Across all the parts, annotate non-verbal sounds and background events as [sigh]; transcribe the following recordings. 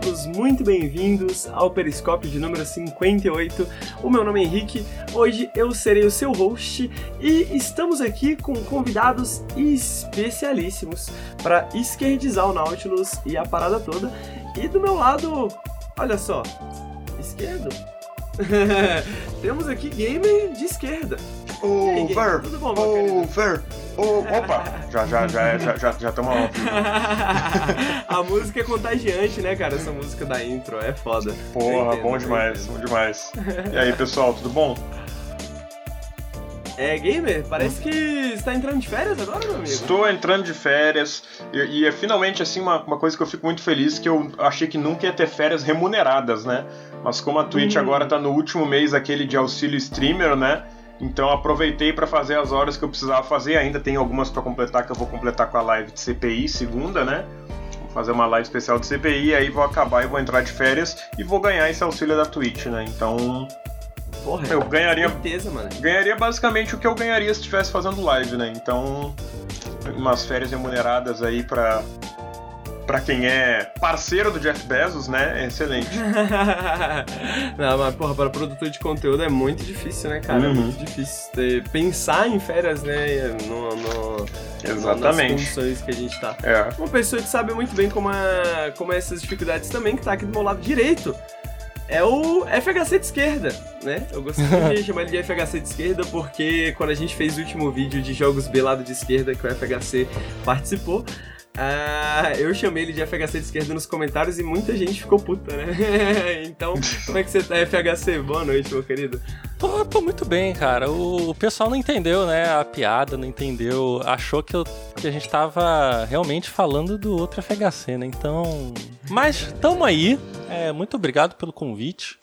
todos muito bem-vindos ao Periscópio de número 58. O meu nome é Henrique, hoje eu serei o seu host e estamos aqui com convidados especialíssimos para esquerdizar o Nautilus e a parada toda. E do meu lado, olha só, esquerdo. [laughs] Temos aqui gamer de esquerda. Over! Tudo bom, over! Oh, [laughs] opa! Já, já, já, já, já, já ao [laughs] A música é contagiante, né, cara? Essa música da intro é foda. Porra, entendo, bom demais, bom demais. E aí, [laughs] pessoal, tudo bom? É, gamer, parece que está entrando de férias agora, meu amigo. Estou entrando de férias e, e, é finalmente assim uma, uma coisa que eu fico muito feliz que eu achei que nunca ia ter férias remuneradas, né? Mas como a Twitch hum. agora está no último mês aquele de auxílio streamer, né? Então aproveitei para fazer as horas que eu precisava fazer. Ainda tem algumas para completar que eu vou completar com a live de CPI segunda, né? Vou fazer uma live especial de CPI, aí vou acabar e vou entrar de férias e vou ganhar esse auxílio da Twitch, né? Então Porra, eu ganharia certeza, mano. Ganharia basicamente o que eu ganharia se estivesse fazendo live, né? Então umas férias remuneradas aí para para quem é parceiro do Jeff Bezos, né? É excelente. [laughs] Não, mas porra, para produtor de conteúdo é muito difícil, né, cara? É uhum. É muito difícil ter, pensar em férias, né? No, no, Exatamente. Nas condições que a gente tá. É. Uma pessoa que sabe muito bem como, é, como é essas dificuldades também, que tá aqui do meu lado direito é o FHC de esquerda, né? Eu gostaria de [laughs] chamar ele de FHC de esquerda porque quando a gente fez o último vídeo de jogos B lado de esquerda que o FHC participou, ah, eu chamei ele de FHC de esquerda nos comentários e muita gente ficou puta, né? [laughs] então, como é que você tá, FHC? Boa noite, meu querido. Tô, tô muito bem, cara. O, o, pessoal não entendeu, né, a piada, não entendeu, achou que, eu, que a gente tava realmente falando do outro FHC, né? Então. Mas tamo aí. É, muito obrigado pelo convite.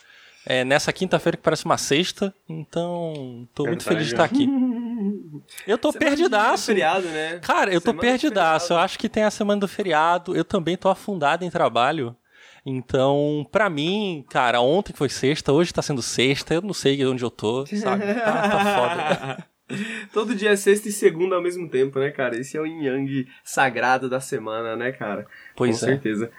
É, nessa quinta-feira que parece uma sexta, então tô muito feliz de estar aqui. [laughs] Eu tô semana perdidaço. feriado, né? Cara, eu semana tô perdidaço. Eu acho que tem a semana do feriado. Eu também tô afundado em trabalho. Então, pra mim, cara, ontem foi sexta, hoje tá sendo sexta, eu não sei onde eu tô, sabe? [laughs] Tá, tá foda. Todo dia é sexta e segunda ao mesmo tempo, né, cara? Esse é o yin yang sagrado da semana, né, cara? Pois Com é. certeza.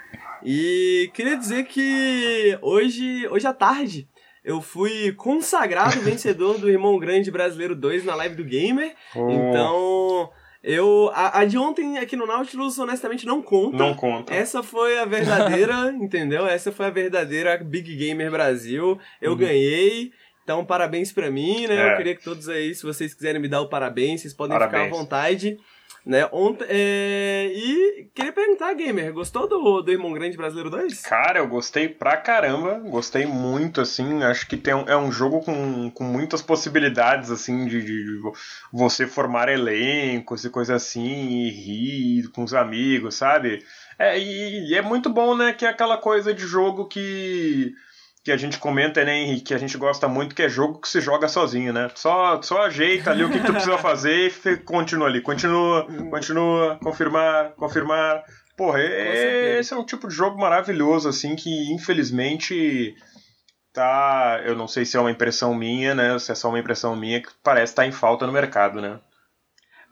E queria dizer que hoje, hoje à tarde eu fui consagrado vencedor do Irmão Grande Brasileiro 2 na live do Gamer. Oh. Então, eu. A, a, de ontem aqui no Nautilus, honestamente, não conta. Não conta. Essa foi a verdadeira, [laughs] entendeu? Essa foi a verdadeira Big Gamer Brasil. Eu uhum. ganhei. Então, parabéns pra mim, né? É. Eu queria que todos aí, se vocês quiserem me dar o parabéns, vocês podem parabéns. ficar à vontade. Né? Ontem, é... E queria perguntar, Gamer, gostou do, do Irmão Grande Brasileiro 2? Cara, eu gostei pra caramba, gostei muito, assim, acho que tem um, é um jogo com, com muitas possibilidades, assim, de, de você formar elencos e coisa assim, e rir com os amigos, sabe? É, e, e é muito bom, né, que é aquela coisa de jogo que que a gente comenta, né, Henrique, que a gente gosta muito, que é jogo que se joga sozinho, né? Só, só ajeita ali o que, que tu precisa [laughs] fazer e continua ali. Continua, continua, confirmar, confirmar. Porra, esse é um tipo de jogo maravilhoso, assim, que infelizmente tá. Eu não sei se é uma impressão minha, né? Se é só uma impressão minha, que parece estar tá em falta no mercado, né?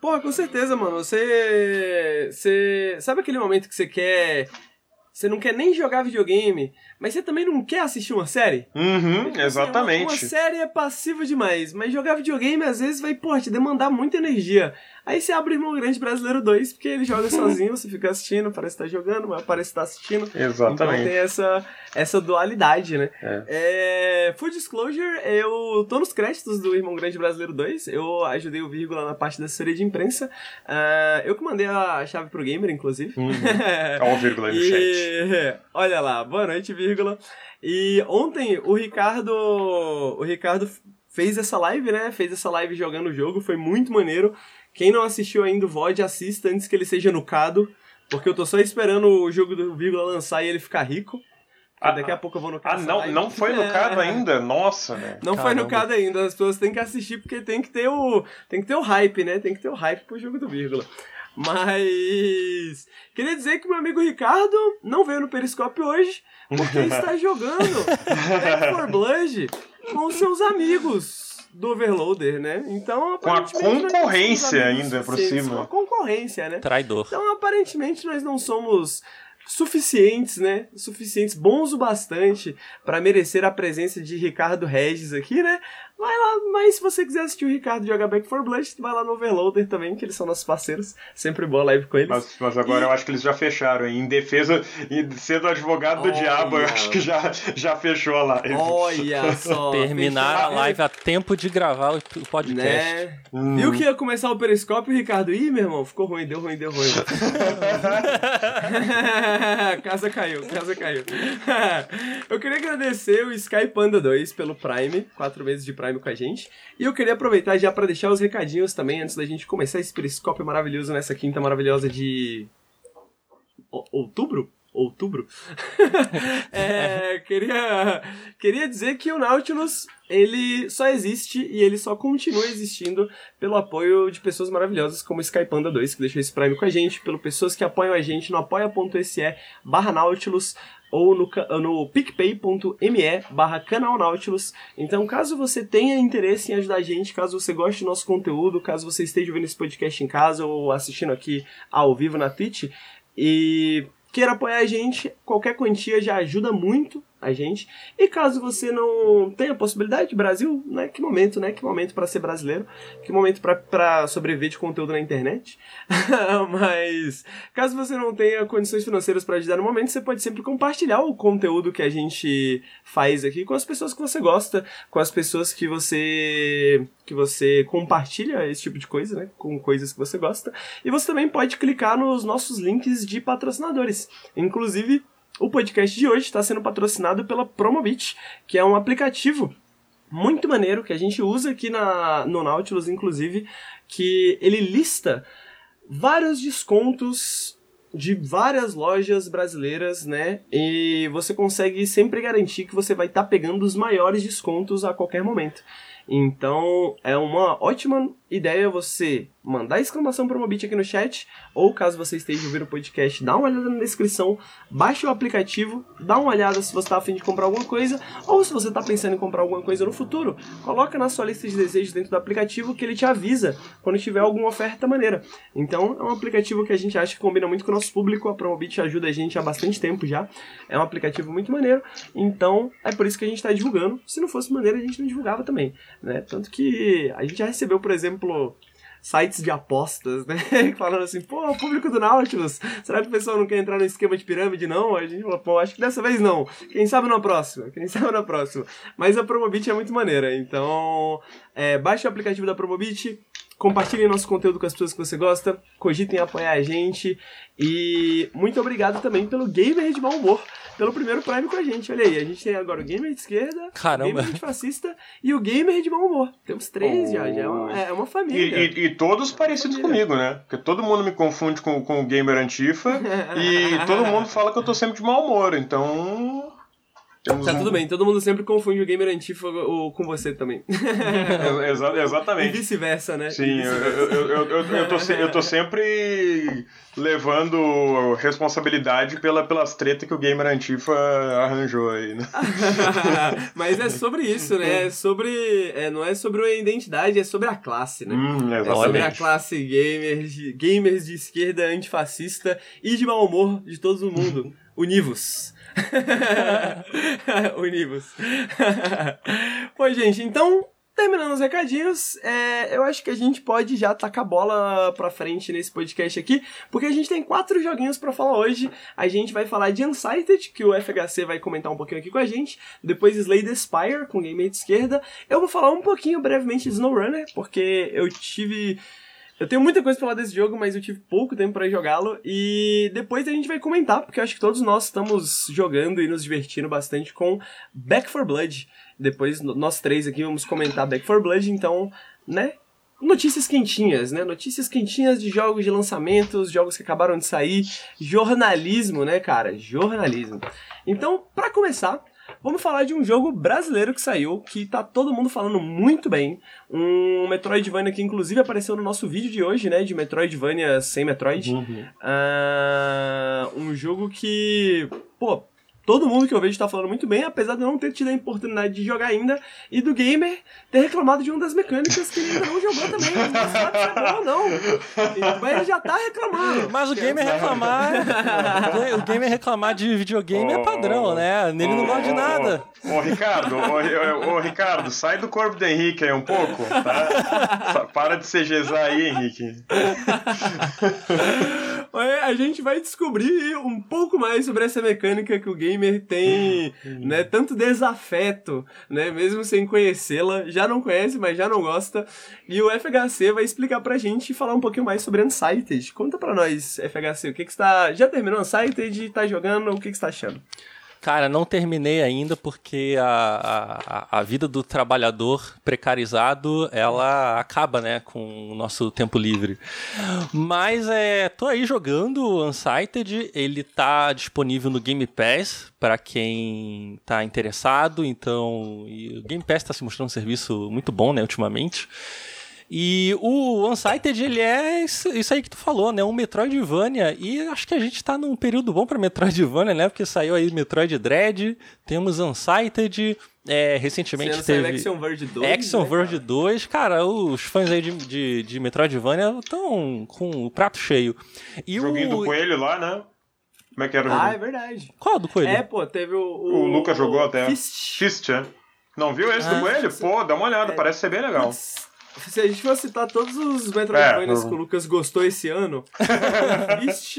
Porra, com certeza, mano. Você. Você. Sabe aquele momento que você quer você não quer nem jogar videogame, mas você também não quer assistir uma série? Uhum, assim, exatamente. Uma, uma, série é passiva demais, mas jogar videogame às vezes vai, pô, te demandar muita energia. Aí você abre o Irmão Grande Brasileiro 2, porque ele joga [laughs] sozinho, você fica assistindo, parece estar tá jogando, mas parece estar tá assistindo. Exatamente. Então tem essa, essa dualidade, né? É. É, full disclosure, eu tô nos créditos do Irmão Grande Brasileiro 2, eu ajudei o Vírgula na parte da assessoria de imprensa. Uh, eu que mandei a chave pro gamer, inclusive. Uhum. Olha o vírgula aí no [laughs] e... chat. [laughs] Olha lá, boa noite, vírgula. E ontem o Ricardo. O Ricardo fez essa live, né? Fez essa live jogando o jogo, foi muito maneiro. Quem não assistiu ainda o VOD, assista antes que ele seja nucado, porque eu tô só esperando o jogo do Vírgula lançar e ele ficar rico. Ah, daqui a pouco eu vou no Ah, não, não foi [laughs] nucado é. ainda? Nossa, né? Não Caramba. foi nucado ainda. As pessoas têm que assistir porque tem que ter o tem que ter o hype, né? Tem que ter o hype pro jogo do vírgula. Mas queria dizer que meu amigo Ricardo não veio no Periscope hoje porque [laughs] está jogando Back for Blood com seus amigos do Overloader, né? Então, com a concorrência ainda por cima. Com a concorrência, né? Traidor. Então, aparentemente, nós não somos suficientes, né? Suficientes, bons o bastante para merecer a presença de Ricardo Regis aqui, né? Vai lá, mas se você quiser assistir o Ricardo jogar Back for Blood, vai lá no Overloader também, que eles são nossos parceiros. Sempre boa live com eles. Mas, mas agora e... eu acho que eles já fecharam, hein? Em defesa, em, sendo advogado do Olha. diabo, eu acho que já, já fechou a live. Olha [laughs] só. Terminar a live a tempo de gravar o podcast. Né? Hum. Viu que ia começar o periscópio, Ricardo? Ih, meu irmão, ficou ruim, deu ruim, deu ruim. [laughs] [laughs] casa caiu, casa caiu. eu queria agradecer o Sky Panda 2 pelo Prime, quatro meses de Prime Prime com a gente. E eu queria aproveitar já para deixar os recadinhos também, antes da gente começar esse periscópio maravilhoso nessa quinta maravilhosa de. Outubro? Outubro? [laughs] é, queria, queria dizer que o Nautilus ele só existe e ele só continua existindo pelo apoio de pessoas maravilhosas como Skypanda 2, que deixou esse Prime com a gente, pelo pessoas que apoiam a gente no apoia.se barra Nautilus ou no, no picpay.me barra canal. Então, caso você tenha interesse em ajudar a gente, caso você goste do nosso conteúdo, caso você esteja vendo esse podcast em casa ou assistindo aqui ao vivo na Twitch e queira apoiar a gente, qualquer quantia já ajuda muito a gente. E caso você não tenha possibilidade, Brasil, né? Que momento, né? Que momento para ser brasileiro, que momento para sobreviver de conteúdo na internet. [laughs] Mas caso você não tenha condições financeiras para ajudar no momento, você pode sempre compartilhar o conteúdo que a gente faz aqui com as pessoas que você gosta, com as pessoas que você que você compartilha esse tipo de coisa, né? Com coisas que você gosta. E você também pode clicar nos nossos links de patrocinadores. Inclusive, o podcast de hoje está sendo patrocinado pela Promobit, que é um aplicativo muito maneiro que a gente usa aqui na, no Nautilus, inclusive, que ele lista vários descontos de várias lojas brasileiras, né? E você consegue sempre garantir que você vai estar tá pegando os maiores descontos a qualquer momento. Então, é uma ótima ideia você mandar exclamação Promobit aqui no chat, ou caso você esteja ouvindo o podcast, dá uma olhada na descrição, baixe o aplicativo, dá uma olhada se você está afim de comprar alguma coisa, ou se você está pensando em comprar alguma coisa no futuro, coloca na sua lista de desejos dentro do aplicativo que ele te avisa quando tiver alguma oferta maneira. Então, é um aplicativo que a gente acha que combina muito com o nosso público, a Promobit ajuda a gente há bastante tempo já, é um aplicativo muito maneiro, então é por isso que a gente está divulgando, se não fosse maneiro a gente não divulgava também, né? Tanto que a gente já recebeu, por exemplo, exemplo, sites de apostas, né? [laughs] Falando assim, pô, público do Nautilus, será que o pessoal não quer entrar no esquema de pirâmide, não? A gente falou, pô, acho que dessa vez não. Quem sabe na próxima, quem [laughs] sabe na próxima. Mas a Promobit é muito maneira, então é, baixe o aplicativo da Promobit, compartilhem nosso conteúdo com as pessoas que você gosta, cogitem apoiar a gente e muito obrigado também pelo Gamer de Mau Humor pelo primeiro Prime com a gente. Olha aí, a gente tem agora o Gamer de esquerda, Caramba. o Gamer de fascista e o Gamer de bom humor. Temos três oh. já, já é uma, é uma família. E, e, e todos parecidos comigo, né? Porque todo mundo me confunde com, com o Gamer Antifa [laughs] e todo mundo fala que eu tô sempre de mau humor, então... Tá tudo bem, todo mundo sempre confunde o gamer antifa com você também. [laughs] Exa exatamente. E vice-versa, né? Sim, vice eu, eu, eu, eu, tô se, eu tô sempre levando responsabilidade pela, pelas tretas que o gamer antifa arranjou aí, né? [laughs] Mas é sobre isso, né? É sobre. É, não é sobre uma identidade, é sobre a classe, né? Hum, é sobre a classe gamers, gamers de esquerda, antifascista e de mau humor de todo o mundo. [laughs] Univos. [laughs] Univos. [laughs] pois, gente, então, terminando os recadinhos, é, eu acho que a gente pode já tacar a bola pra frente nesse podcast aqui, porque a gente tem quatro joguinhos para falar hoje. A gente vai falar de Unsighted, que o FHC vai comentar um pouquinho aqui com a gente, depois Slay the Spire, com game de esquerda. Eu vou falar um pouquinho brevemente de SnowRunner, porque eu tive eu tenho muita coisa pra falar desse jogo, mas eu tive pouco tempo para jogá-lo. E depois a gente vai comentar, porque eu acho que todos nós estamos jogando e nos divertindo bastante com Back for Blood. Depois nós três aqui vamos comentar Back for Blood, então, né? Notícias quentinhas, né? Notícias quentinhas de jogos de lançamentos, jogos que acabaram de sair, jornalismo, né, cara? Jornalismo. Então, para começar, Vamos falar de um jogo brasileiro que saiu, que tá todo mundo falando muito bem. Um Metroidvania que inclusive apareceu no nosso vídeo de hoje, né? De Metroidvania sem Metroid. Uhum. Uh, um jogo que, pô, todo mundo que eu vejo tá falando muito bem, apesar de eu não ter tido a oportunidade de jogar ainda, e do gamer ter reclamado de uma das mecânicas que ele ainda não jogou também. Não sabe se é bom ou não. Mas ele já tá reclamando. Mas o gamer reclamar. o gamer reclamar de videogame é padrão, né? Nele não gosta de nada. Ô, Ricardo, ô, ô, Ricardo, sai do corpo do Henrique aí um pouco, tá? Para de CGzar aí, Henrique. a gente vai descobrir um pouco mais sobre essa mecânica que o gamer tem, né, tanto desafeto, né, mesmo sem conhecê-la, já não conhece, mas já não gosta. E o FHC vai explicar pra gente e falar um pouquinho mais sobre Unsighted. Conta pra nós, FHC, o que que está, já terminou Unsighted, tá jogando, o que que está achando? Cara, não terminei ainda porque a, a, a, vida do trabalhador precarizado, ela acaba, né, com o nosso tempo livre. Mas é, tô aí jogando Unsighted, ele tá disponível no Game Pass para quem tá interessado, então, o Game Pass tá se mostrando um serviço muito bom, né, ultimamente. E o Unsighted, ele é isso aí que tu falou, né? Um Metroidvania. E acho que a gente tá num período bom pra Metroidvania, né? Porque saiu aí Metroid Dread, temos Unsighted, é, recentemente teve Action Verge 2. Action né, Verge 2. Cara, os fãs aí de, de, de Metroidvania estão com o prato cheio. E Joguinho o... do coelho lá, né? Como é que era o Ah, é verdade. Qual do coelho? É, pô, teve o. O, o Lucas jogou até. Fist. Fist, é. Não viu esse ah, do coelho? Pô, dá uma olhada, é. parece ser bem legal. Putz. Se a gente for citar todos os Metroidvanias é, que o Lucas gostou esse ano, [laughs] Fist,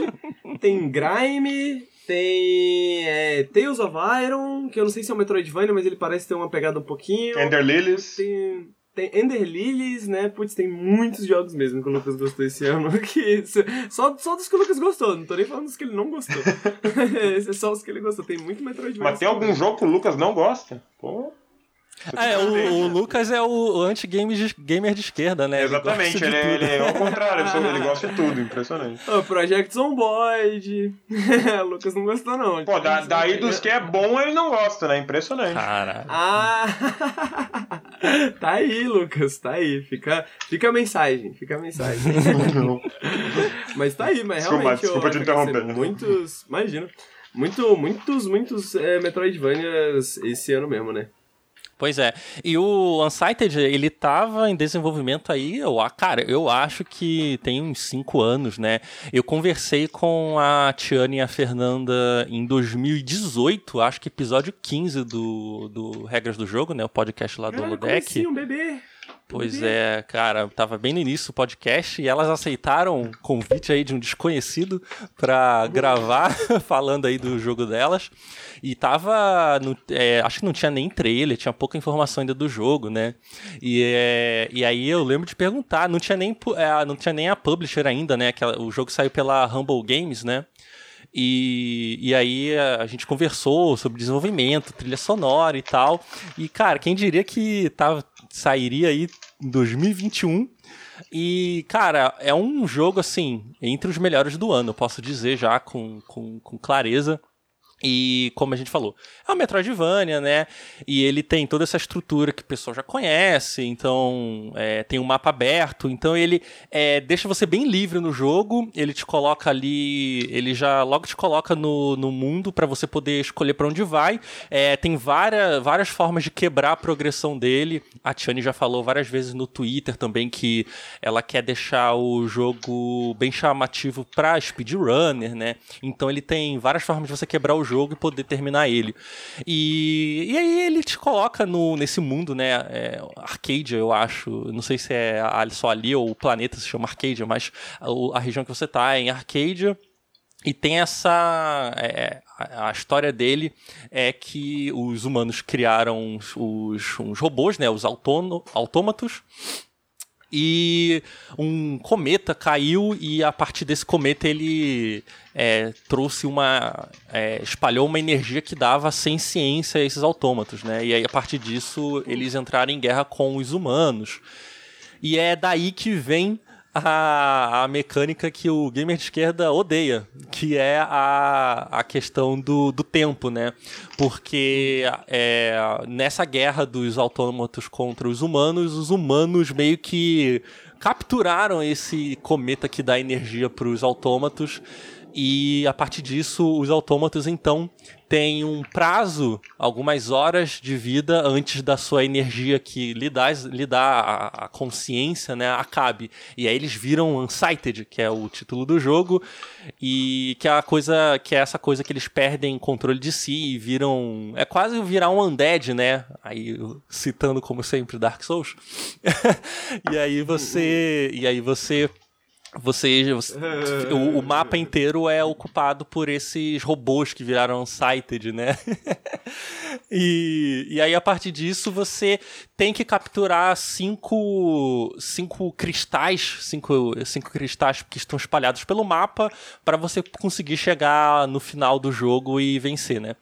tem Grime, tem é, Tales of Iron, que eu não sei se é um Metroidvania, mas ele parece ter uma pegada um pouquinho. Ender Lilies. Tem, tem Ender Lilies, né? Putz, tem muitos jogos mesmo que o Lucas gostou esse ano. [laughs] Que só, só dos que o Lucas gostou, não tô nem falando dos que ele não gostou. [laughs] É só os que ele gostou. Tem muito Metroidvania. Mas tem algum jogo que o Lucas não gosta? Pô. É, o, o, Lucas é o anti-gamer de esquerda, né? Exatamente, ele, ele, ele, é o contrário, ele gosta de tudo, [laughs] impressionante. O Project Zomboid. o [laughs] Lucas não gostou, não. Pô, da, daí dos que é bom ele não gosta, né? Impressionante. Caralho. Ah! [laughs] tá aí, Lucas, tá aí. Fica, fica a mensagem, fica a mensagem. mas tá aí, mas realmente. Desculpa, desculpa te interromper. Muitos, imagina. Muito, muitos, muitos é, Metroidvanias esse ano mesmo, né? Pois é. E o Unsighted, ele tava em desenvolvimento aí, eu, cara, eu acho que tem uns 5 anos, né? Eu conversei com a Tiane e a Fernanda em 2018, acho que episódio 15 do, do Regras do Jogo, né? O podcast lá do Ludeck. Assim, um bebê. Pois é, cara, tava bem no início do podcast e elas aceitaram o convite aí de um desconhecido para gravar [laughs] falando aí do jogo delas. E tava. No, é, acho que não tinha nem trailer, tinha pouca informação ainda do jogo, né? E, é, e aí eu lembro de perguntar, não tinha nem, é, não tinha nem a publisher ainda, né? Que o jogo saiu pela Humble Games, né? E, e aí a gente conversou sobre desenvolvimento, trilha sonora e tal. E, cara, quem diria que tava, sairia aí em 2021. E, cara, é um jogo, assim, entre os melhores do ano, posso dizer já com, com, com clareza. E como a gente falou, é um Metroidvania, né? E ele tem toda essa estrutura que o pessoal já conhece, então é, tem um mapa aberto, então ele é, deixa você bem livre no jogo, ele te coloca ali, ele já logo te coloca no, no mundo para você poder escolher para onde vai. É, tem várias, várias formas de quebrar a progressão dele. A Tiane já falou várias vezes no Twitter também que ela quer deixar o jogo bem chamativo para speedrunner, né? Então ele tem várias formas de você quebrar o jogo e poder terminar ele. E, e aí ele te coloca no, nesse mundo, né? É, Arcadia, eu acho. Não sei se é só ali ou o planeta se chama Arcadia, mas a, a região que você tá é em Arcadia. E tem essa. É, a, a história dele é que os humanos criaram os, os, robôs, né? Os autômatos e um cometa caiu e a partir desse cometa ele é, trouxe uma é, espalhou uma energia que dava ciência a esses autômatos, né? E aí a partir disso eles entraram em guerra com os humanos. E é daí que vem a, a mecânica que o gamer de esquerda odeia, que é a, a questão do, do tempo, né? Porque é, nessa guerra dos autômatos contra os humanos, os humanos meio que capturaram esse cometa que dá energia para os autômatos E a partir disso, os autômatos então têm um prazo, algumas horas de vida antes da sua energia que lhe dá, lhe dá a, a consciência, né, acabe. E aí eles viram Unsighted, que é o título do jogo, e que é a coisa, que é essa coisa que eles perdem controle de si e viram, é quase virar um undead, né? Aí citando como sempre Dark Souls. [laughs] e aí você, e aí você você, você [laughs] o, o, mapa inteiro é ocupado por esses robôs que viraram sighted, né? [laughs] e, e aí, a partir disso, você tem que capturar cinco, cinco cristais, cinco, cinco cristais que estão espalhados pelo mapa para você conseguir chegar no final do jogo e vencer, né?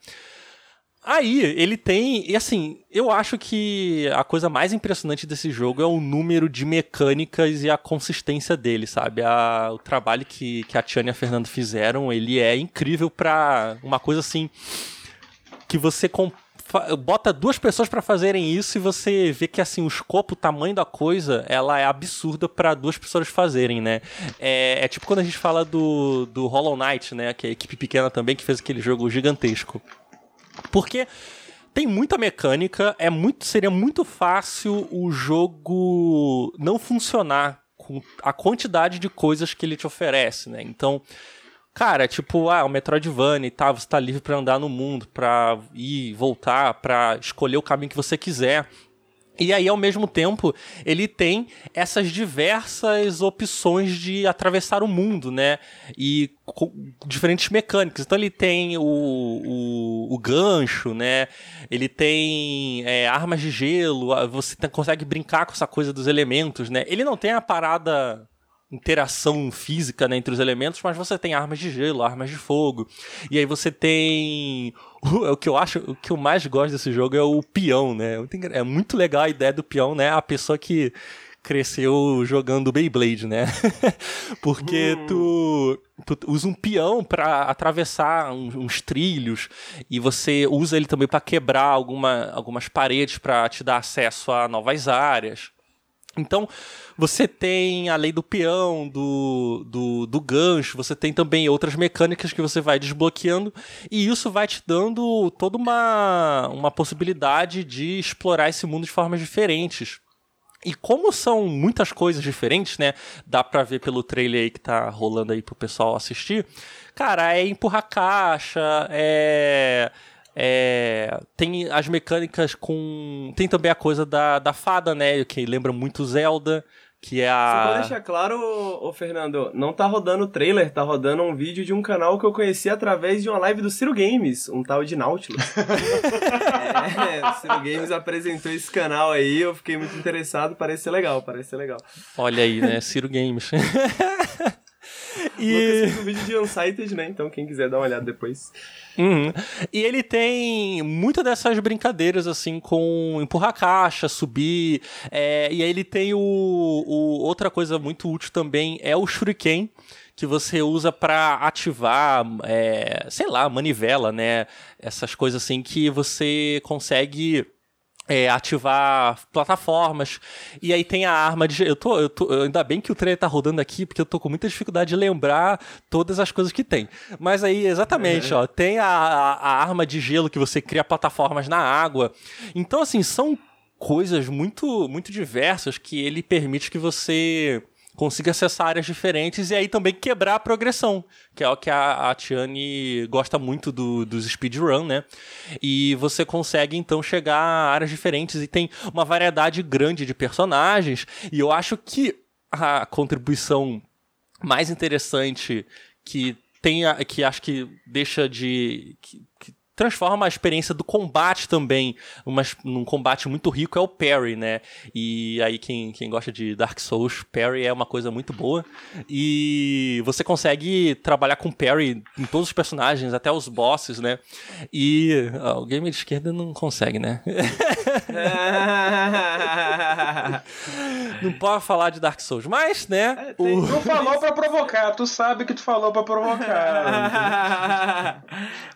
Aí, ele tem. E assim, eu acho que a coisa mais impressionante desse jogo é o número de mecânicas e a consistência dele, sabe? A, o trabalho que, que a Tiana e a Fernando fizeram, ele é incrível pra uma coisa assim. Que você bota duas pessoas para fazerem isso e você vê que assim o escopo, o tamanho da coisa, ela é absurda para duas pessoas fazerem, né? É, é, tipo quando a gente fala do, do Hollow Knight, né? Que é a equipe pequena também que fez aquele jogo gigantesco. Porque tem muita mecânica, é muito, seria muito fácil o jogo não funcionar com a quantidade de coisas que ele te oferece, né? Então, cara, tipo, ah, o Metroidvania e tal, você tá livre para andar no mundo, para ir, voltar, para escolher o caminho que você quiser. E aí, ao mesmo tempo, ele tem essas diversas opções de atravessar o mundo, né? E diferentes mecânicas. Então ele tem o, o, o gancho, né? Ele tem é, armas de gelo, você consegue brincar com essa coisa dos elementos, né? Ele não tem a parada interação física né, entre os elementos, mas você tem armas de gelo, armas de fogo. E aí você tem o, o que eu acho, o que eu mais gosto desse jogo é o peão, né? É muito legal a ideia do peão, né? A pessoa que cresceu jogando Beyblade, né? [laughs] Porque hum. tu, tu, usa um peão para atravessar uns, uns, trilhos e você usa ele também para quebrar alguma, algumas paredes para te dar acesso a novas áreas. Então, você tem a lei do peão, do, do, do, gancho, você tem também outras mecânicas que você vai desbloqueando, e isso vai te dando toda uma, uma possibilidade de explorar esse mundo de formas diferentes. E como são muitas coisas diferentes, né? Dá pra ver pelo trailer aí que tá rolando aí pro pessoal assistir. Cara, é empurrar caixa, é é, tem as mecânicas com. Tem também a coisa da, da fada, né? Que lembra muito Zelda. Que é a. Só pra deixar claro, ô, ô, Fernando, não tá rodando o trailer, tá rodando um vídeo de um canal que eu conheci através de uma live do Ciro Games, um tal de Nautilus. [laughs] é, o Ciro Games apresentou esse canal aí, eu fiquei muito interessado, parece ser legal, parece ser legal. Olha aí, né? Ciro Games. [laughs] [laughs] e... Lucas fez um vídeo de Unsighted, né? Então quem quiser dar uma olhada depois. Uhum. E ele tem muitas dessas brincadeiras, assim, com empurrar caixa, subir. É, e aí ele tem o, o, Outra coisa muito útil também é o Shuriken que você usa para ativar, é, sei lá, manivela, né? Essas coisas assim que você consegue é, ativar plataformas. E aí tem a arma de. Eu tô, eu tô, ainda bem que o trailer tá rodando aqui, porque eu tô com muita dificuldade de lembrar todas as coisas que tem. Mas aí, exatamente, é. ó, tem a, a, arma de gelo que você cria plataformas na água. Então, assim, são coisas muito, muito diversas que ele permite que você consiga acessar áreas diferentes e aí também quebrar a progressão, que é o que a, a Tiane gosta muito do, dos speedrun, né? E você consegue então chegar a áreas diferentes e tem uma variedade grande de personagens, e eu acho que a contribuição mais interessante que tem, que acho que deixa de. Que transforma a experiência do combate também uma, num combate muito rico é o parry, né? E aí quem, quem gosta de Dark Souls, parry é uma coisa muito boa. E você consegue trabalhar com parry em todos os personagens, até os bosses, né? E ó, o game de esquerda não consegue, né? [laughs] [laughs] não pode falar de Dark Souls, mas, né? É, o... Tu falou pra provocar, tu sabe que tu falou pra provocar.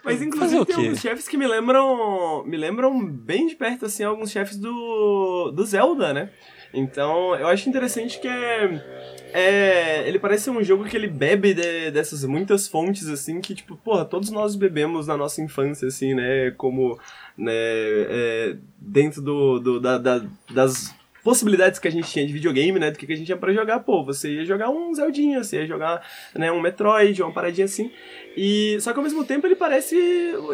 mas inclusive tem alguns chefes que me lembram. Me lembram bem de perto, assim, alguns chefes do. do Zelda, né? Então, eu acho interessante que é é, ele parece ser um jogo que ele bebe de, dessas muitas fontes, assim, que, tipo, porra, todos nós bebemos na nossa infância, assim, né? Como, né, é, dentro do, do da, da, das possibilidades que a gente tinha de videogame, né? Do que, que a gente tinha pra jogar, pô, você ia jogar um Zeldinha, você ia jogar né, um Metroid, uma paradinha assim. E só que ao mesmo tempo ele parece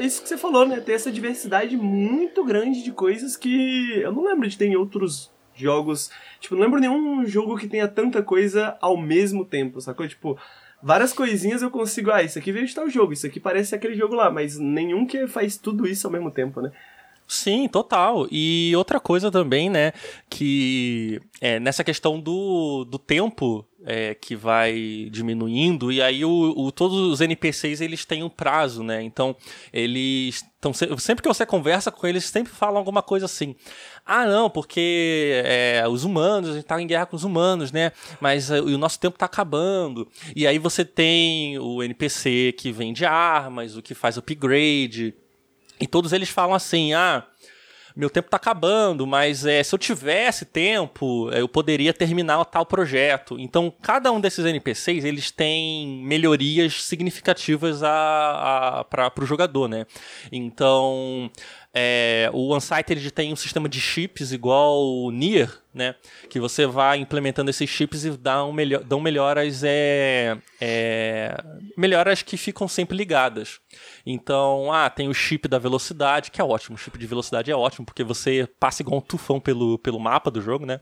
isso que você falou, né? Ter essa diversidade muito grande de coisas que eu não lembro de ter em outros jogos. Tipo, não lembro nenhum jogo que tenha tanta coisa ao mesmo tempo, sacou? Tipo, várias coisinhas eu consigo. Ah, isso aqui veio de tal jogo, isso aqui parece aquele jogo lá, mas nenhum que faz tudo isso ao mesmo tempo, né? Sim, total. E outra coisa também, né, que é, nessa questão do, do tempo é, que vai diminuindo, e aí o, o, todos os NPCs eles têm um prazo, né? Então, eles estão. Sempre que você conversa com eles, sempre falam alguma coisa assim. Ah, não, porque é, os humanos, a gente tá em guerra com os humanos, né? Mas é, o nosso tempo tá acabando. E aí você tem o NPC que vende armas, o que faz upgrade e todos eles falam assim: ah, meu tempo está acabando, mas é, se eu tivesse tempo, é, eu poderia terminar tal projeto. Então, cada um desses NPCs, eles têm melhorias significativas para o jogador, né? Então, é, o Unsighted tem um sistema de chips igual o Nier, né? Que você vai implementando esses chips e dão, melhor, dão melhoras, é, é, melhoras que ficam sempre ligadas. Então, ah, tem o chip da velocidade, que é ótimo. O chip de velocidade é ótimo, porque você passa igual um tufão pelo, pelo mapa do jogo, né?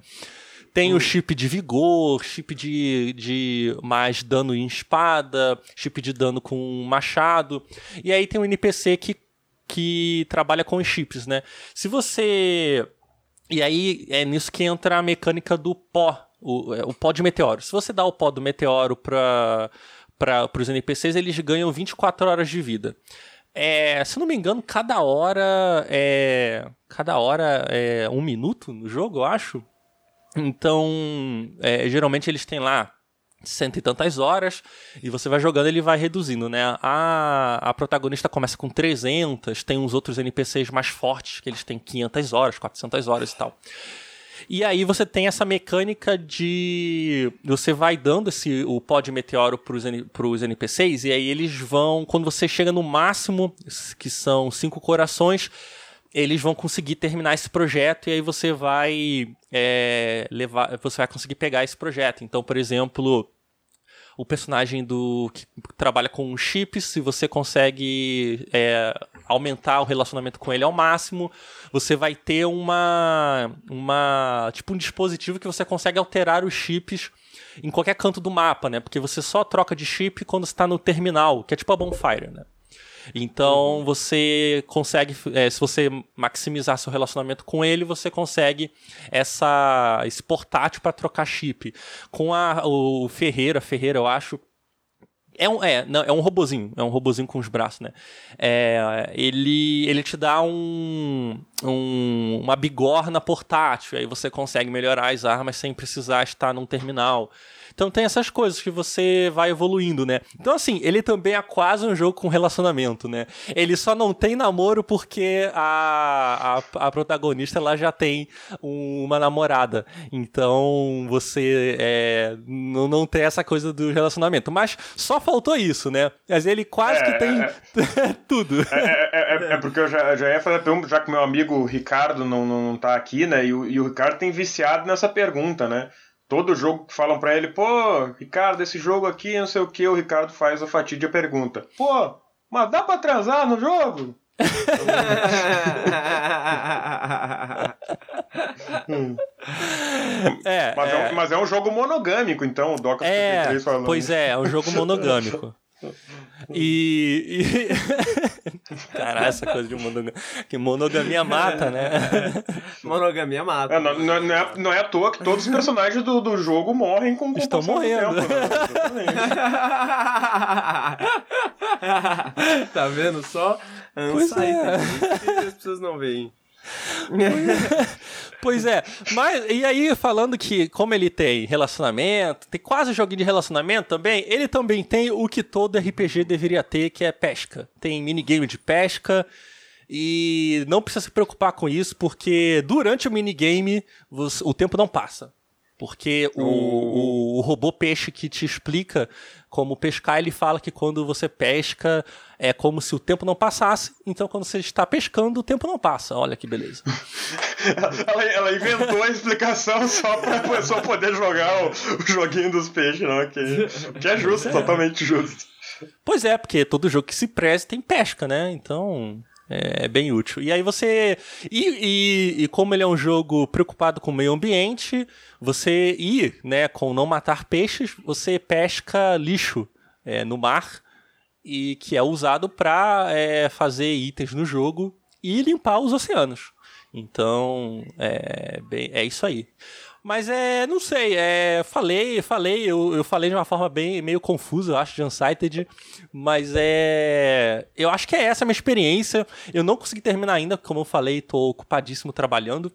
Tem o hum. chip de vigor, chip de, de mais dano em espada, chip de dano com machado. E aí tem um NPC que que trabalha com chips, né? Se você. E aí é nisso que entra a mecânica do pó, o, é, o pó de meteoro. Se você dá o pó do meteoro para para os NPCs, eles ganham 24 horas de vida. É, se não me engano, cada hora é. Cada hora é um minuto no jogo, eu acho. Então, é, geralmente eles têm lá cento e tantas horas, e você vai jogando ele vai reduzindo, né? A, a protagonista começa com 300, tem uns outros NPCs mais fortes, que eles têm 500 horas, 400 horas e tal. E aí você tem essa mecânica de você vai dando esse o pó de meteoro para os NPCs e aí eles vão quando você chega no máximo que são cinco corações eles vão conseguir terminar esse projeto e aí você vai é, levar você vai conseguir pegar esse projeto então por exemplo o personagem do que trabalha com chips, se você consegue é, aumentar o relacionamento com ele ao máximo, você vai ter uma, uma tipo um dispositivo que você consegue alterar os chips em qualquer canto do mapa, né? Porque você só troca de chip quando está no terminal, que é tipo a bonfire, né? Então uhum. você consegue, é, se você maximizar seu relacionamento com ele, você consegue essa, esse portátil para trocar chip. Com a, o Ferreira, Ferreira, eu acho, é um, é, não, é um robozinho, é um robozinho com os braços, né? É, ele, ele te dá um, um, uma bigorna portátil, aí você consegue melhorar as armas sem precisar estar num terminal. Então tem essas coisas que você vai evoluindo, né? Então, assim, ele também é quase um jogo com relacionamento, né? Ele só não tem namoro porque a, a, a protagonista ela já tem uma namorada. Então você é, não, não tem essa coisa do relacionamento. Mas só faltou isso, né? Mas ele quase é, que tem é, [laughs] é. tudo. É, é, é, porque eu já, já ia fazer a pergunta, já que meu amigo Ricardo não, não, não tá aqui, né? E o, e o Ricardo tem viciado nessa pergunta, né? Todo jogo que falam para ele, pô, Ricardo, esse jogo aqui, não sei o que, o Ricardo faz a fatídia pergunta. Pô, mas dá pra transar no jogo? [laughs] é, mas, é... É um, mas, é... um, jogo monogâmico, então, o Doca é, falando. Pois é, é um jogo monogâmico. [laughs] E. e... [laughs] Caralho, essa coisa de monogamia. Que monogamia mata, né? [laughs] monogamia mata. É, não, não, é, não, é, à toa que todos os personagens do, do jogo morrem com Estão morrendo. Tempo, né? [laughs] tá vendo só? Pois é. As pessoas não veem. [laughs] pois é, mas e aí falando que como ele tem relacionamento, tem quase joguinho de relacionamento também, ele também tem o que todo RPG deveria ter, que é pesca. Tem minigame de pesca e não precisa se preocupar com isso, porque durante o minigame o tempo não passa. Porque o, o, o, robô peixe que te explica como pescar, ele fala que quando você pesca é como se o tempo não passasse. Então, quando você está pescando, o tempo não passa. Olha que beleza. [laughs] ela, ela, inventou a explicação só para pessoa poder jogar o, o, joguinho dos peixes, não? Que, que é justo, é. totalmente justo. Pois é, porque todo jogo que se preze tem pesca, né? Então. É, é bem útil. E aí você. E, e, e, como ele é um jogo preocupado com o meio ambiente, você ir, né, com não matar peixes, você pesca lixo é, no mar e que é usado para é, fazer itens no jogo e limpar os oceanos. Então, é, bem, é isso aí. Mas é, não sei, é, falei, falei, eu, eu falei de uma forma bem meio confusa, eu acho, de Unsighted, mas é, eu acho que é essa a minha experiência. Eu não consegui terminar ainda, como eu falei, tô ocupadíssimo trabalhando.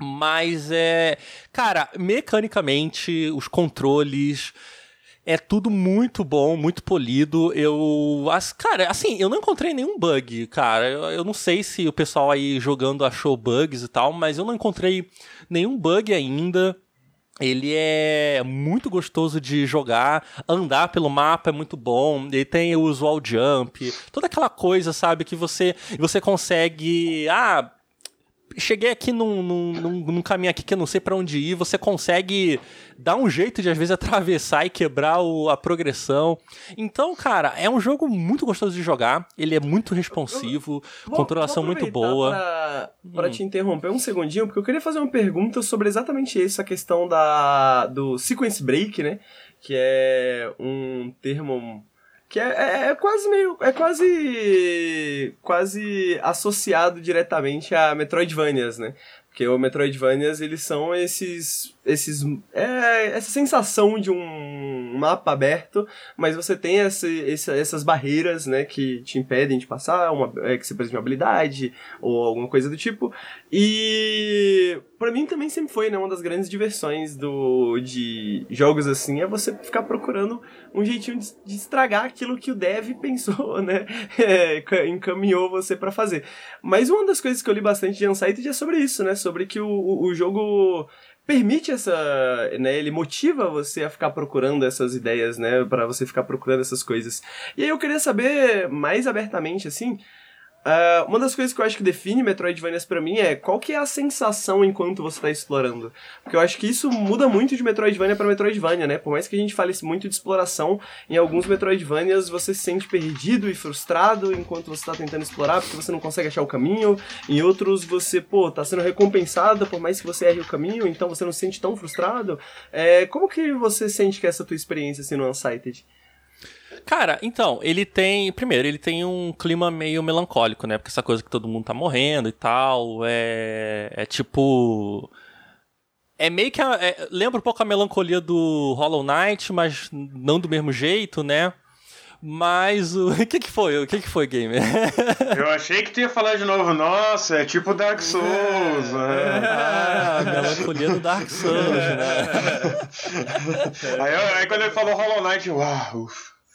Mas é, cara, mecanicamente, os controles, é tudo muito bom, muito polido. Eu. As, cara, assim, eu não encontrei nenhum bug, cara. Eu, eu, não sei se o pessoal aí jogando achou bugs e tal, mas eu não encontrei nenhum bug ainda. Ele é muito gostoso de jogar, andar pelo mapa é muito bom. Ele tem o usual jump, toda aquela coisa, sabe, que você você consegue, ah, cheguei aqui num, num, num, num, caminho aqui que eu não sei para onde ir, você consegue dar um jeito de às vezes atravessar e quebrar o, a progressão. Então, cara, é um jogo muito gostoso de jogar, ele é muito responsivo, vou, controlação vou muito boa. Pra, pra hum. te interromper um segundinho, porque eu queria fazer uma pergunta sobre exatamente isso, a questão da, do sequence break, né? Que é um termo que é, é, é, quase meio. É quase. quase associado diretamente a Metroidvanias, né? Porque o Metroidvanias, eles são esses. Esses é, essa sensação de um mapa aberto, mas você tem esse, esse, essas barreiras, né, que te impedem de passar, uma, é, que você precisa de uma habilidade, ou alguma coisa do tipo. E para mim também sempre foi, né, uma das grandes diversões do, de jogos assim, é você ficar procurando um jeitinho de, de estragar aquilo que o dev [laughs] pensou, né, [laughs] é, encaminhou você para fazer. Mas uma das coisas que eu li bastante de Unsighted é sobre isso, né, sobre que o, o, o jogo permite essa, né, ele motiva você a ficar procurando essas ideias, né, para você ficar procurando essas coisas. E aí eu queria saber mais abertamente assim, Uh, uma das coisas que eu acho que define Metroidvanias para mim é qual que é a sensação enquanto você tá explorando. Porque eu acho que isso muda muito de Metroidvania para Metroidvania, né? Por mais que a gente fale muito de exploração, em alguns Metroidvanias você se sente perdido e frustrado enquanto você tá tentando explorar porque você não consegue achar o caminho. Em outros você, pô, tá sendo recompensado por mais que você erre o caminho, então você não se sente tão frustrado. É, como que você sente que é essa tua experiência assim no Unsighted? Cara, então, ele tem. Primeiro, ele tem um clima meio melancólico, né? Porque essa coisa que todo mundo tá morrendo e tal. É. É tipo. É meio que. A, é, lembra um pouco a melancolia do Hollow Knight, mas não do mesmo jeito, né? Mas o. [laughs] O que, que foi? O que, que foi, Gamer? [laughs] Eu achei que tu ia falar de novo. Nossa, é tipo Dark Souls. É. Né? Ah, melancolia do Dark [laughs] Souls, né? aí, aí, quando ele falou Hollow Knight, uau,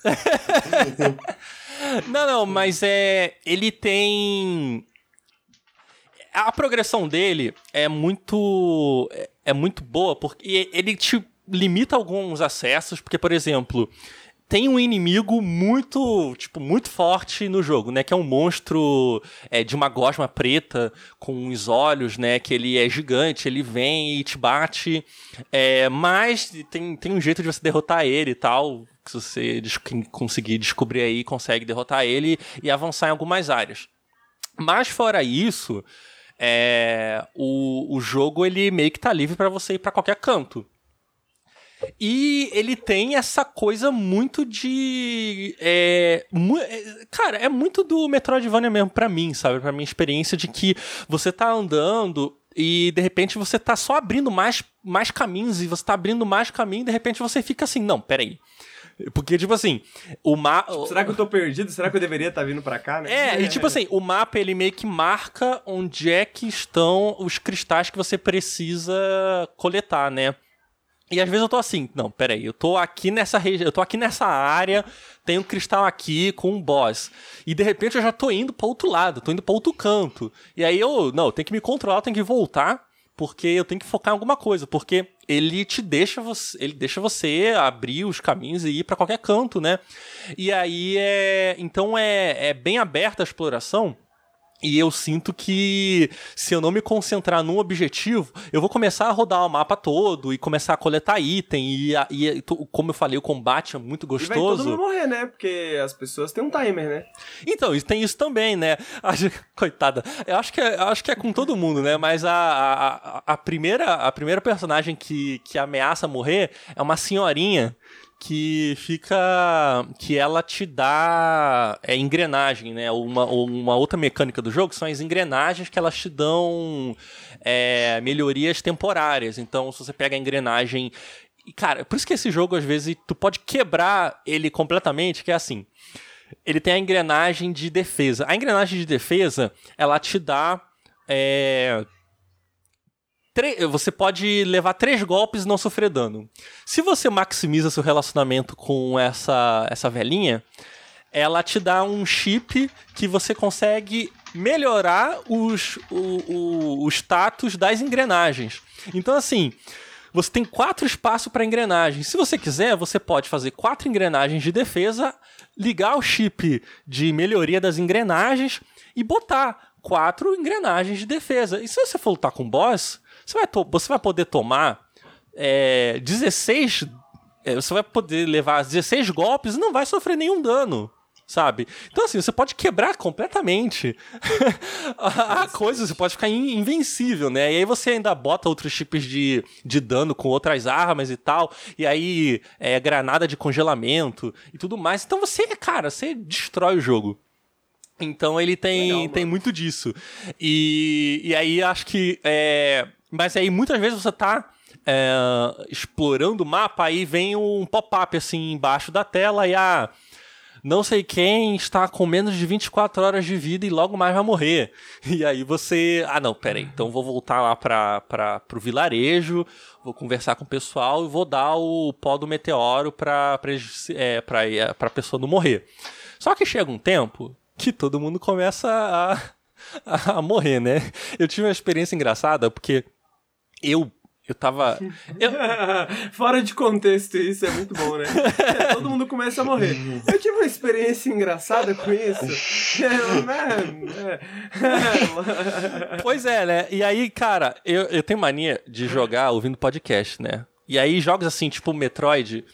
[laughs] não, não, mas é. Ele tem. A progressão dele é muito. É muito boa, porque ele te limita alguns acessos, porque, por exemplo, tem um inimigo muito, tipo, muito forte no jogo, né? Que é um monstro é, de uma gosma preta com os olhos, né? Que ele é gigante, ele vem e te bate. É, mas tem, tem um jeito de você derrotar ele e tal se você conseguir descobrir aí, consegue derrotar ele e avançar em algumas áreas. Mas fora isso, é, o, o jogo ele meio que tá livre para você ir para qualquer canto. E ele tem essa coisa muito de. É, mu é, cara, é muito do Metroidvania mesmo para mim, sabe? Pra minha experiência de que você tá andando e de repente você tá só abrindo mais, mais caminhos e você tá abrindo mais caminho e de repente você fica assim: não, peraí. Porque, tipo assim, o mapa. Tipo, será que eu tô perdido? Será que eu deveria estar tá vindo pra cá, né? É, e tipo assim, o mapa ele meio que marca onde é que estão os cristais que você precisa coletar, né? E às vezes eu tô assim, não, peraí, eu tô aqui nessa região, eu tô aqui nessa área, tem um cristal aqui com um boss. E de repente eu já tô indo para outro lado, tô indo para outro canto. E aí eu, não, tem que me controlar, tem que voltar porque eu tenho que focar em alguma coisa, porque ele te deixa você, ele deixa você abrir os caminhos e ir para qualquer canto, né? E aí é, então é, é bem aberta a exploração. E eu sinto que se eu não me concentrar num objetivo, eu vou começar a rodar o mapa todo e começar a coletar item. E, e como eu falei, o combate é muito gostoso. E vai todo mundo morrer, né? Porque as pessoas têm um timer, né? Então, tem isso também, né? [laughs] Coitada. Eu acho que é, eu acho que é com todo mundo, né? Mas a, a, a, primeira, a primeira personagem que, que ameaça morrer é uma senhorinha que fica que ela te dá é engrenagem, né? Uma, uma outra mecânica do jogo são as engrenagens que elas te dão é, melhorias temporárias. Então, se você pega a engrenagem cara, por isso que esse jogo às vezes tu pode quebrar ele completamente, que é assim. Ele tem a engrenagem de defesa. A engrenagem de defesa, ela te dá é, você pode levar três golpes e não sofrer dano. Se você maximiza seu relacionamento com essa, essa velhinha, ela te dá um chip que você consegue melhorar os, o, o, o status das engrenagens. Então, assim, você tem quatro espaços para engrenagens. Se você quiser, você pode fazer quatro engrenagens de defesa, ligar o chip de melhoria das engrenagens e botar quatro engrenagens de defesa. E se você for lutar com o boss, você vai, você vai poder tomar é, 16. É, você vai poder levar 16 golpes e não vai sofrer nenhum dano sabe? Então, assim, você pode quebrar completamente [laughs] a, coisa, você pode ficar invencível, né? E aí você ainda bota outros tipos de, de dano com outras armas e tal, e aí é granada de congelamento e tudo mais. Então você, cara, você destrói o jogo. Então ele tem, Legal, tem muito disso. E, e aí acho que. É, mas aí muitas vezes você tá é, explorando o mapa, aí vem um pop-up assim embaixo da tela e ah, não sei quem está com menos de 24 horas de vida e logo mais vai morrer. [laughs] E aí você, ah não, peraí, então vou voltar lá para pro vilarejo, vou conversar com o pessoal e vou dar o pó do meteoro para é, é, para pessoa não morrer. Só que chega um tempo que todo mundo começa a, [laughs] a morrer, né? Eu tive uma experiência engraçada porque eu eu tava. [laughs] Eu... Fora de contexto, isso é muito bom, né? É, [laughs] todo mundo começa a morrer. Eu tive uma experiência engraçada com isso. É, é, pois é, né? E aí, cara, eu, eu tenho mania de jogar ouvindo podcast, né? E aí, jogos assim, tipo Metroid.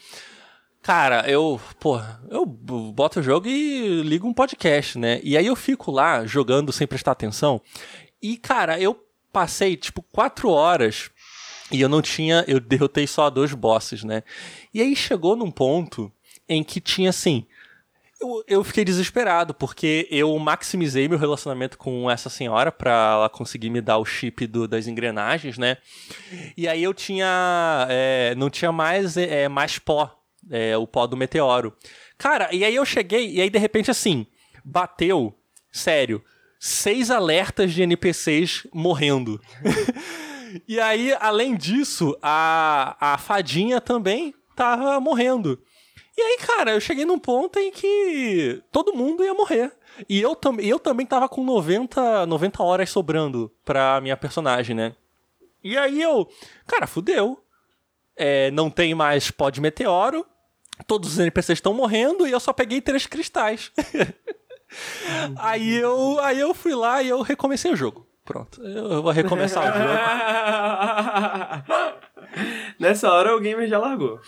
Cara, eu, pô, eu boto o jogo e ligo um podcast, né? E aí eu fico lá jogando sem prestar atenção. E, cara, eu passei, tipo, quatro horas e eu não tinha. Eu derrotei só dois bosses, né? E aí chegou num ponto em que tinha assim. Eu, eu fiquei desesperado, porque eu maximizei meu relacionamento com essa senhora para ela conseguir me dar o chip do, das engrenagens, né? E aí eu tinha. É, não tinha mais, é, mais pó, é, o pó do meteoro. Cara, e aí eu cheguei, e aí de repente assim, bateu, sério, seis alertas de NPCs morrendo. [laughs] E aí, além disso, a, a fadinha também tava morrendo. E aí, cara, eu cheguei num ponto em que todo mundo ia morrer. E eu, tam eu também tava com 90, 90 horas sobrando pra minha personagem, né? E aí eu, cara, fudeu. É, não tem mais pó de meteoro. Todos os NPCs estão morrendo e eu só peguei três cristais. [laughs] aí, eu, aí eu fui lá e eu recomecei o jogo. Pronto, eu vou recomeçar o jogo. [laughs] Nessa hora o gamer já largou.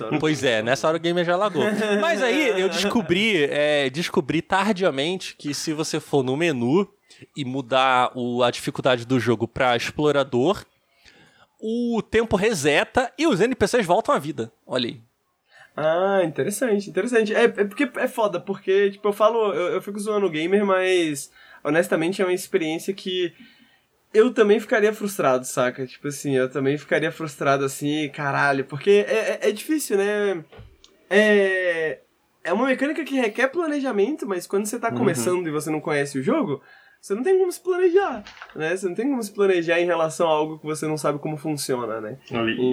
Hora... Pois é, nessa hora o gamer já largou. [laughs] Mas aí eu descobri, é, descobri tardiamente que se você for no menu e mudar o, a dificuldade do jogo para explorador, o tempo reseta e os NPCs voltam à vida. Olha aí. Ah, interessante, interessante. É, é porque é foda, porque, tipo, eu falo, eu, eu fico zoando o gamer, mas honestamente é uma experiência que eu também ficaria frustrado, saca? Tipo assim, eu também ficaria frustrado assim, caralho, porque é, é, é difícil, né? É, é uma mecânica que requer planejamento, mas quando você tá uhum. começando e você não conhece o jogo, você não tem como se planejar, né? Você não tem como se planejar em relação a algo que você não sabe como funciona, né?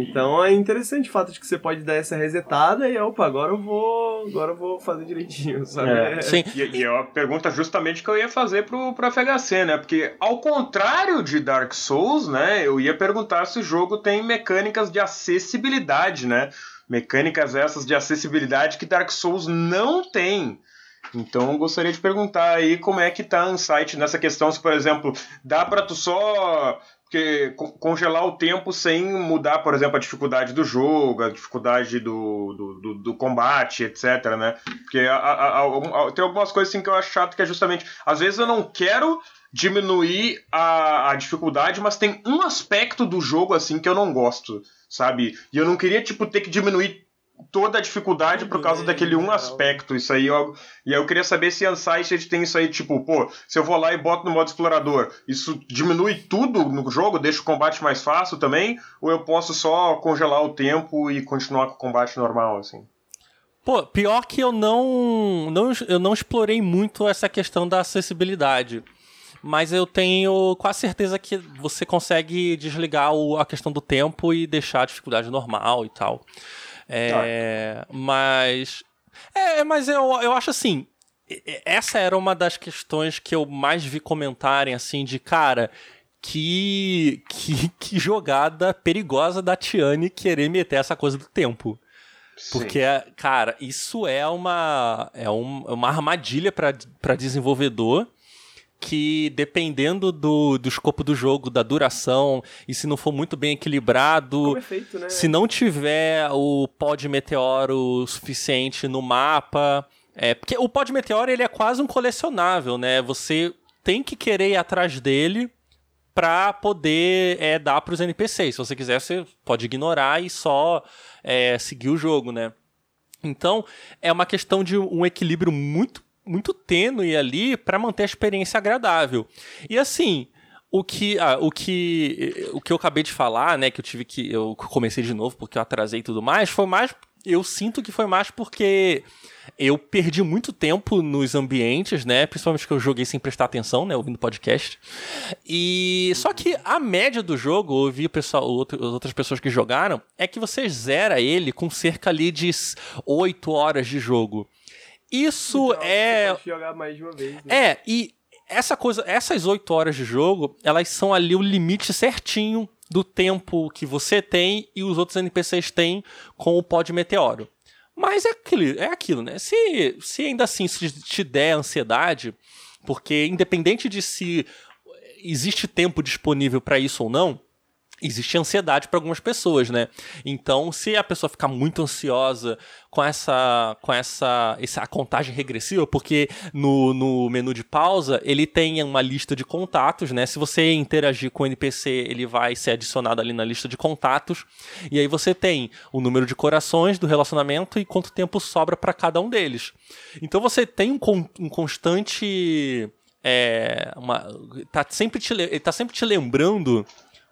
Então é interessante o fato de que você pode dar essa resetada e, opa, agora eu vou, agora eu vou fazer direitinho, [laughs] sabe? É, sim. E, e é uma pergunta justamente que eu ia fazer pro, pro FHC, né? Porque ao contrário de Dark Souls, né? Eu ia perguntar se o jogo tem mecânicas de acessibilidade, né? Mecânicas essas de acessibilidade que Dark Souls não tem. Então gostaria de perguntar aí como é que tá o Unsight nessa questão, se por exemplo, dá para tu só que, congelar o tempo sem mudar, por exemplo, a dificuldade do jogo, a dificuldade do, do, do, do combate, etc, né? Porque a, a, a, tem algumas coisas assim que eu acho chato que é justamente, às vezes eu não quero diminuir a, a dificuldade, mas tem um aspecto do jogo assim que eu não gosto, sabe? E eu não queria tipo ter que diminuir toda a dificuldade por causa daquele um aspecto. Isso aí, eu, e aí eu queria saber se Unsighted tem isso aí, tipo, pô, se eu vou lá e boto no modo explorador, isso diminui tudo no jogo, deixa o combate mais fácil também? Ou eu posso só congelar o tempo e continuar com o combate normal, assim? Pô, pior que eu não, não, eu não explorei muito essa questão da acessibilidade. Mas eu tenho quase certeza que você consegue desligar o, a questão do tempo e deixar a dificuldade normal e tal. É, mas. É, mas eu, eu acho assim. Essa era uma das questões que eu mais vi comentarem, assim, de cara. Que, que, que jogada perigosa da Tiane querer meter essa coisa do tempo. Porque, cara, isso é uma, é um, uma armadilha para desenvolvedor que dependendo do, do escopo do jogo, da duração, e se não for muito bem equilibrado, é feito, né? se não tiver o pó de meteoro suficiente no mapa, é porque o pó de meteoro ele é quase um colecionável, né? Você tem que querer ir atrás dele para poder é, dar para os NPCs. Se você quiser, você pode ignorar e só é, seguir o jogo, né? Então, é uma questão de um equilíbrio muito muito tênue ali para manter a experiência agradável. E assim, o que, ah, o que o que eu acabei de falar, né, que eu tive que eu comecei de novo porque eu atrasei e tudo mais, foi mais eu sinto que foi mais porque eu perdi muito tempo nos ambientes, né? Principalmente que eu joguei sem prestar atenção, né? Ouvindo podcast. E só que a média do jogo, eu ouvi o pessoal, outras pessoas que jogaram, é que você zera ele com cerca ali de 8 horas de jogo. Isso então, é. Jogar mais de uma vez. Né? É, e essa coisa, essas 8 horas de jogo, elas são ali o limite certinho do tempo que você tem e os outros NPCs têm com o pó de meteoro. Mas é aquilo, é aquilo, né? Se, se ainda assim se te der ansiedade, porque independente de se existe tempo disponível para isso ou não, existe ansiedade para algumas pessoas, né? Então, se a pessoa ficar muito ansiosa com essa com essa, essa contagem regressiva, porque no, no menu de pausa ele tem uma lista de contatos, né? Se você interagir com o NPC, ele vai ser adicionado ali na lista de contatos, e aí você tem o número de corações do relacionamento e quanto tempo sobra para cada um deles. Então você tem um, um constante é, uma, tá sempre te, ele tá sempre te lembrando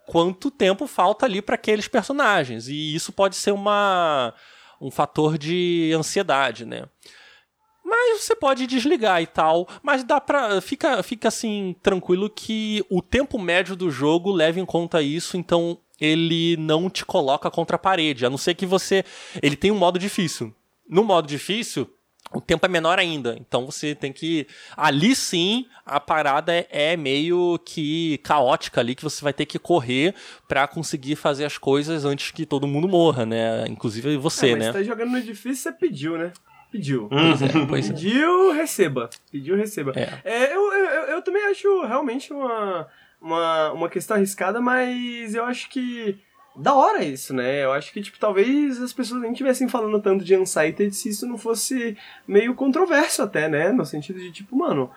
quanto tempo falta ali para aqueles personagens. E isso pode ser uma, um fator de ansiedade, né? Mas você pode desligar e tal, mas dá pra. Fica, fica assim, tranquilo que o tempo médio do jogo leva em conta isso, então ele não te coloca contra a parede, a não ser que você. Ele tem um modo difícil. No modo difícil, o tempo é menor ainda. Então você tem que. Ali sim, a parada é, meio que caótica ali, que você vai ter que correr para conseguir fazer as coisas antes que todo mundo morra, né? Inclusive você, é, né? Você tá jogando no difícil, você pediu, né? Pediu. Pois é, [laughs] pois é. Pediu, receba. Pediu, receba. É. é eu, eu, eu também acho realmente uma, uma, uma questão arriscada, mas eu acho que da hora isso, né? Eu acho que, tipo, talvez as pessoas nem estivessem falando tanto de Unsighted se isso não fosse meio controverso até, né? No sentido de, tipo, mano...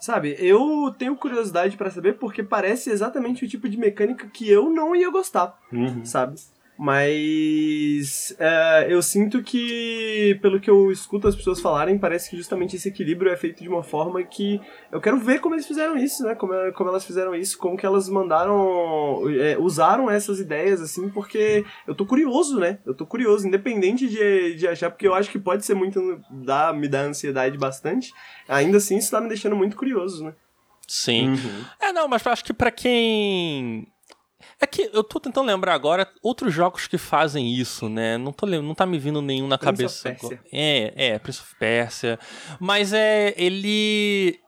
Sabe, eu tenho curiosidade para saber porque parece exatamente o tipo de mecânica que eu não ia gostar, uhum. sabe? Mas é, eu sinto que, pelo que eu escuto as pessoas falarem, parece que justamente esse equilíbrio é feito de uma forma que eu quero ver como eles fizeram isso, né? Como, como elas fizeram isso, como que elas mandaram, é, usaram essas ideias, assim, porque eu tô curioso, né? Eu tô curioso, independente de, de achar, porque eu acho que pode ser muito, dá, me dá ansiedade bastante, ainda assim isso tá me deixando muito curioso, né? Sim. Uhum. É, não, mas acho que para quem é que eu tô tentando lembrar agora outros jogos que fazem isso, né? Não, tô, não tá me vindo nenhum na Prince cabeça. Of. É, é, Prince of Persia. Mas é. Ele.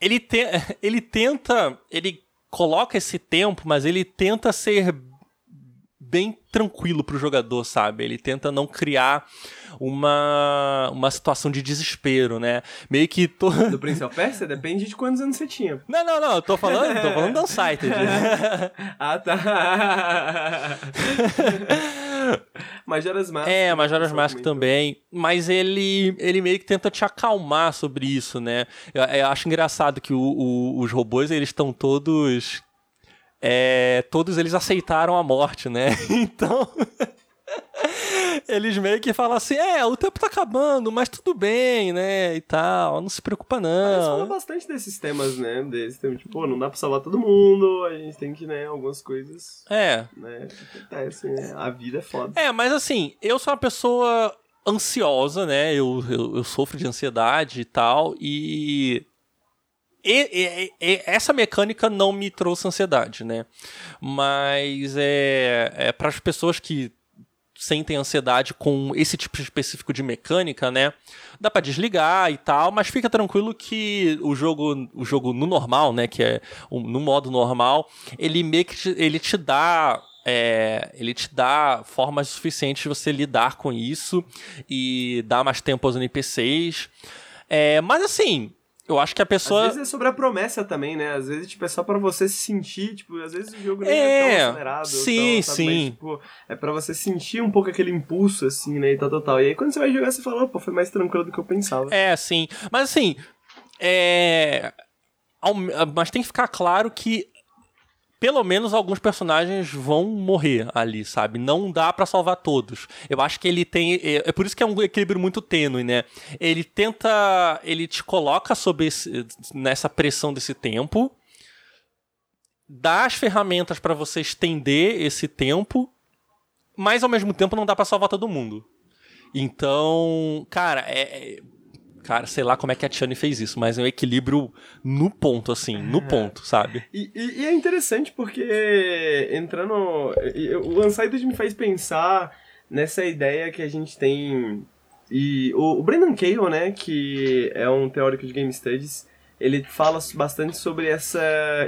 Ele, te, [laughs] ele tenta. Ele coloca esse tempo, mas ele tenta ser bem tranquilo pro jogador, sabe? Ele tenta não criar uma, uma situação de desespero, né? Meio que. To... [laughs] Do Prince of Persia? Depende de quantos anos você tinha. Não, não, não. Eu tô falando, tô falando do Unsighted. [laughs] ah, tá. [laughs] Majora's Mask. É, Majora's Mask também. Mas ele, ele meio que tenta te acalmar sobre isso, né? Eu, eu acho engraçado que o, o, os robôs, eles estão todos é, todos eles aceitaram a morte, né? [laughs] Então. eles meio que falam assim: é, o tempo tá acabando, mas tudo bem, né? E tal, não se preocupa não. Eles falam bastante desses temas, né? Desse tema, tipo, não dá pra salvar todo mundo, a gente tem que, né, algumas coisas. É. Né, acontecem, né? A vida é foda. É, mas assim, eu sou uma pessoa ansiosa, né? Eu, eu, eu sofro de ansiedade e tal, e e, e, e, essa mecânica não me trouxe ansiedade, né? Mas é, é para as pessoas que sentem ansiedade com esse tipo específico de mecânica, né? Dá para desligar e tal, mas fica tranquilo que o jogo, o jogo no normal, né? Que é no modo normal, ele meio que te, ele te dá é, ele te dá formas suficientes de você lidar com isso e dar mais tempo aos NPCs. É, mas assim, eu acho que a pessoa. Às vezes é sobre a promessa também, né? Às vezes, tipo, é só pra você se sentir, tipo, às vezes o jogo nem é, é tão acelerado. Sim, tão, sim. Mas, tipo, é pra você sentir um pouco aquele impulso, assim, né? E tal, tal, tal. E aí quando você vai jogar, você fala, pô, foi mais tranquilo do que eu pensava. É, sim. Mas assim, é. Mas tem que ficar claro que pelo menos alguns personagens vão morrer ali, sabe? Não dá para salvar todos. Eu acho que ele tem. É, é, por isso que é um equilíbrio muito tênue, né? Ele tenta. Ele te coloca sob esse, nessa pressão desse tempo, dá as ferramentas para você estender esse tempo, mas ao mesmo tempo não dá para salvar todo mundo. Então, cara, é, é Cara, sei lá como é que a Tiane fez isso, mas é um equilíbrio no ponto, assim, no é. ponto, sabe? E, e, e, é interessante porque entrando. O Unsighted me faz pensar nessa ideia que a gente tem. E o, o Brendan Cale, né, que é um teórico de Game Studies, ele fala bastante sobre essa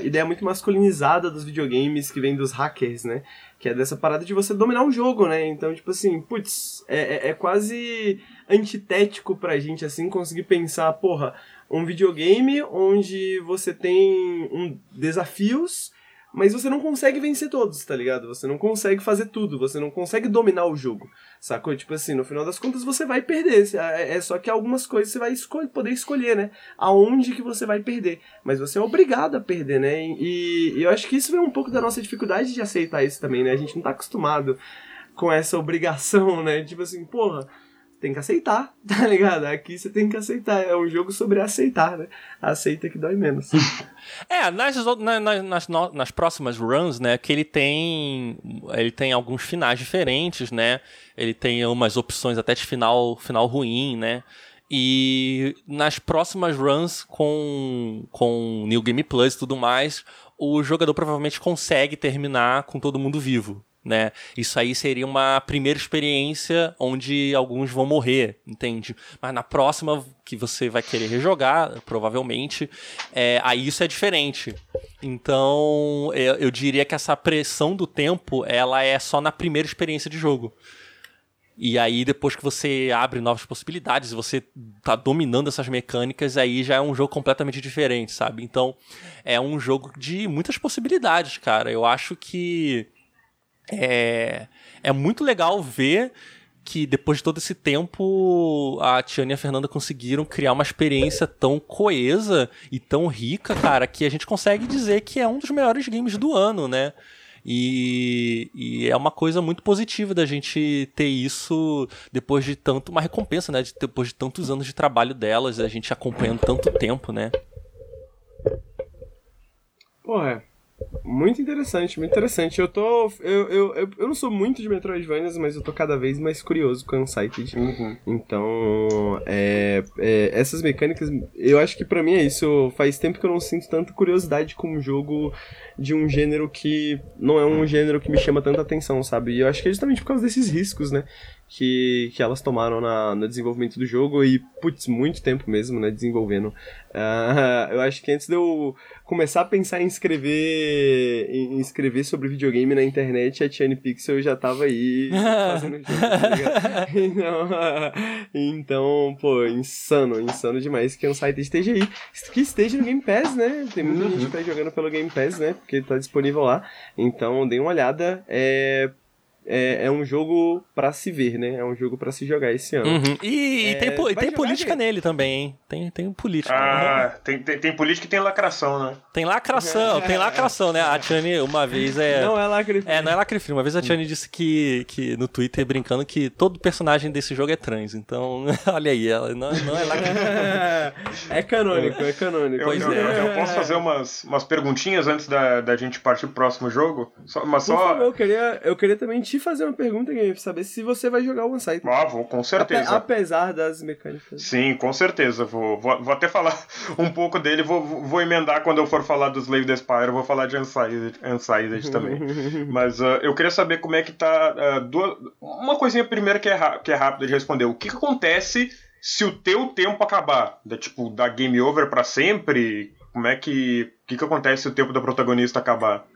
ideia muito masculinizada dos videogames que vem dos hackers, né? Que é dessa parada de você dominar o jogo, né? Então, tipo assim, putz, é, é, é quase antitético pra gente, assim, conseguir pensar, porra, um videogame onde você tem um, desafios mas você não consegue vencer todos, tá ligado? Você não consegue fazer tudo, você não consegue dominar o jogo, sacou? Tipo assim, no final das contas você vai perder, é, é só que algumas coisas você vai poder escolher, né? Aonde que você vai perder, mas você é obrigado a perder, né? E, e eu acho que isso vem um pouco da nossa dificuldade de aceitar isso também, né? A gente não tá acostumado com essa obrigação, né? Tipo assim, porra tem que aceitar, [laughs] tá ligado? Aqui você tem que aceitar. É um jogo sobre aceitar, né? Aceita que dói menos. [laughs] é, nas, nas, nas, nas, próximas runs, né, que ele tem. Ele tem alguns finais diferentes, né? Ele tem umas opções até de final, final ruim, né? E nas próximas runs com, com New Game Plus e tudo mais, o jogador provavelmente consegue terminar com todo mundo vivo né? Isso aí seria uma primeira experiência onde alguns vão morrer, entende? Mas na próxima que você vai querer rejogar, provavelmente, é, aí isso é diferente. Então, eu, eu diria que essa pressão do tempo, ela é só na primeira experiência de jogo. E aí, depois que você abre novas possibilidades, você tá dominando essas mecânicas, aí já é um jogo completamente diferente, sabe? Então, é um jogo de muitas possibilidades, cara. Eu acho que é, é muito legal ver que depois de todo esse tempo a Tiana e a Fernanda conseguiram criar uma experiência tão coesa e tão rica, cara, que a gente consegue dizer que é um dos melhores games do ano, né? E, e, é uma coisa muito positiva da gente ter isso depois de tanto. Uma recompensa, né? De, depois de tantos anos de trabalho delas, a gente acompanhando tanto tempo, né? Porra, Muito interessante, muito interessante. Eu tô. Eu, eu, eu, eu não sou muito de Metroidvanias, mas eu tô cada vez mais curioso com o Unsighted. Uhum. Então, é, é, essas mecânicas, eu acho que pra mim é isso. Faz tempo que eu não sinto tanta curiosidade com um jogo de um gênero que não é um gênero que me chama tanta atenção, sabe? E eu acho que é justamente por causa desses riscos, né? Que, que elas tomaram na, no desenvolvimento do jogo e, putz, muito tempo mesmo, né? Desenvolvendo. Uh, [laughs] eu acho que antes de eu começar a pensar em escrever em escrever sobre videogame na internet, a Tiane Pixel já tava aí [laughs] fazendo jogo, tá [laughs] então, então, pô, insano, insano demais que um site esteja aí, que esteja no Game Pass, né? Tem muita uhum. gente que tá jogando pelo Game Pass, né? Porque tá disponível lá. Então, dê uma olhada. É, é, é um jogo para se ver, né? É um jogo para se jogar esse ano. Uhum. E, é, tem, tem política nele também, hein? Tem, tem política. Ah, uhum. tem, tem, tem, política e tem lacração, né? Tem lacração, tem lacração, né? A Tiane, uma vez é. Não é lacrifilme. É, não é lacrifilme. Uma vez a Tiane disse que, que no Twitter, brincando, que todo personagem desse jogo é trans. Então, [laughs] olha aí, ela não, não é lacrifilme. [laughs] é canônico, é canônico. Eu, eu, eu, eu, posso fazer umas, umas perguntinhas antes da, da gente partir pro próximo jogo? Só, mas só... Favor, eu, queria, eu queria também te fazer uma pergunta, Game, pra saber se você vai jogar o OneSide. Ah, vou, com certeza. apesar das mecânicas. Sim, com certeza. Vou, vou, vou até falar [laughs] um pouco dele, vou, vou emendar quando eu for falar do Slave the Spire, vou falar de Unsided, Unsided também. [laughs] Mas uh, eu queria saber como é que tá. Uh, duas... Uma coisinha primeiro que é, que é rápida de responder. O que, que acontece se o teu tempo acabar? Da, tipo, da game over para sempre? Como é que. O que, que acontece se o tempo da protagonista acabar?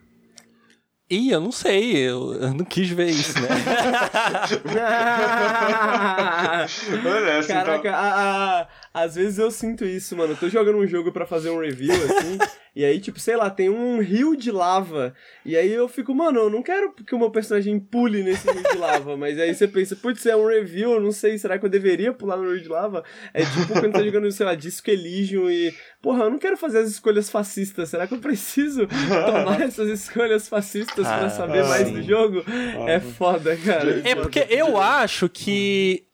Ih, eu não sei, eu, eu não quis ver isso, né? [laughs] [laughs] Caraca, a, a, às vezes eu sinto isso, mano. Eu tô jogando um jogo para fazer um review, assim, [laughs] e aí, tipo, sei lá, tem um rio de lava, e aí eu fico, mano, eu não quero que o meu personagem pule nesse rio de lava, mas aí você pensa, putz, é um review, eu não sei, será que eu deveria pular no rio de lava? É tipo quando tá jogando, sei lá, Disco Elysium e, porra, eu não quero fazer as escolhas fascistas, será que eu preciso [laughs] tomar essas escolhas fascistas ah, para saber ah, mais sim. do jogo? Ah, é foda, cara. É porque eu acho que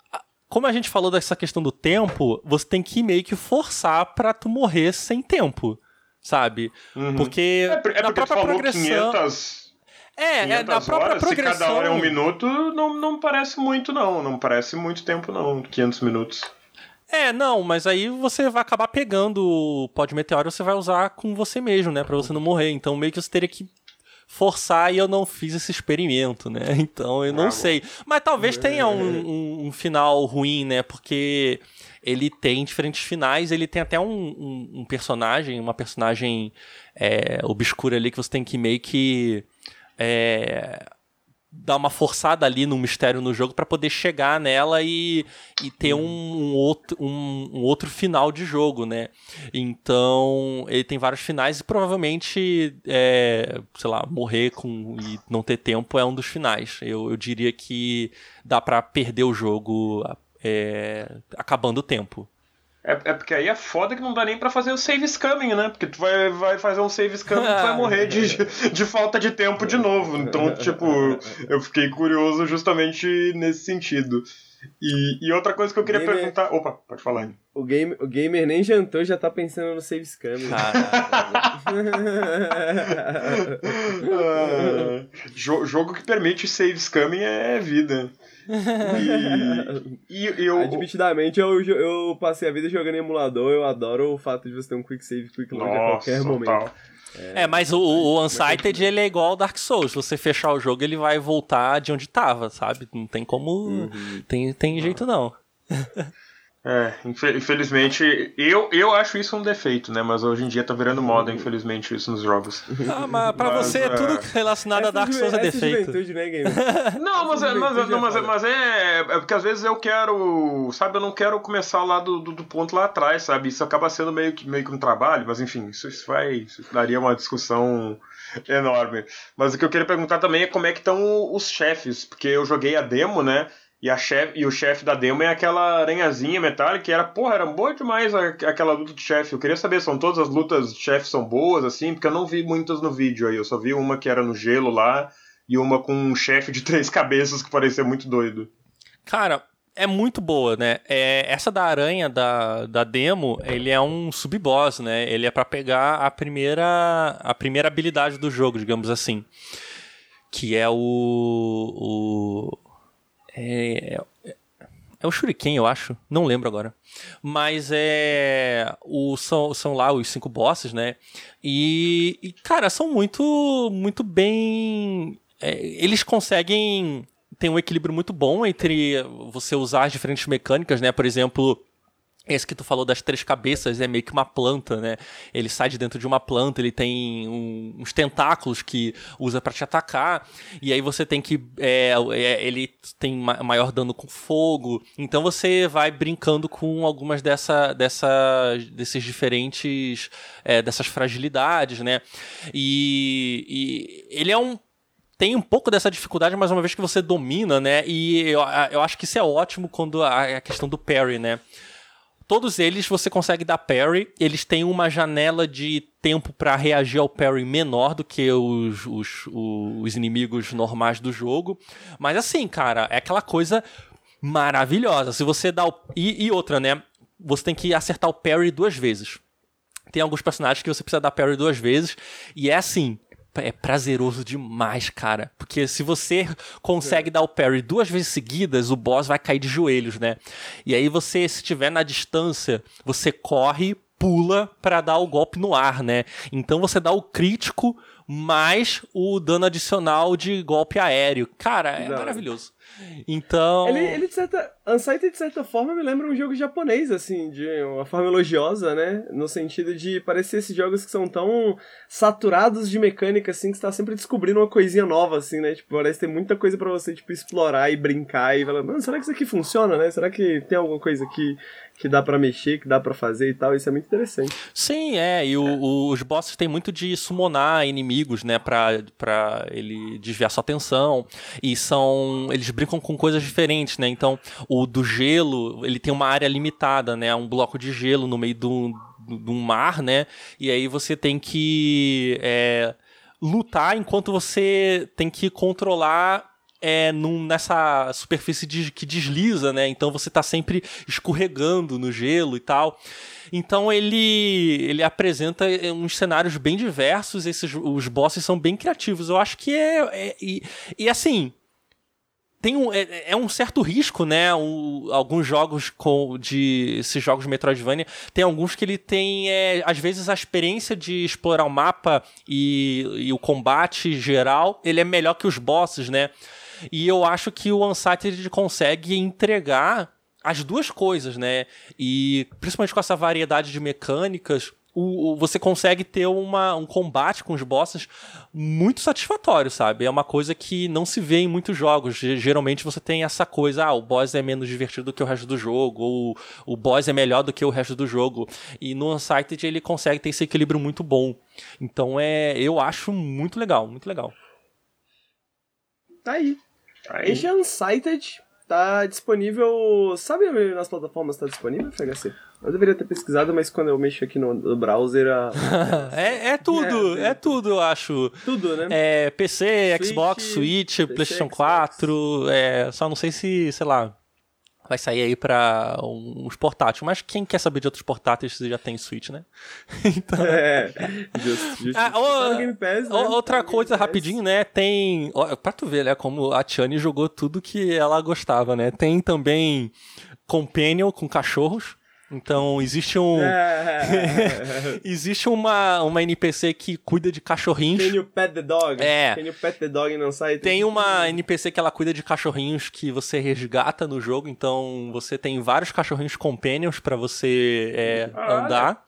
como a gente falou dessa questão do tempo, você tem que meio que forçar para tu morrer sem tempo, sabe? Uhum. Porque, é, é na própria progressão... 500... É, 500 é, na própria horas, progressão... Se cada hora é um minuto, não, não parece muito, não. Não parece muito tempo, não. 500 minutos. É, não, mas aí você vai acabar pegando o pó de meteoro você vai usar com você mesmo, né? Pra você não morrer. Então meio que você teria que forçar e eu não fiz esse experimento, né? [laughs] Então eu não ah, sei. Mas talvez tenha um, um, um, final ruim, né? Porque ele tem diferentes finais, ele tem até um, um personagem, uma personagem é, obscura ali que você tem que meio que. É, dar uma forçada ali no mistério no jogo para poder chegar nela e, e ter um, um outro, um, um, outro final de jogo, né? Então, ele tem vários finais e provavelmente, é, sei lá, morrer com e não ter tempo é um dos finais. Eu, eu diria que dá para perder o jogo é, acabando o tempo. É, é porque aí é foda que não dá nem pra fazer o save scamming, né? Porque tu vai, vai fazer um save scamming e vai [laughs] morrer de, de falta de tempo de novo. Então, tipo, eu fiquei curioso justamente nesse sentido. E, e outra coisa que eu queria gamer... perguntar. Opa, pode falar aí. O, game, o gamer nem jantou já tá pensando no save scamming. [laughs] ah, jogo que permite save scamming é vida. E, [laughs] e eu. Admitidamente, eu, eu passei a vida jogando em emulador, eu adoro o fato de você ter um quick save, quick load a qualquer momento. É, é, mas o, o Unsighted ele é igual ao Dark Souls. Se você fechar o jogo, ele vai voltar de onde tava, sabe? Não tem como. Uhum. Tem, tem jeito não. É, infelizmente, eu, eu acho isso um defeito, né? Mas hoje em dia tá virando moda, infelizmente, isso nos jogos. [laughs] Ah, mas pra mas, você é tudo relacionado a Dark Souls é defeito. Né, [laughs] não, mas, é, mas, é, mas, é, mas é, é, porque às vezes eu quero, sabe, eu não quero começar lá do, do, do, ponto lá atrás, sabe? Isso acaba sendo meio que, meio que um trabalho, mas enfim, isso, isso vai, isso daria uma discussão enorme. Mas o que eu queria perguntar também é como é que estão os chefes, porque eu joguei a demo, né? E, a chef, e o chefe da demo é aquela aranhazinha metálica que era, porra, era boa demais a, aquela luta de chefe. Eu queria saber, são todas as lutas de chefe são boas, assim? Porque eu não vi muitas no vídeo aí. Eu só vi uma que era no gelo lá e uma com um chefe de [laughs] três cabeças que parecia muito doido. Cara, é muito boa, né? É, essa da aranha da, da demo, ele é um sub-boss, né? Ele é para pegar a primeira a primeira habilidade do jogo, digamos assim, que é o, o é, é, é o Shuriken, eu acho. Não lembro agora. Mas é. O, são, são lá os cinco bosses, né? E, e cara, são muito, muito bem. É, eles conseguem. Tem um equilíbrio muito bom entre você usar as diferentes mecânicas, né? Por exemplo, esse que tu falou das três cabeças é meio que uma planta, né? Ele sai de dentro de uma planta, ele tem um, uns tentáculos que usa para te atacar, e aí você tem que. É, é, ele tem maior dano com fogo, então você vai brincando com algumas dessa, dessa, desses diferentes. É, dessas fragilidades, né? E, e ele é um tem um pouco dessa dificuldade, mas uma vez que você domina, né? E eu, eu acho que isso é ótimo quando a, a questão do parry, né? Todos eles você consegue dar parry, eles têm uma janela de tempo para reagir ao parry menor do que os, os, os inimigos normais do jogo. Mas assim, cara, é aquela coisa maravilhosa. Se você dá o. E, e outra, né? Você tem que acertar o parry duas vezes. Tem alguns personagens que você precisa dar parry duas vezes. E é assim é prazeroso demais, cara. Porque se você consegue é. dar o parry duas vezes seguidas, o boss vai cair de joelhos, né? E aí você, se estiver na distância, você corre, pula para dar o golpe no ar, né? Então você dá o crítico mais o dano adicional de golpe aéreo. Cara, é Não. maravilhoso. Então. Ele, ele de certa. Unsighted, de certa forma, me lembra um jogo japonês, assim, de uma forma elogiosa, né? No sentido de parecer esses jogos que são tão saturados de mecânica, assim, que você tá sempre descobrindo uma coisinha nova, assim, né? Tipo, parece ter muita coisa para você, tipo, explorar e brincar e falar, mano, será que isso aqui funciona, né? Será que tem alguma coisa aqui que dá para mexer, que dá para fazer e tal. Isso é muito interessante. Sim, é. E o, o, os bosses têm muito de summonar inimigos, né? Pra, pra ele desviar sua atenção. E são. Eles brincam com coisas diferentes, né? Então, o do gelo, ele tem uma área limitada, né? Um bloco de gelo no meio do, do, mar, né? E aí você tem que. É, lutar enquanto você tem que controlar é num, nessa superfície de, que desliza, né? Então você tá sempre escorregando no gelo e tal. Então ele ele apresenta é, uns cenários bem diversos, esses os bosses são bem criativos. Eu acho que é, é e, e assim, tem um, é, é, um certo risco, né? Um, alguns jogos com de esses jogos Metroidvania tem alguns que ele tem é, às vezes a experiência de explorar o mapa e, e o combate geral ele é melhor que os bosses, né? E eu acho que o Unsighted consegue entregar as duas coisas, né? E principalmente com essa variedade de mecânicas, o, o, você consegue ter uma, um combate com os bosses muito satisfatório, sabe? É uma coisa que não se vê em muitos jogos. Geralmente você tem essa coisa, ah, o boss é menos divertido do que o resto do jogo, ou o boss é melhor do que o resto do jogo. E no Unsighted ele consegue ter esse equilíbrio muito bom. Então é, eu acho muito legal, muito legal. Tá aí. Aí. Este Unsighted tá disponível. Sabe nas plataformas tá disponível, FHC? Eu deveria ter pesquisado, mas quando eu mexo aqui no, browser. A... [laughs] é, é tudo, é, é, tudo, eu acho. Tudo, né? É PC, Switch, Xbox, Switch, PC, PlayStation Xbox. 4. É, só não sei se, sei lá, vai sair aí para uns portáteis. Mas quem quer saber de outros portáteis se já tem Switch, né? [laughs] então... É, just, just, ah, o, Pass, né? Outra coisa rapidinho, né? Tem. Ó, pra tu ver, né? Como a Tiane jogou tudo que ela gostava, né? Tem também Companion com cachorros. Então, existe um. É. [laughs] existe uma, uma NPC que cuida de cachorrinhos. Tem o Pet the Dog. É. Tem o Pet the Dog não sai. Tem uma NPC que ela cuida de cachorrinhos que você resgata no jogo. Então, você tem vários cachorrinhos companions para você é, andar.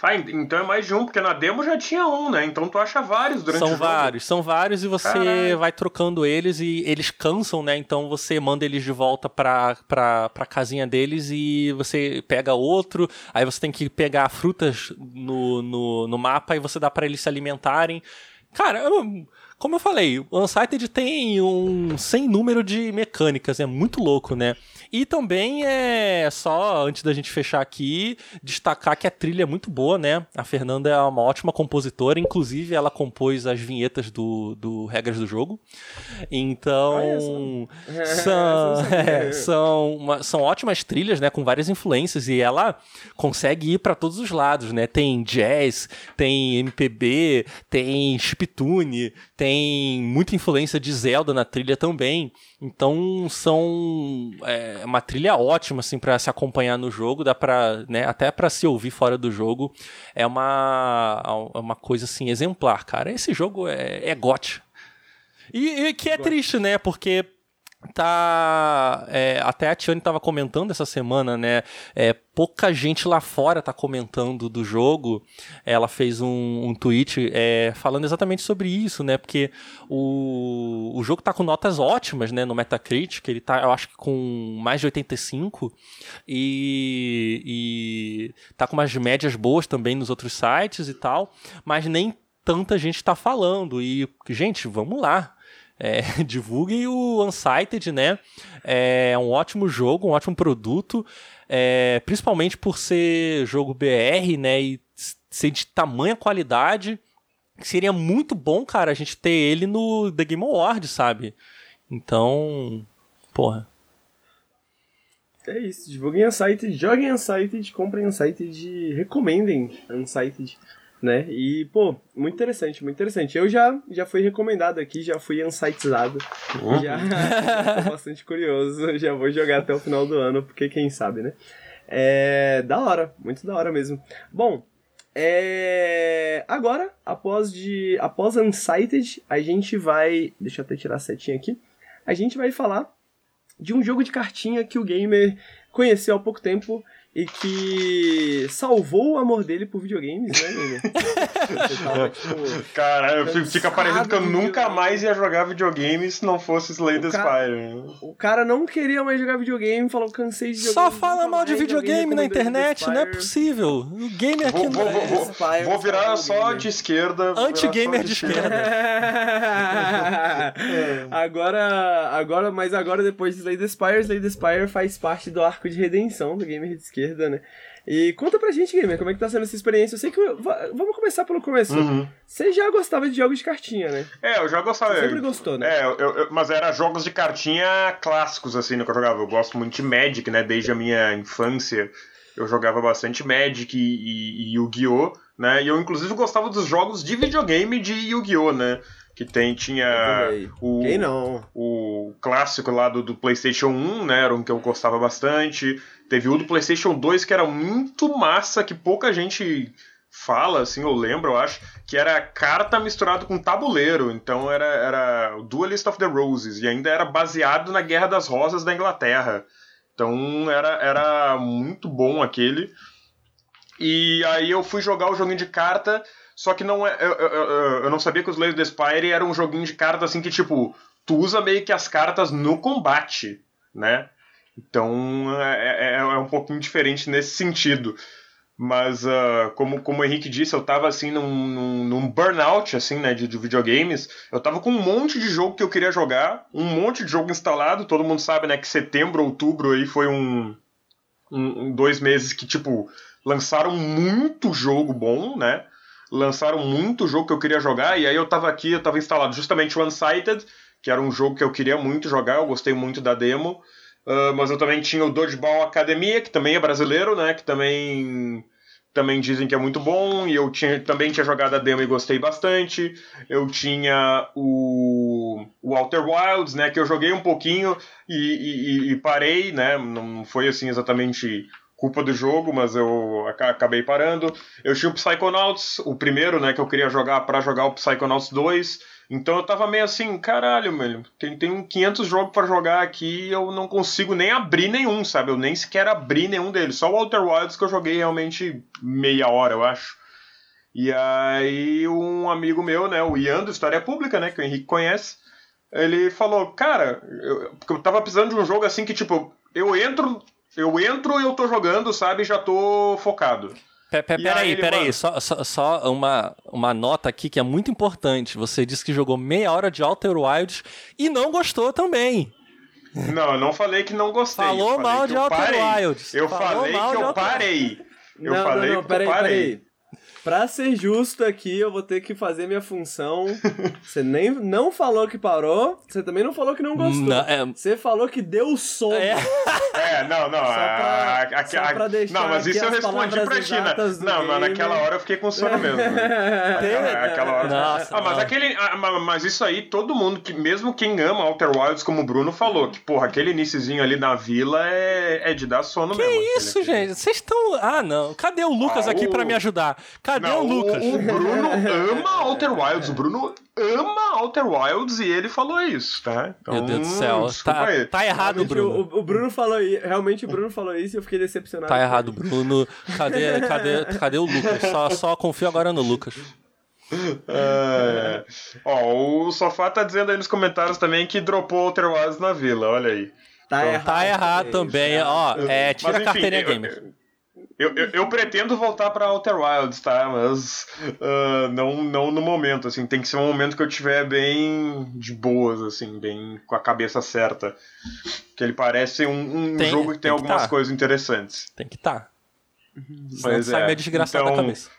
Ah, então é mais de um, porque na demo já tinha um, né? Então tu acha vários durante são o jogo. São vários, são vários e você Caralho. vai trocando eles e eles cansam, né? Então você manda eles de volta pra, pra, pra casinha deles e você pega outro, aí você tem que pegar frutas no, no, no mapa e você dá para eles se alimentarem. Cara, eu, como eu falei, o Unsighted tem um sem número de mecânicas, é muito louco, né? E também é só, antes da gente fechar aqui, destacar que a trilha é muito boa, né? A Fernanda é uma ótima compositora, inclusive ela compôs as vinhetas do, do Regras do Jogo. Então, [laughs] são, [laughs] é, são, uma, são ótimas trilhas, né? Com várias influências e ela consegue ir para todos os lados, né? Tem jazz, tem MPB, tem chiptune, tem muita influência de Zelda na trilha também. Então são é uma trilha ótima assim para se acompanhar no jogo, dá para, né, até para se ouvir fora do jogo. É uma é uma coisa assim exemplar, cara. Esse jogo é é got. E, e que é triste, né? Porque tá é, até a Tiane estava comentando essa semana né? É, pouca gente lá fora tá comentando do jogo. Ela fez um, um tweet é, falando exatamente sobre isso né? Porque o, o jogo tá com notas ótimas né? No Metacritic ele tá eu acho que com mais de 85 e, e tá com umas médias boas também nos outros sites e tal mas nem tanta gente está falando. E gente vamos lá é, [laughs] divulguem o Unsighted, né? É um ótimo jogo, um ótimo produto, é, principalmente por ser jogo BR, né? E ser de tamanha qualidade. Seria muito bom, cara, a gente ter ele no The Game Awards, sabe? Então, porra. É isso, divulguem Unsighted, joguem Unsighted, comprem Unsighted, recomendem Unsighted né? E, pô, muito interessante, muito interessante. Eu já, já fui recomendado aqui, já fui unsightizado, uhum. [laughs] já tô bastante curioso, já vou jogar até o final do ano, porque quem sabe, né? É da hora, muito da hora mesmo. Bom, é... agora, após de após Unsighted, a gente vai, deixa eu até tirar a setinha aqui. A gente vai falar de um jogo de cartinha que o gamer conheceu há pouco tempo e que salvou o amor dele por videogames, né, Nene? [laughs] tipo, Cara, fica parecendo que eu nunca mais ia jogar videogame se não fosse Slay the Spire. O cara não queria mais jogar videogame, falou, cansei de jogar. Só fala mal de videogame na internet, não é possível. O game aqui vou, não vou, vou, vou, vou virar só de esquerda. Anti-gamer de esquerda. [laughs] agora, agora, mas agora depois de Slay the Spire, Slay the Spire faz parte do arco de redenção do gamer de esquerda esquerda, né? E conta pra gente, Gamer, como é que tá sendo essa experiência? Eu sei que. Vamos começar pelo começo. Uhum. Você já gostava de jogos de cartinha, né? É, eu já gostava. Você sempre gostou, né? É, eu, eu, mas era jogos de cartinha clássicos, assim, no que eu jogava. Eu gosto muito de Magic, né? Desde a minha infância. Eu jogava bastante Magic e, e, e Yu-Gi-Oh! né? E eu, inclusive, gostava dos jogos de videogame de Yu-Gi-Oh! né? Que tem tinha o Quem não? o clássico lá do, do, PlayStation 1, né, era um que eu gostava bastante. Teve o do PlayStation 2 que era muito massa, que pouca gente fala, assim, ou lembra, eu acho, que era carta misturado com tabuleiro. Então era, era o Duelist of the Roses, e ainda era baseado na Guerra das Rosas da Inglaterra. Então era, era muito bom aquele. E aí eu fui jogar o joguinho de carta só que não é. Eu, eu, eu não sabia que os Slaves the Spire era um joguinho de cartas assim que, tipo, tu usa meio que as cartas no combate, né? Então é, é, é um pouquinho diferente nesse sentido. Mas, uh, como, como o Henrique disse, eu tava assim num, num, num burnout assim, né, de, de, videogames. Eu tava com um monte de jogo que eu queria jogar, um monte de jogo instalado. Todo mundo sabe, né, que setembro, outubro aí foi um, um, um dois meses que, tipo, lançaram muito jogo bom, né? Lançaram muito jogo que eu queria jogar, e aí eu tava aqui, eu tava instalado justamente o Unsighted, que era um jogo que eu queria muito jogar, eu gostei muito da demo. Uh, mas eu também tinha o Dodgeball Academia, que também é brasileiro, né? Que também também dizem que é muito bom, e eu tinha, também tinha jogado a demo e gostei bastante. Eu tinha o, o Outer Wilds, né, que eu joguei um pouquinho e, e, e parei, né, não foi assim exatamente culpa do jogo, mas eu acabei parando. Eu tinha o Psychonauts, o primeiro, né, que eu queria jogar para jogar o Psychonauts 2. Então eu tava meio assim, caralho, mano, tem, tem 500 jogos para jogar aqui e eu não consigo nem abrir nenhum, sabe? Eu nem sequer abri nenhum deles. Só o Outer Wilds que eu joguei realmente meia hora, eu acho. E aí um amigo meu, né, o Ian do História Pública, né, que o Henrique conhece, ele falou, cara, eu, eu tava precisando de um jogo assim que, tipo, eu entro eu entro e eu tô jogando, sabe? Já tô focado. Peraí, peraí, só, só, só, uma, uma nota aqui que é muito importante. Você disse que jogou meia hora de Outer Wilds e não gostou também. Não, eu não falei que não gostei. Falou mal de Outer Wilds. Eu Falou falei que eu parei. Eu não, falei não, não, que peraí, eu parei. Peraí. Pra ser justo aqui, eu vou ter que fazer minha função. [laughs] Você nem não falou que parou, você também não falou que não gostou. Não, é... Você falou que deu sono. É, [laughs] é não, não. Só pra, a, a, só pra deixar Não, mas isso eu respondi pra ti, né? Não, mas naquela hora eu fiquei com sono mesmo. [laughs] aquela, aquela hora. Nossa, ah, mas aquele. Ah, mas isso aí, todo mundo, que, mesmo quem ama Outer Wilds, como o Bruno falou, que, porra, aquele iniciozinho ali na vila é, é de dar sono que mesmo. Que isso, aquele, gente? Vocês estão. Ah, não. Cadê o Lucas ah, aqui o... pra me ajudar? Cadê não, o Lucas? O, o Bruno [laughs] ama Outer Wilds. O Bruno ama Outer Wilds e ele falou isso, tá? Então, Meu Deus do céu. Tá, tá errado, Bruno. O, o, Bruno falou isso. Realmente o Bruno falou isso e eu fiquei decepcionado. Tá errado, Bruno. Cadê, [laughs] cadê, cadê o Lucas? Só, só confio agora no Lucas. É. Ó, o Sofá tá dizendo aí nos comentários também que dropou Outer Wilds na vila, olha aí. Tá, então, errado, tá errado também. Ó, é, tira Mas, enfim, a carteirinha eu, gamer. Eu, eu, eu, pretendo voltar pra Outer Wilds, tá? Mas uh, não, não no momento, assim. Tem que ser um momento que eu tiver bem de boas, assim, bem com a cabeça certa. Que ele parece um, um tem, jogo que tem, tem algumas tá. coisas interessantes. Tem que estar. Tá. Mas sai é. meio desgraçado então, da cabeça.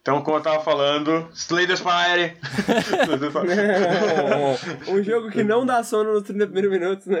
Então, como eu tava falando, Slay the Spire! [laughs] um jogo que não dá sono nos 30 primeiros minutos, né?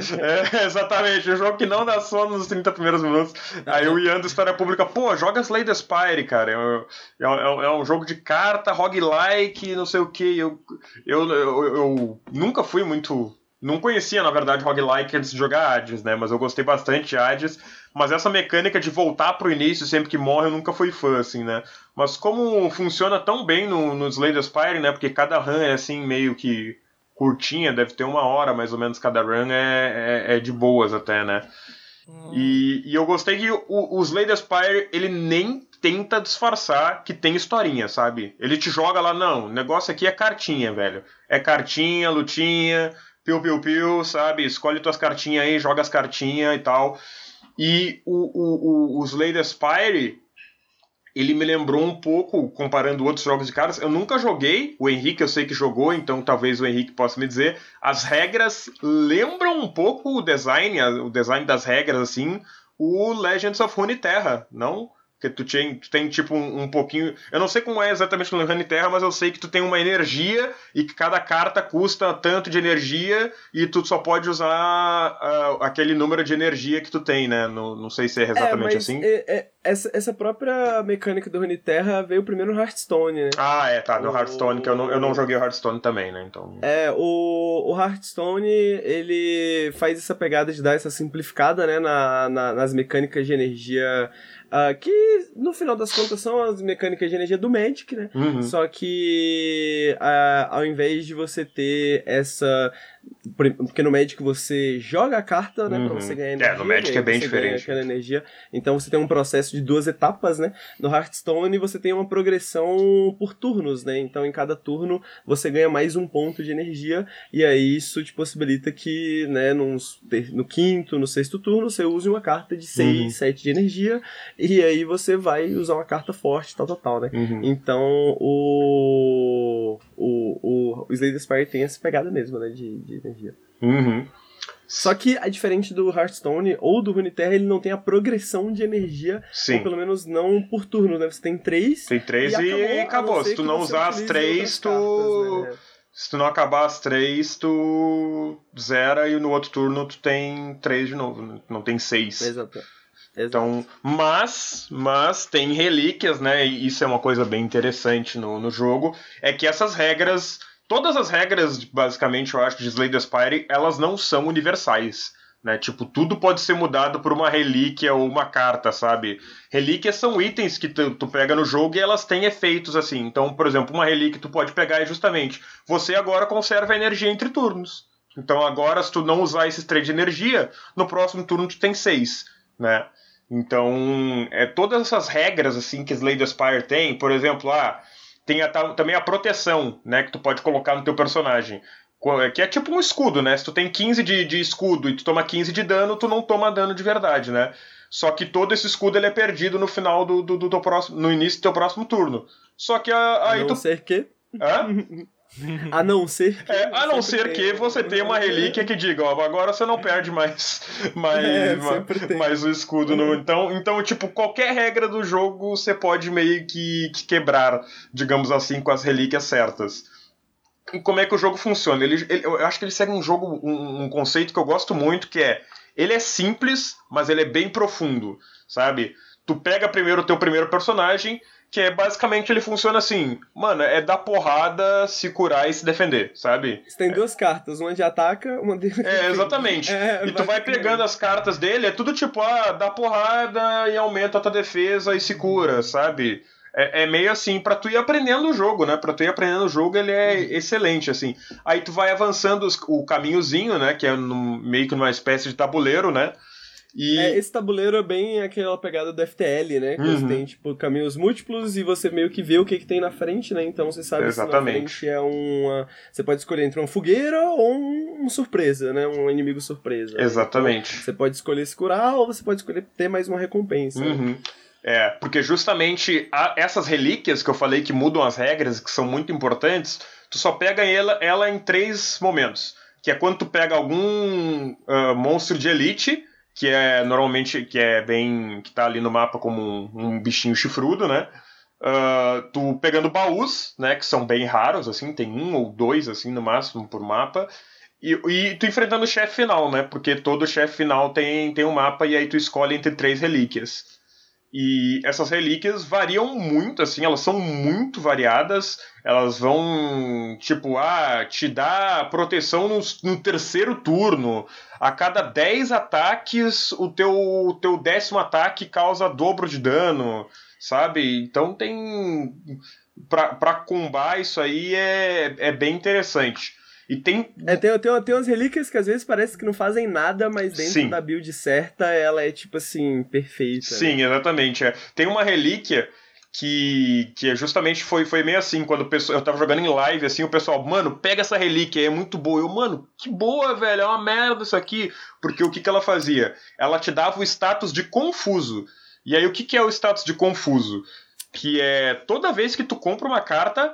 É, exatamente, um jogo que não dá sono nos 30 primeiros minutos. Aí o Ian do História Pública, pô, joga Slay the Spire, cara. É, é, é, é um jogo de carta, roguelike, não sei o que. Eu, eu, eu, eu nunca fui muito não conhecia, na verdade, roguelike antes de jogar Hades, né? Mas eu gostei bastante de Hades. Mas essa mecânica de voltar pro início sempre que morre eu nunca fui fã, assim, né? Mas como funciona tão bem no, no the Spire, né? Porque cada run é assim, meio que curtinha, deve ter uma hora mais ou menos cada run, é, é, é de boas até, né? Hum. E, e, eu gostei que o, o Slay Spire, ele nem tenta disfarçar que tem historinha, sabe? Ele te joga lá, não, o negócio aqui é cartinha, velho. É cartinha, lutinha piu, piu, piu, sabe? Escolhe tuas cartinhas aí, joga as cartinhas e tal. E o, o, o, o Slay Spire, ele me lembrou um pouco, comparando outros jogos de cartas. Eu nunca joguei, o Henrique eu sei que jogou, então talvez o Henrique possa me dizer. As regras lembram um pouco o design, o design das regras, assim, o Legends of Runeterra, não? Porque tu tem, tu tem tipo um, um, pouquinho. Eu não sei como é exatamente no Run Terra, mas eu sei que tu tem uma energia e que cada carta custa tanto de energia e tu só pode usar uh, aquele número de energia que tu tem, né? No, não sei se é exatamente é, assim. É, é, essa, essa própria mecânica do Run Terra veio primeiro no Hearthstone, né? Ah, é, tá. No o... Hearthstone, que eu não, eu não joguei o Hearthstone também, né? Então... É, o, o Hearthstone, ele faz essa pegada de dar essa simplificada, né? Na, na nas mecânicas de energia Uh, que no final das contas são as mecânicas de energia do Magic, né? Uhum. Só que uh, ao invés de você ter essa porque no Magic você joga a carta, né, uhum. pra você ganhar energia. É, no Magic é bem diferente. Aquela energia. Então você tem um processo de duas etapas, né? No Hearthstone você tem uma progressão por turnos, né? Então em cada turno você ganha mais um ponto de energia e aí isso te possibilita que, né, nos, no quinto, no sexto turno você use uma carta de 6, uhum. 7 de energia e aí você vai usar uma carta forte, tal, tal, tal, né? Uhum. Então o o, o, o Slay the Spire tem essa pegada mesmo, né? De, de energia. Uhum. Só que, a diferente do Hearthstone ou do Runeterra, ele não tem a progressão de energia. Sim. Ou pelo menos não por turno, né? Você tem três. Tem três e, e acabou. acabou. Se tu não usar as três, tu. Cartas, né? Se tu não acabar as três, tu zera e no outro turno tu tem três de novo. Né? Não tem seis. Exato. Então, mas, mas tem relíquias, né? E isso é uma coisa bem interessante no, no jogo. É que essas regras, todas as regras, basicamente, eu acho, de Slay the Spire, elas não são universais. Né? Tipo, tudo pode ser mudado por uma relíquia ou uma carta, sabe? Relíquias são itens que tu, tu, pega no jogo e elas têm efeitos assim. Então, por exemplo, uma relíquia tu pode pegar é justamente você agora conserva energia entre turnos. Então agora, se tu não usar esses três de energia, no próximo turno tu tem seis, né? Então, é todas essas regras assim que Slay the Spire tem, por exemplo, ah, tem a, também a proteção, né, que tu pode colocar no teu personagem. Que é tipo um escudo, né? Se tu tem 15 de, de escudo e tu toma 15 de dano, tu não toma dano de verdade, né? Só que todo esse escudo ele é perdido no final do, do, do, do próximo. no início do teu próximo turno. Só que a, aí não tu. ser que. Hã? [laughs] [laughs] A não ser que. É, a não ser que você tenha uma [laughs] relíquia que diga, ó, agora você não perde mais, [laughs] mais, É, ma- sempre tem. mais o escudo. No, então, então, tipo, qualquer regra do jogo você pode meio que, que quebrar, digamos assim, com as relíquias certas. Como é que o jogo funciona? Ele, ele- eu acho que ele segue um jogo, um, um conceito que eu gosto muito, que é ele é simples, mas ele é bem profundo, sabe? Tu pega primeiro o teu primeiro personagem, que é basicamente ele funciona assim, mano, é dar porrada, se curar e se defender, sabe? Você tem duas cartas, uma de ataca, uma de. É, exatamente. É, e tu vai pegando as cartas dele, é tudo tipo, ah, dá porrada e aumenta a tua defesa e se cura, sabe? É, é meio assim, pra tu ir aprendendo o jogo, né? Pra tu ir aprendendo o jogo, ele é Uhum. excelente, assim. Aí tu vai avançando os- o caminhozinho, né? Que é num- meio que numa espécie de tabuleiro, né? E. É, esse tabuleiro é bem aquela pegada do FTL, né? Que Uhum. você tem, tipo, caminhos múltiplos e você meio que vê o que, que tem na frente, né? Então você sabe Exatamente. se na frente é uma. Você pode escolher entre uma fogueira ou um, um surpresa, né? Um inimigo surpresa. né? Exatamente. Então, você pode escolher se curar ou você pode escolher ter mais uma recompensa. né? Uhum. É, porque justamente essas relíquias que eu falei que mudam as regras, que são muito importantes, tu só pega ela, ela em três momentos. Que é quando tu pega algum ah, monstro de elite, que é normalmente que é bem. que tá ali no mapa como um, um bichinho chifrudo, né? Ah, tu pegando baús, né? Que são bem raros, assim, tem um ou dois, assim, no máximo, por mapa. E, e tu enfrentando o chefe final, né? Porque todo chefe final tem, tem um mapa e aí tu escolhe entre três relíquias. E essas relíquias variam muito, assim, elas são muito variadas. Elas vão, tipo, ah, te dá proteção no, no terceiro turno. A cada 10 ataques, o teu, teu décimo ataque causa dobro de dano, sabe? Então tem. Pra, pra combar isso aí é, é bem interessante. E tem É, tem, tem, tem umas relíquias que às vezes parece que não fazem nada, mas dentro Sim. da build certa ela é tipo assim, perfeita. Sim, exatamente. é. Tem uma relíquia que, que é justamente foi, foi meio assim, quando o pessoal, eu tava jogando em live, assim, o pessoal, mano, pega essa relíquia, é muito boa. Eu, mano, que boa, velho, é uma merda isso aqui. Porque o que, que ela fazia? Ela te dava o status de confuso. E aí, o que, que é o status de confuso? Que é toda vez que tu compra uma carta,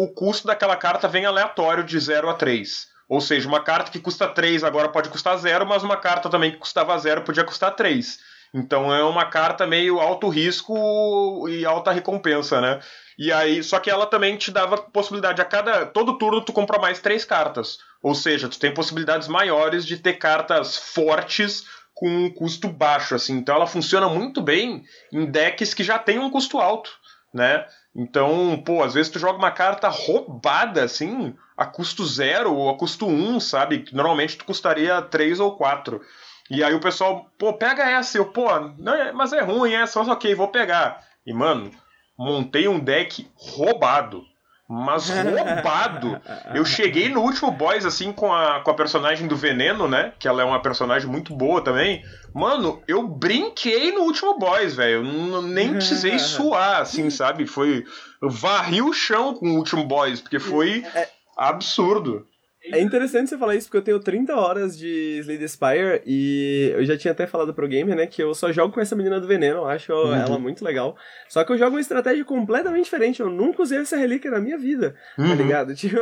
o custo daquela carta vem aleatório de 0 a 3. Ou seja, uma carta que custa 3 agora pode custar 0, mas uma carta também que custava 0 podia custar 3. Então é uma carta meio alto risco e alta recompensa, né? E aí, só que ela também te dava possibilidade a cada todo turno tu compra mais três cartas. Ou seja, tu tem possibilidades maiores de ter cartas fortes com um custo baixo, assim. Então ela funciona muito bem em decks que já tem um custo alto, né? Então, pô, às vezes tu joga uma carta roubada, assim, a custo zero ou a custo um, sabe? Que normalmente tu custaria três ou quatro. E aí o pessoal, pô, pega essa. Eu, pô, não é- mas é ruim essa, mas ok, vou pegar. E, mano, montei um deck roubado. Mas roubado. Eu cheguei no último boss, assim, com a, com a personagem do Veneno, né? Que ela é uma personagem muito boa também. Mano, eu brinquei no último boss, velho. Nem precisei [laughs] suar, assim, sabe? Foi. Eu varri o chão com o último boss, porque foi absurdo. É interessante você falar isso, porque eu tenho 30 horas de Slay the Spire e eu já tinha até falado pro gamer, né, que eu só jogo com essa menina do veneno, eu acho Uhum. ela muito legal. Só que eu jogo uma estratégia completamente diferente, eu nunca usei essa relíquia na minha vida, tá Uhum. ligado? [laughs] Tipo,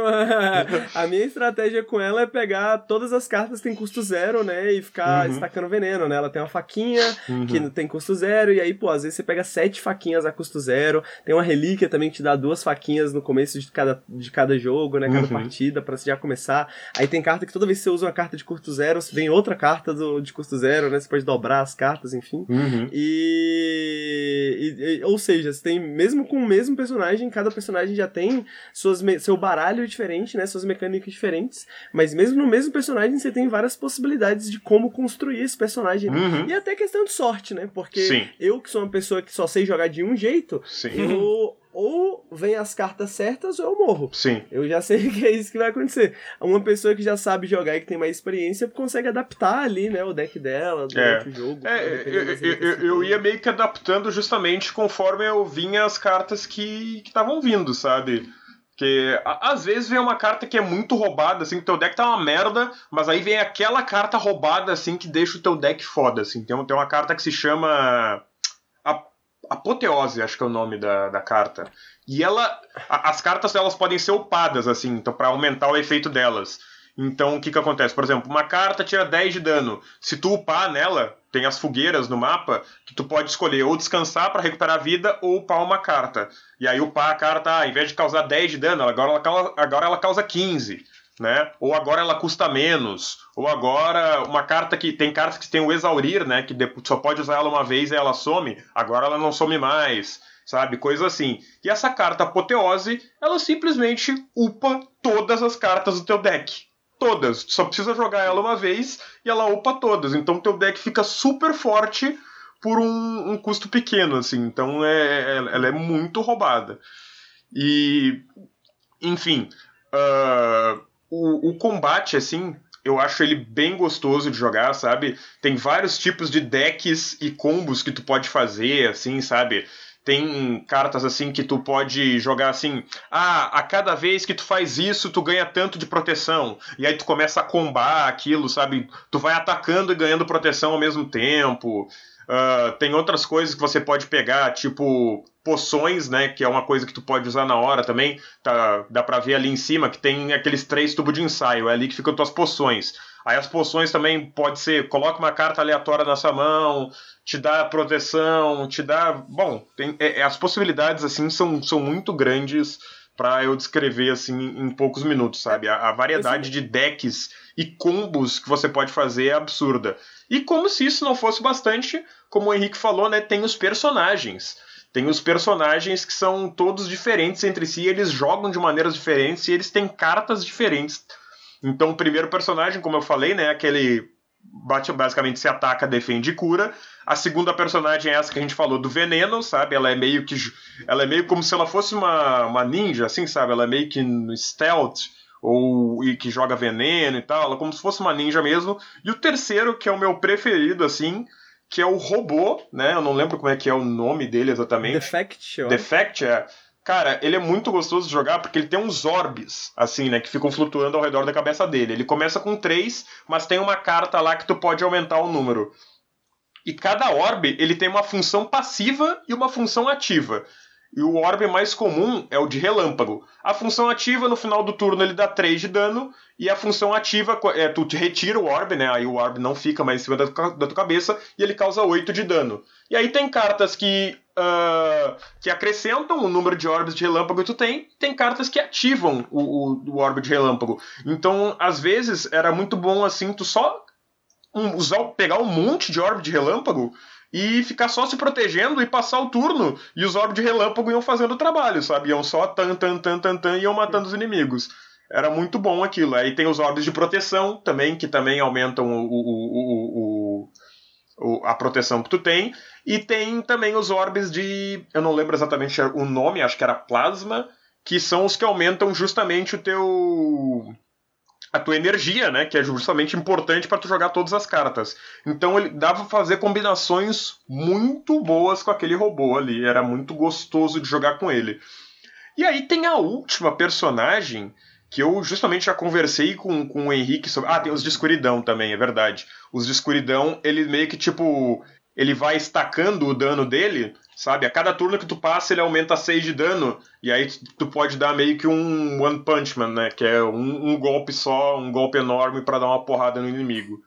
a minha estratégia com ela é pegar todas as cartas que tem custo zero, né, e ficar Uhum. estacando veneno, né? Ela tem uma faquinha Uhum. que tem custo zero, e aí, pô, às vezes você pega sete faquinhas a custo zero, tem uma relíquia também que te dá duas faquinhas no começo de cada, de cada jogo, né, cada Uhum. partida, pra você já começar. Aí tem carta que toda vez que você usa uma carta de custo zero, vem outra carta do, de custo zero, né, você pode dobrar as cartas, enfim. Uhum. E, e- e- Ou seja, você tem, mesmo com o mesmo personagem, cada personagem já tem suas, me- seu baralho diferente, né? Suas mecânicas diferentes. Mas mesmo no mesmo personagem, você tem várias possibilidades de como construir esse personagem. né? Uhum. E até questão de sorte, né? Porque Sim. eu, que sou uma pessoa que só sei jogar de um jeito, Sim. eu ou vem as cartas certas ou eu morro. Sim. Eu já sei [laughs] que é isso que vai acontecer. Uma pessoa que já sabe jogar e que tem mais experiência consegue adaptar ali, né, o deck dela durante É. o jogo. É, eu, eu- eu- ia meio que adaptando justamente conforme eu vinha as cartas que estavam vindo, sabe? Porque às vezes vem uma carta que é muito roubada, assim, que teu deck tá uma merda, mas aí vem aquela carta roubada, assim, que deixa o teu deck foda, assim. Tem, tem uma carta que se chama. Apoteose, acho que é o nome da, da carta. E ela. A, as cartas elas podem ser upadas, assim, então, para aumentar o efeito delas. Então, o que que acontece? Por exemplo, uma carta tira 10 de dano. Se tu upar nela, tem as fogueiras no mapa, que tu pode escolher ou descansar para recuperar a vida ou upar uma carta. E aí upar a carta, ah, invés de causar 10 de dano, agora ela, agora ela causa 15. Né? Ou agora ela custa menos, ou agora uma carta que tem cartas que tem o exaurir, né, que só pode usar ela uma vez e ela some, agora ela não some mais, sabe? Coisa assim. E essa carta apoteose, ela simplesmente upa todas as cartas do teu deck todas. Só precisa jogar ela uma vez e ela upa todas. Então teu deck fica super forte por um, um custo pequeno, assim. Então é, é, ela é muito roubada. E, enfim, uh, o, o combate, assim, eu acho ele bem gostoso de jogar, sabe? Tem vários tipos de decks e combos que tu pode fazer, assim, sabe? tem cartas assim que tu pode jogar assim, ah, a cada vez que tu faz isso, tu ganha tanto de proteção. E aí tu começa a combar aquilo, sabe? Tu vai atacando e ganhando proteção ao mesmo tempo. Uh, tem outras coisas que você pode pegar, tipo poções, né? Que é uma coisa que tu pode usar na hora também. Tá, dá pra ver ali em cima que tem aqueles três tubos de ensaio. É ali que ficam tuas poções. Aí as poções também pode ser, coloca uma carta aleatória na sua mão, te dá proteção, te dá. Bom, tem, é, é as possibilidades assim são, são muito grandes para eu descrever assim em poucos minutos, sabe? A, a variedade de decks e combos que você pode fazer é absurda. E como se isso não fosse bastante, como o Henrique falou, né, tem os personagens. Tem os personagens que são todos diferentes entre si, eles jogam de maneiras diferentes e eles têm cartas diferentes então, o primeiro personagem, como eu falei, né, aquele bate basicamente se ataca, defende e cura. A segunda personagem é essa que a gente falou do veneno, sabe? Ela é meio que ela é meio como se ela fosse uma, uma ninja, assim, sabe? Ela é meio que stealth ou e que joga veneno e tal, ela é como se fosse uma ninja mesmo. E o terceiro, que é o meu preferido assim, que é o robô, né? Eu não lembro como é que é o nome dele exatamente. Defect, Defect é Cara, ele é muito gostoso de jogar porque ele tem uns orbes, assim, né, que ficam flutuando ao redor da cabeça dele. Ele começa com três, mas tem uma carta lá que tu pode aumentar o número. E cada orbe, ele tem uma função passiva e uma função ativa. E o orbe mais comum é o de relâmpago. A função ativa, no final do turno, ele dá 3 de dano. E a função ativa, é, tu retira o orbe, né? Aí o orbe não fica mais em cima da, da tua cabeça. E ele causa 8 de dano. E aí tem cartas que uh, que acrescentam o número de orbes de relâmpago que tu tem, tem cartas que ativam o, o, o orbe de relâmpago. Então, às vezes, era muito bom assim, tu só usar, pegar um monte de orbe de relâmpago e ficar só se protegendo e passar o turno, e os orbes de relâmpago iam fazendo o trabalho, sabe? Iam só tan, tan, tan, tan, tan, iam matando os inimigos. Era muito bom aquilo. Aí tem os orbes de proteção também, que também aumentam o, o, o, a proteção que tu tem. E tem também os orbes de. Eu não lembro exatamente o nome, acho que era plasma, que são os que aumentam justamente o teu. A tua energia, né? Que é justamente importante para tu jogar todas as cartas. Então ele dava pra fazer combinações muito boas com aquele robô ali. Era muito gostoso de jogar com ele. E aí tem a última personagem que eu justamente já conversei com, com o Henrique sobre. Ah, tem os de escuridão também, é verdade. Os de escuridão, ele meio que tipo ele vai estacando o dano dele, sabe? A cada turno que tu passa, ele aumenta 6 de dano. E aí tu pode dar meio que um One Punch Man, né? Que é um, um golpe só, um golpe enorme para dar uma porrada no inimigo.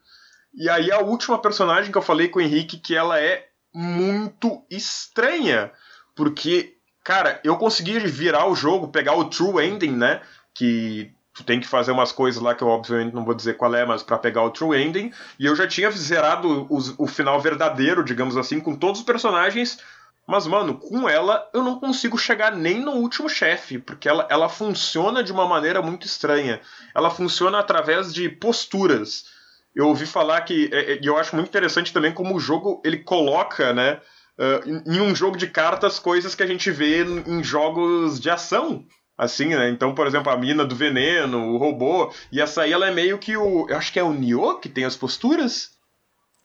E aí a última personagem que eu falei com o Henrique, que ela é muito estranha. Porque, cara, eu consegui virar o jogo, pegar o True Ending, né? Que tu tem que fazer umas coisas lá que eu obviamente não vou dizer qual é, mas para pegar o true ending. E eu já tinha zerado o, o final verdadeiro, digamos assim, com todos os personagens. Mas, mano, com ela eu não consigo chegar nem no último chefe, porque ela, ela funciona de uma maneira muito estranha. Ela funciona através de posturas. Eu ouvi falar que. É, é, e eu acho muito interessante também como o jogo ele coloca, né? Em um jogo de cartas, coisas que a gente vê em jogos de ação assim, né? Então, por exemplo, a mina do veneno, o robô, e essa aí ela é meio que o. Eu acho que é o Nioh que tem as posturas.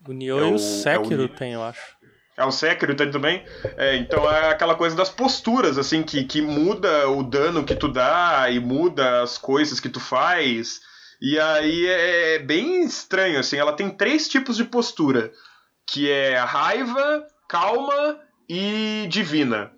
O Nioh é e o, Sekiro é o... tem, eu acho. É o Sekiro também? É, então é aquela coisa das posturas, assim, que, que muda o dano que tu dá e muda as coisas que tu faz. E aí é, é bem estranho, assim, ela tem três tipos de postura, que é raiva, calma e divina.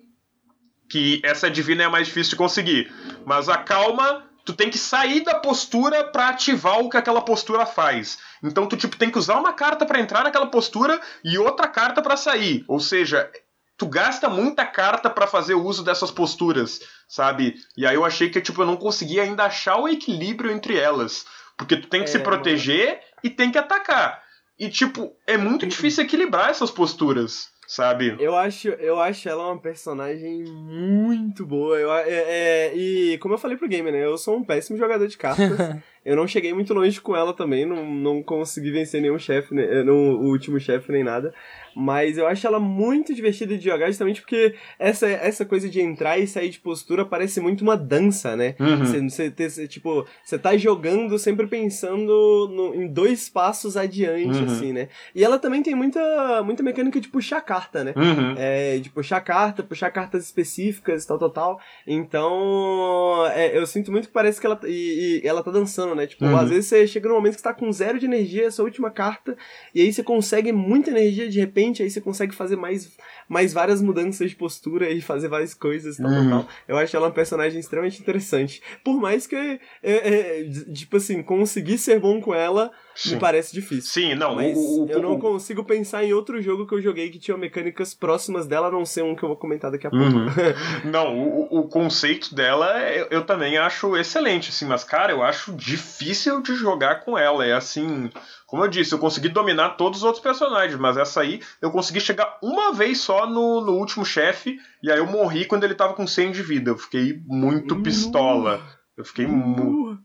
Que essa divina é mais difícil de conseguir. Mas a calma tu tem que sair da postura para ativar o que aquela postura faz. Então tu tipo tem que usar uma carta para entrar naquela postura e outra carta para sair. Ou seja, tu gasta muita carta para fazer uso dessas posturas, sabe? E aí eu achei que tipo eu não conseguia ainda achar o equilíbrio entre elas, porque tu tem que é, se proteger mano. e tem que atacar. E tipo, é muito difícil equilibrar essas posturas sabe? Eu acho, eu acho ela uma personagem muito boa. Eu, é, é, e como eu falei pro game, né? Eu sou um péssimo jogador de cartas. [laughs] eu não cheguei muito longe com ela também, não, não consegui vencer nenhum chefe, né, no último chefe nem nada. Mas eu acho ela muito divertida de jogar, justamente porque essa, essa coisa de entrar e sair de postura parece muito uma dança, né? Uhum. Você, você, tipo, você tá jogando sempre pensando no, em dois passos adiante, uhum. assim, né? E ela também tem muita, muita mecânica de puxar carta, né? Uhum. É, de puxar carta, puxar cartas específicas, tal, tal, tal. Então, é, eu sinto muito que parece que ela, e, e ela tá dançando, né? Tipo, uhum. às vezes você chega num momento que você tá com zero de energia, essa última carta, e aí você consegue muita energia de repente aí você consegue fazer mais, mais várias mudanças de postura e fazer várias coisas tal, uhum. tal, Eu acho ela uma personagem extremamente interessante. Por mais que, é, é, tipo assim, conseguir ser bom com ela Sim. me parece difícil. Sim, não. Mas o, o, eu não o... consigo pensar em outro jogo que eu joguei que tinha mecânicas próximas dela, a não ser um que eu vou comentar daqui a pouco. Uhum. [laughs] não, o, o conceito dela eu, eu também acho excelente, assim, mas, cara, eu acho difícil de jogar com ela. É assim. Como eu disse, eu consegui dominar todos os outros personagens, mas essa aí eu consegui chegar uma vez só no, no último chefe, e aí eu morri quando ele tava com 100 de vida. Eu fiquei muito uhum. pistola. Eu fiquei mu...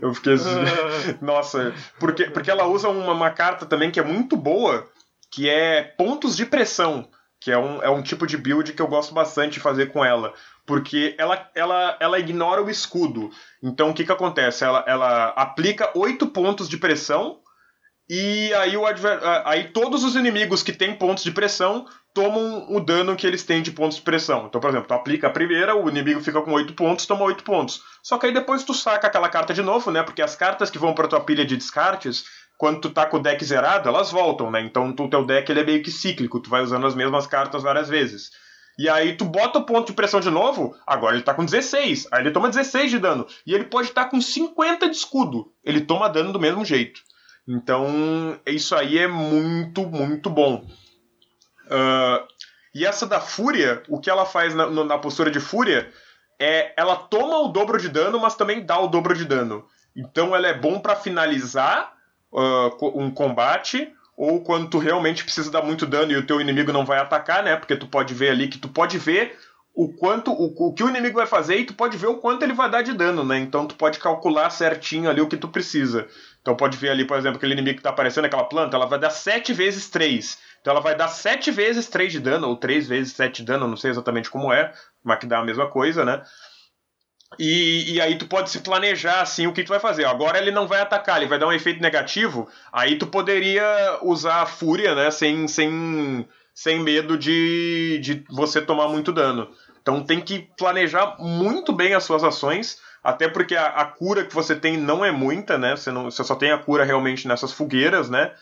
Eu fiquei assim... [laughs] [laughs] Nossa, porque, porque ela usa uma, uma carta também que é muito boa, que é pontos de pressão, que é um, é um tipo de build que eu gosto bastante de fazer com ela. Porque ela, ela, ela ignora o escudo. Então o que, que acontece? Ela, ela aplica 8 pontos de pressão e aí, o adver... aí todos os inimigos que têm pontos de pressão tomam o dano que eles têm de pontos de pressão. Então, por exemplo, tu aplica a primeira, o inimigo fica com 8 pontos, toma 8 pontos. Só que aí depois tu saca aquela carta de novo, né? Porque as cartas que vão pra tua pilha de descartes, quando tu tá com o deck zerado, elas voltam, né? Então o teu deck ele é meio que cíclico, tu vai usando as mesmas cartas várias vezes. E aí tu bota o ponto de pressão de novo, agora ele tá com 16, aí ele toma 16 de dano. E ele pode estar tá com 50 de escudo, ele toma dano do mesmo jeito. Então, isso aí é muito, muito bom. Uh, e essa da Fúria, o que ela faz na, na, postura de Fúria é ela toma o dobro de dano, mas também dá o dobro de dano. Então ela é bom para finalizar uh, um combate ou quando tu realmente precisa dar muito dano e o teu inimigo não vai atacar, né? Porque tu pode ver ali que tu pode ver o quanto o, o que o inimigo vai fazer e tu pode ver o quanto ele vai dar de dano, né? Então tu pode calcular certinho ali o que tu precisa. Então pode ver ali, por exemplo, aquele inimigo que está aparecendo, aquela planta, ela vai dar 7 vezes 3. Então ela vai dar 7 vezes 3 de dano, ou 3 vezes 7 de dano, não sei exatamente como é, mas que dá a mesma coisa, né? E, e, aí tu pode se planejar assim o que tu vai fazer. Agora ele não vai atacar, ele vai dar um efeito negativo. Aí tu poderia usar a fúria, né? Sem, sem, sem medo de, de você tomar muito dano. Então tem que planejar muito bem as suas ações até porque a, a, cura que você tem não é muita, né? Você, não, você só tem a cura realmente nessas fogueiras, né?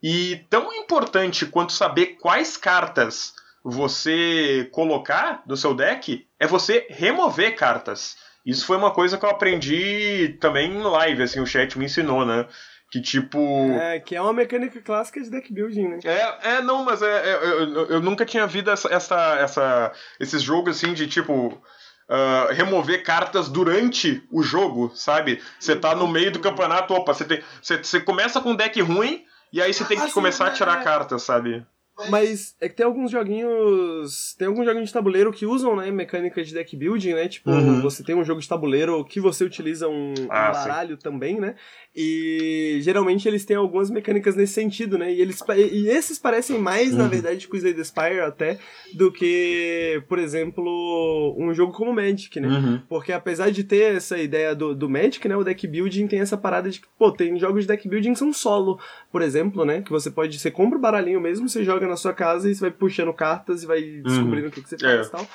E tão importante quanto saber quais cartas você colocar no seu deck é você remover cartas. Isso foi uma coisa que eu aprendi também em live, assim, o chat me ensinou, né? Que tipo. É, que é uma mecânica clássica de deck building, né? É, é não, mas é, é eu, eu, nunca tinha visto essa, essa, essa, esses jogos assim de tipo uh, remover cartas durante o jogo, sabe? Você tá no meio do campeonato, opa, você, tem, você, você começa com um deck ruim e aí você tem que assim, começar a tirar é... cartas, sabe? Mas é que tem alguns joguinhos. Tem alguns joguinhos de tabuleiro que usam, né, mecânica de deck building, né? Tipo, uhum. você tem um jogo de tabuleiro que você utiliza um, ah, um baralho sim. também, né? E geralmente eles têm algumas mecânicas nesse sentido, né? E, eles, e esses parecem mais, uhum. na verdade, com Slay the Spire até, do que, por exemplo, um jogo como Magic, né? Uhum. Porque apesar de ter essa ideia do, do Magic, né? O deck building tem essa parada de que, pô, tem jogos de deck building que são solo, por exemplo, né? Que você pode. Você compra o baralhinho mesmo, você joga joga na sua casa e você vai puxando cartas e vai descobrindo uhum. o que, que você faz é. e tal.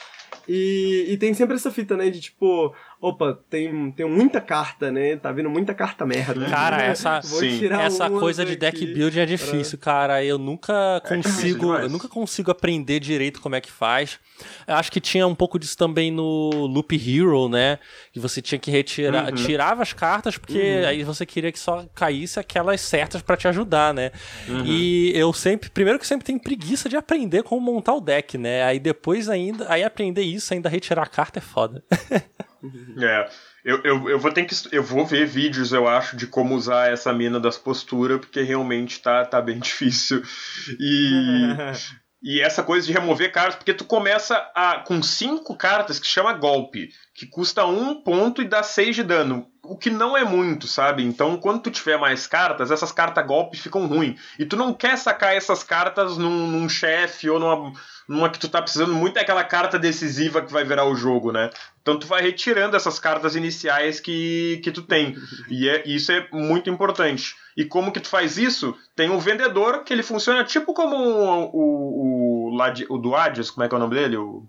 E, e tem sempre essa fita, né, de tipo, opa, tem, tem muita carta, né? Tá vindo muita carta merda. Cara, essa, essa coisa de deck building é difícil, pra... cara. Eu nunca é consigo, é eu nunca consigo aprender direito como é que faz. Eu acho que tinha um pouco disso também no Loop Hero, né? Que você tinha que retirar, uhum. tirava as cartas porque uhum. aí você queria que só caísse aquelas certas para te ajudar, né? Uhum. E eu sempre, primeiro que sempre tenho preguiça de aprender como montar o deck, né? Aí depois ainda, aí aprender isso, ainda retirar a carta é foda. [laughs] É. Eu, eu, eu vou ter que. Eu vou ver vídeos, eu acho, de como usar essa mina das posturas, porque realmente tá, tá bem [laughs] difícil. E. [laughs] e essa coisa de remover cartas, porque tu começa a, com cinco cartas que chama golpe, que custa um ponto e dá seis de dano. O que não é muito, sabe? Então, quando tu tiver mais cartas, essas cartas golpe ficam ruins. E tu não quer sacar essas cartas num, num chefe ou numa numa que tu tá precisando muito é aquela carta decisiva que vai virar o jogo, né? Então tu vai retirando essas cartas iniciais que, que tu tem. E é, isso é muito importante. E como que tu faz isso? Tem um vendedor que ele funciona tipo como o, o, o, o do Adios, como é que é o nome dele? O...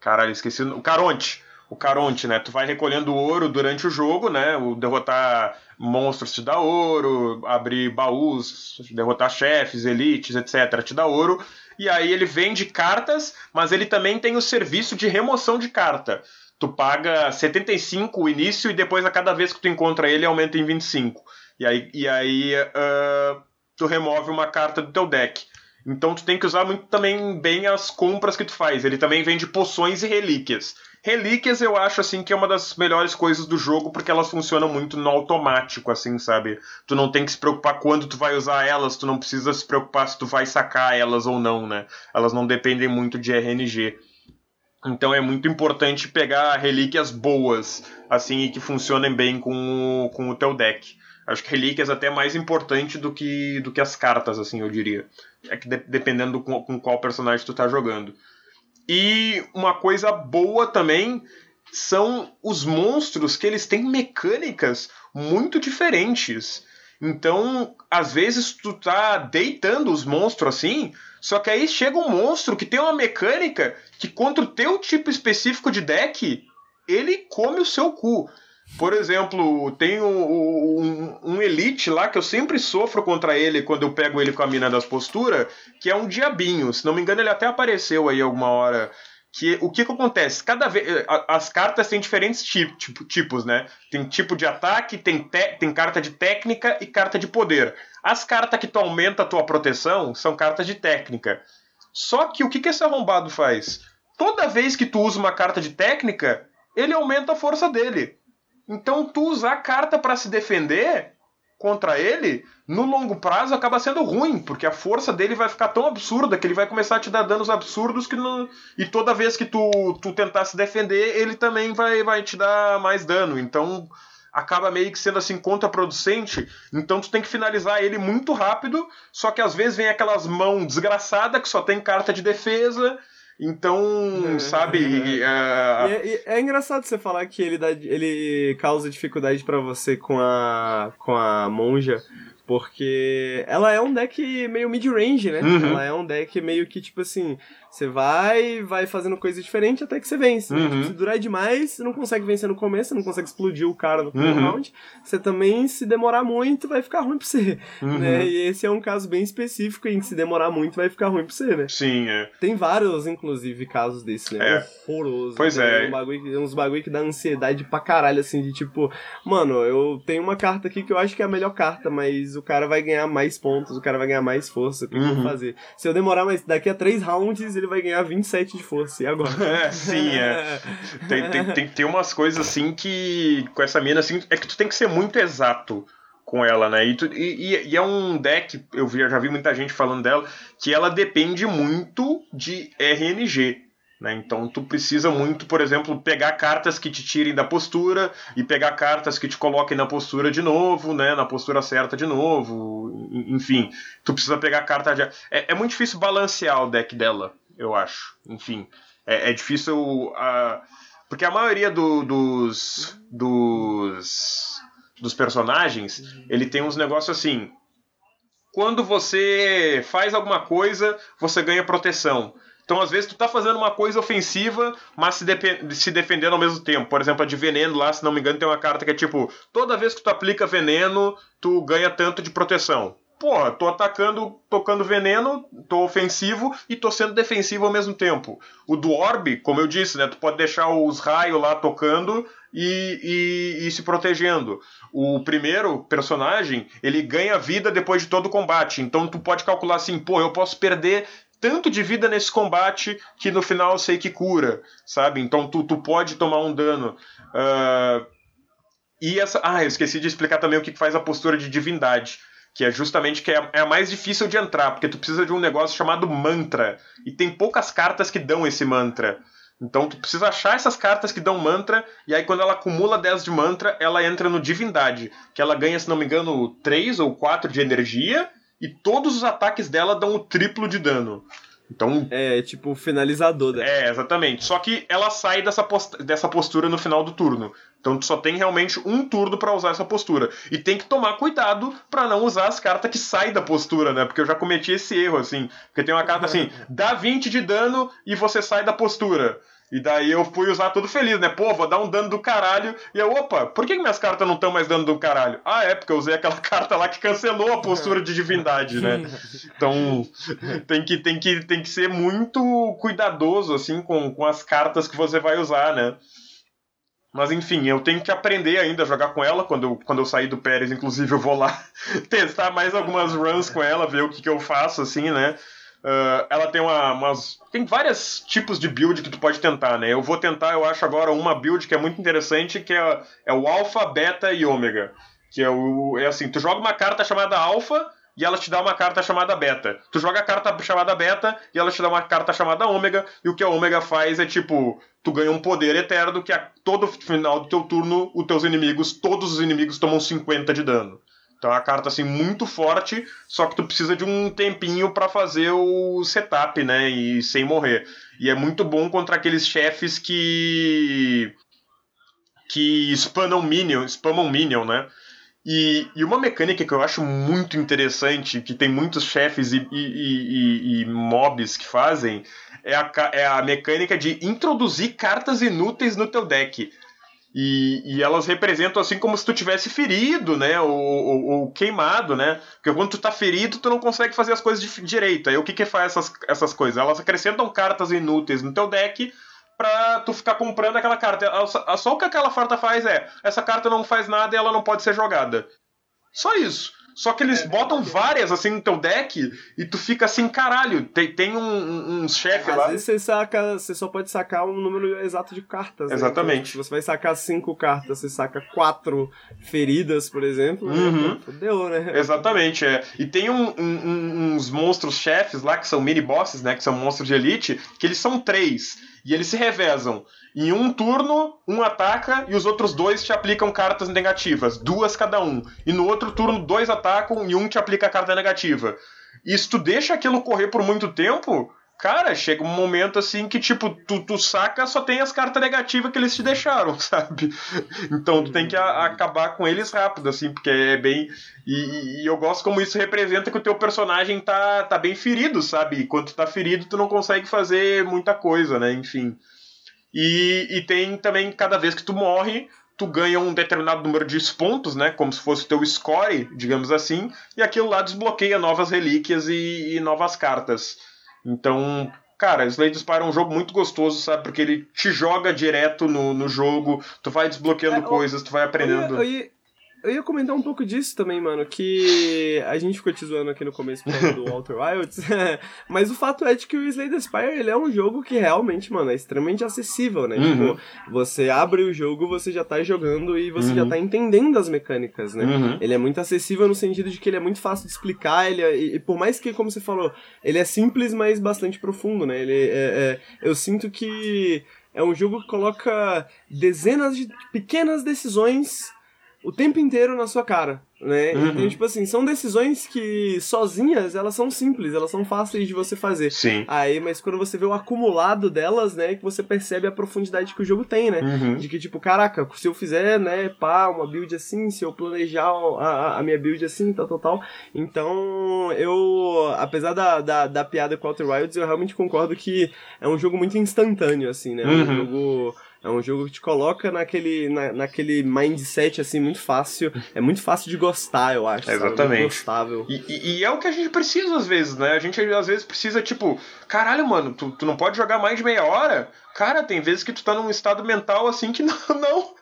Caralho, esqueci. O Caronte o Caronte, né? Tu vai recolhendo ouro durante o jogo, né? O derrotar monstros te dá ouro, abrir baús, derrotar chefes, elites, etc. te dá ouro. E aí ele vende cartas, mas ele também tem o serviço de remoção de carta. Tu paga 75 o início e depois a cada vez que tu encontra ele aumenta em 25. E aí, e aí uh, tu remove uma carta do teu deck. Então tu tem que usar muito também bem as compras que tu faz. Ele também vende poções e relíquias. Relíquias eu acho assim que é uma das melhores coisas do jogo porque elas funcionam muito no automático, assim, sabe? Tu não tem que se preocupar quando tu vai usar elas, tu não precisa se preocupar se tu vai sacar elas ou não, né? Elas não dependem muito de RNG. Então é muito importante pegar relíquias boas, assim, e que funcionem bem com o, com o teu deck. Acho que relíquias é até mais importante do que, do que as cartas, assim, eu diria. É que de, dependendo do, com qual personagem tu tá jogando. E uma coisa boa também são os monstros que eles têm mecânicas muito diferentes. Então, às vezes tu tá deitando os monstros assim, só que aí chega um monstro que tem uma mecânica que contra o teu tipo específico de deck, ele come o seu cu. Por exemplo, tem um, um, um, Elite lá que eu sempre sofro contra ele quando eu pego ele com a mina das posturas, que é um diabinho. Se não me engano, ele até apareceu aí alguma hora. Que, o que, que acontece? Cada vez. Eh, as cartas têm diferentes tipo, tipos, né? Tem tipo de ataque, tem, te, tem carta de técnica e carta de poder. As cartas que tu aumenta a tua proteção são cartas de técnica. Só que o que, que esse arrombado faz? Toda vez que tu usa uma carta de técnica, ele aumenta a força dele. Então, tu usar carta para se defender contra ele, no longo prazo acaba sendo ruim, porque a força dele vai ficar tão absurda que ele vai começar a te dar danos absurdos que não... e toda vez que tu, tu tentar se defender, ele também vai, vai te dar mais dano. Então, acaba meio que sendo assim contraproducente. Então tu tem que finalizar ele muito rápido, só que às vezes vem aquelas mãos desgraçadas que só tem carta de defesa então, é, sabe. É, é, é, engraçado você falar que ele, dá, ele causa dificuldade para você com a, com a monja, porque ela é um deck meio mid-range, né? Uhum. Ela é um deck meio que, tipo assim, você vai, vai fazendo coisa diferente até que você vence. Né? Uhum. se durar demais, você não consegue vencer no começo, você não consegue explodir o cara no primeiro uhum. round. Você também, se demorar muito, vai ficar ruim pra você. Uhum. Né? E esse é um caso bem específico em que se demorar muito, vai ficar ruim pra você, né? Sim, é. Tem vários, inclusive, casos desse, né? É. Horroroso. Pois é. Um bagulho, uns bagulho que dá ansiedade pra caralho, assim, de tipo, mano, eu tenho uma carta aqui que eu acho que é a melhor carta, mas o cara vai ganhar mais pontos, o cara vai ganhar mais força. O que eu vou uhum. fazer? Se eu demorar mais daqui a três rounds, ele vai ganhar 27 de força. E agora? [laughs] É, sim, é. tem, tem, tem, tem umas coisas assim que. Com essa mina, assim, é que tu tem que ser muito exato com ela, né? E, tu, e, e, é um deck, eu já vi muita gente falando dela, que ela depende muito de RNG. Né? Então tu precisa muito, por exemplo, pegar cartas que te tirem da postura e pegar cartas que te coloquem na postura de novo, né? na postura certa de novo. Enfim, tu precisa pegar carta de. É, é muito difícil balancear o deck dela, eu acho. Enfim, é, é difícil. Uh, porque a maioria do, dos, dos, dos personagens ele tem uns negócios assim quando você faz alguma coisa, você ganha proteção. Então, às vezes, tu tá fazendo uma coisa ofensiva, mas se, se, defendendo ao mesmo tempo. Por exemplo, a de veneno lá, se não me engano, tem uma carta que é tipo: toda vez que tu aplica veneno, tu ganha tanto de proteção. Porra, tô atacando, tocando veneno, tô ofensivo e tô sendo defensivo ao mesmo tempo. O do Orb, como eu disse, né? Tu pode deixar os raios lá tocando e, e, e, se protegendo. O primeiro personagem, ele ganha vida depois de todo o combate. Então tu pode calcular assim, pô, eu posso perder tanto de vida nesse combate que no final eu sei que cura, sabe? Então tu, tu pode tomar um dano. Uh, e essa. Ah, eu esqueci de explicar também o que faz a postura de divindade. Que é justamente que é, é a mais difícil de entrar, porque tu precisa de um negócio chamado mantra. E tem poucas cartas que dão esse mantra. Então tu precisa achar essas cartas que dão mantra, e aí quando ela acumula 10 de mantra, ela entra no divindade, que ela ganha, se não me engano, 3 ou 4 de energia, e todos os ataques dela dão o triplo de dano. Então. É, tipo, finalizador dela. É, exatamente. Só que ela sai dessa, post dessa postura no final do turno. Então tu só tem realmente um turno para usar essa postura. E tem que tomar cuidado para não usar as cartas que saem da postura, né? Porque eu já cometi esse erro, assim. Porque tem uma carta assim, [laughs] dá 20 de dano e você sai da postura. E daí eu fui usar tudo feliz, né? Pô, vou dar um dano do caralho. E eu, opa, por que minhas cartas não estão mais dando do caralho? Ah, é, porque eu usei aquela [laughs] carta lá que cancelou a postura de divindade, né? Então tem que, tem que, tem que ser muito cuidadoso, assim, com, com as cartas que você vai usar, né? Mas enfim, eu tenho que aprender ainda a jogar com ela. Quando eu, quando eu sair do Pérez, inclusive, eu vou lá [laughs] testar mais algumas runs com ela, ver o que, que eu faço, assim, né? Uh, ela tem uma, umas. Tem vários tipos de build que tu pode tentar, né? Eu vou tentar, eu acho agora uma build que é muito interessante, que é, é o Alpha, Beta e Ômega. Que é o. É assim, tu joga uma carta chamada Alpha e ela te dá uma carta chamada Beta. Tu joga a carta chamada Beta e ela te dá uma carta chamada Ômega, e o que a Ômega faz é tipo, tu ganha um poder eterno que a todo final do teu turno, os teus inimigos, todos os inimigos tomam 50 de dano. Então é uma carta assim muito forte, só que tu precisa de um tempinho para fazer o setup, né, e sem morrer. E é muito bom contra aqueles chefes que que spamam minion, spamam minion, né? E, e uma mecânica que eu acho muito interessante, que tem muitos chefes e, e, e, mobs que fazem, é a, é a mecânica de introduzir cartas inúteis no teu deck. E, e, elas representam assim como se tu tivesse ferido, né? Ou, ou, ou, queimado, né? Porque quando tu tá ferido, tu não consegue fazer as coisas de, direito. Aí o que que faz essas, essas coisas? Elas acrescentam cartas inúteis no teu deck pra tu ficar comprando aquela carta. Só o que aquela carta faz é: essa carta não faz nada e ela não pode ser jogada. Só isso. Só que eles é, botam várias assim no teu deck e tu fica assim, caralho, tem, tem um, um, um chefe lá. Às vezes você saca, você só pode sacar um número exato de cartas. Exatamente. Né? Então, você vai sacar cinco cartas, você saca quatro feridas, por exemplo. Né? Uhum. Né? Fudeu, né? [laughs] Exatamente, é. E tem um, um, uns monstros chefes lá que são mini bosses, né? Que são monstros de elite, que eles são três. E eles se revezam. Em um turno, um ataca e os outros dois te aplicam cartas negativas, duas cada um. E no outro turno, dois atacam e um te aplica a carta negativa. E se tu deixa aquilo correr por muito tempo, cara, chega um momento assim que, tipo, tu, tu saca, só tem as cartas negativas que eles te deixaram, [laughs] sabe? Então tu tem que a, acabar com eles rápido, assim, porque é bem. E, e, eu gosto como isso representa que o teu personagem tá, tá bem ferido, sabe? E quando tu tá ferido, tu não consegue fazer muita coisa, né? Enfim. E, e tem também, cada vez que tu morre, tu ganha um determinado número de pontos, né? Como se fosse o teu score, digamos assim, e aquilo lá desbloqueia novas relíquias e, e novas cartas. Então, cara, Slade Spire é um jogo muito gostoso, sabe? Porque ele te joga direto no, no jogo, tu vai desbloqueando é, coisas, tu vai aprendendo. Eu ia, eu ia comentar um pouco disso também, mano, que a gente ficou te zoando aqui no começo do Walter Wilds, [laughs] mas o fato é de que o Slay the Spire, ele é um jogo que realmente, mano, é extremamente acessível, né? Uhum. Tipo, você abre o jogo, você já tá jogando e você uhum. já tá entendendo as mecânicas, né? Uhum. Ele é muito acessível no sentido de que ele é muito fácil de explicar, ele é, e, por mais que, como você falou, ele é simples, mas bastante profundo, né? Ele é, é eu sinto que é um jogo que coloca dezenas de pequenas decisões o tempo inteiro na sua cara, né? Uhum. Então, tipo assim, são decisões que sozinhas elas são simples, elas são fáceis de você fazer. Sim. Aí, mas quando você vê o acumulado delas, né, que você percebe a profundidade que o jogo tem, né? Uhum. De que, tipo, caraca, se eu fizer, né, pá, uma build assim, se eu planejar a, a minha build assim, tal, tal, tal. Então, eu, apesar da, da, da piada com Outer Wilds, eu realmente concordo que é um jogo muito instantâneo, assim, né? É um Uhum. jogo... É um jogo que te coloca naquele, na, naquele mindset, assim, muito fácil. É muito fácil de gostar, eu acho. sabe? Exatamente. Muito gostável. E, e- e é o que a gente precisa às vezes, né? A gente às vezes precisa, tipo, caralho, mano, tu, tu não pode jogar mais de meia hora? Cara, tem vezes que tu tá num estado mental assim que [laughs] não. não.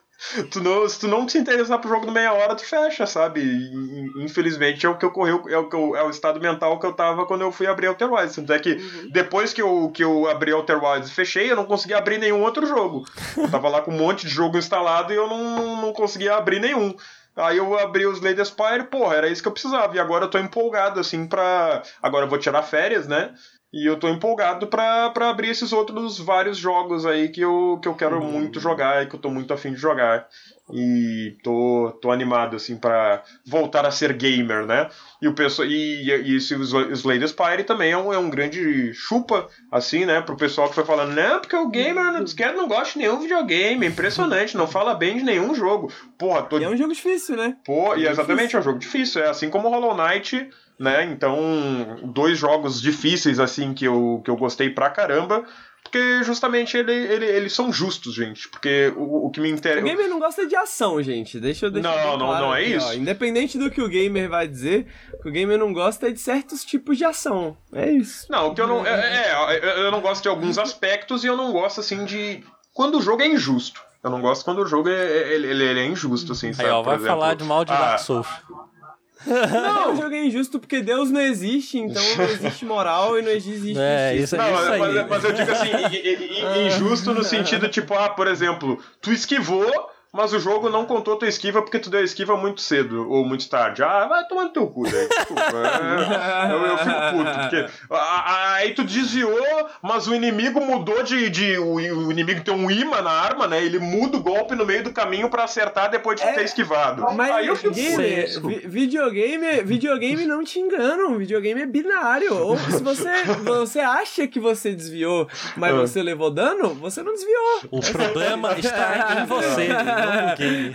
Tu não, se tu não se interessar pro jogo de meia hora, tu fecha, sabe? E, infelizmente é o que ocorreu, é o, que eu- é o estado mental que eu tava quando eu fui abrir Outer Wilds. Tanto é que depois que eu, que eu abri Outer Wilds e fechei, eu não conseguia abrir nenhum outro jogo. Eu tava lá com um monte de jogo instalado e eu não, não conseguia abrir nenhum. Aí eu abri os the Spire, porra, era isso que eu precisava. E agora eu tô empolgado, assim, pra. Agora eu vou tirar férias, né? E eu tô empolgado pra, pra abrir esses outros vários jogos aí que eu, que eu quero muito jogar e que eu tô muito afim de jogar. E tô, tô animado, assim, pra voltar a ser gamer, né? E o pessoal. E, e esse Sl- Slay the Spire também é um, é um grande chupa, assim, né? Pro pessoal que foi falando, não, porque o gamer não, não gosta de nenhum videogame, é impressionante, não fala bem de nenhum jogo. Porra, tô E é um jogo difícil, né? Pô, e É exatamente, é um jogo difícil. É assim como Hollow Knight, né? Então, dois jogos difíceis, assim, que eu, que eu gostei pra caramba. Porque justamente ele, ele, eles são justos, gente. Porque o, o que me O interessa. gamer não gosta de ação, gente. Deixa eu deixar Não, bem não, claro não é aqui, isso. ó. Independente do que o gamer vai dizer, o que o gamer não gosta é de certos tipos de ação. É isso. Não, o que eu não. É, é, eu- eu não gosto de alguns aspectos e eu não gosto, assim, de. Quando o jogo é injusto. Eu não gosto quando o jogo é, é- ele, ele- ele é injusto, assim, sabe? Aí, ó, Por vai exemplo, falar de mal de ah, Dark Souls. Não, o jogo é injusto porque Deus não existe, então não existe moral e não existe É, justiça. isso Não, aí. mas, mas eu digo assim, injusto no sentido, tipo, ah, por exemplo, tu esquivou, mas o jogo não contou tua esquiva porque tu deu a esquiva muito cedo ou muito tarde. Ah, vai tomar no teu cu, velho. Desculpa. É, eu, eu fico puto, porque a- a- aí tu desviou, mas o inimigo mudou de. de o, o inimigo tem um imã na arma, né? Ele muda o golpe no meio do caminho pra acertar depois de É, ter esquivado. Mas aí eu fico puto. vi- videogame, videogame não te enganam, videogame é binário. Ou se você, você acha que você desviou, mas Ah. você levou dano, você não desviou. O problema está em você, [laughs] não game.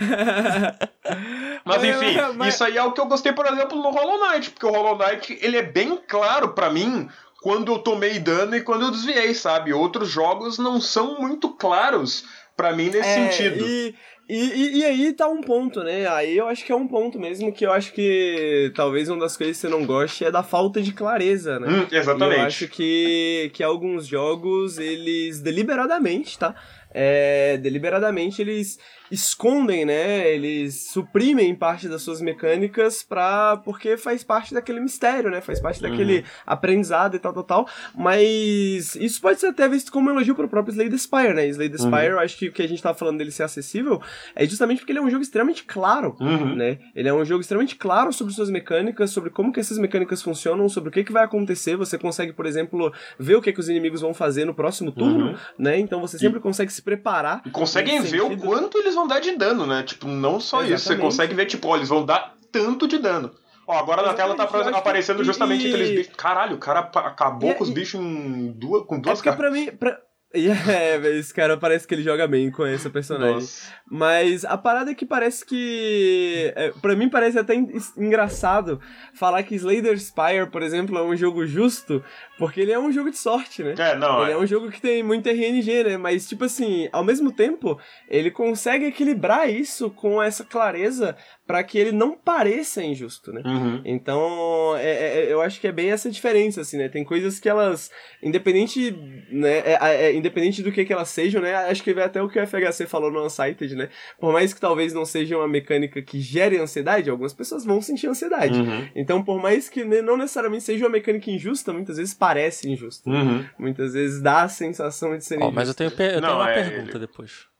Mas enfim, Mas- isso aí é o que eu gostei, por exemplo, no Hollow Knight, porque o Hollow Knight, ele é bem claro pra mim quando eu tomei dano e quando eu desviei, sabe? Outros jogos não são muito claros pra mim nesse É, sentido. E, e, e- e aí tá um ponto, né? Aí eu acho que é um ponto mesmo que eu acho que talvez uma das coisas que você não goste é da falta de clareza, né? Hum, E eu exatamente. acho que, que alguns jogos, eles deliberadamente, tá? É, deliberadamente eles escondem, né? Eles suprimem parte das suas mecânicas pra, porque faz parte daquele mistério, né? Faz parte daquele aprendizado e tal, tal, tal. Mas isso pode ser até visto como um elogio pro próprio Slay the Spire, né? Slay the Spire, eu acho que o que a gente tava falando dele ser acessível é justamente porque ele é um jogo extremamente claro, Uhum. né? Ele é um jogo extremamente claro sobre suas mecânicas, sobre como que essas mecânicas funcionam, sobre o que, que vai acontecer. Você consegue, por exemplo, ver o que, que os inimigos vão fazer no próximo turno, Uhum. né? Então você sempre consegue se preparar. E conseguem ver o sentido. quanto eles vão dar de dano, né? Tipo, não só isso, você Exatamente. consegue ver, tipo, ó, eles vão dar tanto de dano. Ó, agora na tela tá Exatamente, aparecendo justamente e- aqueles bichos. Caralho, o cara acabou E- com os e- bichos em duas, com É duas caras. pra mim. Pra... [laughs] É, velho, esse cara parece que ele joga bem com essa personagem. Nossa. Mas a parada é que parece que. É, pra mim parece até en- engraçado falar que Slayer Spire, por exemplo, é um jogo justo, porque ele é um jogo de sorte, né? É, não, Ele é. é um jogo que tem muito RNG, né? Mas, tipo assim, ao mesmo tempo, ele consegue equilibrar isso com essa clareza pra que ele não pareça injusto, né? Uhum. Então, é- é- eu acho que é bem essa diferença, assim, né? Tem coisas que elas, independente, né, é- é- independente do que que elas sejam, né? Acho que vai até o que o FHC falou no Unsighted, né? Por mais que talvez não seja uma mecânica que gere ansiedade, algumas pessoas vão sentir ansiedade. Uhum. Então, por mais que né, não necessariamente seja uma mecânica injusta, muitas vezes parece injusta. Uhum. Muitas vezes dá a sensação de ser Ó, injusta. mas eu tenho, eu tenho Não, uma é, pergunta ele- depois.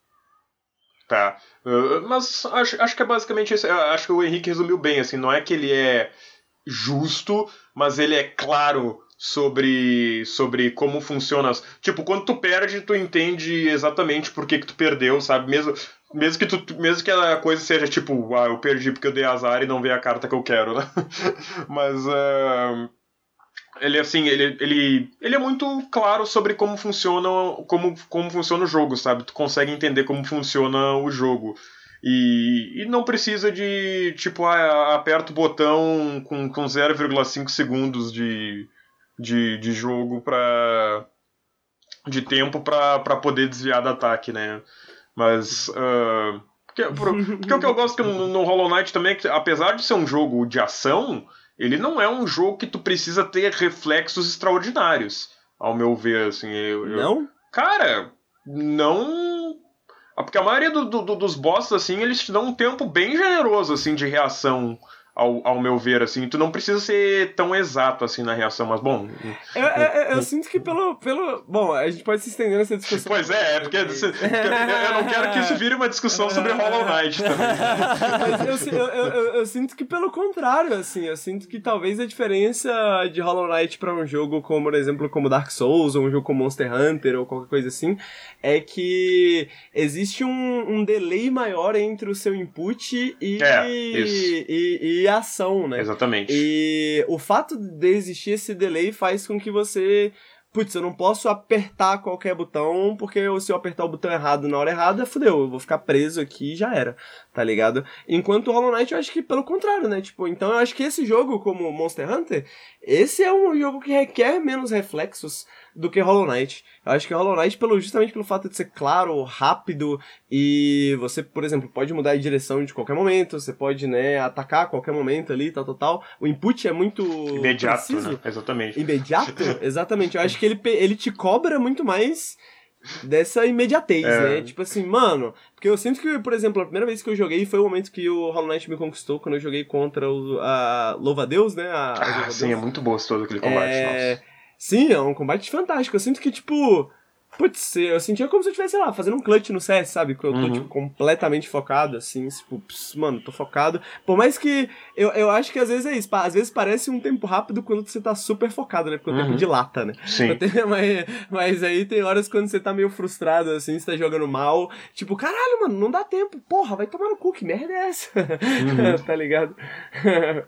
Tá. Uh, mas acho, acho que é basicamente isso. Acho que o Henrique resumiu bem, assim. Não é que ele é justo, mas ele é claro sobre, sobre como funciona. Tipo, quando tu perde, tu entende exatamente por que, que tu perdeu, sabe? Mesmo, mesmo que tu, mesmo que a coisa seja tipo, ah, eu perdi porque eu dei azar e não veio a carta que eu quero, né? [laughs] Mas uh, ele assim, ele, ele, ele é muito claro sobre como funciona, como, como funciona o jogo, sabe? Tu consegue entender como funciona o jogo. E, e não precisa de, tipo, ah, aperta o botão com, com 0,5 segundos de, de, de jogo para de tempo para poder desviar do ataque, né? Mas. Uh, porque, porque o que eu gosto no, no Hollow Knight também é que, apesar de ser um jogo de ação, ele não é um jogo que tu precisa ter reflexos extraordinários, ao meu ver, assim. Eu, eu... Não? Cara, não. Porque a maioria do, do, dos bosses, assim, eles te dão um tempo bem generoso, assim, de reação ao, ao meu ver, assim. Tu não precisa ser tão exato, assim, na reação, mas bom... Eu, eu, eu sinto que pelo, pelo... Bom, a gente pode se estender nessa discussão. Pois é, é porque, [laughs] eu não quero que isso vire uma discussão sobre Hollow Knight também. Mas eu, eu, sinto que pelo contrário, assim, eu sinto que talvez a diferença de Hollow Knight pra um jogo como, por exemplo, como Dark Souls, ou um jogo como Monster Hunter, ou qualquer coisa assim, é que existe um, um delay maior entre o seu input e, é, e, e, ação, né? Exatamente. E o fato de existir esse delay faz com que você putz, eu não posso apertar qualquer botão, porque se eu apertar o botão errado na hora errada, fudeu, eu vou ficar preso aqui e já era, tá ligado? Enquanto o Hollow Knight eu acho que pelo contrário, né? Tipo, então eu acho que esse jogo, como Monster Hunter, esse é um jogo que requer menos reflexos do que Hollow Knight. Eu acho que Hollow Knight, pelo, justamente pelo fato de ser claro, rápido, e você, por exemplo, pode mudar de direção de qualquer momento, você pode, né, atacar a qualquer momento ali, tal, tal, tal. O input é muito Imediato, preciso. Né? Exatamente. Imediato? [laughs] Exatamente. Eu acho que ele, ele te cobra muito mais dessa imediatez, é. né? Tipo assim, mano, porque eu sinto que, por exemplo, a primeira vez que eu joguei foi o momento que o Hollow Knight me conquistou, quando eu joguei contra o a Louva-Deus, né? A, ah, sim, é muito gostoso aquele combate, é... nossa. Sim, é um combate fantástico. Eu sinto que, tipo. Putz, eu sentia como se eu estivesse, sei lá, fazendo um clutch no CS, sabe? Que eu tô, uhum. tipo, completamente focado, assim, tipo, pss, mano, tô focado. Por mais que eu, eu acho que às vezes é isso, às vezes parece um tempo rápido quando você tá super focado, né? Porque o uhum. tempo dilata, né? Sim. [laughs] Mas, mas aí tem horas quando você tá meio frustrado, assim, você tá jogando mal, tipo, caralho, mano, não dá tempo, porra, vai tomar no cu, que merda é essa? Uhum. [laughs] tá ligado? [laughs]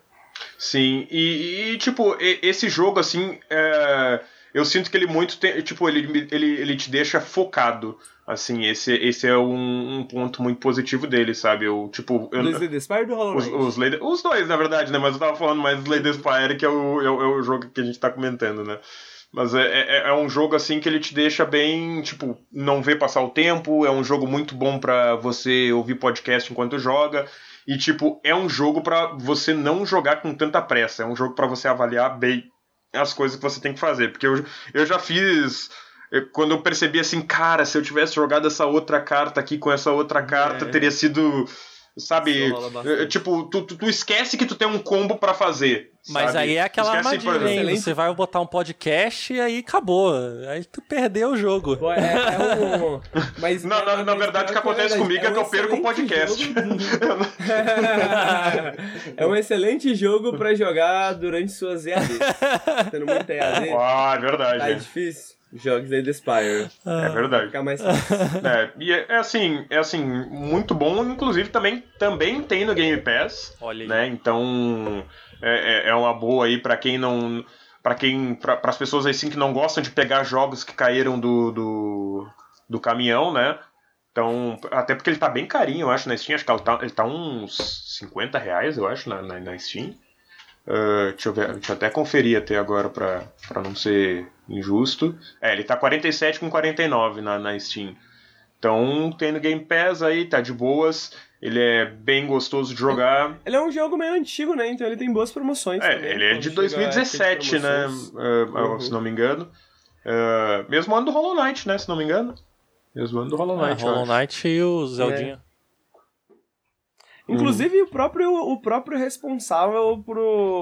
Sim, e, e, tipo, esse jogo, assim, é, eu sinto que ele muito tem, tipo, ele, ele, ele te deixa focado. Assim, esse, esse é um, um ponto muito positivo dele, sabe? Eu, tipo. Eu, os Lady Spire do Hollow os, os, Lady, os dois, na verdade, né? Mas eu tava falando mais Lady Spire, que é o, é, é o jogo que a gente tá comentando, né? Mas é, é, é, um jogo assim que ele te deixa bem, tipo, não vê passar o tempo, é um jogo muito bom para você ouvir podcast enquanto joga. E, tipo, é um jogo para você não jogar com tanta pressa. É um jogo para você avaliar bem as coisas que você tem que fazer. Porque eu, eu já fiz. Quando eu percebi assim, cara, se eu tivesse jogado essa outra carta aqui com essa outra carta, é. teria sido Sabe? Eh, tipo, tu, tu, tu, esquece que tu tem um combo para fazer. Mas sabe? aí é aquela esquece, armadilha, Você vai botar um podcast e aí acabou. Aí tu perdeu o jogo. É, é um... [laughs] mas, na, na, na verdade, o que acontece comigo é, que eu perco o podcast. [laughs] é um excelente jogo para jogar durante suas EADs. Tendo muita EAD. [laughs] Ah, é verdade. Tá difícil. Jogos aí do Spire. É verdade. Fica mais [laughs] é, e é, é, assim, é assim, muito bom, inclusive também, também tem no Game Pass. Olha aí. Né? Então é, é, é uma boa aí para quem não. para quem. para as pessoas assim que não gostam de pegar jogos que caíram do, do, do caminhão, né? Então, até porque ele tá bem carinho, eu acho, na Steam. Acho que ele tá, ele tá uns 50 reais, eu acho, na, na, na Steam. Uh, deixa, eu ver, deixa eu até conferir até agora pra, pra não ser injusto. É, ele tá 47 com 49 na, na Steam. Então tem no Game Pass aí, tá de boas. Ele é bem gostoso de jogar. Ele é um jogo meio antigo, né? Então ele tem boas promoções. É, também, ele é de 2017, né? Uh, uhum. Se não me engano. Uh, mesmo ano do Hollow Knight, né? Se não me engano. Mesmo ano do Hollow ah, Knight. Ah, Hollow Knight e o Zeldinha. É. Inclusive o próprio o próprio responsável por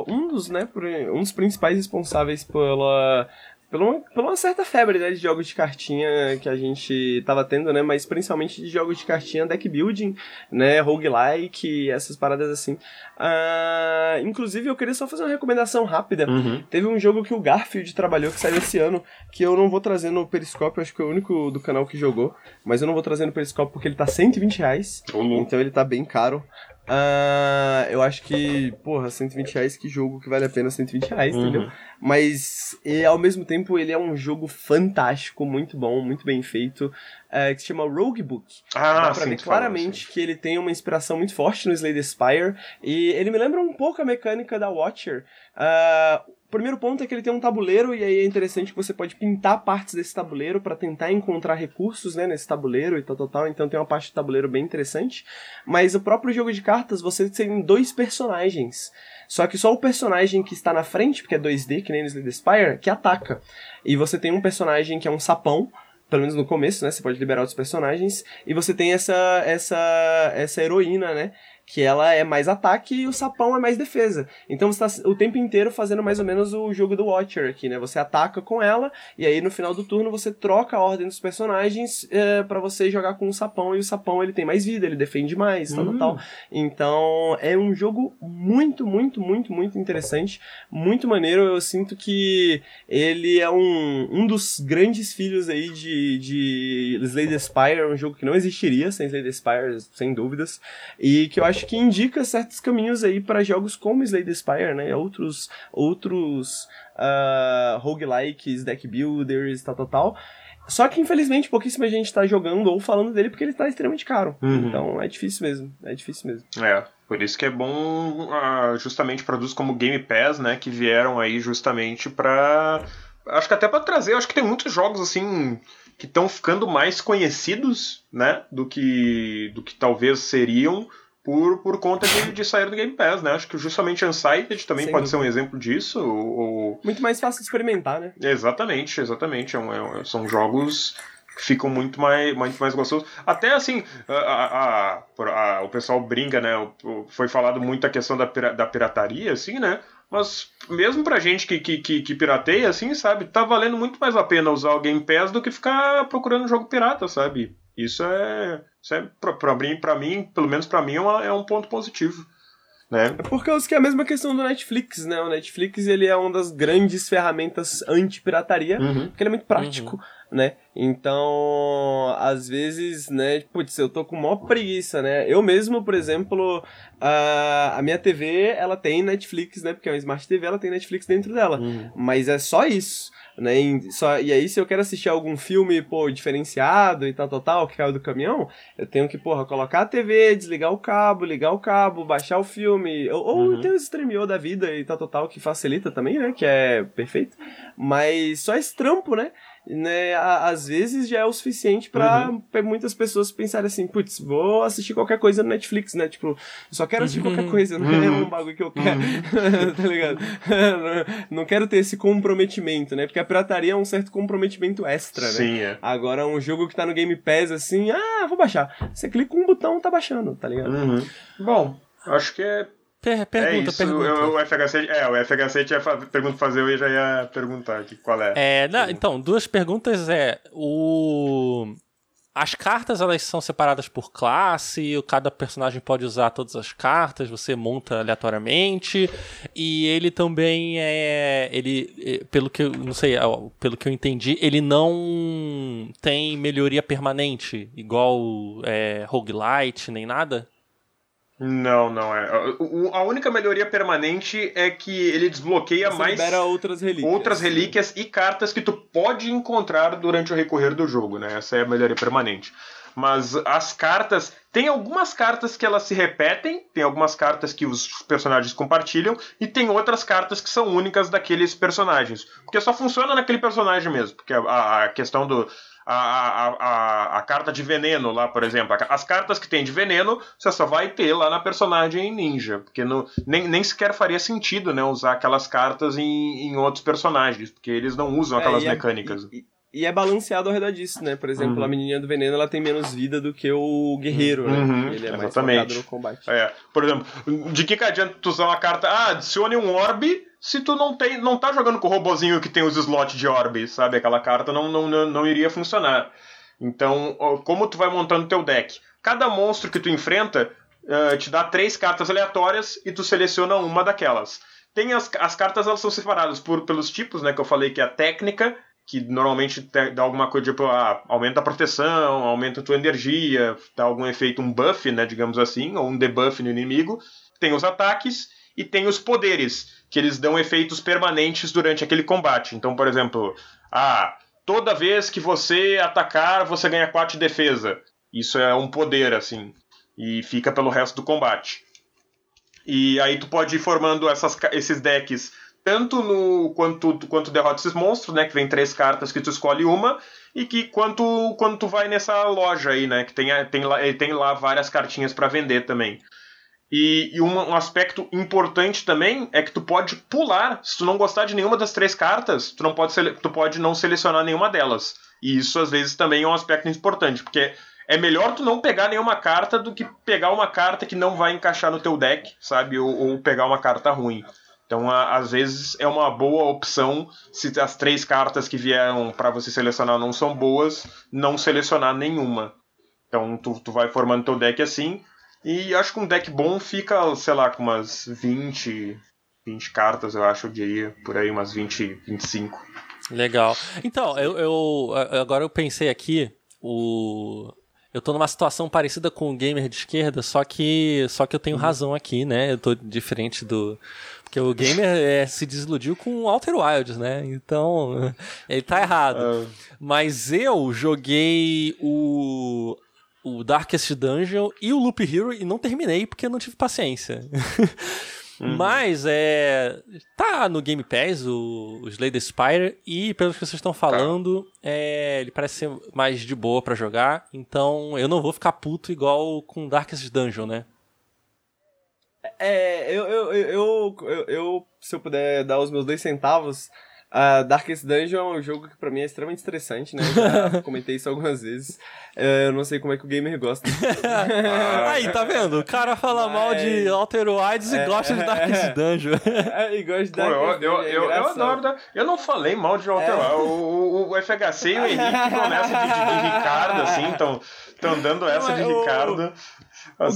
um dos, né, por um dos principais responsáveis pela por uma, por uma certa febre, né, de jogos de cartinha que a gente tava tendo, né, mas principalmente de jogos de cartinha, deck building, né, roguelike, essas paradas assim. Uh, inclusive, eu queria só fazer uma recomendação rápida. Uhum. Teve um jogo que o Garfield trabalhou, que saiu esse ano, que eu não vou trazer no Periscope, acho que é o único do canal que jogou, mas eu não vou trazer no Periscope porque ele tá 120 reais, então ele tá bem caro. Uh, eu acho que, porra, 120 reais, que jogo que vale a pena 120 reais, Uhum. entendeu? Mas, e, ao mesmo tempo, ele é um jogo fantástico, muito bom, muito bem feito, uh, que se chama Roguebook. Ah, Dá pra sim, ver claramente que ele tem uma inspiração muito forte no Slay the Spire, e ele me lembra um pouco a mecânica da Watcher. Uh, o primeiro ponto é que ele tem um tabuleiro, e aí é interessante que você pode pintar partes desse tabuleiro para tentar encontrar recursos né, nesse tabuleiro e tal, tal, tal. Então tem uma parte do tabuleiro bem interessante. Mas o próprio jogo de cartas, você tem dois personagens. Só que só o personagem que está na frente, porque é 2D, que nem no Slay the Spire, que ataca. E você tem um personagem que é um sapão, pelo menos no começo, né? Você pode liberar outros personagens. E você tem essa, essa, essa heroína, né? Que ela é mais ataque e o sapão é mais defesa. Então você tá o tempo inteiro fazendo mais ou menos o jogo do Watcher aqui, né? Você ataca com ela e aí no final do turno você troca a ordem dos personagens é, para você jogar com o sapão e o sapão ele tem mais vida, ele defende mais, tal, tal, tal. Então é um jogo muito, muito, muito, muito interessante, muito maneiro. Eu sinto que ele é um, um dos grandes filhos aí de, de Slay the Spire, um jogo que não existiria sem Slay the Spire, sem dúvidas, e que eu acho que indica certos caminhos aí para jogos como Slay the Spire, né? Outros, outros uh, roguelikes, deck builders, tal, tal, tal. Só que, infelizmente, pouquíssima gente tá jogando ou falando dele porque ele tá extremamente caro. Uhum. Então é difícil mesmo. É difícil mesmo. É, por isso que é bom uh, justamente produtos como Game Pass, né, que vieram aí justamente pra. Acho que até pra trazer, acho que tem muitos jogos assim que estão ficando mais conhecidos, né, do que do que talvez seriam por, por conta de, de sair do Game Pass, né? Acho que justamente Unsighted também Sem pode dúvida. ser um exemplo disso. Ou, Muito mais fácil de experimentar, né? Exatamente, exatamente. É um- é um- são jogos que ficam muito mais, muito mais gostosos. Até assim, a- a- a- o pessoal brinca, né? Foi falado muito a questão da, da pirataria, assim, né? Mas mesmo pra gente que, que, que, que pirateia, assim, sabe? Tá valendo muito mais a pena usar o Game Pass do que ficar procurando jogo pirata, sabe? Isso é. Isso é pra, pra, mim, pra mim, pelo menos pra mim, é, uma- é um ponto positivo. Né? É por causa que é a mesma questão do Netflix, né? O Netflix, ele é uma das grandes ferramentas anti-pirataria, Uhum. porque ele é muito prático, né? Então, às vezes, né, putz, eu tô com maior preguiça, né? Eu mesmo, por exemplo, a, a minha TV, ela tem Netflix, né? Porque é uma Smart TV, ela tem Netflix dentro dela. Uhum. Mas é só isso. Né? E, só, e aí, se eu quero assistir algum filme, pô, diferenciado e tal, tal, tal, que caiu do caminhão, eu tenho que, porra, colocar a TV, desligar o cabo, ligar o cabo, baixar o filme. Ou, ou Uhum. tem o Streamio da vida e tal, tal, tal, que facilita também, né? Que é perfeito. Mas só esse trampo, né? Né, às vezes já é o suficiente pra Uhum. muitas pessoas pensarem assim, putz, vou assistir qualquer coisa no Netflix, né? Tipo, eu só quero assistir qualquer coisa, não é Uhum. um bagulho que eu quero, [laughs] tá ligado? [laughs] não, quero ter esse comprometimento, né? Porque a pirataria é um certo comprometimento extra, né? Sim, é. Agora, um jogo que tá no Game Pass, assim, ah, vou baixar. Você clica um botão, tá baixando, tá ligado? Uhum. Bom, acho que é Per- pergunta, é isso. pergunta. Eu- o FHC, é, o FHC tinha fa- pergunta fazer, eu já ia perguntar aqui qual é. É, não, então, duas perguntas é o as cartas elas são separadas por classe, cada personagem pode usar todas as cartas, você monta aleatoriamente e ele também é ele eh, pelo que eu não sei, ah, pelo que eu entendi, ele não tem melhoria permanente igual é, roguelite nem nada. Não, não é. A única melhoria permanente é que ele desbloqueia Você mais outras relíquias. outras relíquias e cartas que tu pode encontrar durante o recorrer do jogo, né? Essa é a melhoria permanente. Mas as cartas. Tem algumas cartas que elas se repetem, tem algumas cartas que os personagens compartilham, e tem outras cartas que são únicas daqueles personagens. Porque só funciona naquele personagem mesmo. Porque a, a questão do. A, a, a, carta de veneno lá, por exemplo. As cartas que tem de veneno, você só vai ter lá na personagem ninja. Porque no, nem, nem sequer faria sentido né, usar aquelas cartas em, em outros personagens. Porque eles não usam É, aquelas é- mecânicas. E, e é balanceado ao redor disso, né? Por exemplo, Uhum. a menininha do veneno ela tem menos vida do que o guerreiro, né? Uhum, Ele é mais exatamente. focado no combate. É, por exemplo, de que, que adianta tu usar uma carta? Ah, adicione um orbe, se tu não tem, não tá jogando com o robozinho que tem os slots de orb, sabe? Aquela carta não, não, não, não iria funcionar. Então, como tu vai montando teu deck? Cada monstro que tu enfrenta uh, te dá três cartas aleatórias e tu seleciona uma daquelas. Tem as, as cartas, elas são separadas por, pelos tipos, né? Que eu falei que é a técnica, que normalmente dá alguma coisa tipo, ah, aumenta a proteção, aumenta a tua energia, dá algum efeito, um buff, né, digamos assim, ou um debuff no inimigo. Tem os ataques e tem os poderes, que eles dão efeitos permanentes durante aquele combate. Então, por exemplo, ah, toda vez que você atacar, você ganha 4 de defesa. Isso é um poder, assim, e fica pelo resto do combate. E aí tu pode ir formando essas, esses decks tanto no quanto quanto derrota esses monstros, né, que vem três cartas que tu escolhe uma e que quanto quando tu vai nessa loja aí, né, que tem tem lá, tem lá várias cartinhas para vender também. E, e um, um, aspecto importante também é que tu pode pular. Se tu não gostar de nenhuma das três cartas, tu não pode, tu pode não selecionar nenhuma delas. E isso às vezes também é um aspecto importante, porque é melhor tu não pegar nenhuma carta do que pegar uma carta que não vai encaixar no teu deck, sabe? Ou, ou pegar uma carta ruim. Então, a, às vezes é uma boa opção se as três cartas que vieram para você selecionar não são boas, não selecionar nenhuma. Então, tu, tu vai formando teu deck assim. E acho que um deck bom fica, sei lá, com umas 20, 20 cartas, eu acho, eu diria, por aí, umas 20, 25. Legal. Então, eu, eu agora eu pensei aqui, o eu tô numa situação parecida com o gamer de esquerda, só que só que eu tenho uhum. razão aqui, né? Eu tô diferente do porque o gamer [laughs] é, se desiludiu com o Outer Wilds, né? Então, [laughs] ele tá errado. Uh. Mas eu joguei o o Darkest Dungeon e o Loop Hero e não terminei porque eu não tive paciência. [laughs] Uhum. Mas é. Tá no Game Pass o, o Slay the Spire e, pelo que vocês estão falando, tá. é, ele parece ser mais de boa para jogar. Então eu não vou ficar puto igual com Darkest Dungeon, né? É, eu, eu, eu, eu, eu, se eu puder dar os meus dois centavos, Uh, Darkest Dungeon é um jogo que pra mim é extremamente estressante, né? Já [laughs] comentei isso algumas vezes. Uh, eu não sei como é que o gamer gosta. [laughs] Aí, tá vendo? O cara fala Mas... mal de Outer Wilds e é, gosta de Darkest é, [laughs] Dungeon. É, e gosta de Darkest Dungeon. Eu, eu, é eu, adoro. Da... Eu não falei mal de Outer Wilds. O, o, o, FHC e o Henrique começam de, de, de Ricardo, assim, estão dando essa de Ricardo. O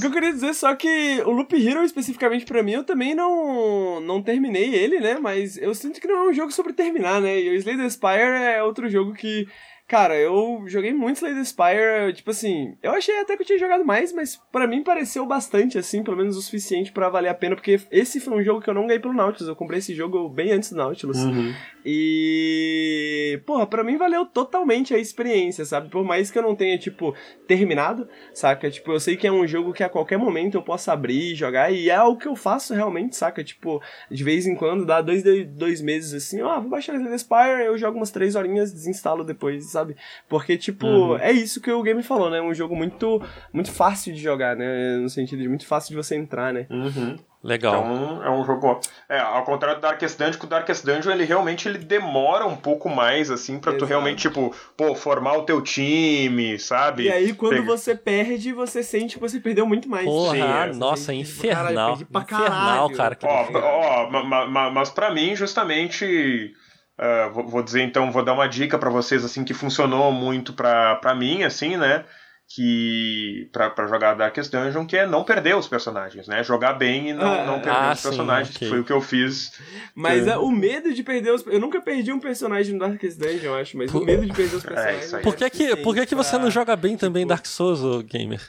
que eu queria dizer só que o Loop Hero, especificamente para mim, eu também não, não terminei ele, né? Mas eu sinto que não é um jogo sobre terminar, né? E o Slay the Spire é outro jogo que Cara, eu joguei muito Slay the Spire, tipo assim, eu achei até que eu tinha jogado mais, mas para mim pareceu bastante, assim, pelo menos o suficiente para valer a pena, porque esse foi um jogo que eu não ganhei pelo Nautilus, eu comprei esse jogo bem antes do Nautilus. Uhum. E, porra, pra mim valeu totalmente a experiência, sabe? Por mais que eu não tenha, tipo, terminado, saca? Tipo, eu sei que é um jogo que a qualquer momento eu posso abrir e jogar, e é o que eu faço realmente, saca? Tipo, de vez em quando, dá dois, dois meses assim, ó, vou baixar Slay the Spire, eu jogo umas três horinhas, desinstalo depois, sabe? Porque, tipo, uhum. é isso que o game falou, né? É um jogo muito, muito fácil de jogar, né? No sentido de muito fácil de você entrar, né? Uhum. Legal. Então é um jogo. É, ao contrário do Darkest Dungeon, que o Darkest Dungeon ele realmente ele demora um pouco mais, assim, pra Exato. tu realmente, tipo, pô, formar o teu time, sabe? E aí, quando Pega... você perde, você sente que você perdeu muito mais. Porra, Sim, é. nossa, infernal. Caralho, infernal, cara. Ó, ó, mas, mas pra mim, justamente. Uh, vou, vou, dizer então, vou dar uma dica para vocês assim que funcionou muito para mim, assim, né? Que para jogar Darkest Dungeon, que é não perder os personagens, né? Jogar bem e não, ah, não perder ah, os personagens, sim, okay. foi o que eu fiz. Mas é, o medo de perder os Eu nunca perdi um personagem no Darkest Dungeon, eu acho, mas por... o medo de perder os é, personagens. É, por que, que, por que, que você não joga bem também tipo... Dark Souls, gamer?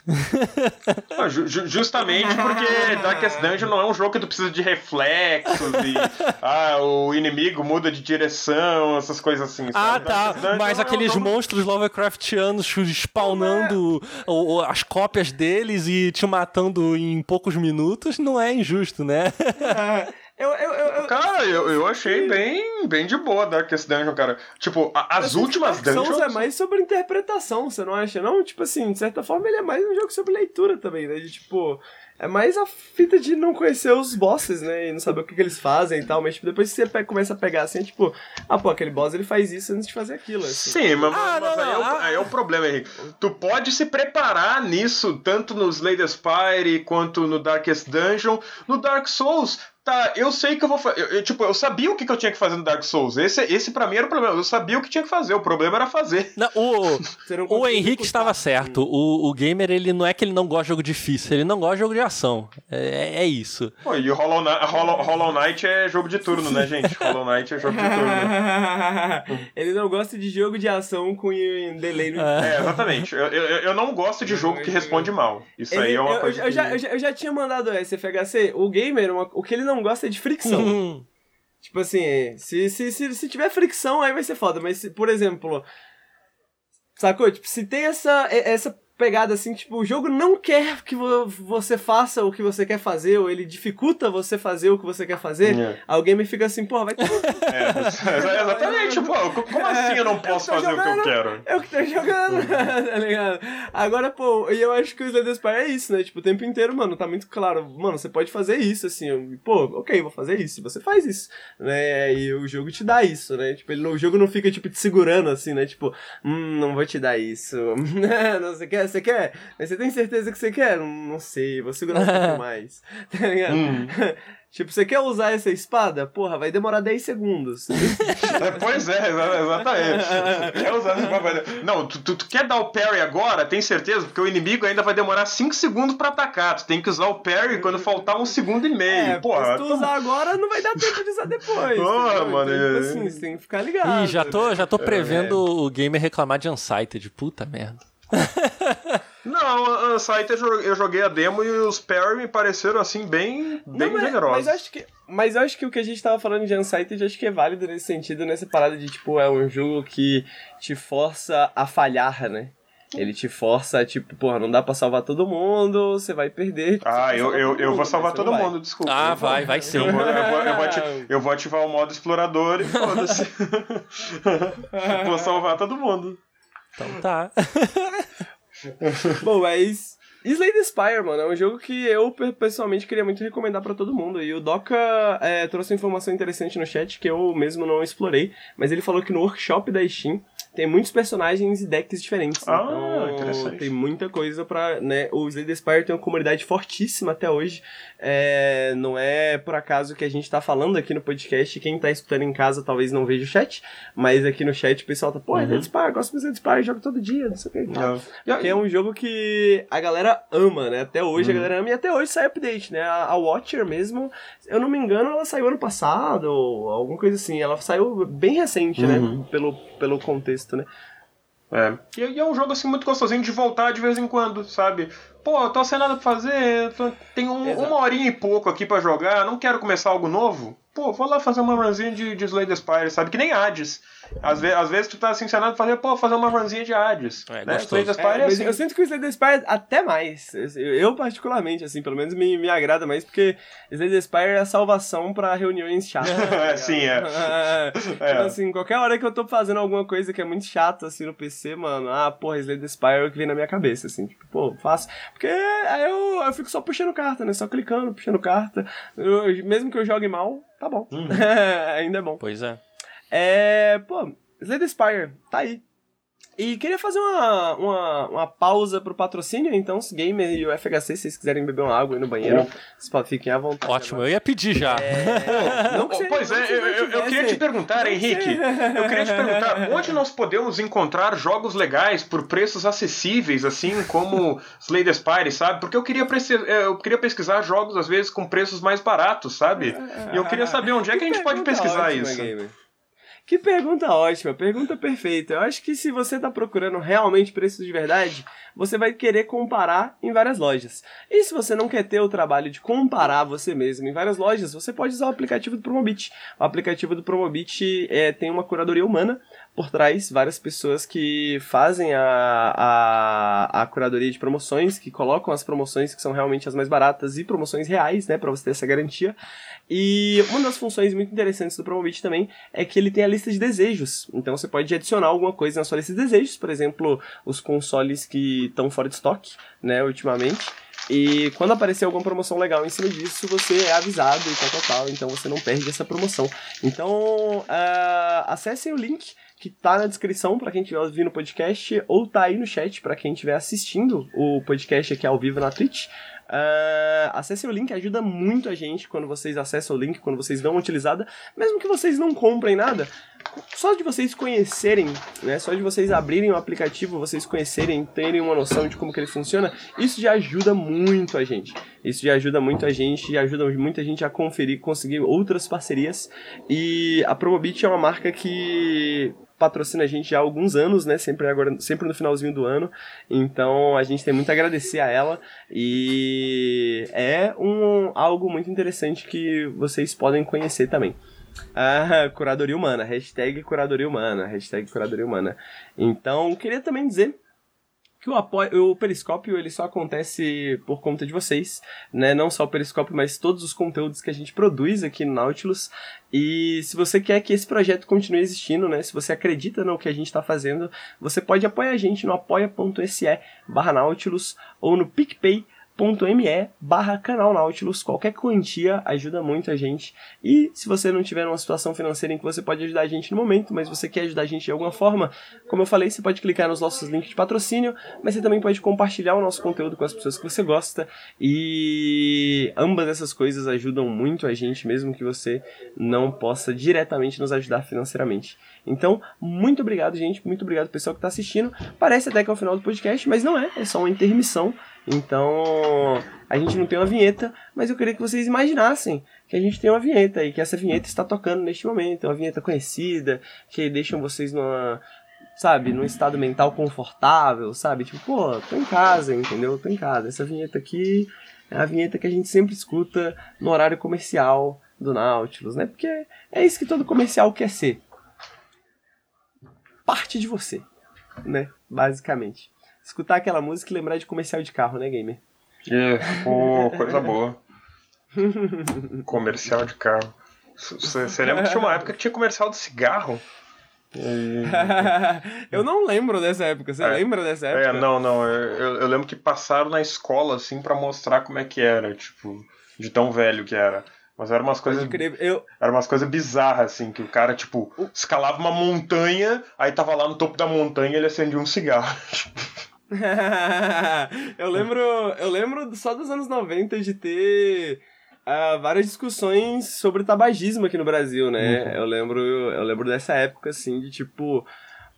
Não, ju justamente porque Darkest Dungeon não é um jogo que tu precisa de reflexos e [laughs] ah, o inimigo muda de direção, essas coisas assim. Ah, tá. Mas aqueles é um monstros Lovecraftianos spawnando o, as cópias deles e te matando em poucos minutos, não é injusto, né? Eu, eu, eu, cara, eu, eu achei bem, bem de boa Darkest Dungeon, cara. Tipo, a, as últimas Dark Dungeons... é mais sobre interpretação, você não acha, não? Tipo assim, de certa forma ele é mais um jogo sobre leitura também, né? De tipo... É mais a fita de não conhecer os bosses, né? E não saber o que, que eles fazem e tal. Mas tipo, depois que você começa a pegar assim, é tipo, ah, pô, aquele boss ele faz isso antes de fazer aquilo. Assim. Sim, mas, ah, mas não, aí, não, é o, ah, aí, é o, problema, Henrique. Tu pode se preparar nisso, tanto no Slay the Spire quanto no Darkest Dungeon. No Dark Souls, tá, eu sei que eu vou fazer. Eu, eu, tipo, eu sabia o que, que eu tinha que fazer no Dark Souls. Esse, esse pra mim era o problema. Eu sabia o que tinha que fazer. O problema era fazer. Não, o, [laughs] o Henrique estava certo. O, o gamer, ele não é que ele não gosta de jogo difícil, ele não gosta de jogo de ação. É, é isso. Pô, e o Hollow, Hollow, Hollow Knight é jogo de turno, né, gente? Hollow Knight é jogo de turno. [laughs] ele não gosta de jogo de ação com delay no. É, é exatamente. Eu, eu, eu, não gosto de jogo que responde mal. Isso ele, aí é uma eu, coisa. Eu, que... já, eu, já, eu já tinha mandado esse FHC. O gamer, uma, o que ele não gosta é de fricção. Uhum. tipo assim, se, se, se, se tiver fricção, aí vai ser foda. Mas, se, por exemplo. Sacou? Tipo, se tem essa, essa pegada assim, tipo, o jogo não quer que você faça o que você quer fazer, ou ele dificulta você fazer o que você quer fazer, yeah. alguém me fica assim, pô, vai ter. [laughs] É, exatamente, pô, como assim eu não posso eu fazer jogando, o que eu quero? Eu que tô jogando, [laughs] tá ligado? Agora, pô, e eu acho que o Slay Spy é isso, né? Tipo, o tempo inteiro, mano, tá muito claro, mano, você pode fazer isso, assim, pô, ok, vou fazer isso, você faz isso, né? E o jogo te dá isso, né? Tipo, ele, o jogo não fica, tipo, te segurando, assim, né? Tipo, hum, não vou te dar isso, [laughs] não, você você quer? Você tem certeza que você quer? Não sei, vou segurar um pouco [laughs] mais. Tá ligado? Hum. [laughs] Tipo, você quer usar essa espada? Porra, vai demorar 10 segundos. [laughs] É, pois é, exatamente. quer usar essa espada? Não, tu, tu, tu, quer dar o parry agora? Tem certeza? Porque o inimigo ainda vai demorar 5 segundos pra atacar. Tu tem que usar o parry quando faltar um segundo e meio. É, Porra, se tu usar agora, não vai dar tempo de usar depois. Porra, mano. Então, tipo assim, você tem que ficar ligado. Ih, já tô, já tô prevendo é. o gamer reclamar de Unsighted. Puta merda. [laughs] Não, a Site eu joguei a demo e os parry me pareceram assim bem, bem Não, generosos. Mas acho que mas eu acho que o que a gente tava falando de Unsighted acho que é válido nesse sentido, nessa parada de tipo, é um jogo que te força a falhar, né? Ele te força, tipo, porra, não dá pra salvar todo mundo, você vai perder. Ah, eu, eu, eu vou salvar todo mundo, desculpa. Ah, vai, vai sim. Eu vou, eu, vou, eu, vou ativar, [laughs] eu vou ativar o modo explorador e foda-se. [laughs] vou salvar todo mundo. Então tá. [laughs] Bom, mas Slay the Spire, mano, é um jogo que eu pessoalmente queria muito recomendar para todo mundo. E o Doca é, trouxe uma informação interessante no chat que eu mesmo não explorei, mas ele falou que no workshop da Steam tem muitos personagens e decks diferentes. Ah, então, interessante. Tem muita coisa pra. Né, o Slay the Spire tem uma comunidade fortíssima até hoje. É, não é por acaso que a gente tá falando aqui no podcast. Quem tá escutando em casa talvez não veja o chat, mas aqui no chat o pessoal tá, pô, uhum. Slay the Spire, gosto do Slay the Spire, jogo todo dia, não sei o que. Não. Porque é um jogo que a galera ama, né? Até hoje uhum. a galera ama e até hoje sai update, né? A, a Watcher mesmo, eu não me engano, ela saiu ano passado, ou alguma coisa assim. Ela saiu bem recente, né? uhum. né? Pelo, pelo contexto, né? É. E, e, é um jogo assim muito gostosinho de voltar de vez em quando, sabe? Pô, tô sem nada pra fazer, tô, tenho um, uma horinha e pouco aqui para jogar, não quero começar algo novo. Pô, vou lá fazer uma runzinha de, de Slay the Spire, sabe? Que nem Hades. Às, ve às vezes tu tá assim, pra fazer, pô, fazer uma runzinha de Hades. É, né? Slay the Spire é, é assim. Eu sinto que o Slay the Spire até mais. Eu, particularmente, assim, pelo menos me, me agrada mais, porque Slay the Spire é a salvação pra reuniões chatas. Tá [laughs] Sim, é. [laughs] é. Tipo assim, qualquer hora que eu tô fazendo alguma coisa que é muito chata, assim, no PC, mano, ah, porra, Slay the Spire é o que vem na minha cabeça, assim, tipo, pô, faço. Porque aí eu, eu fico só puxando carta, né? Só clicando, puxando carta. Eu, mesmo que eu jogue mal, tá bom. Uhum. [laughs] Ainda é bom. Pois é. É. Pô, Slay the Spire, tá aí. E queria fazer uma, uma, uma pausa pro patrocínio, então, os gamer e o FHC, se vocês quiserem beber uma água aí no banheiro, vocês fiquem à vontade. Ótimo, eu ia pedir já. É... não você, pois é, eu, eu, eu, queria te perguntar, não Henrique, eu queria te perguntar, onde nós podemos encontrar jogos legais por preços acessíveis, assim como [laughs] Slay the Spire, sabe? Porque eu queria, é, eu queria pesquisar jogos, às vezes, com preços mais baratos, sabe? E eu queria saber onde é que a gente pode pesquisar ótima, isso. Gamer. Que pergunta ótima, pergunta perfeita. Eu acho que se você está procurando realmente preços de verdade, você vai querer comparar em várias lojas. E se você não quer ter o trabalho de comparar você mesmo em várias lojas, você pode usar o aplicativo do Promobit. O aplicativo do Promobit é, tem uma curadoria humana por trás, várias pessoas que fazem a, a, a curadoria de promoções, que colocam as promoções que são realmente as mais baratas e promoções reais, né, para você ter essa garantia. E uma das funções muito interessantes do Promobit também é que ele tem a lista de desejos. Então você pode adicionar alguma coisa na sua lista de desejos, por exemplo, os consoles que estão fora de estoque, né, ultimamente. E quando aparecer alguma promoção legal em cima disso, você é avisado e tal, tal, tal. Então você não perde essa promoção. Então, uh, acessem o link que tá na descrição para quem estiver ouvindo o podcast, ou tá aí no chat para quem estiver assistindo o podcast aqui ao vivo na Twitch. Uh, acessem o link, ajuda muito a gente quando vocês acessam o link, quando vocês dão uma utilizada, mesmo que vocês não comprem nada, só de vocês conhecerem, né, só de vocês abrirem o aplicativo, vocês conhecerem, terem uma noção de como que ele funciona, isso já ajuda muito a gente. Isso já ajuda muito a gente, já ajuda muita gente a conferir, conseguir outras parcerias. E a Promobit é uma marca que patrocina a gente já há alguns anos, né? Sempre agora, sempre no finalzinho do ano. Então a gente tem muito a agradecer a ela e é um algo muito interessante que vocês podem conhecer também. Ah, [laughs] curadoria humana, hashtag curadoria humana, hashtag curadoria humana. Então, queria também dizer que o apoio, o periscópio ele só acontece por conta de vocês, né? Não só o periscópio, mas todos os conteúdos que a gente produz aqui no Nautilus. E se você quer que esse projeto continue existindo, né? Se você acredita no que a gente está fazendo, você pode apoiar a gente no apoia.se/nautilus ou no PicPay me barra canal Nautilus. Qualquer quantia ajuda muito a gente. E se você não tiver numa situação financeira em que você pode ajudar a gente no momento, mas você quer ajudar a gente de alguma forma, como eu falei, você pode clicar nos nossos links de patrocínio, mas você também pode compartilhar o nosso conteúdo com as pessoas que você gosta. E ambas essas coisas ajudam muito a gente, mesmo que você não possa diretamente nos ajudar financeiramente. Então, muito obrigado, gente. Muito obrigado, pessoal que está assistindo. Parece até que é o final do podcast, mas não é. É só uma intermissão. Então, a gente não tem uma vinheta, mas eu queria que vocês imaginassem que a gente tem uma vinheta e que essa vinheta está tocando neste momento. Uma vinheta conhecida, que deixa vocês numa, sabe, num estado mental confortável, sabe? Tipo, pô, tô em casa, entendeu? Tô em casa. Essa vinheta aqui é a vinheta que a gente sempre escuta no horário comercial do Nautilus, né? Porque é isso que todo comercial quer ser. Parte de você, né? Basicamente escutar aquela música e lembrar de comercial de carro, né, gamer? É, pô, coisa boa. comercial de carro. Você lembra que tinha uma época que tinha comercial de cigarro? [laughs] Eu não lembro dessa época. Você é, lembra dessa é, época? É, não, não. Eu, eu lembro que passaram na escola, assim, para mostrar como é que era, tipo, de tão velho que era. Mas eram umas coisas. Eu... Era umas coisas bizarras, assim, que o cara, tipo, escalava uma montanha, aí tava lá no topo da montanha e ele acendia um cigarro. [laughs] [laughs] eu lembro, eu lembro só dos anos 90 de ter uh, várias discussões sobre tabagismo aqui no Brasil, né? Uhum. Eu lembro, eu lembro dessa época assim de tipo,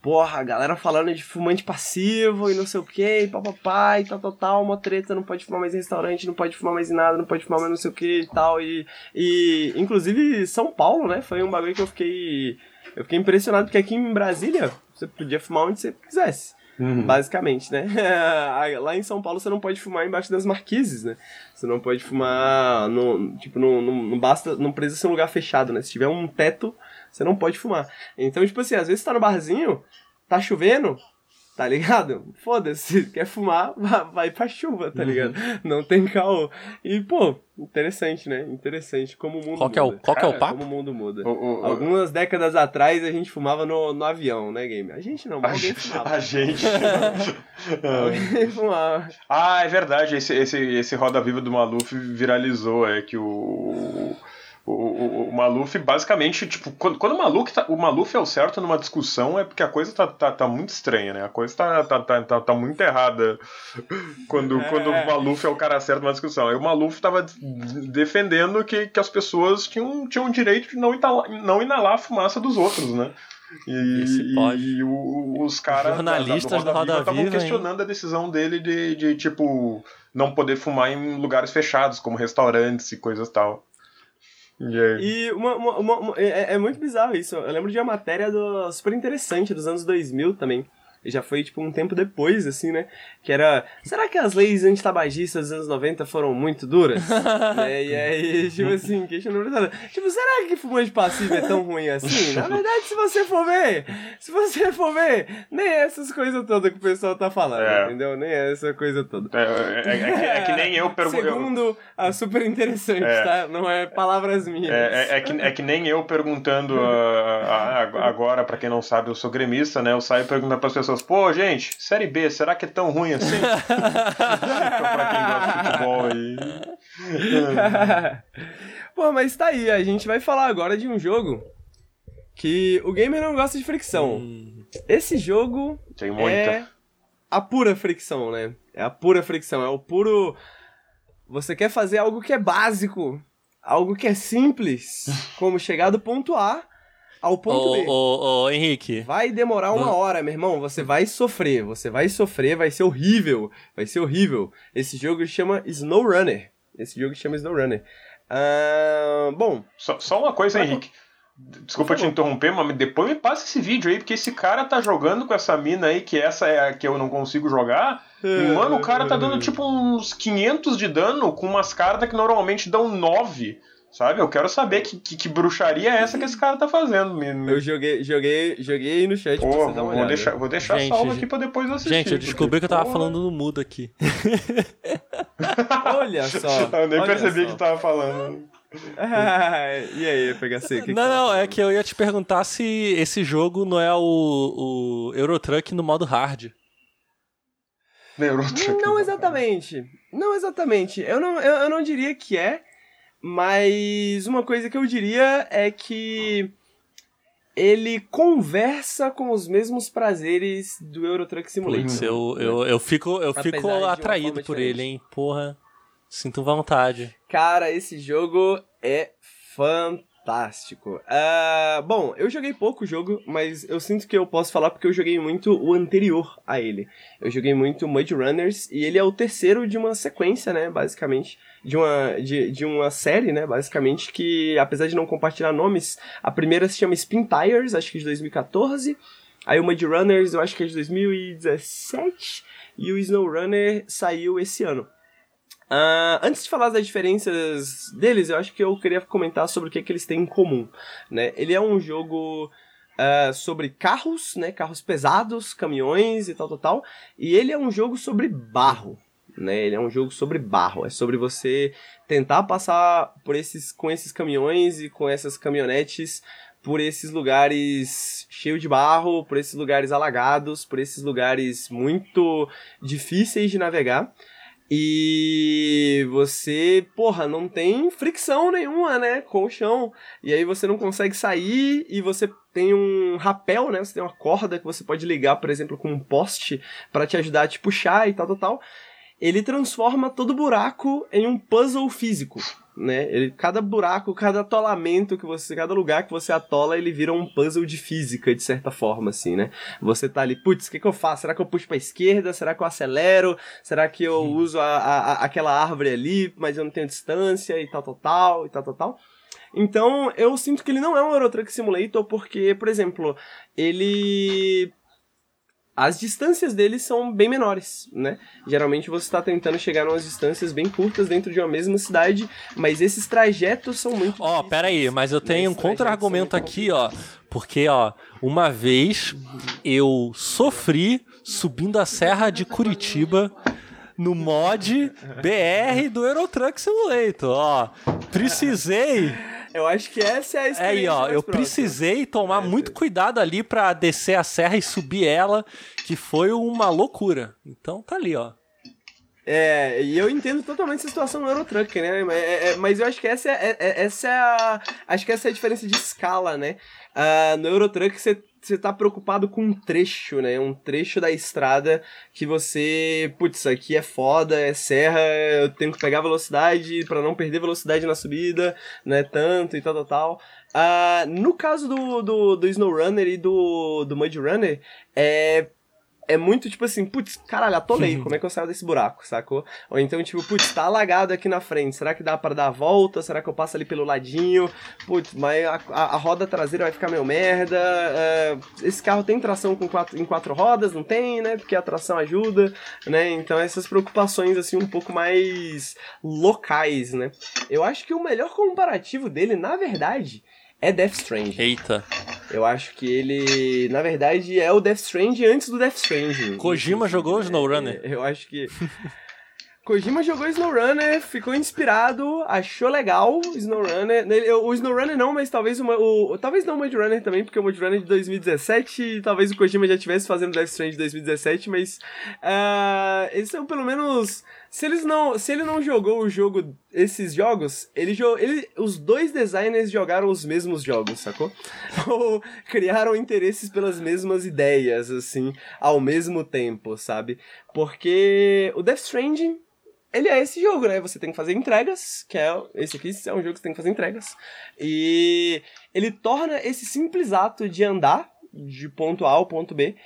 porra, a galera falando de fumante passivo e não sei o que, papapá e tal, tal, tal, uma treta, não pode fumar mais em restaurante, não pode fumar mais em nada, não pode fumar mais não sei o que e tal. E, e inclusive São Paulo, né? Foi um bagulho que eu fiquei. Eu fiquei impressionado, porque aqui em Brasília você podia fumar onde você quisesse. Uhum. Basicamente, né? [laughs] Lá em São Paulo você não pode fumar embaixo das marquises, né? Você não pode fumar no. Tipo, não, não, basta. Não precisa ser um lugar fechado, né? Se tiver um teto, você não pode fumar. Então, tipo assim, às vezes você tá no barzinho, tá chovendo, tá ligado? Foda-se, [laughs] quer fumar, vai pra chuva, tá uhum. ligado? Uhum. Não tem caô. E, pô, interessante, né? Interessante como o mundo qual muda. É o, qual que é o papo? Como o mundo muda. O, o, Algumas décadas atrás a gente fumava no, no avião, né, game? A gente não, mas alguém fumava. A gente. [laughs] [laughs] alguém fumava. Ah, é verdade. Esse, esse, esse Roda Viva do Maluf viralizou, é que o o, o, o, Maluf, basicamente, tipo, quando, quando o, Maluf tá, o Maluf é o certo numa discussão é porque a coisa tá, tá, tá muito estranha, né? A coisa tá, tá, tá, tá, tá muito errada [laughs] quando, é. quando o Maluf é o cara certo numa discussão. Aí o Maluf tava defendendo que, que as pessoas tinham, tinham o direito de não inalar, não inalar a fumaça dos outros, né? E, e o, os caras jornalistas da, da Roda estavam questionando hein? a decisão dele de, de, tipo, não poder fumar em lugares fechados, como restaurantes e coisas tal. E uma, uma, uma, é, é, muito bizarro isso. Eu lembro de uma matéria do, super interessante dos anos 2000 também. E já foi, tipo, um tempo depois, assim, né? Que era. Será que as leis antitabagistas dos anos 90 foram muito duras? [laughs] é, e aí, tipo assim, questionando. Tipo, será que fumante passivo é tão ruim assim? Na verdade, se você for ver, se você for ver, nem essas coisas todas que o pessoal tá falando, é. entendeu? Nem essa coisa toda. É, é, é, é que, é que, nem eu pergunto. Segundo, a super interessante, é. tá? Não é palavras minhas. É, é, que, é que nem eu perguntando uh, agora, pra quem não sabe, eu sou gremista, né? Eu saio perguntando pras pessoas pessoas, pô, gente, Série B, será que é tão ruim assim? [laughs] pra quem gosta de futebol aí. [laughs] pô, mas tá aí, a gente vai falar agora de um jogo que o gamer não gosta de fricção. Hum. Esse jogo Tem muita. é a pura fricção, né? É a pura fricção, é o puro. Você quer fazer algo que é básico, algo que é simples, [laughs] como chegar do ponto A ao ponto B. Ô, ô, ô, Henrique. Vai demorar uma hora, meu irmão. Você vai sofrer. Você vai sofrer, vai ser horrível. Vai ser horrível. Esse jogo chama SnowRunner. Esse jogo chama SnowRunner. Ah, bom, Só, só uma coisa, Henrique. Desculpa te interromper, mas depois me passa esse vídeo aí, porque esse cara tá jogando com essa mina aí, que essa é a que eu não consigo jogar. E, mano, o cara tá dando tipo uns 500 de dano com umas cartas que normalmente dão 9. Sabe? Eu quero saber que, que, que bruxaria é essa que esse cara tá fazendo. Me, me... eu joguei, joguei, joguei aí no chat pra Pô, você dar uma vou, olhada. deixar, vou deixar Gente, salvo gente- aqui pra depois assistir. Gente, eu descobri que eu tava porque, falando no mudo aqui. [laughs] Olha [laughs] só. porra, Eu nem percebi só. que tava falando. Ah, [laughs] e aí, PHC? que não, que não, tá é que eu ia te perguntar se esse jogo não é o, o Eurotruck no modo hard. Neurotruck. Não exatamente. Não exatamente. Eu não, eu, eu não diria que é, mas uma coisa que eu diria é que ele conversa com os mesmos prazeres do Euro Truck Simulator. Putz, eu, eu, eu fico, eu Apesar fico atraído por diferente. ele, hein? Porra, sinto vontade. Cara, esse jogo é fantástico. Ah, bom, eu joguei pouco o jogo, mas eu sinto que eu posso falar porque eu joguei muito o anterior a ele. Eu joguei muito Mud Runners e ele é o terceiro de uma sequência, né, basicamente. De uma, de, de uma série, né, basicamente, que apesar de não compartilhar nomes, a primeira se chama Spin Tires, acho que de 2014. Aí o Mud Runners eu acho que é de 2017. E o Snow Runner saiu esse ano. Ah, antes de falar das diferenças deles, eu acho que eu queria comentar sobre o que, que eles têm em comum. Né? Ele é um jogo ah, sobre carros, né? carros pesados, caminhões e tal, tal, tal. E ele é um jogo sobre barro. Né? Ele é um jogo sobre barro. É sobre você tentar passar por esses, com esses caminhões e com essas caminhonetes por esses lugares cheios de barro, por esses lugares alagados, por esses lugares muito difíceis de navegar. E você, porra, não tem fricção nenhuma, né, com o chão. E aí você não consegue sair e você tem um rapel, né? Você tem uma corda que você pode ligar, por exemplo, com um poste para te ajudar a te puxar e tal, tal, tal. Ele transforma todo buraco em um puzzle físico, né? Ele, cada buraco, cada atolamento que você, cada lugar que você atola, ele vira um puzzle de física, de certa forma, assim, né? Você tá ali, putz, o que, que eu faço? Será que eu puxo pra esquerda? Será que eu acelero? Será que eu uso a, a, aquela árvore ali, mas eu não tenho distância e tal, tal, tal, e tal, tal, tal? Então, eu sinto que ele não é um Euro Truck Simulator porque, por exemplo, ele as distâncias deles são bem menores, né? Geralmente você está tentando chegar a umas distâncias bem curtas dentro de uma mesma cidade, mas esses trajetos são muito Ó, difíceis. pera aí, mas eu tenho um contra-argumento aqui, ó. Porque, ó, uma vez eu sofri subindo a serra de Curitiba no mod BR do Eurotruck Simulator, ó. Precisei. Eu acho que essa é a É experiência aí, ó, mais eu próxima. precisei tomar muito cuidado ali pra descer a serra e subir ela, que foi uma loucura. Então tá ali, ó. É, e eu entendo totalmente essa situação no Eurotruck, né? Mas, é- é- mas eu acho que essa é, é- essa é a. Acho que essa é a diferença de escala, né? Ah, no Eurotruck você. Você tá preocupado com um trecho, né? Um trecho da estrada que você. Putz, aqui é foda, é serra, eu tenho que pegar velocidade pra não perder velocidade na subida, né? Tanto e tal, tal, tal. Ah, no caso do, do, do SnowRunner e do, do Mud Runner, é é muito tipo assim, putz, caralho, atolei, como é que eu saio desse buraco, sacou? Ou então, tipo, putz, tá alagado aqui na frente, será que dá pra dar a volta? Será que eu passo ali pelo ladinho? Putz, mas a, a- a roda traseira vai ficar meio merda. é, esse carro tem tração com quatro, em quatro rodas? Não tem, né? Porque a tração ajuda, né? Então, essas preocupações, assim, um pouco mais locais, né? Eu acho que o melhor comparativo dele, na verdade, é Death Stranding. Eita. Eu acho que ele, na verdade, é o Death Stranding antes do Death Stranding. Kojima jogou o SnowRunner? É, Eu acho que. [laughs] Kojima jogou SnowRunner, ficou inspirado, achou legal o SnowRunner. O SnowRunner não, mas talvez o, o talvez não o Mud Runner também, porque o Mud Runner é de 2017 e talvez o Kojima já estivesse fazendo Death Stranding de 2017, mas ah, eles são pelo menos Se, eles não, se ele não jogou o jogo, esses jogos, ele, ele os dois designers jogaram os mesmos jogos, sacou? [laughs] Ou criaram interesses pelas mesmas ideias, assim, ao mesmo tempo, sabe? Porque o Death Stranding, ele é esse jogo, né? Você tem que fazer entregas, que é esse aqui é um jogo que você tem que fazer entregas. E ele torna esse simples ato de andar de ponto A ao ponto B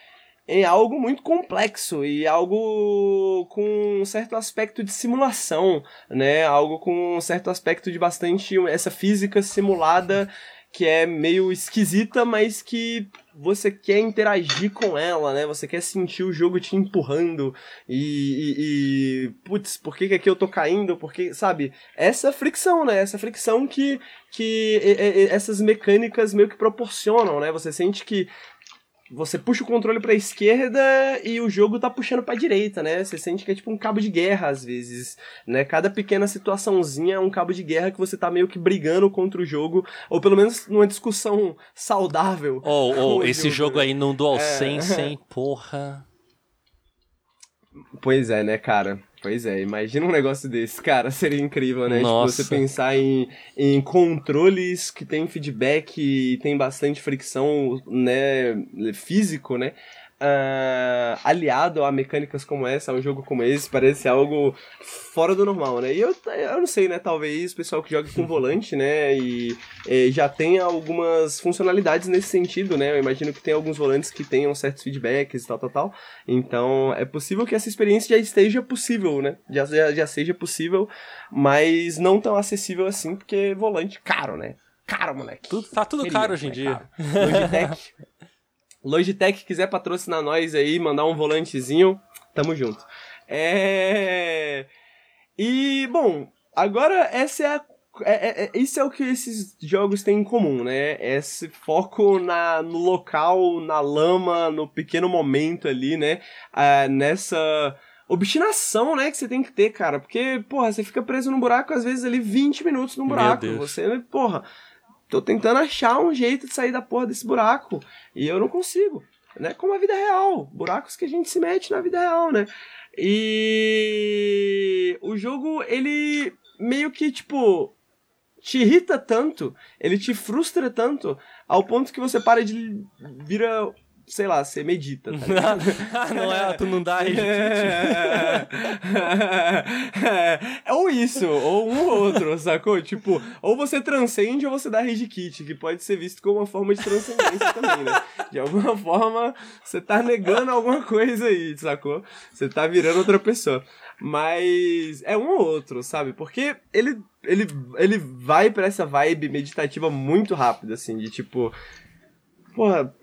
em algo muito complexo e algo com um certo aspecto de simulação, né? Algo com um certo aspecto de bastante essa física simulada que é meio esquisita, mas que você quer interagir com ela, né? Você quer sentir o jogo te empurrando e, e, e putz, por que, que aqui eu tô caindo? Porque, sabe? Essa fricção, né? Essa fricção que, que essas mecânicas meio que proporcionam, né? Você sente que você puxa o controle para a esquerda e o jogo tá puxando para a direita, né? Você sente que é tipo um cabo de guerra às vezes, né? Cada pequena situaçãozinha é um cabo de guerra que você tá meio que brigando contra o jogo, ou pelo menos numa discussão saudável. Ou oh, oh, esse jogo, jogo aí no DualSense, é... hein? Porra. Pois é, né, cara? Pois é, imagina um negócio desse, cara, [laughs] seria incrível, né? Nossa. Tipo, você pensar em, em controles que tem feedback e tem bastante fricção, né, físico, né? Uh, aliado a mecânicas como essa, a um jogo como esse, parece algo fora do normal, né? E eu, eu não sei, né? Talvez o pessoal que joga com volante, né? E, e, já tenha algumas funcionalidades nesse sentido, né? Eu imagino que tem alguns volantes que tenham certos feedbacks e tal, tal, tal. Então é possível que essa experiência já esteja possível, né? Já, já, já seja possível, mas não tão acessível assim, porque volante caro, né? Caro, moleque. Tudo, tá tudo Queria, caro hoje em né? dia. Logitech [laughs] Logitech quiser patrocinar nós aí, mandar um volantezinho, tamo junto. É... E, bom, agora essa é a é, é, é, isso é o que esses jogos têm em comum, né? Esse foco na, no local, na lama, no pequeno momento ali, né? Ah, nessa obstinação, né, que você tem que ter, cara. Porque, porra, você fica preso num buraco, às vezes, ali 20 minutos num buraco. Você, porra, Tô tentando achar um jeito de sair da porra desse buraco. E eu não consigo. Né? Como a vida real. Buracos que a gente se mete na vida real, né? E o jogo, ele meio que, tipo, te irrita tanto, ele te frustra tanto, ao ponto que você para de vira sei lá, você medita, tá [laughs] ah, não é, tu não dá aí. É, é, ou isso, ou um ou outro, sacou? Tipo, ou você transcende ou você dá rage kit, que pode ser visto como uma forma de transcendência também, né? De alguma [laughs] forma, você tá negando alguma coisa aí, sacou? Você tá virando outra pessoa. Mas é um ou outro, sabe? Porque ele, ele, ele vai para essa vibe meditativa muito rápida, assim, de tipo. Porra,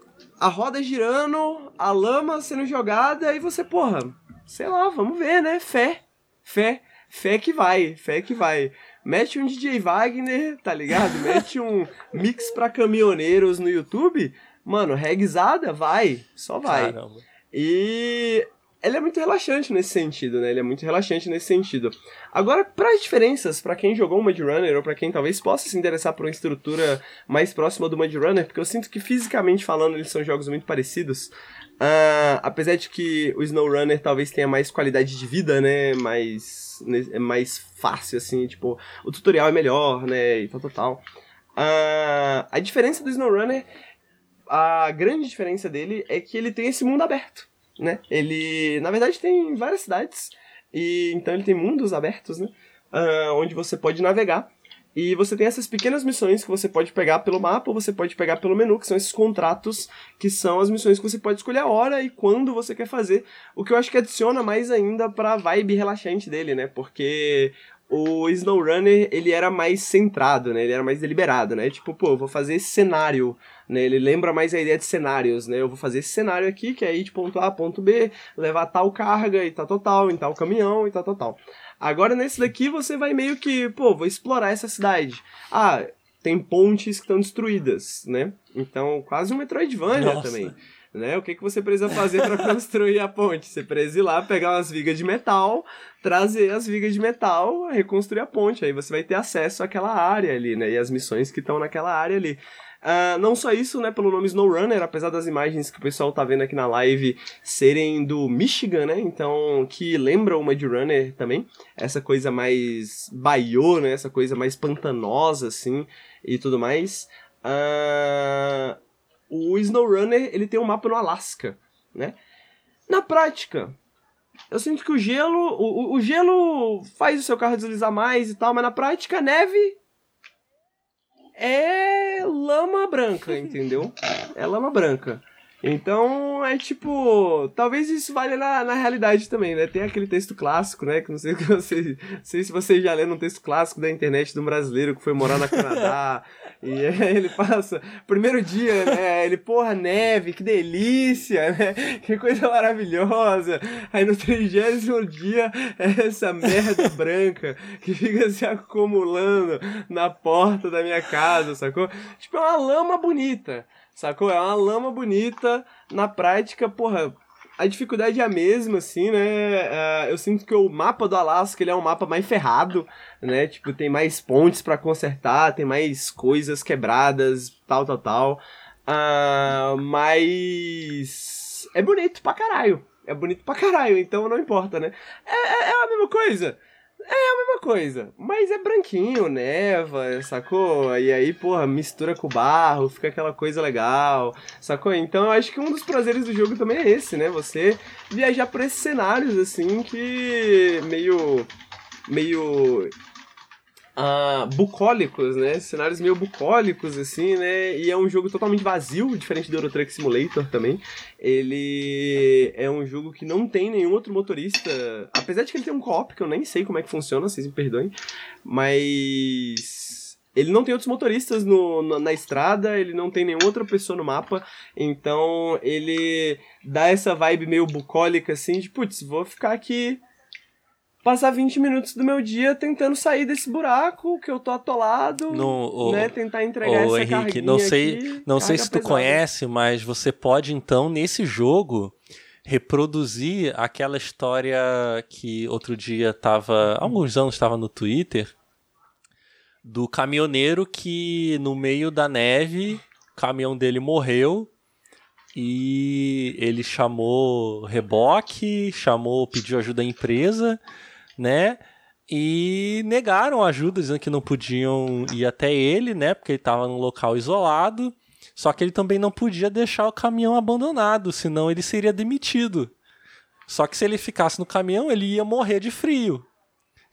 a roda girando, a lama sendo jogada, e você, porra, sei lá, vamos ver, né? Fé. Fé. Fé que vai, fé que vai. Mete um DJ Wagner, tá ligado? Mete um [laughs] mix pra caminhoneiros no YouTube. Mano, reguizada, vai. Só vai. Caramba. E ele é muito relaxante nesse sentido, né? Ele é muito relaxante nesse sentido. Agora, para as diferenças, para quem jogou o Mud Runner ou para quem talvez possa se interessar por uma estrutura mais próxima do Mud Runner, porque eu sinto que fisicamente falando eles são jogos muito parecidos. Uh, apesar de que o Snow Runner talvez tenha mais qualidade de vida, né? Mais, é mais fácil, assim, tipo, o tutorial é melhor, né? E tal, tal, tal. Uh, a diferença do Snow Runner, a grande diferença dele é que ele tem esse mundo aberto né? Ele, na verdade, tem várias cidades, e então ele tem mundos abertos, né? Uh, onde você pode navegar. E você tem essas pequenas missões que você pode pegar pelo mapa ou você pode pegar pelo menu, que são esses contratos, que são as missões que você pode escolher a hora e quando você quer fazer. O que eu acho que adiciona mais ainda pra vibe relaxante dele, né? Porque o SnowRunner, ele era mais centrado, né? Ele era mais deliberado, né? Tipo, pô, eu vou fazer esse cenário né? Ele lembra mais a ideia de cenários, né? Eu vou fazer esse cenário aqui, que é ir de ponto A a ponto B, levar tal carga e tal, tal, tal, em tal caminhão e tal, tal, tal. Agora nesse daqui você vai meio que, pô, vou explorar essa cidade. Ah, tem pontes que estão destruídas, né? Então, quase um Metroidvania Nossa. também. Né? O que, que você precisa fazer para [laughs] construir a ponte? Você precisa ir lá, pegar umas vigas de metal, trazer as vigas de metal, reconstruir a ponte. Aí você vai ter acesso àquela área ali, né? E as missões que estão naquela área ali. Uh, não só isso, né, pelo nome SnowRunner, apesar das imagens que o pessoal tá vendo aqui na live serem do Michigan, né, então, que lembra o Mud Runner também, essa coisa mais baiô, né, essa coisa mais pantanosa, assim, e tudo mais. Uh, o SnowRunner, ele tem um mapa no Alasca, né, na prática, eu sinto que o gelo, o, o, gelo faz o seu carro deslizar mais e tal, mas na prática a neve é lama branca, entendeu? É lama branca. Então, é tipo, talvez isso valha na, na realidade também, né? Tem aquele texto clássico, né? Que não sei, [laughs] você, não sei se vocês já leram um texto clássico da internet de um brasileiro que foi morar na Canadá. [laughs] e ele passa, primeiro dia, né? Ele, porra, neve, que delícia, né? Que coisa maravilhosa. Aí no trigésimo dia, essa merda branca que fica se acumulando na porta da minha casa, sacou? Tipo, é uma lama bonita. Sacou? É uma lama bonita. Na prática, porra, a dificuldade é a mesma, assim, né? Uh, eu sinto que o mapa do Alasca ele é um mapa mais ferrado, né? Tipo, tem mais pontes para consertar, tem mais coisas quebradas, tal, tal, tal. Uh, mas é bonito pra caralho. É bonito pra caralho, então não importa, né? É, é, é a mesma coisa. É a mesma coisa, mas é branquinho, neva, sacou? E aí, porra, mistura com barro, fica aquela coisa legal, sacou? Então eu acho que um dos prazeres do jogo também é esse, né? Você viajar por esses cenários, assim, que meio. meio uh, bucólicos, né? Cenários meio bucólicos, assim, né? E é um jogo totalmente vazio, diferente do Euro Truck Simulator também. Ele é um jogo que não tem nenhum outro motorista, apesar de que ele tem um co-op, que eu nem sei como é que funciona, vocês me perdoem, mas... Ele não tem outros motoristas no, na, estrada, ele não tem nenhuma outra pessoa no mapa, então ele dá essa vibe meio bucólica assim de, putz, vou ficar aqui passar 20 minutos do meu dia tentando sair desse buraco que eu tô atolado, no, né, tentar entregar essa Henrique, não sei, aqui, não sei se tu pesada. conhece, mas você pode então nesse jogo reproduzir aquela história que outro dia tava, há alguns anos estava no Twitter do caminhoneiro que no meio da neve, o caminhão dele morreu e ele chamou reboque, chamou, pediu ajuda à empresa né? E negaram ajuda, dizendo que não podiam ir até ele, né? Porque ele estava num local isolado. Só que ele também não podia deixar o caminhão abandonado, senão ele seria demitido. Só que se ele ficasse no caminhão, ele ia morrer de frio.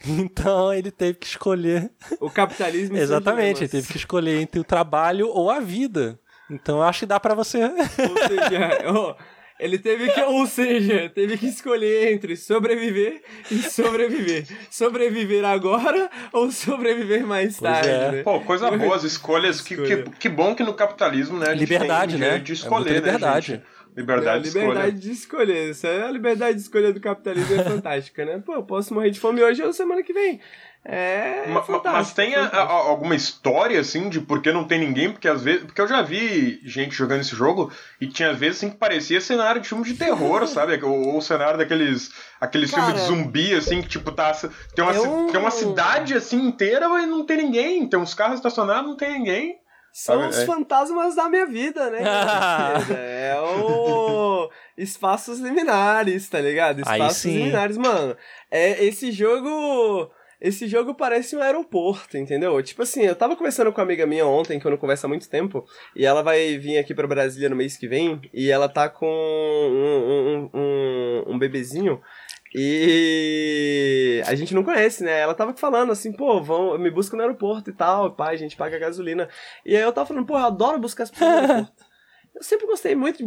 [laughs] Então ele teve que escolher. O capitalismo. [laughs] Exatamente, ele teve que escolher entre o trabalho ou a vida. Então eu acho que dá para você. Ou seja, [laughs] ele teve que, ou seja, teve que escolher entre sobreviver e sobreviver. Sobreviver agora ou sobreviver mais tarde. É. Né? Pô, coisa boa, as escolhas. Que, que, que, bom que no capitalismo, né? liberdade, né? De escolher, é liberdade. né, gente? Liberdade, é, liberdade de, escolher. de escolher. Essa é a liberdade de escolha do capitalismo é fantástica, né? Pô, eu posso morrer de fome hoje ou semana que vem. É. Mas, mas tem a, a, alguma história, assim, de por que não tem ninguém? Porque às vezes. Porque eu já vi gente jogando esse jogo e tinha vezes assim que parecia cenário de filme de terror, [laughs] sabe? Ou, ou cenário daqueles. Aqueles Cara, filmes de zumbi, assim, que tipo, tá. Tem uma, é um... tem uma cidade assim inteira e não tem ninguém. Tem uns carros estacionados, não tem ninguém. São sabe? os é. fantasmas da minha vida, né? [laughs] é o espaços liminares, tá ligado? Espaços liminares, mano. É esse jogo esse jogo parece um aeroporto, entendeu? Tipo assim, eu tava conversando com uma amiga minha ontem, que eu não converso há muito tempo, e ela vai vir aqui pra Brasília no mês que vem, e ela tá com um, um, um, um bebezinho, e a gente não conhece, né? Ela tava falando assim, pô, vão, me busca no aeroporto e tal, pai, a gente paga gasolina. E aí eu tava falando, pô, eu adoro buscar as pessoas no [laughs] aeroporto. Eu sempre gostei muito de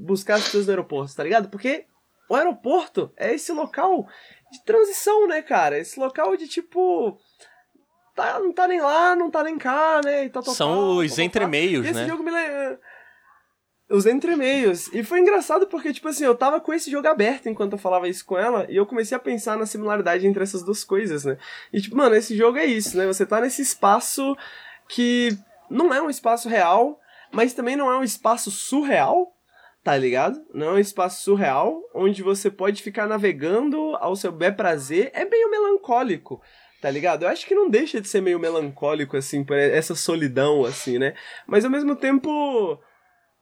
buscar as pessoas no aeroporto, tá ligado? Porque o aeroporto é esse local de transição, né, cara? Esse local de tipo. Tá, não tá nem lá, não tá nem cá, né? E tal, São tal, os entremeios, né? Esse jogo me lembra. Os entremeios. E foi engraçado porque, tipo assim, eu tava com esse jogo aberto enquanto eu falava isso com ela, e eu comecei a pensar na similaridade entre essas duas coisas, né? E, tipo, mano, esse jogo é isso, né? Você tá nesse espaço que não é um espaço real, mas também não é um espaço surreal, tá ligado? Não é um espaço surreal, onde você pode ficar navegando ao seu bel prazer. É meio melancólico, tá ligado? Eu acho que não deixa de ser meio melancólico, assim, por essa solidão, assim, né? Mas ao mesmo tempo.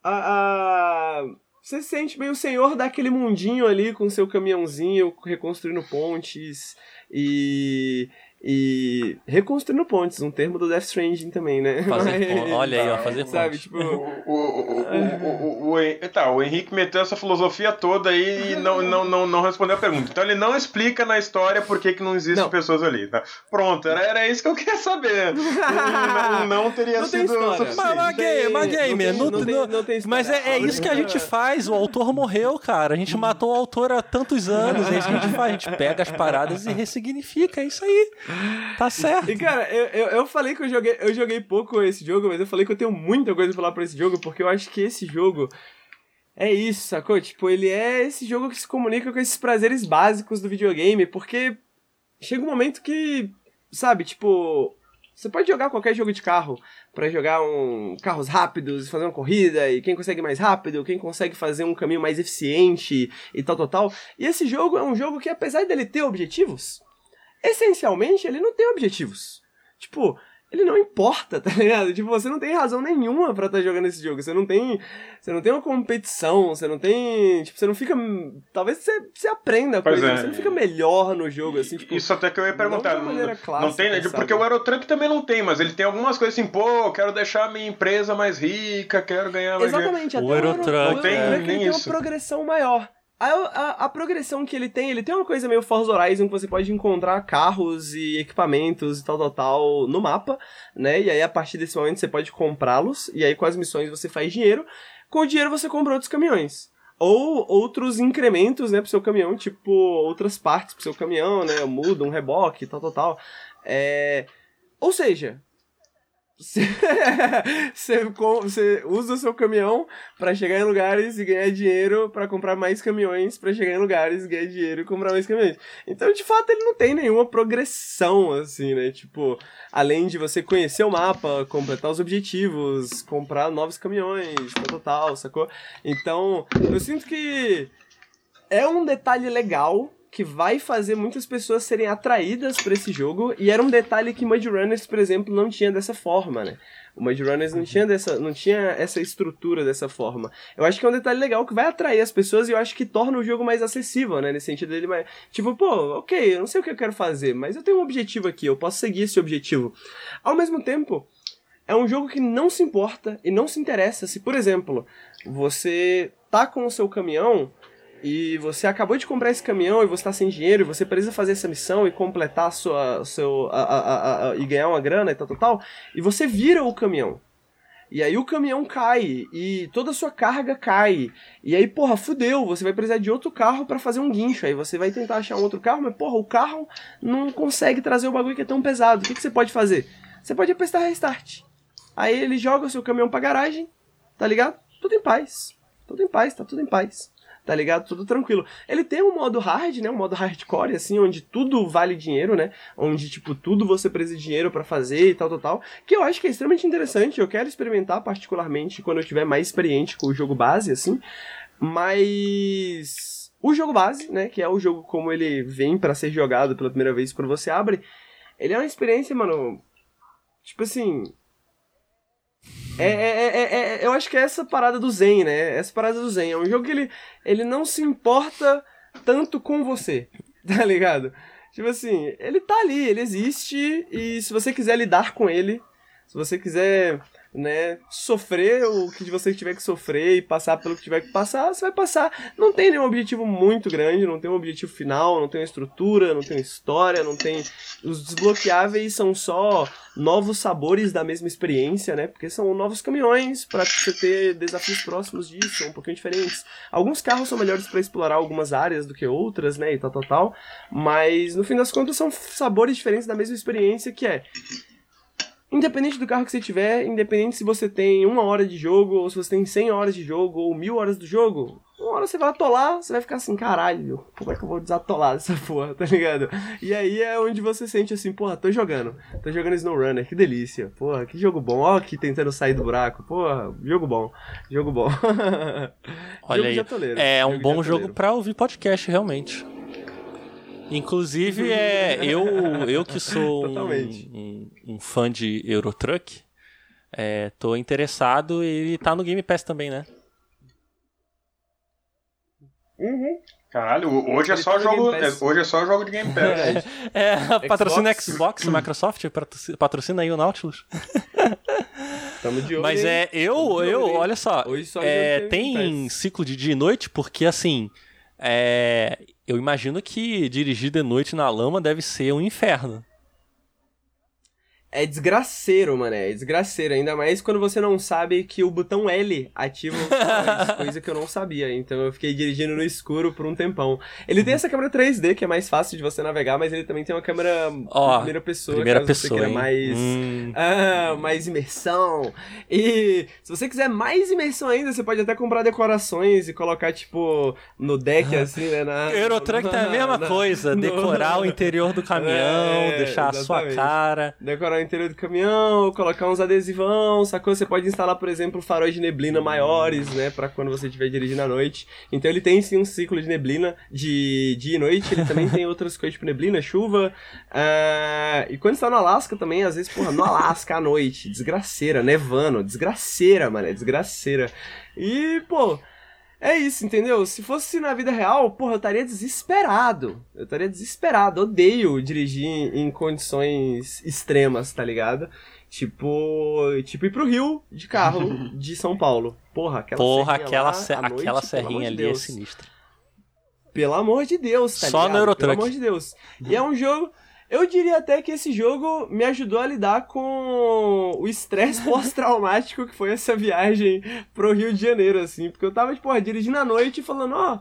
A, a... Você se sente meio senhor daquele mundinho ali com seu caminhãozinho, reconstruindo pontes e e reconstruindo pontes, um termo do Death Stranding também, né? Fazer Mas, Olha aí, ó, fazer sabe, ponte. Tipo... O, o, o, o, tá, o Henrique meteu essa filosofia toda aí e não, não, não, não respondeu a pergunta. Então ele não explica na história por que, que não existem não. pessoas ali. Tá? Pronto, era, era isso que eu queria saber. [laughs] não, não teria não sido suficiente. Mas, mas, game, mas, game, não, tem, não, não, tem Mas é, é isso que a gente faz, o autor morreu, cara. A gente matou o autor há tantos anos, é isso que a gente faz. A gente pega as paradas e ressignifica, é isso aí. Tá certo. E cara, eu, eu, eu, falei que eu joguei, eu joguei pouco esse jogo, mas eu falei que eu tenho muita coisa pra falar pra esse jogo, porque eu acho que esse jogo é isso, sacou? Tipo, ele é esse jogo que se comunica com esses prazeres básicos do videogame, porque chega um momento que, sabe, tipo, você pode jogar qualquer jogo de carro para jogar um carros rápidos, fazer uma corrida e quem consegue mais rápido, quem consegue fazer um caminho mais eficiente e tal, tal, tal. E esse jogo é um jogo que apesar dele ter objetivos, essencialmente, ele não tem objetivos. Tipo, ele não importa, [laughs] tá ligado? Tipo, você não tem razão nenhuma para estar tá jogando esse jogo. Você não tem, você não tem uma competição, você não tem, tipo, você não fica, talvez você, você aprenda coisa, é. você não fica melhor no jogo assim, tipo, Isso até que eu ia perguntar, não, não, clássica, não tem, sabe? porque o Aerotrunk também não tem, mas ele tem algumas coisas assim, pô, quero deixar a minha empresa mais rica, quero ganhar mais Exatamente, até o Aerotrunk não tem, é. tem uma progressão maior. A, a, a, progressão que ele tem, ele tem uma coisa meio Forza Horizon que você pode encontrar carros e equipamentos e tal, tal, tal no mapa, né? E aí a partir desse momento você pode comprá-los, e aí com as missões você faz dinheiro. Com o dinheiro você compra outros caminhões. Ou outros incrementos, né, pro seu caminhão, tipo outras partes pro seu caminhão, né? Muda, um reboque, tal, tal, tal. É... Ou seja, você, [laughs] você usa o seu caminhão para chegar em lugares e ganhar dinheiro para comprar mais caminhões para chegar em lugares, ganhar dinheiro e comprar mais caminhões. Então, de fato, ele não tem nenhuma progressão, assim, né? Tipo, além de você conhecer o mapa, completar os objetivos, comprar novos caminhões, tal, tal, sacou? Então, eu sinto que é um detalhe legal que vai fazer muitas pessoas serem atraídas para esse jogo, e era um detalhe que Mud Runners, por exemplo, não tinha dessa forma, né? O Mud Runners não tinha, dessa, não tinha essa estrutura dessa forma. Eu acho que é um detalhe legal que vai atrair as pessoas e eu acho que torna o jogo mais acessível, né? Nesse sentido dele mais. Tipo, pô, ok, eu não sei o que eu quero fazer, mas eu tenho um objetivo aqui, eu posso seguir esse objetivo. Ao mesmo tempo, é um jogo que não se importa e não se interessa se, por exemplo, você tá com o seu caminhão e você acabou de comprar esse caminhão e você está sem dinheiro e você precisa fazer essa missão e completar sua, seu, a, a, a, e ganhar uma grana e tal, tal, tal, e você vira o caminhão. E aí o caminhão cai e toda a sua carga cai. E aí, porra, fudeu, você vai precisar de outro carro para fazer um guincho. Aí você vai tentar achar um outro carro, mas porra, o carro não consegue trazer o bagulho que é tão pesado. O que, que você pode fazer? Você pode apertar restart. Aí ele joga o seu caminhão pra garagem, tá ligado? Tudo em paz. Tudo em paz, tá tudo em paz tá ligado? Tudo tranquilo. Ele tem um modo hard, né? Um modo hardcore, assim, onde tudo vale dinheiro, né? Onde, tipo, tudo você precisa de dinheiro para fazer e tal, tal, tal. Que eu acho que é extremamente interessante. Eu quero experimentar, particularmente, quando eu tiver mais experiente com o jogo base, assim. Mas. O jogo base, né? Que é o jogo como ele vem para ser jogado pela primeira vez quando você abre. Ele é uma experiência, mano. Tipo assim, é, é, é, é, eu acho que é essa parada do Zen, né? Essa parada do Zen. É um jogo que ele, ele não se importa tanto com você, [laughs] tá ligado? Tipo assim, ele tá ali, ele existe, e se você quiser lidar com ele, se você quiser né, sofrer o que você tiver que sofrer e passar pelo que tiver que passar, você vai passar. Não tem nenhum objetivo muito grande, não tem um objetivo final, não tem uma estrutura, não tem uma história, não tem. Os desbloqueáveis são só novos sabores da mesma experiência, né? Porque são novos caminhões para você ter desafios próximos disso, um pouquinho diferentes. Alguns carros são melhores para explorar algumas áreas do que outras, né? E tal, tal, tal. Mas no fim das contas são sabores diferentes da mesma experiência que é Independente do carro que você tiver, independente se você tem uma hora de jogo, ou se você tem 100 horas de jogo, ou mil horas do jogo, uma hora você vai atolar, você vai ficar assim, caralho, como é que eu vou desatolar dessa porra, tá ligado? E aí é onde você sente assim, porra, tô jogando, tô jogando SnowRunner, que delícia, porra, que jogo bom, ó, aqui tentando sair do buraco, porra, jogo bom, jogo bom. [laughs] Olha jogo aí, é um bom jogo pra ouvir podcast, realmente. Inclusive, é, eu, eu que sou um, um, um, fã de Eurotruck, é, tô interessado e tá no Game Pass também, né? Uhum. Caralho, hoje é, só jogo, é, hoje é só jogo de Game [laughs] Pass. É, é patrocina Xbox, Microsoft, patrocina aí o Nautilus. Tamo de olho, Mas é, eu, eu, olha só, só é, tem ciclo de dia e noite, porque assim, é, eu imagino que dirigir de noite na lama deve ser um inferno. É desgraceiro, mano. É desgraceiro. Ainda mais quando você não sabe que o botão L ativa o [laughs] coisa que eu não sabia. Então eu fiquei dirigindo no escuro por um tempão. Ele tem essa câmera 3D, que é mais fácil de você navegar, mas ele também tem uma câmera oh, primeira pessoa. Primeira pessoa. mais, hum. ah, mais imersão. E se você quiser mais imersão ainda, você pode até comprar decorações e colocar, tipo, no deck, assim, né? Na, Eurotruck tem a mesma [laughs] na, coisa. [laughs] No, decorar o interior do caminhão, é, deixar exatamente. a sua cara. Decorar interior do caminhão, colocar uns adesivão, sacou? Você pode instalar, por exemplo, faróis de neblina maiores, né, para quando você estiver dirigindo à noite. Então ele tem sim um ciclo de neblina de dia e noite, ele também tem outras coisas tipo neblina, chuva. Uh, e quando está no Alasca também, às vezes, porra, no Alasca à noite, desgraceira, nevando, desgraceira, mano, desgraceira. E, pô, é isso, entendeu? Se fosse na vida real, porra, eu estaria desesperado. Eu estaria desesperado. Odeio dirigir em condições extremas, tá ligado? Tipo, tipo ir pro Rio de carro [laughs] de São Paulo. Porra, aquela Porra, aquela, lá, se noite, aquela serrinha ali é sinistra. Pelo amor de Deus, tá Só ligado? no Eurotruck. Pelo amor de Deus. E é um jogo eu diria até que esse jogo me ajudou a lidar com o estresse [laughs] pós-traumático que foi essa viagem pro Rio de Janeiro, assim. Porque eu tava, tipo, dirigindo à noite e falando, ó. Oh,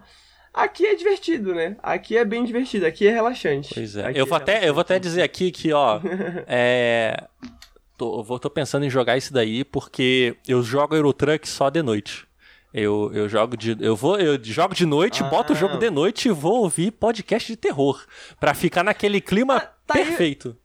aqui é divertido, né? Aqui é bem divertido, aqui é relaxante. Pois é. Aqui eu, vou é até, eu vou até dizer aqui que, ó. [laughs] é. Tô, vou, tô pensando em jogar isso daí porque eu jogo Eurotruck só de noite. Eu, eu jogo de eu vou eu jogo de noite, ah. boto o jogo de noite e vou ouvir podcast de terror para ficar naquele clima ah, tá perfeito. Aí...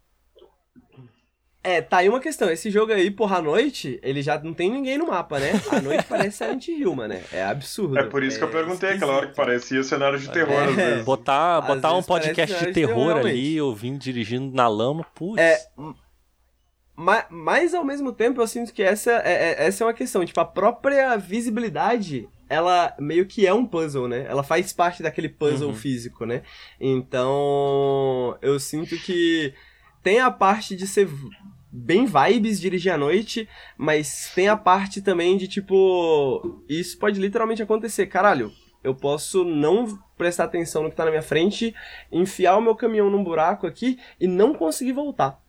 É, tá aí uma questão. Esse jogo aí, porra, à noite, ele já não tem ninguém no mapa, né? À noite [laughs] parece Silent Hill, mano. É absurdo. É por isso é que eu perguntei aquela hora que parecia cenário de terror, é. às vezes. Botar, botar um podcast de terror, terror ali, ouvindo, dirigindo na lama, putz. É, mas, mas ao mesmo tempo eu sinto que essa é, é, essa é uma questão. Tipo, a própria visibilidade, ela meio que é um puzzle, né? Ela faz parte daquele puzzle uhum. físico, né? Então, eu sinto que tem a parte de ser bem vibes dirigir à noite, mas tem a parte também de tipo. Isso pode literalmente acontecer. Caralho, eu posso não prestar atenção no que tá na minha frente, enfiar o meu caminhão num buraco aqui e não conseguir voltar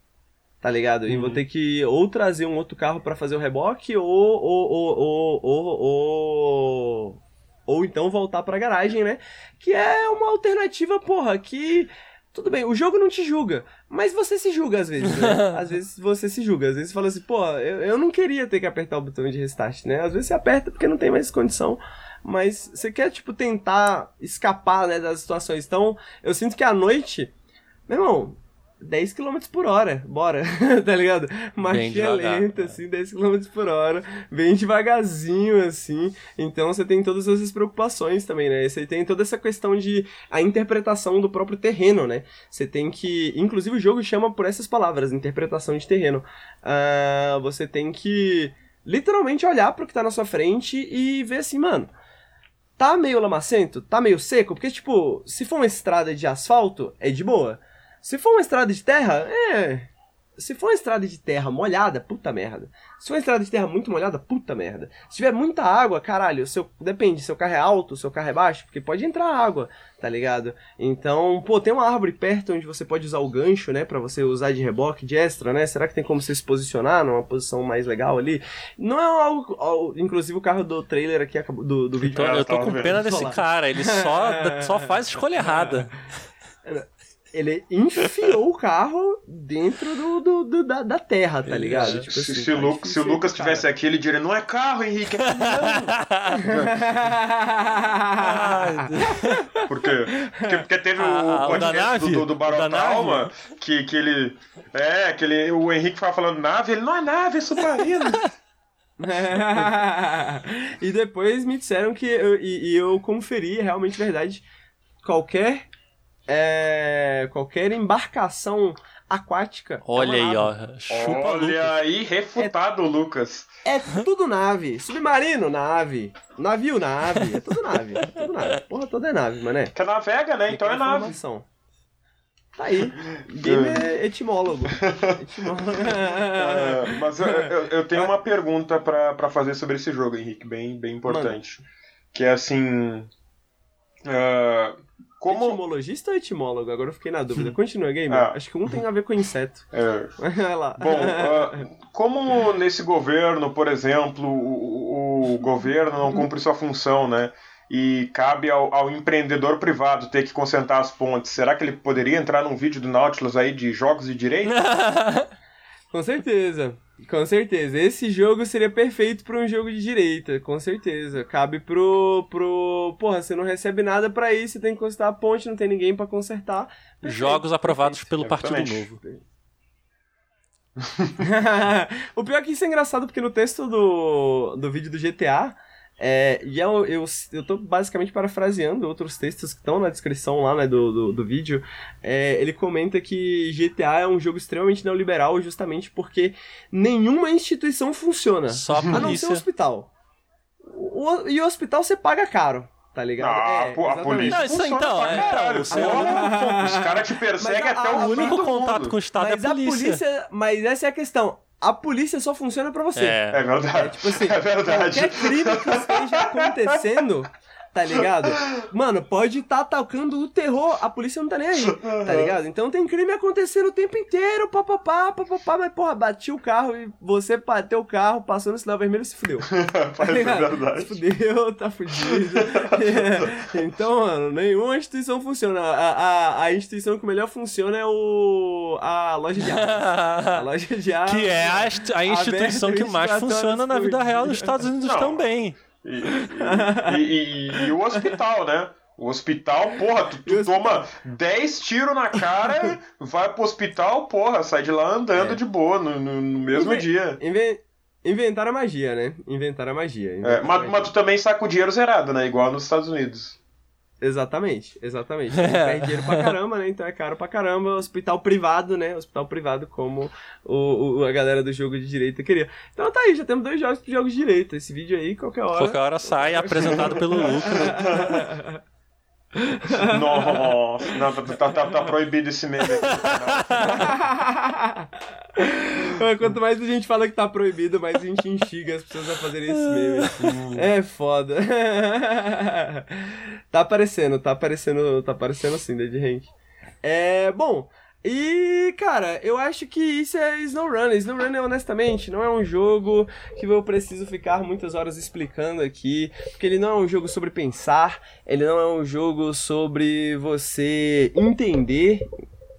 tá ligado? Uhum. E vou uhum. ter que ou trazer um outro carro para fazer o reboque ou ou, ou, ou, ou, ou, ou então voltar pra garagem, né? Que é uma alternativa, porra, que tudo bem, o jogo não te julga, mas você se julga às vezes, né? [laughs] às vezes você se julga, às vezes você fala assim, pô, eu, eu não queria ter que apertar o botão de restart, né? Às vezes você aperta porque não tem mais condição, mas você quer, tipo, tentar escapar, né, das situações. Então, eu sinto que à noite, meu irmão, 10 km por hora, bora, [laughs] tá ligado? Marchinha lenta, assim, 10 km por hora, bem devagarzinho, assim. Então você tem todas essas preocupações também, né? Você tem toda essa questão de a interpretação do próprio terreno, né? Você tem que. Inclusive o jogo chama por essas palavras, interpretação de terreno. Uh, você tem que literalmente olhar pro que tá na sua frente e ver assim, mano. Tá meio lamacento? Tá meio seco? Porque, tipo, se for uma estrada de asfalto, é de boa. Se for uma estrada de terra, é. Se for uma estrada de terra molhada, puta merda. Se for uma estrada de terra muito molhada, puta merda. Se tiver muita água, caralho, seu, depende, seu carro é alto, seu carro é baixo, porque pode entrar água, tá ligado? Então, pô, tem uma árvore perto onde você pode usar o gancho, né, para você usar de reboque, de extra, né? Será que tem como você se posicionar numa posição mais legal ali? Não é algo, inclusive o carro do trailer aqui do, do vídeo. Eu tô, eu tô com pena desse cara, ele só, [laughs] só faz escolha errada. Ele enfiou o carro dentro do, do, do da, da, terra, tá ligado? Tipo se, assim, se, Lu, se o Lucas cara. tivesse aqui, ele diria: não é carro, Henrique, é [laughs] Por quê? Porque, porque teve ah, o podcast do, do, do Barão Calma, que, que ele. É, que ele, o Henrique ficava falando nave, ele não é nave, é submarino. [laughs] e depois me disseram que eu, e, e eu conferi realmente verdade qualquer é, é, qualquer embarcação aquática. é Olha uma aí, nave. ó. Chupa Olha Lucas. aí, refutado, Lucas. É tudo nave. Submarino, nave. Navio, nave. É tudo nave. É tudo nave. Porra toda é nave, mané. Que navega, né? Então é nave. Tá aí. Game é etimólogo. [laughs] Etimólogo. Ah, mas eu, eu- eu tenho uma pergunta pra pra fazer sobre esse jogo, Henrique, bem, bem importante. Que é assim. ah, como. Etimologista ou etimólogo? Agora eu fiquei na dúvida. Continua, game. Ah. Acho que um tem a ver com inseto. é, [laughs] Vai lá. Bom, ah, como nesse governo, por exemplo, o, o governo não cumpre sua função, né? E cabe ao, ao empreendedor privado ter que consertar as pontes. Será que ele poderia entrar num vídeo do Nautilus aí de jogos de direito? [laughs] Com certeza. Com certeza. Esse jogo seria perfeito pra um jogo de direita, com certeza. Cabe pro. pro. Porra, você não recebe nada pra isso, você tem que consertar a ponte, não tem ninguém pra consertar. Perfeito, Jogos aprovados pelo Partido. Novo. [laughs] o pior é que isso é engraçado porque no texto do, do vídeo do GTA, é, e eu, eu, eu tô basicamente parafraseando outros textos que estão na descrição lá né, do, do, do vídeo. É, ele comenta que GTA é um jogo extremamente neoliberal justamente porque nenhuma instituição funciona. Só a A não ser o polícia. hospital. O- e o hospital você paga caro, tá ligado? Ah, É, pô, a polícia Não, isso então, é, caralho. então, Os caras te perseguem a- até a- o único contato mundo. com o Estado Mas é a a polícia. polícia. Mas essa é a questão. A polícia só funciona pra você. É. É verdade. É, tipo assim, é verdade. qualquer crime que esteja acontecendo, [laughs] tá ligado? Mano, pode estar atacando o terror, a polícia não tá nem aí, tá ligado? Então tem crime acontecendo o tempo inteiro, papapá, papapá, mas porra, bati o carro e você bateu o carro, passou no sinal vermelho e se fudeu. [laughs] Tá ligado? verdade. Se fudeu, tá fudido. É. [laughs] [laughs] Então, mano, nenhuma instituição funciona. A, a, a instituição que melhor funciona é o. a loja de armas. A loja de armas. Que é a, a instituição que mais 24 funciona na vida real dia. nos Estados Unidos Não. também. E, e- e- e o hospital, né? O hospital, porra, tu, tu toma 10 tiros na cara, vai pro hospital, porra, sai de lá andando É. de boa no, no- no mesmo Inve- dia. Inven... Inventaram a magia, né? Inventaram a magia. É, inventaram a mas, magia. mas tu também saca o dinheiro zerado, né? Igual nos Estados Unidos. Exatamente, exatamente. [laughs] Então, Perde dinheiro pra caramba, né? Então é caro pra caramba. Hospital privado, né? Hospital privado, como o, o- a galera do jogo de direita queria. Então tá aí, já temos dois jogos de jogos de direita. Esse vídeo aí, qualquer hora. Qualquer hora sai [laughs] apresentado pelo Lucas. [laughs] [laughs] Nossa, não, tá, tá- tá- tá proibido esse meme aqui. Quanto mais a gente fala que tá proibido, mais a gente instiga as pessoas a fazerem esse meme. É foda. tá aparecendo, tá aparecendo, tá aparecendo sim, Dead Rank. É, bom, e cara, eu acho que isso é SnowRunner. SnowRunner, honestamente, não é um jogo que eu preciso ficar muitas horas explicando aqui, porque ele não é um jogo sobre pensar, ele não é um jogo sobre você entender,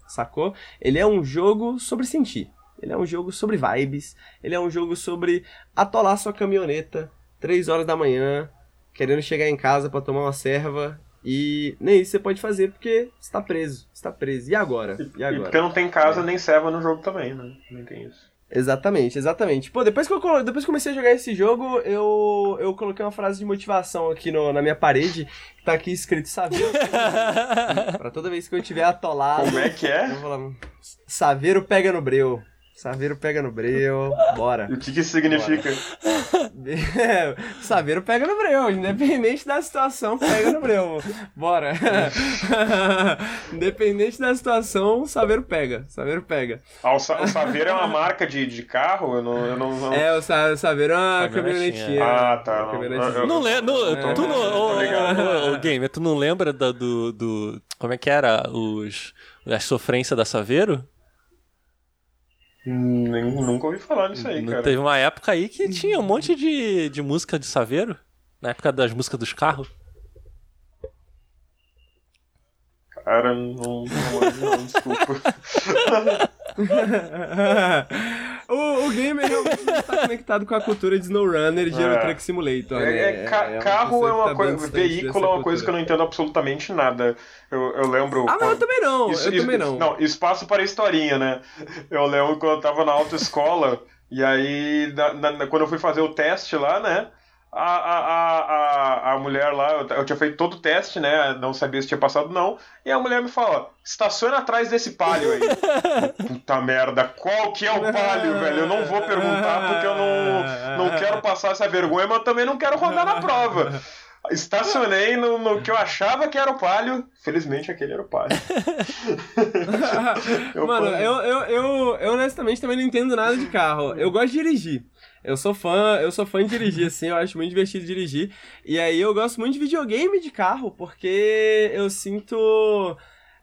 sacou? Ele é um jogo sobre sentir. Ele é um jogo sobre vibes. Ele é um jogo sobre atolar sua caminhoneta, 3 horas da manhã, querendo chegar em casa pra tomar uma serva. E nem isso você pode fazer porque está preso. Está preso. E agora? E E agora? porque não tem casa nem serva no jogo também, né? Nem tem isso. Exatamente, exatamente. Pô, depois que eu, colo- depois que eu comecei a jogar esse jogo, eu, eu coloquei uma frase de motivação aqui no- na minha parede, que tá aqui escrito Saveiro. [laughs] pra toda vez que eu tiver atolado. Como é que Eu é? vou falar, Saveiro pega no breu. Saveiro pega no breu. Bora. O que, que isso significa? [laughs] Saveiro pega no breu, independente da situação, pega no breu. Bora. [laughs] independente da situação, Saveiro pega. Saveiro pega. Ah, o, Sa- o Saveiro é uma marca de, de carro? Eu não. Eu não, não- É, o Sa- Saveiro é uma Caminhonetinha. caminhonetinha. Ah, tá. Eu- Não lembra. É. tu não. Ô, ligado. ô, ô, Gamer, tu não lembra da- do, do. Como é que era? Os. As sofrências da Saveiro? Nem- nunca ouvi falar nisso aí, cara. Teve uma época aí que tinha um monte de, de música de Saveiro. Na época das músicas dos carros. Cara, não, não, não, desculpa. [laughs] [laughs] o, o gamer realmente não está conectado com a cultura de SnowRunner e de É. Euro Truck Simulator, né? É, é, ca- carro é uma tá coisa. Veículo é uma coisa que eu não entendo absolutamente nada. Eu, eu lembro. Ah, mas eu quando- também não, Isso- eu isso- também não. Não, espaço para historinha, né? Eu lembro quando eu tava na autoescola, e aí, na- na- quando eu fui fazer o teste lá, né? A, a, a, a mulher lá, eu, eu tinha feito todo o teste, né? Não sabia se tinha passado não. E a mulher me fala: estaciona atrás desse palio aí. [laughs] Puta merda, qual que é o palio, velho? Eu não vou perguntar porque eu não, não quero passar essa vergonha, mas eu também não quero rodar na prova. Estacionei no, no, que eu achava que era o palio. Felizmente aquele era o palio. [laughs] eu Mano, eu, eu, eu, eu honestamente também não entendo nada de carro. Eu gosto de dirigir. Eu sou fã, eu sou fã de dirigir, assim, eu acho muito divertido dirigir. E aí eu gosto muito de videogame de carro, porque eu sinto.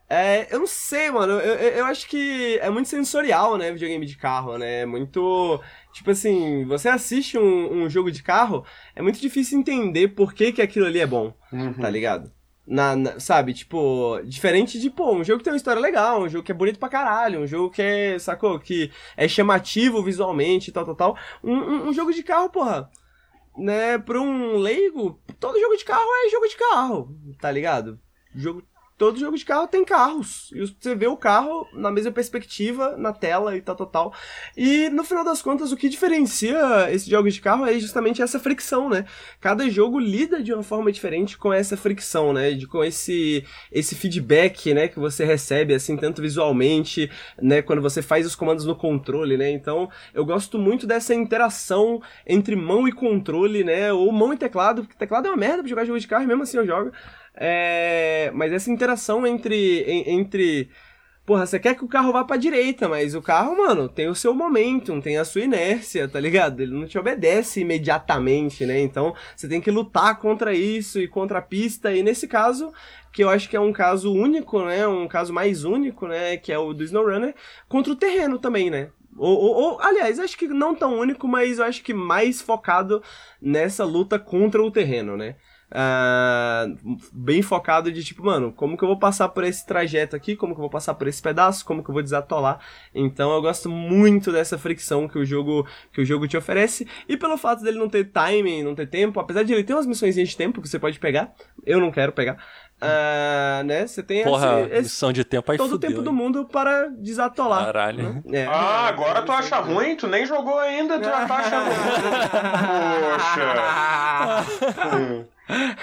É, eu não sei, mano. Eu, eu, eu, acho que é muito sensorial, né? Videogame de carro, né? É muito. Tipo assim, você assiste um, um jogo de carro, é muito difícil entender por que, que aquilo ali é bom, uhum. tá ligado? Na, na, sabe, tipo, diferente de, pô, um jogo que tem uma história legal, um jogo que é bonito pra caralho, um jogo que é, sacou, que é chamativo visualmente e tal, tal, tal. Um, um, um, jogo de carro, porra, né, pra um leigo, todo jogo de carro é jogo de carro, tá ligado? Jogo, todo jogo de carro tem carros. E você vê o carro na mesma perspectiva, na tela e tal, tal, tal. E no final das contas, o que diferencia esses jogos de carro é justamente essa fricção, né? Cada jogo lida de uma forma diferente com essa fricção, né? De, com esse, esse feedback, né? Que você recebe, assim, tanto visualmente, né? Quando você faz os comandos no controle, né? Então, eu gosto muito dessa interação entre mão e controle, né? Ou mão e teclado, porque teclado é uma merda pra jogar jogo de carro, e mesmo assim eu jogo. É, mas essa interação entre, entre. Porra, você quer que o carro vá pra direita, mas o carro, mano, tem o seu momentum, tem a sua inércia, tá ligado? Ele não te obedece imediatamente, né? Então você tem que lutar contra isso e contra a pista. E nesse caso, que eu acho que é um caso único, né? Um caso mais único, né? Que é o do SnowRunner, contra o terreno também, né? Ou, ou, ou, aliás, acho que não tão único, mas eu acho que mais focado nessa luta contra o terreno, né? Uh, bem focado de tipo, mano, como que eu vou passar por esse trajeto aqui, como que eu vou passar por esse pedaço, como que eu vou desatolar. Então eu gosto muito dessa fricção que o jogo que o jogo te oferece e pelo fato dele não ter timing, não ter tempo, apesar de ele ter umas missões de tempo que você pode pegar, eu não quero pegar. Uh, né? Você tem Porra, esse, esse, missão de tempo aí todo o tempo do mundo para desatolar. Caralho. Né? É. Ah, agora tu acha ruim? Tu nem jogou ainda, tu já tá achando Poxa. [laughs]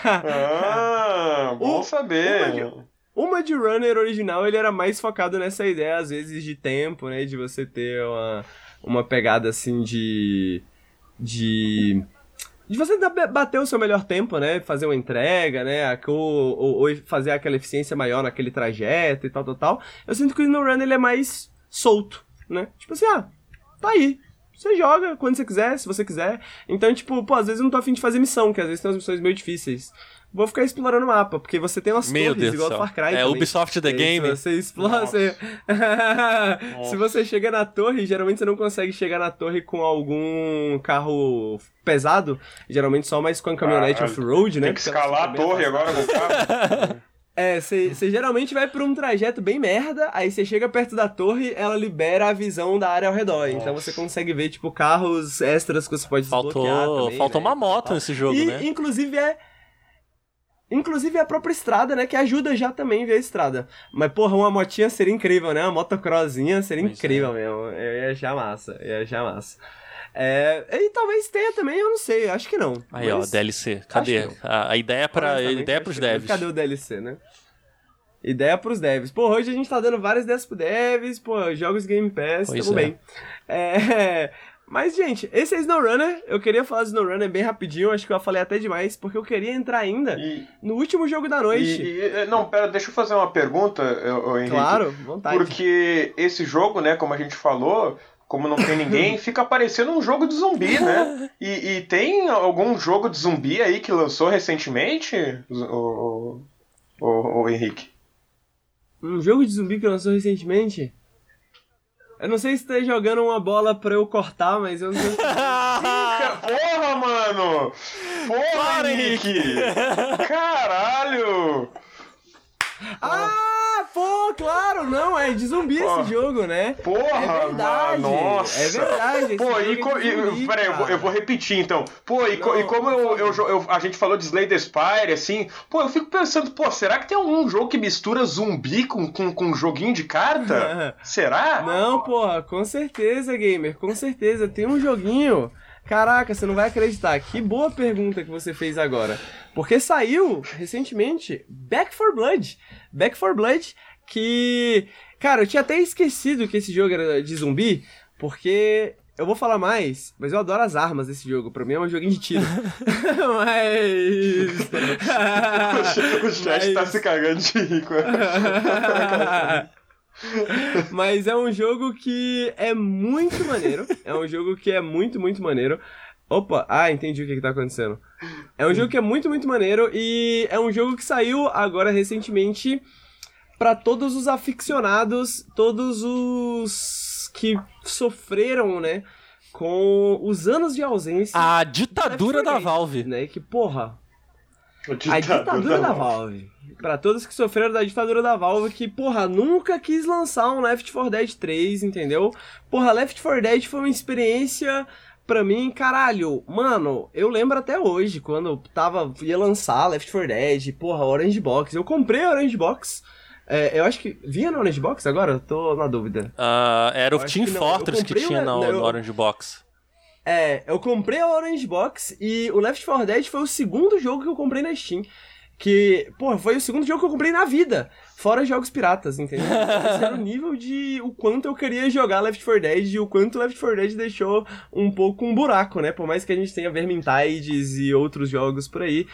ah, bom o, saber. O Mud Runner original, ele era mais focado nessa ideia, às vezes, de tempo, né? De você ter uma, uma pegada, assim, de... De... De você bater o seu melhor tempo, né? Fazer uma entrega, né? Ou, ou, ou fazer aquela eficiência maior naquele trajeto e tal, tal, tal. Eu sinto que No Run, ele é mais solto, né? Tipo assim, ah, tá aí. Você joga quando você quiser, se você quiser. Então, tipo, pô, às vezes eu não tô afim de fazer missão, que às vezes tem umas missões meio difíceis. Vou ficar explorando o mapa, porque você tem umas Meu torres Deus igual do Far Cry. É também. Ubisoft The Game. Se você explora, você... [laughs] se você chega na torre, geralmente você não consegue chegar na torre com algum carro pesado. Geralmente só mais com a caminhonete ah, off-road, né? Tem que escalar a torre agora com o carro. [laughs] É, você geralmente vai por um trajeto bem merda, aí você chega perto da torre, ela libera a visão da área ao redor. Nossa. Então você consegue ver, tipo, carros extras que você pode faltou, desbloquear também, Faltou né? uma moto nesse jogo, e, né? inclusive é... Inclusive é a própria estrada, né, que ajuda já também a ver a estrada. Mas, porra, uma motinha seria incrível, né? Uma motocrossinha seria pois incrível é. mesmo. Eu ia achar massa, eu ia achar massa. É, e talvez tenha também, eu não sei, acho que não. Aí, ó, DLC. Cadê? A, a, ideia para a ideia pros devs. Cadê o DLC, né? Ideia pros devs. Pô, hoje a gente tá dando várias ideias pro devs, pô, jogos Game Pass, pois tamo é. bem. É, [laughs] mas, gente, esse é SnowRunner. Eu queria falar de SnowRunner bem rapidinho, acho que eu falei até demais, porque eu queria entrar ainda e, no último jogo da noite. E, e, não, pera, deixa eu fazer uma pergunta, Henrique. Claro, vontade. Porque esse jogo, né, como a gente falou, como não tem ninguém, [laughs] fica parecendo um jogo de zumbi, né? E, e, tem algum jogo de zumbi aí que lançou recentemente, o, o, o, o Henrique? Um jogo de zumbi que lançou recentemente? Eu não sei se tá jogando uma bola pra eu cortar, mas eu não sei. [laughs] Porra, mano! Porra, Para, Henrique! Caralho! Ah! Pô, claro, não, é de zumbi pô, esse jogo, né? Porra, é verdade, mano, nossa. É verdade. Pô, e, co, é zumbi, peraí, eu vou, eu vou, repetir então. Pô, e, não, e como eu, eu, a gente falou de Slay Spire, assim, pô, eu fico pensando, pô, será que tem algum jogo que mistura zumbi com, com, com um joguinho de carta? [laughs] será? Não, porra, com certeza, gamer, com certeza. Tem um joguinho Caraca, você não vai acreditar. Que boa pergunta que você fez agora. Porque saiu recentemente Back for Blood. Back for Blood, que. Cara, eu tinha até esquecido que esse jogo era de zumbi, porque eu vou falar mais, mas eu adoro as armas desse jogo. Pra mim é um joguinho de tiro. [laughs] mas. [laughs] o chat mas... tá se cagando de rico. [laughs] [laughs] mas é um jogo que é muito maneiro. É um jogo que é muito, muito maneiro. Opa, ah, entendi o que, que tá acontecendo. É um jogo que é muito, muito maneiro e é um jogo que saiu agora recentemente para todos os aficionados, todos os que sofreram, né, com os anos de ausência. A ditadura da Valve. Né, que porra. A ditadura, a ditadura da, da Valve. Para todos que sofreram da ditadura da Valve, que, porra, nunca quis lançar um Left 4 Dead 3, entendeu? Porra, Left 4 Dead foi uma experiência pra mim, caralho, mano, eu lembro até hoje, quando tava, ia lançar Left 4 Dead, porra, Orange Box. Eu comprei a Orange Box é, eu acho que. Vinha no Orange Box agora? Eu tô na dúvida. Uh, era o Team Fortress que, que tinha no, no Orange Box. É, eu comprei a Orange Box e o Left 4 Dead foi o segundo jogo que eu comprei na Steam. Que, pô, foi o segundo jogo que eu comprei na vida. Fora jogos piratas, entendeu? Esse era o [laughs] nível de o quanto eu queria jogar Left 4 Dead e o quanto Left 4 Dead deixou um pouco um buraco, né? Por mais que a gente tenha Vermintides e outros jogos por aí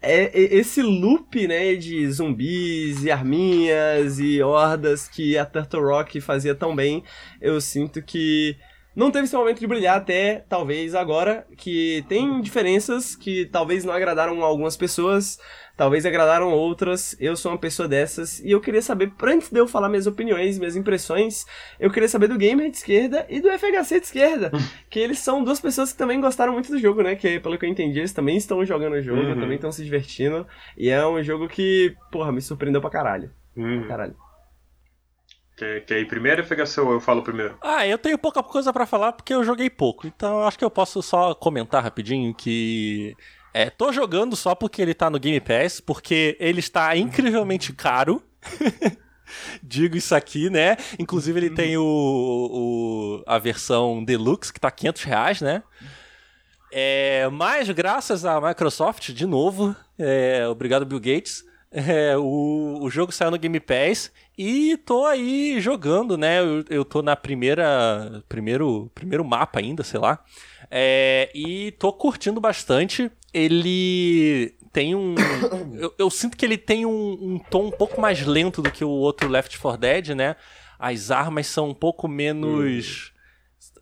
é esse loop, né, de zumbis e arminhas e hordas que a Turtle Rock fazia tão bem, eu sinto que não teve esse momento de brilhar até talvez agora, que tem diferenças que talvez não agradaram algumas pessoas, talvez agradaram outras. Eu sou uma pessoa dessas e eu queria saber, antes de eu falar minhas opiniões, minhas impressões, eu queria saber do Gamer de esquerda e do FHC de esquerda, [laughs] que eles são duas pessoas que também gostaram muito do jogo, né? Que pelo que eu entendi, eles também estão jogando o jogo, uhum. também estão se divertindo. E é um jogo que, porra, me surpreendeu pra caralho. Uhum. Pra caralho. Quer, quer ir primeiro, FHC, ou eu falo primeiro? Ah, eu tenho pouca coisa para falar porque eu joguei pouco. Então acho que eu posso só comentar rapidinho que é, tô jogando só porque ele tá no Game Pass, porque ele está incrivelmente caro. [laughs] Digo isso aqui, né? Inclusive ele tem o, o, a versão Deluxe, que tá 500 reais, né? É, mas graças à Microsoft, de novo, é, obrigado Bill Gates, é, o, o jogo saiu no Game Pass e tô aí jogando, né? Eu, eu tô na primeira. Primeiro, primeiro mapa ainda, sei lá. É, e tô curtindo bastante. Ele tem um. [coughs] eu, eu, sinto que ele tem um, um, tom um pouco mais lento do que o outro Left 4 Dead, né? As armas são um pouco menos.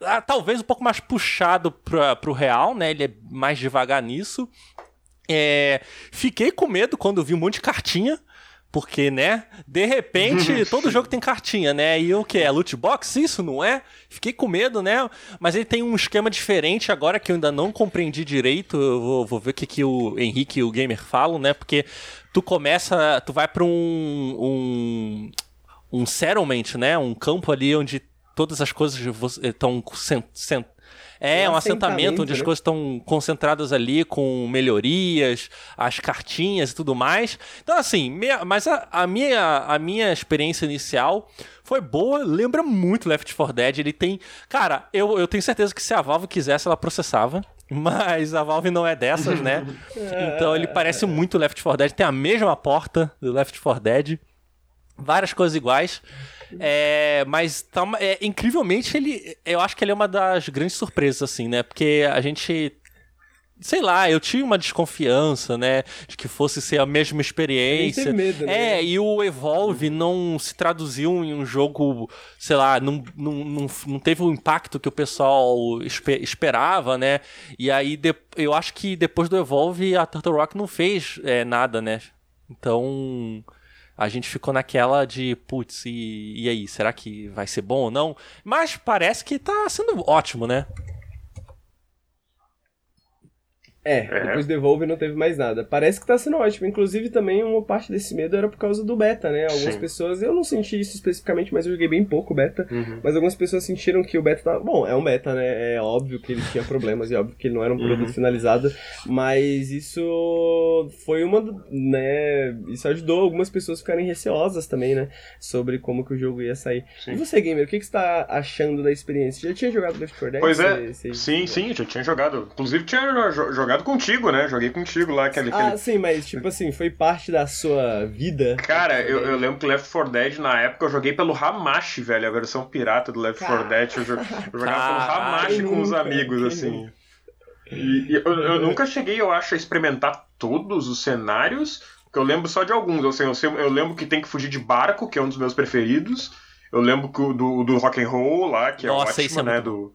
Ah, talvez um pouco mais puxado pra, pro real, né? Ele é mais devagar nisso. É, fiquei com medo quando vi um monte de cartinha porque, né? De repente, [laughs] todo jogo tem cartinha, né? E o que? É loot box? Isso, não é? Fiquei com medo, né? Mas ele tem um esquema diferente agora que eu ainda não compreendi direito. Eu vou, vou ver o que, que o Henrique e o Gamer falam, né? Porque tu começa. Tu vai pra um. um um settlement, né? Um campo ali onde todas as coisas estão é, é um assentamento onde né? as coisas estão concentradas ali com melhorias, as cartinhas e tudo mais. Então, assim, minha, mas a, a, minha, a minha experiência inicial foi boa, lembra muito Left 4 Dead. Ele tem. Cara, eu, eu tenho certeza que se a Valve quisesse, ela processava. [laughs] Mas a Valve não é dessas, né? [laughs] então ele parece muito Left 4 Dead. Tem a mesma porta do Left 4 Dead. Várias coisas iguais. É, mas tá, é, incrivelmente ele. Eu acho que ele é uma das grandes surpresas, assim, né? Porque a gente sei lá, eu tinha uma desconfiança, né, de que fosse ser a mesma experiência. Medo, né? É, e o Evolve não se traduziu em um jogo, sei lá, não, não, não, não teve o impacto que o pessoal esperava, né? E aí de, eu acho que depois do Evolve a Turtle Rock não fez é, nada, né? Então a gente ficou naquela de, putz, e, e aí, será que vai ser bom ou não? Mas parece que tá sendo ótimo, né? É, é, depois do Evolve não teve mais nada. Parece que tá sendo ótimo. Inclusive, também uma parte desse medo era por causa do beta, né? Algumas Sim. pessoas, eu não senti isso especificamente, mas eu joguei bem pouco beta. Uhum. Mas algumas pessoas sentiram que o beta tava. Bom, é um beta, né? É óbvio que ele tinha problemas e é óbvio que ele não era um produto uhum. finalizado. Mas isso foi uma. né? Isso ajudou algumas pessoas a ficarem receosas também, né? Sobre como que o jogo ia sair. Sim. E você, gamer, o que, que você tá achando da experiência? Já tinha jogado Left 4 Dead? Pois é. Você, você... Sim, sim, já tinha jogado. Inclusive, tinha jogado jogado contigo, né? Joguei contigo lá. Aquele, ah, aquele... sim, mas tipo assim, foi parte da sua vida? Cara, eu, eu lembro que Left 4 Dead, na época, eu joguei pelo Hamashi, velho, a versão pirata do Left 4 Dead. Eu, eu jogava pelo Hamashi com os amigos, assim. E, e eu, eu, nunca cheguei, eu acho, a experimentar todos os cenários, porque eu lembro só de alguns. Assim, eu, sei, eu lembro que tem que fugir de barco, que é um dos meus preferidos. Eu lembro que do, do rock and roll lá, que é Nossa, ótimo, é né? Do,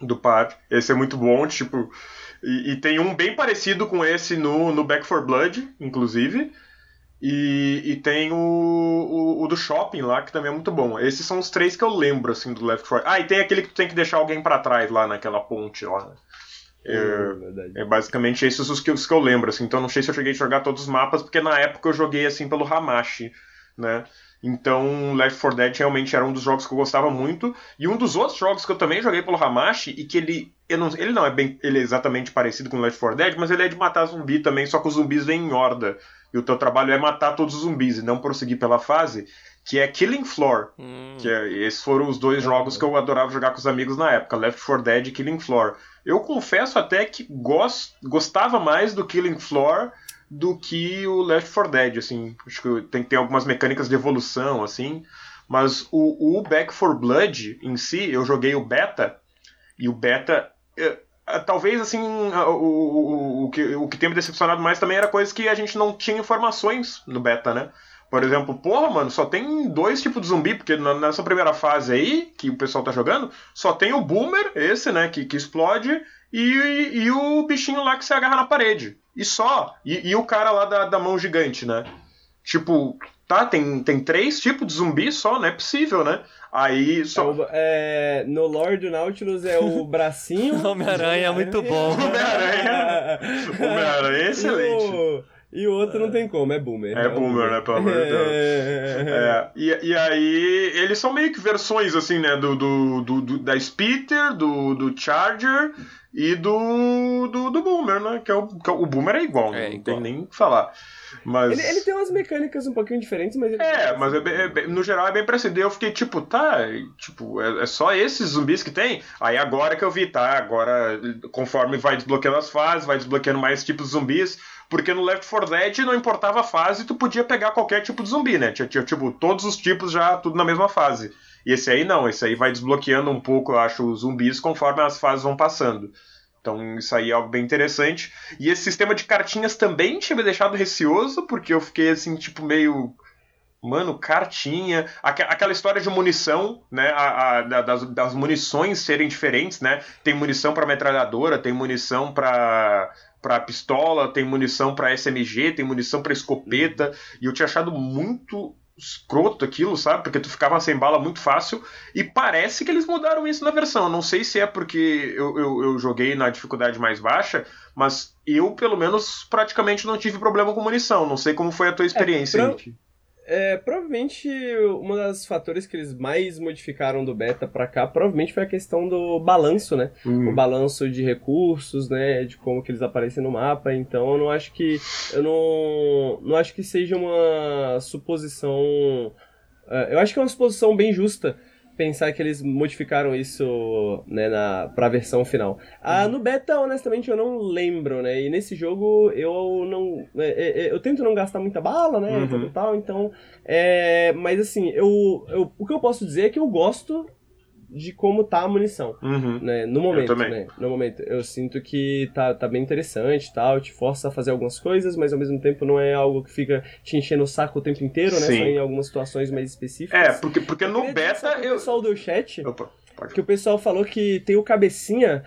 do par. Esse é muito bom, tipo. E, e, tem um bem parecido com esse no, no Back for Blood, inclusive. E, e tem o, o, o, do shopping lá, que também é muito bom. Esses são os três que eu lembro, assim, do Left 4 Ah, e tem aquele que tu tem que deixar alguém para trás lá naquela ponte lá. É, é, é, basicamente esses os que, os que eu lembro, assim. Então não sei se eu cheguei a jogar todos os mapas, porque na época eu joguei, assim, pelo Hamashi, né? Então, Left 4 Dead realmente era um dos jogos que eu gostava muito. E um dos outros jogos que eu também joguei pelo Hamashi, e que ele. Não, ele não é bem. Ele é exatamente parecido com Left 4 Dead, mas ele é de matar zumbi também, só que os zumbis vêm em horda. E o teu trabalho é matar todos os zumbis e não prosseguir pela fase, que é Killing Floor. Hum. Que é, esses foram os dois jogos que eu adorava jogar com os amigos na época, Left 4 Dead e Killing Floor. Eu confesso até que gost, gostava mais do Killing Floor do que o Left 4 Dead, assim. Acho que tem que ter algumas mecânicas de evolução, assim. Mas o, o Back 4 Blood em si, eu joguei o beta, e o beta. É, talvez assim, o, o, o, que, o que tem me decepcionado mais também era coisas que a gente não tinha informações no beta, né? Por exemplo, porra, mano, só tem dois tipos de zumbi, porque nessa primeira fase aí, que o pessoal tá jogando, só tem o Boomer, esse, né, que, que explode, e, e o bichinho lá que se agarra na parede. E só. E, e o cara lá da, da mão gigante, né? Tipo, tá, tem, tem três tipos de zumbi só, não é possível, né? Aí só. É, no lore do Nautilus é o [laughs] bracinho. [laughs] Homem-Aranha é muito bom. Homem-Aranha. Homem-Aranha é excelente. [laughs] E o, e o outro não tem como, é Boomer. É, é Boomer, né? Pelo amor de Deus. É, e, e aí, eles são meio que versões, assim, né? Do, do, do, do da Spitter, do, do Charger e do, do, do Boomer, né? Que é o, que é, o Boomer é igual, é, não igual. tem nem o que falar. Mas... Ele, ele, tem umas mecânicas um pouquinho diferentes, mas... é, mas é bem, é bem, no geral é bem parecido. Eu fiquei tipo, tá, tipo, é, é, só esses zumbis que tem? Aí agora que eu vi, tá, agora conforme vai desbloqueando as fases, vai desbloqueando mais tipos de zumbis, porque no Left 4 Dead não importava a fase, tu podia pegar qualquer tipo de zumbi, né? Tinha, tinha tipo, todos os tipos já, tudo na mesma fase. E esse aí não, esse aí vai desbloqueando um pouco, eu acho, os zumbis conforme as fases vão passando. Então isso aí é algo bem interessante. E esse sistema de cartinhas também tinha me deixado receoso, porque eu fiquei assim, tipo, meio. Mano, cartinha. Aquela história de munição, né? A, a, das, das munições serem diferentes, né? Tem munição para metralhadora, tem munição para para pistola, tem munição para SMG, tem munição para escopeta, e eu tinha achado muito escroto aquilo, sabe? Porque tu ficava sem bala muito fácil. E parece que eles mudaram isso na versão. não sei se é porque eu, eu, eu, joguei na dificuldade mais baixa, mas eu, pelo menos, praticamente não tive problema com munição. Não sei como foi a tua experiência. É, pra... É, provavelmente um dos fatores que eles mais modificaram do beta para cá, provavelmente foi a questão do balanço, né? Uhum. O balanço de recursos, né? De como que eles aparecem no mapa. Então eu não acho que eu não, não acho que seja uma suposição. Uh, eu acho que é uma suposição bem justa pensar que eles modificaram isso né, na, pra versão final. Ah, uhum. no beta, honestamente, eu não lembro, né? E nesse jogo eu não. É, é, é eu tento não gastar muita bala, né? Uhum. Tal, tal, então. É, mas assim, eu, eu, o que eu posso dizer é que eu gosto de como tá a munição, uhum. né? No momento, né? No momento, eu sinto que tá, tá bem interessante, tal, te força a fazer algumas coisas, mas ao mesmo tempo não é algo que fica te enchendo o saco o tempo inteiro, né? Sim. Só em algumas situações mais específicas. É, porque, porque no beta eu... O pessoal do chat, Opa, que o pessoal falou que tem o cabecinha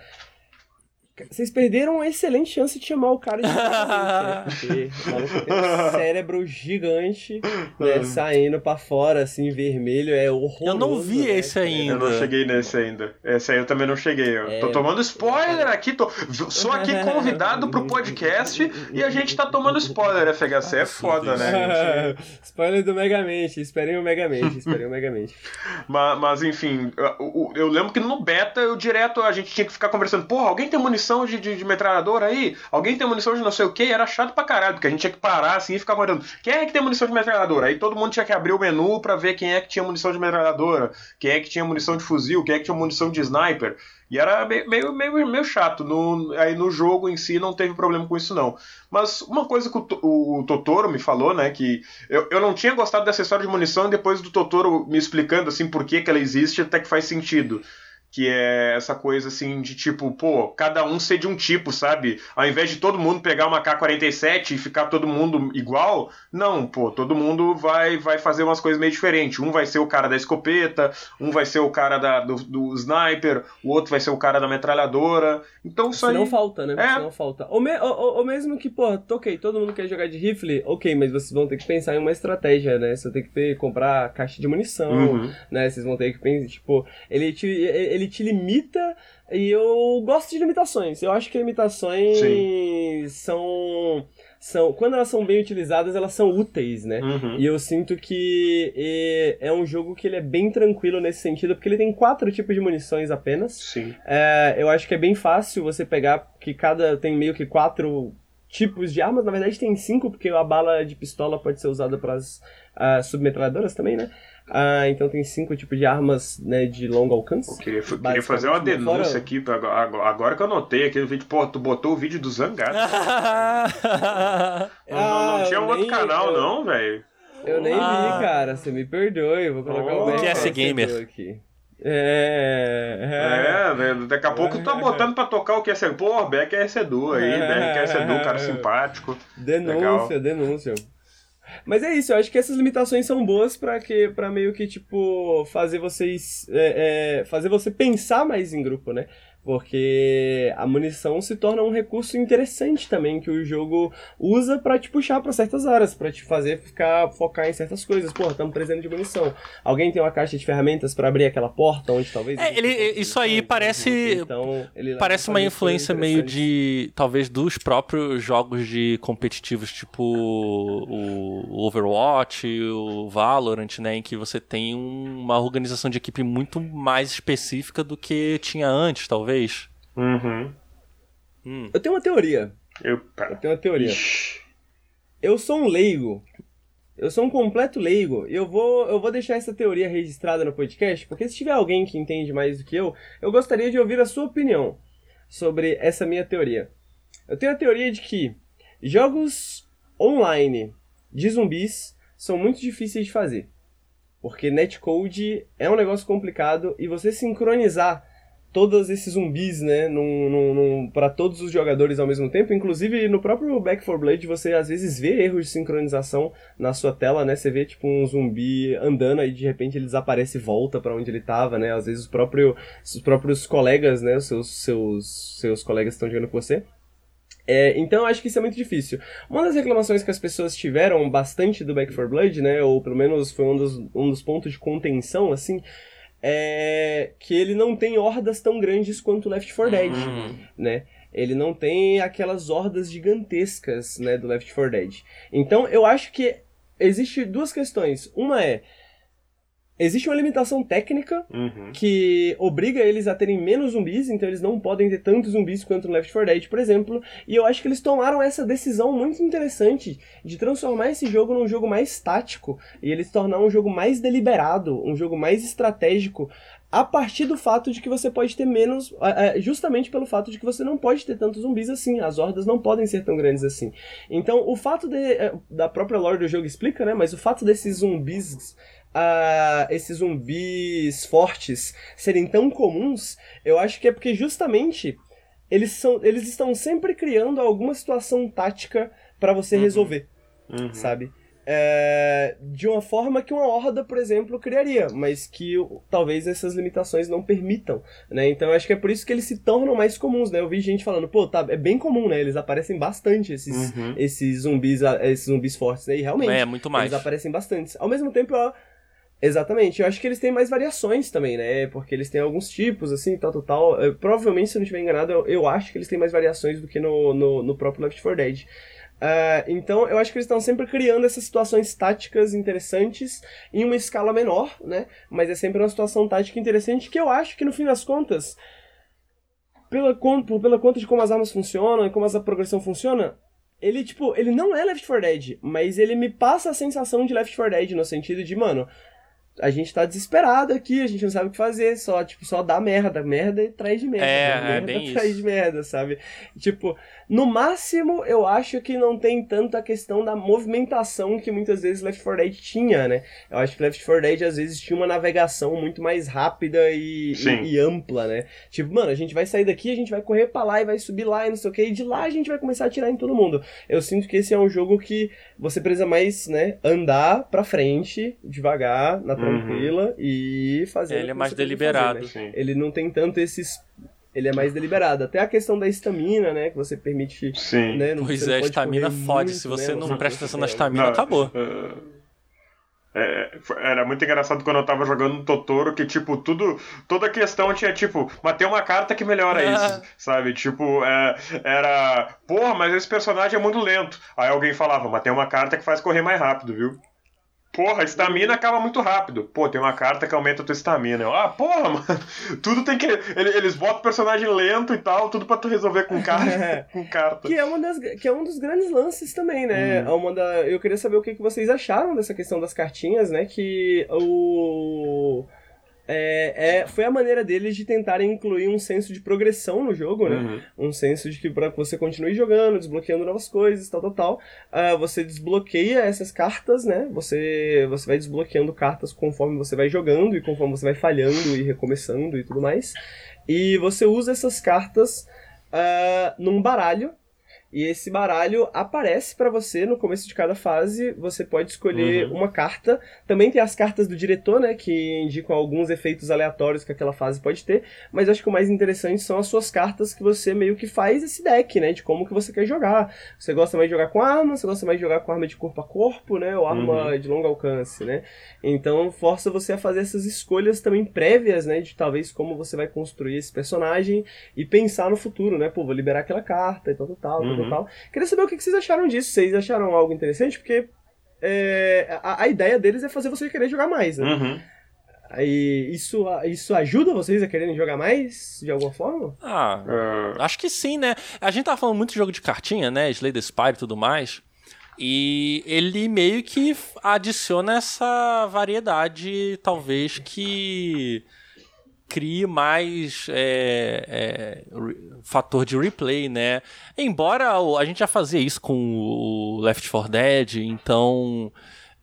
Vocês perderam uma excelente chance de chamar o cara de né? Porque o maluco tem um cérebro gigante, [laughs] né, saindo pra fora, assim, vermelho, é horroroso. Eu não vi né, esse ainda. Eu não cheguei nesse ainda. Esse aí eu também não cheguei. Eu É, tô tomando spoiler aqui. Tô... Sou aqui [laughs] convidado pro podcast e a gente tá tomando spoiler. FHC é foda, né? [laughs] Spoiler do Megamente, esperem o Megamente, esperem o Megamente. Mas, mas, enfim, eu, eu lembro que no beta eu direto a gente tinha que ficar conversando. Porra, alguém tem munição de, de, de metralhadora aí? Alguém tem munição de não sei o que? Era chato pra caralho, porque a gente tinha que parar assim e ficar guardando. Quem é que tem munição de metralhadora? Aí todo mundo tinha que abrir o menu pra ver quem é que tinha munição de metralhadora, quem é que tinha munição de fuzil, quem é que tinha munição de sniper. E era meio, meio, meio, chato. No, aí no jogo em si não teve problema com isso, não. Mas uma coisa que o, To- o Totoro me falou, né? Que eu, eu não tinha gostado dessa história de munição e depois do Totoro me explicando assim por que, que ela existe, até que faz sentido. Que é essa coisa assim de tipo, pô, cada um ser de um tipo, sabe? Ao invés de todo mundo pegar uma K-47 e ficar todo mundo igual, não, pô, todo mundo vai, vai fazer umas coisas meio diferentes. Um vai ser o cara da escopeta, um vai ser o cara da, do, do sniper, o outro vai ser o cara da metralhadora. Então isso Isso aí. não falta, né? É. Isso não falta. Ou, me- ou- ou- mesmo que, pô, ok, todo mundo quer jogar de rifle, ok, mas vocês vão ter que pensar em uma estratégia, né? Você vai ter que ter, comprar caixa de munição, Uhum. né? Vocês vão ter que pensar, tipo, ele te, ele te limita e eu gosto de limitações. Eu acho que limitações são, são. Quando elas são bem utilizadas, elas são úteis, né? Uhum. E eu sinto que é, é um jogo que ele é bem tranquilo nesse sentido, porque ele tem quatro tipos de munições apenas. Sim. É, eu acho que é bem fácil você pegar, que cada tem meio que quatro tipos de armas, na verdade tem cinco, porque a bala de pistola pode ser usada para as submetralhadoras também, né? Ah, então tem cinco tipos de armas né, de longo alcance. Eu queria, queria fazer uma denúncia fora- aqui, agora, agora que eu notei aquele vídeo, pô, tu botou o vídeo do Zangado. [laughs] Não, não- não Ah, tinha um outro canal, eu- não, velho. Eu nem Ah. vi, cara, você me perdoe, eu vou colocar Oh. o BRKS TS Gamer. aqui. É, É, velho, daqui a pouco tu tá botando pra tocar o que é ser. Pô, Beck é Edu aí, Beck é Edu, cara [laughs] simpático. Denúncia, denúncia. Mas é isso, eu acho que essas limitações são boas pra que para meio que tipo fazer vocês é, é, fazer você pensar mais em grupo, né? Porque a munição se torna um recurso interessante também que o jogo usa pra te puxar pra certas áreas, pra te fazer ficar focar em certas coisas. Porra, estamos precisando de munição. Alguém tem uma caixa de ferramentas pra abrir aquela porta onde talvez É, ele- isso aí parece- então, leva Parece uma influência meio de. talvez dos próprios jogos de competitivos, tipo o Overwatch, o Valorant, né? Em que você tem um- uma organização de equipe muito mais específica do que tinha antes, talvez. Uhum. Hum. Eu tenho uma teoria. Eu, Eu tenho uma teoria. Ixi. Eu sou um leigo. Eu sou um completo leigo. E eu vou, eu vou deixar essa teoria registrada no podcast, porque se tiver alguém que entende mais do que eu, eu gostaria de ouvir a sua opinião sobre essa minha teoria. Eu tenho a teoria de que jogos online de zumbis são muito difíceis de fazer. Porque netcode é um negócio complicado e você sincronizar todos esses zumbis, né, num, num, num, para todos os jogadores ao mesmo tempo. Inclusive, no próprio Back 4 Blood, você às vezes vê erros de sincronização na sua tela, né? Você vê, tipo, um zumbi andando e de repente ele desaparece e volta para onde ele tava, né? Às vezes o próprio, os próprios colegas, né, os seus, seus, seus colegas estão jogando com você. É, então eu acho que isso é muito difícil. Uma das reclamações que as pessoas tiveram bastante do Back 4 Blood, né, ou pelo menos foi um dos, um dos pontos de contenção, assim, é que ele não tem hordas tão grandes quanto o Left 4 Dead, Uhum. né? Ele não tem aquelas hordas gigantescas, né, do Left 4 Dead. Então eu acho que existe duas questões. Uma é existe uma limitação técnica Uhum. que obriga eles a terem menos zumbis, então eles não podem ter tantos zumbis quanto no Left 4 Dead, por exemplo. E eu acho que eles tomaram essa decisão muito interessante de transformar esse jogo num jogo mais tático e ele se tornar um jogo mais deliberado, um jogo mais estratégico. A partir do fato de que você pode ter menos. Justamente pelo fato de que você não pode ter tantos zumbis assim. As hordas não podem ser tão grandes assim. Então, o fato de, eh, da própria lore do jogo explica, né? Mas o fato desses zumbis ah, esses zumbis fortes serem tão comuns, eu acho que é porque justamente eles, são, eles estão sempre criando alguma situação tática pra você resolver, Uhum. sabe? é, de uma forma que uma horda, por exemplo, criaria, mas que talvez essas limitações não permitam, né? Então eu acho que é por isso que eles se tornam mais comuns, né? Eu vi gente falando, pô, tá, é bem comum, né? Eles aparecem bastante, esses, uhum. esses zumbis, esses zumbis fortes, né? E realmente, é, muito mais. eles aparecem bastante. Ao mesmo tempo, eu, Exatamente, eu acho que eles têm mais variações também, né? Porque eles têm alguns tipos, assim, tal, tal, tal. Eu, provavelmente, se eu não estiver enganado, eu, eu, acho que eles têm mais variações do que no, no, no próprio Left 4 Dead. Uh, então, eu acho que eles estão sempre criando essas situações táticas interessantes em uma escala menor, né? Mas é sempre uma situação tática interessante que eu acho que, no fim das contas, pela, pela conta de como as armas funcionam e como essa progressão funciona, ele, tipo, ele não é Left 4 Dead, mas ele me passa a sensação de Left 4 Dead no sentido de, mano, a gente tá desesperado aqui, a gente não sabe o que fazer, só, tipo, só dá merda, merda e traz de merda. É, merda é bem traz isso. de merda, sabe? Tipo, no máximo, eu acho que não tem tanto a questão da movimentação que muitas vezes Left 4 Dead tinha, né? Eu acho que Left 4 Dead às vezes tinha uma navegação muito mais rápida e, e, e, ampla, né? Tipo, mano, a gente vai sair daqui, a gente vai correr pra lá e vai subir lá e não sei o que, e de lá a gente vai começar a atirar em todo mundo. Eu sinto que esse é um jogo que você precisa mais, né, andar pra frente, devagar, na Uhum. tranquila uhum. e fazer. Ele é mais deliberado. Fazer, né? Ele não tem tanto esses ele é mais deliberado. Até a questão da estamina, né? Que você permite. Sim. Né, não, pois é, a estamina fode. Se você né, não você presta atenção na estamina, acabou. É, é, era muito engraçado quando eu tava jogando no Totoro, que, tipo, tudo. Toda questão tinha, tipo, matei uma carta que melhora isso, sabe? Tipo, é, era. Porra, mas esse personagem é muito lento. Aí alguém falava, matei uma carta que faz correr mais rápido, viu? Porra, a estamina acaba muito rápido. Pô, tem uma carta que aumenta a tua estamina. Ah, porra, [laughs] mano. Tudo tem que. Eles botam personagem lento e tal, tudo pra tu resolver com, carta, [laughs] é. com carta. Que é, uma das, que é um dos grandes lances também, né? Hum. Uma da, eu queria saber o que, que vocês acharam dessa questão das cartinhas, né? Que o é, é, foi a maneira deles de tentarem incluir um senso de progressão no jogo, né? Uhum. Um senso de que para que você continue jogando, desbloqueando novas coisas, tal, tal, tal, uh, você desbloqueia essas cartas, né? Você, você vai desbloqueando cartas conforme você vai jogando e conforme você vai falhando e recomeçando e tudo mais. E você usa essas cartas uh, num baralho e esse baralho aparece para você no começo de cada fase. Você pode escolher uhum. uma carta. Também tem as cartas do diretor, né? Que indicam alguns efeitos aleatórios que aquela fase pode ter. Mas acho que o mais interessante são as suas cartas que você meio que faz esse deck, né? De como que você quer jogar. Você gosta mais de jogar com arma, você gosta mais de jogar com arma de corpo a corpo, né? Ou arma uhum. de longo alcance, né? Então força você a fazer essas escolhas também prévias, né? De talvez como você vai construir esse personagem e pensar no futuro, né? Pô, vou liberar aquela carta e tal, tal, tal. Uhum. Uhum. tal. Queria saber o que vocês acharam disso. Vocês acharam algo interessante? Porque é, a, a, ideia deles é fazer você querer jogar mais, né? Uhum. Aí, isso, isso ajuda vocês a quererem jogar mais, de alguma forma? Ah, uh... acho que sim, né? A gente tava falando muito de jogo de cartinha, né? Slay the Spire e tudo mais. E ele meio que adiciona essa variedade, talvez, que crie mais é, é, fator de replay, né? Embora a gente já fazia isso com o Left 4 Dead, então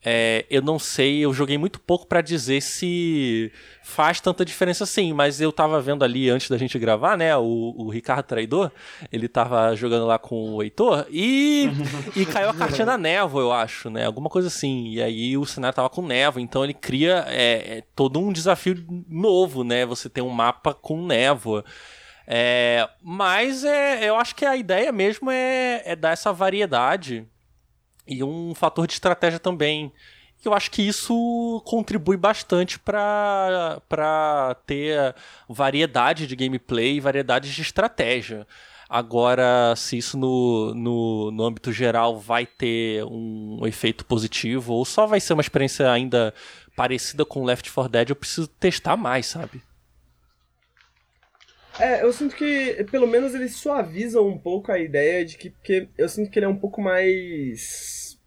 é, eu não sei, eu joguei muito pouco para dizer se faz tanta diferença assim, mas eu tava vendo ali antes da gente gravar, né, o, o Ricardo Traidor, ele tava jogando lá com o Heitor e, e [laughs] caiu a cartinha da névoa, eu acho, né, alguma coisa assim, e aí o cenário tava com névoa, então ele cria é, é todo um desafio novo, né, você tem um mapa com névoa. É, mas é, eu acho que a ideia mesmo é, é dar essa variedade e um fator de estratégia também. Eu acho que isso contribui bastante para ter variedade de gameplay e variedade de estratégia. Agora, se isso no, no, no âmbito geral vai ter um efeito positivo ou só vai ser uma experiência ainda parecida com Left 4 Dead, eu preciso testar mais, sabe? É, eu sinto que, pelo menos, eles suavizam um pouco a ideia de que. Porque eu sinto que ele é um pouco mais.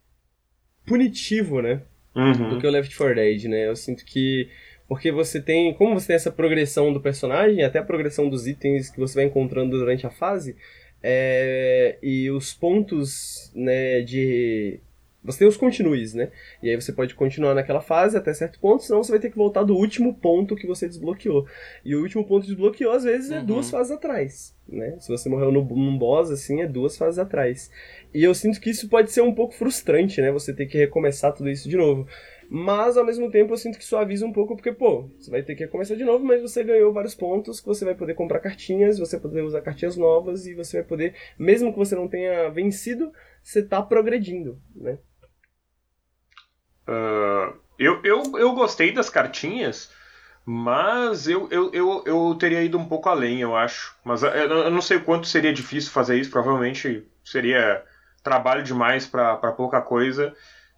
punitivo, né? Uhum. Do que o Left 4 Dead, né? Eu sinto que. Porque você tem. Como você tem essa progressão do personagem, até a progressão dos itens que você vai encontrando durante a fase, é, e os pontos né, de você tem os continues, né? E aí você pode continuar naquela fase até certo ponto, senão você vai ter que voltar do último ponto que você desbloqueou. E o último ponto que desbloqueou, às vezes, é uhum. duas fases atrás, né? Se você morreu no, num boss, assim, é duas fases atrás. E eu sinto que isso pode ser um pouco frustrante, né? Você ter que recomeçar tudo isso de novo. Mas, ao mesmo tempo, eu sinto que suaviza um pouco, porque, pô, você vai ter que recomeçar de novo, mas você ganhou vários pontos que você vai poder comprar cartinhas, você vai poder usar cartinhas novas e você vai poder, mesmo que você não tenha vencido, você tá progredindo, né? Uh, eu, eu, eu gostei das cartinhas, mas eu, eu, eu, eu teria ido um pouco além, eu acho. Mas eu, eu não sei o quanto seria difícil fazer isso, provavelmente seria trabalho demais para pouca coisa.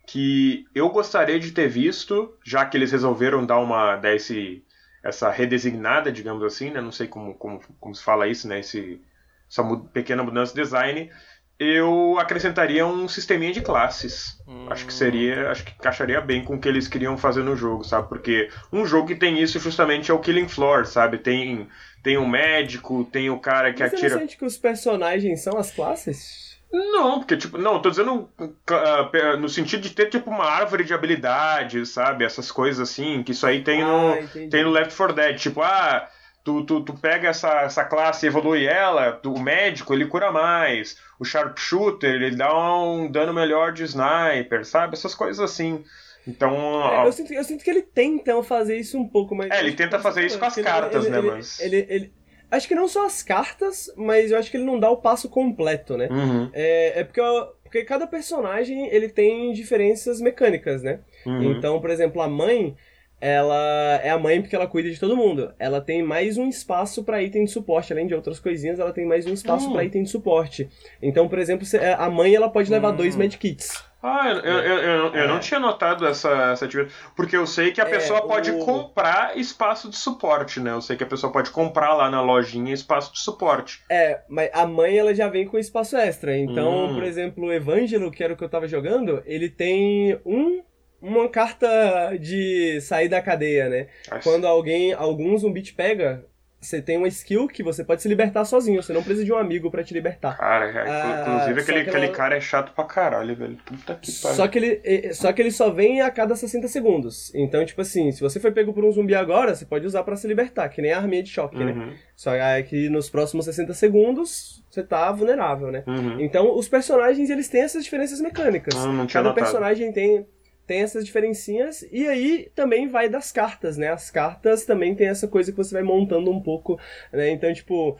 Que eu gostaria de ter visto, já que eles resolveram dar uma. dar esse, essa redesignada, digamos assim, né? Não sei como, como, como se fala isso, né? Esse, essa pequena mudança de design eu acrescentaria um sisteminha de classes. Hum. Acho que seria, acho que encaixaria bem com o que eles queriam fazer no jogo, sabe? Porque um jogo que tem isso justamente é o Killing Floor, sabe? Tem tem um médico, tem o cara que Mas atira. Você sente que os personagens são as classes? Não, porque, tipo, não, tô dizendo uh, no sentido de ter, tipo, uma árvore de habilidades, sabe? Essas coisas assim, que isso aí tem, ah, no, tem no Left 4 Dead. Tipo, ah, Tu, tu, tu pega essa, essa classe e evolui ela, o médico ele cura mais, o sharpshooter ele dá um dano melhor de sniper, sabe? Essas coisas assim. Então. É, eu, sinto, eu sinto que ele tenta fazer isso um pouco mais. É, ele tenta fazer isso com as cartas, ele, né? Ele, mas... ele, ele, acho que não só as cartas, mas eu acho que ele não dá o passo completo, né? Uhum. É, é porque, porque cada personagem ele tem diferenças mecânicas, né? Uhum. Então, por exemplo, a mãe ela é a mãe porque ela cuida de todo mundo. Ela tem mais um espaço para item de suporte, além de outras coisinhas, ela tem mais um espaço hum. para item de suporte. Então, por exemplo, a mãe ela pode levar hum. dois medkits. Ah, eu, eu, eu, eu, eu não é. tinha notado essa, essa atividade. Porque eu sei que a é, pessoa pode o... comprar espaço de suporte, né? Eu sei que a pessoa pode comprar lá na lojinha espaço de suporte. É, mas a mãe ela já vem com espaço extra. Então, hum. por exemplo, o Evangelo, que era o que eu tava jogando, ele tem um uma carta de sair da cadeia, né? Quando alguém, algum zumbi te pega, você tem uma skill que você pode se libertar sozinho, você não precisa de um amigo para te libertar. Cara, é, ah, inclusive aquele, aquele cara é chato pra caralho, velho. Puta que pariu. Só que, ele, só que ele só vem a cada 60 segundos. Então, tipo assim, se você foi pego por um zumbi agora, você pode usar para se libertar, que nem a arminha de choque, né? uhum. né? Só que nos próximos 60 segundos você tá vulnerável, né? Uhum. Então, os personagens, eles têm essas diferenças mecânicas. Ah, não Cada notado. personagem tem tem essas diferencinhas e aí também vai das cartas, né? As cartas também tem essa coisa que você vai montando um pouco, né? Então, tipo,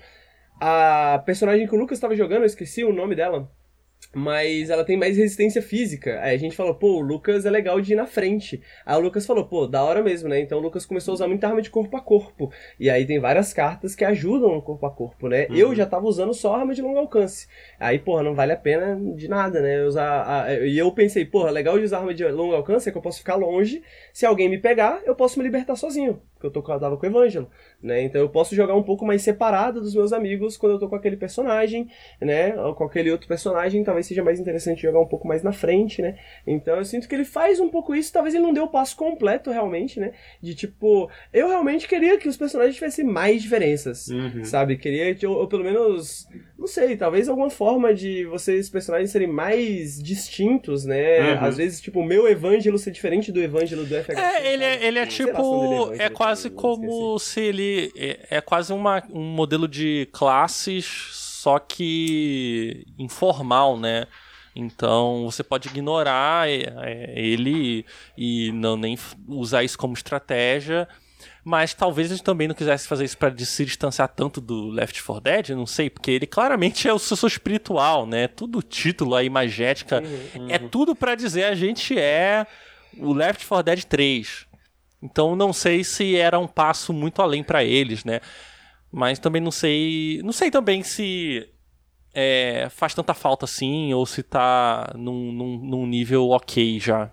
a personagem que o Lucas estava jogando, eu esqueci o nome dela mas ela tem mais resistência física. Aí a gente falou, pô, o Lucas é legal de ir na frente. Aí o Lucas falou, pô, da hora mesmo, né? Então o Lucas começou a usar muita arma de corpo a corpo. E aí tem várias cartas que ajudam no corpo a corpo, né? Uhum. Eu já tava usando só arma de longo alcance. Aí, porra, não vale a pena de nada, né? Usar a... E eu pensei, porra, legal de usar arma de longo alcance é que eu posso ficar longe. Se alguém me pegar, eu posso me libertar sozinho. Porque eu, tô, eu tava com o Evangelo, né? Então eu posso jogar um pouco mais separado dos meus amigos quando eu tô com aquele personagem, né? Ou com aquele outro personagem, talvez seja mais interessante jogar um pouco mais na frente, né? Então eu sinto que ele faz um pouco isso, talvez ele não dê o passo completo realmente, né? De tipo, eu realmente queria que os personagens tivessem mais diferenças, uhum. sabe? Queria que, ou, ou, pelo menos, não sei, talvez alguma forma de vocês, personagens, serem mais distintos, né? Uhum. Às vezes, tipo, o meu Evangelo ser diferente do Evangelo do FHC. É, ele é, ele é tipo, é quase como se ele, é, é quase uma, um modelo de classes, só que informal, né? Então você pode ignorar é, é, ele e não nem usar isso como estratégia. Mas talvez eles também não quisessem fazer isso para se distanciar tanto do Left 4 Dead, não sei, porque ele claramente é o sucessor espiritual, né? Tudo título, a imagética, uhum, é tudo para dizer a gente é o Left 4 Dead 3. Então não sei se era um passo muito além para eles, né? Mas também não sei, não sei também se é, faz tanta falta assim, ou se tá num, num, num nível ok já.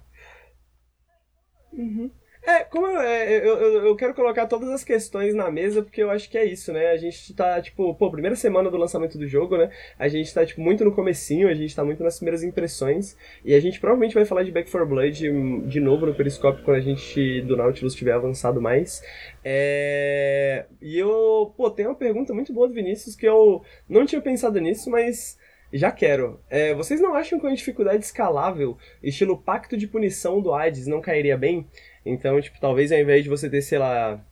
Uhum. É, como eu, é, eu, eu, eu, quero colocar todas as questões na mesa, porque eu acho que é isso, né? A gente tá, tipo, pô, primeira semana do lançamento do jogo, né? A gente tá, tipo, muito no comecinho, a gente tá muito nas primeiras impressões, e a gente provavelmente vai falar de Back 4 Blood de novo no Periscope quando a gente, do Nautilus, tiver avançado mais. É... E eu, pô, tem uma pergunta muito boa do Vinícius que eu não tinha pensado nisso, mas Já quero. É, vocês não acham que uma dificuldade escalável, estilo pacto de punição do Hades, não cairia bem? Então, tipo, talvez ao invés de você ter, sei lá,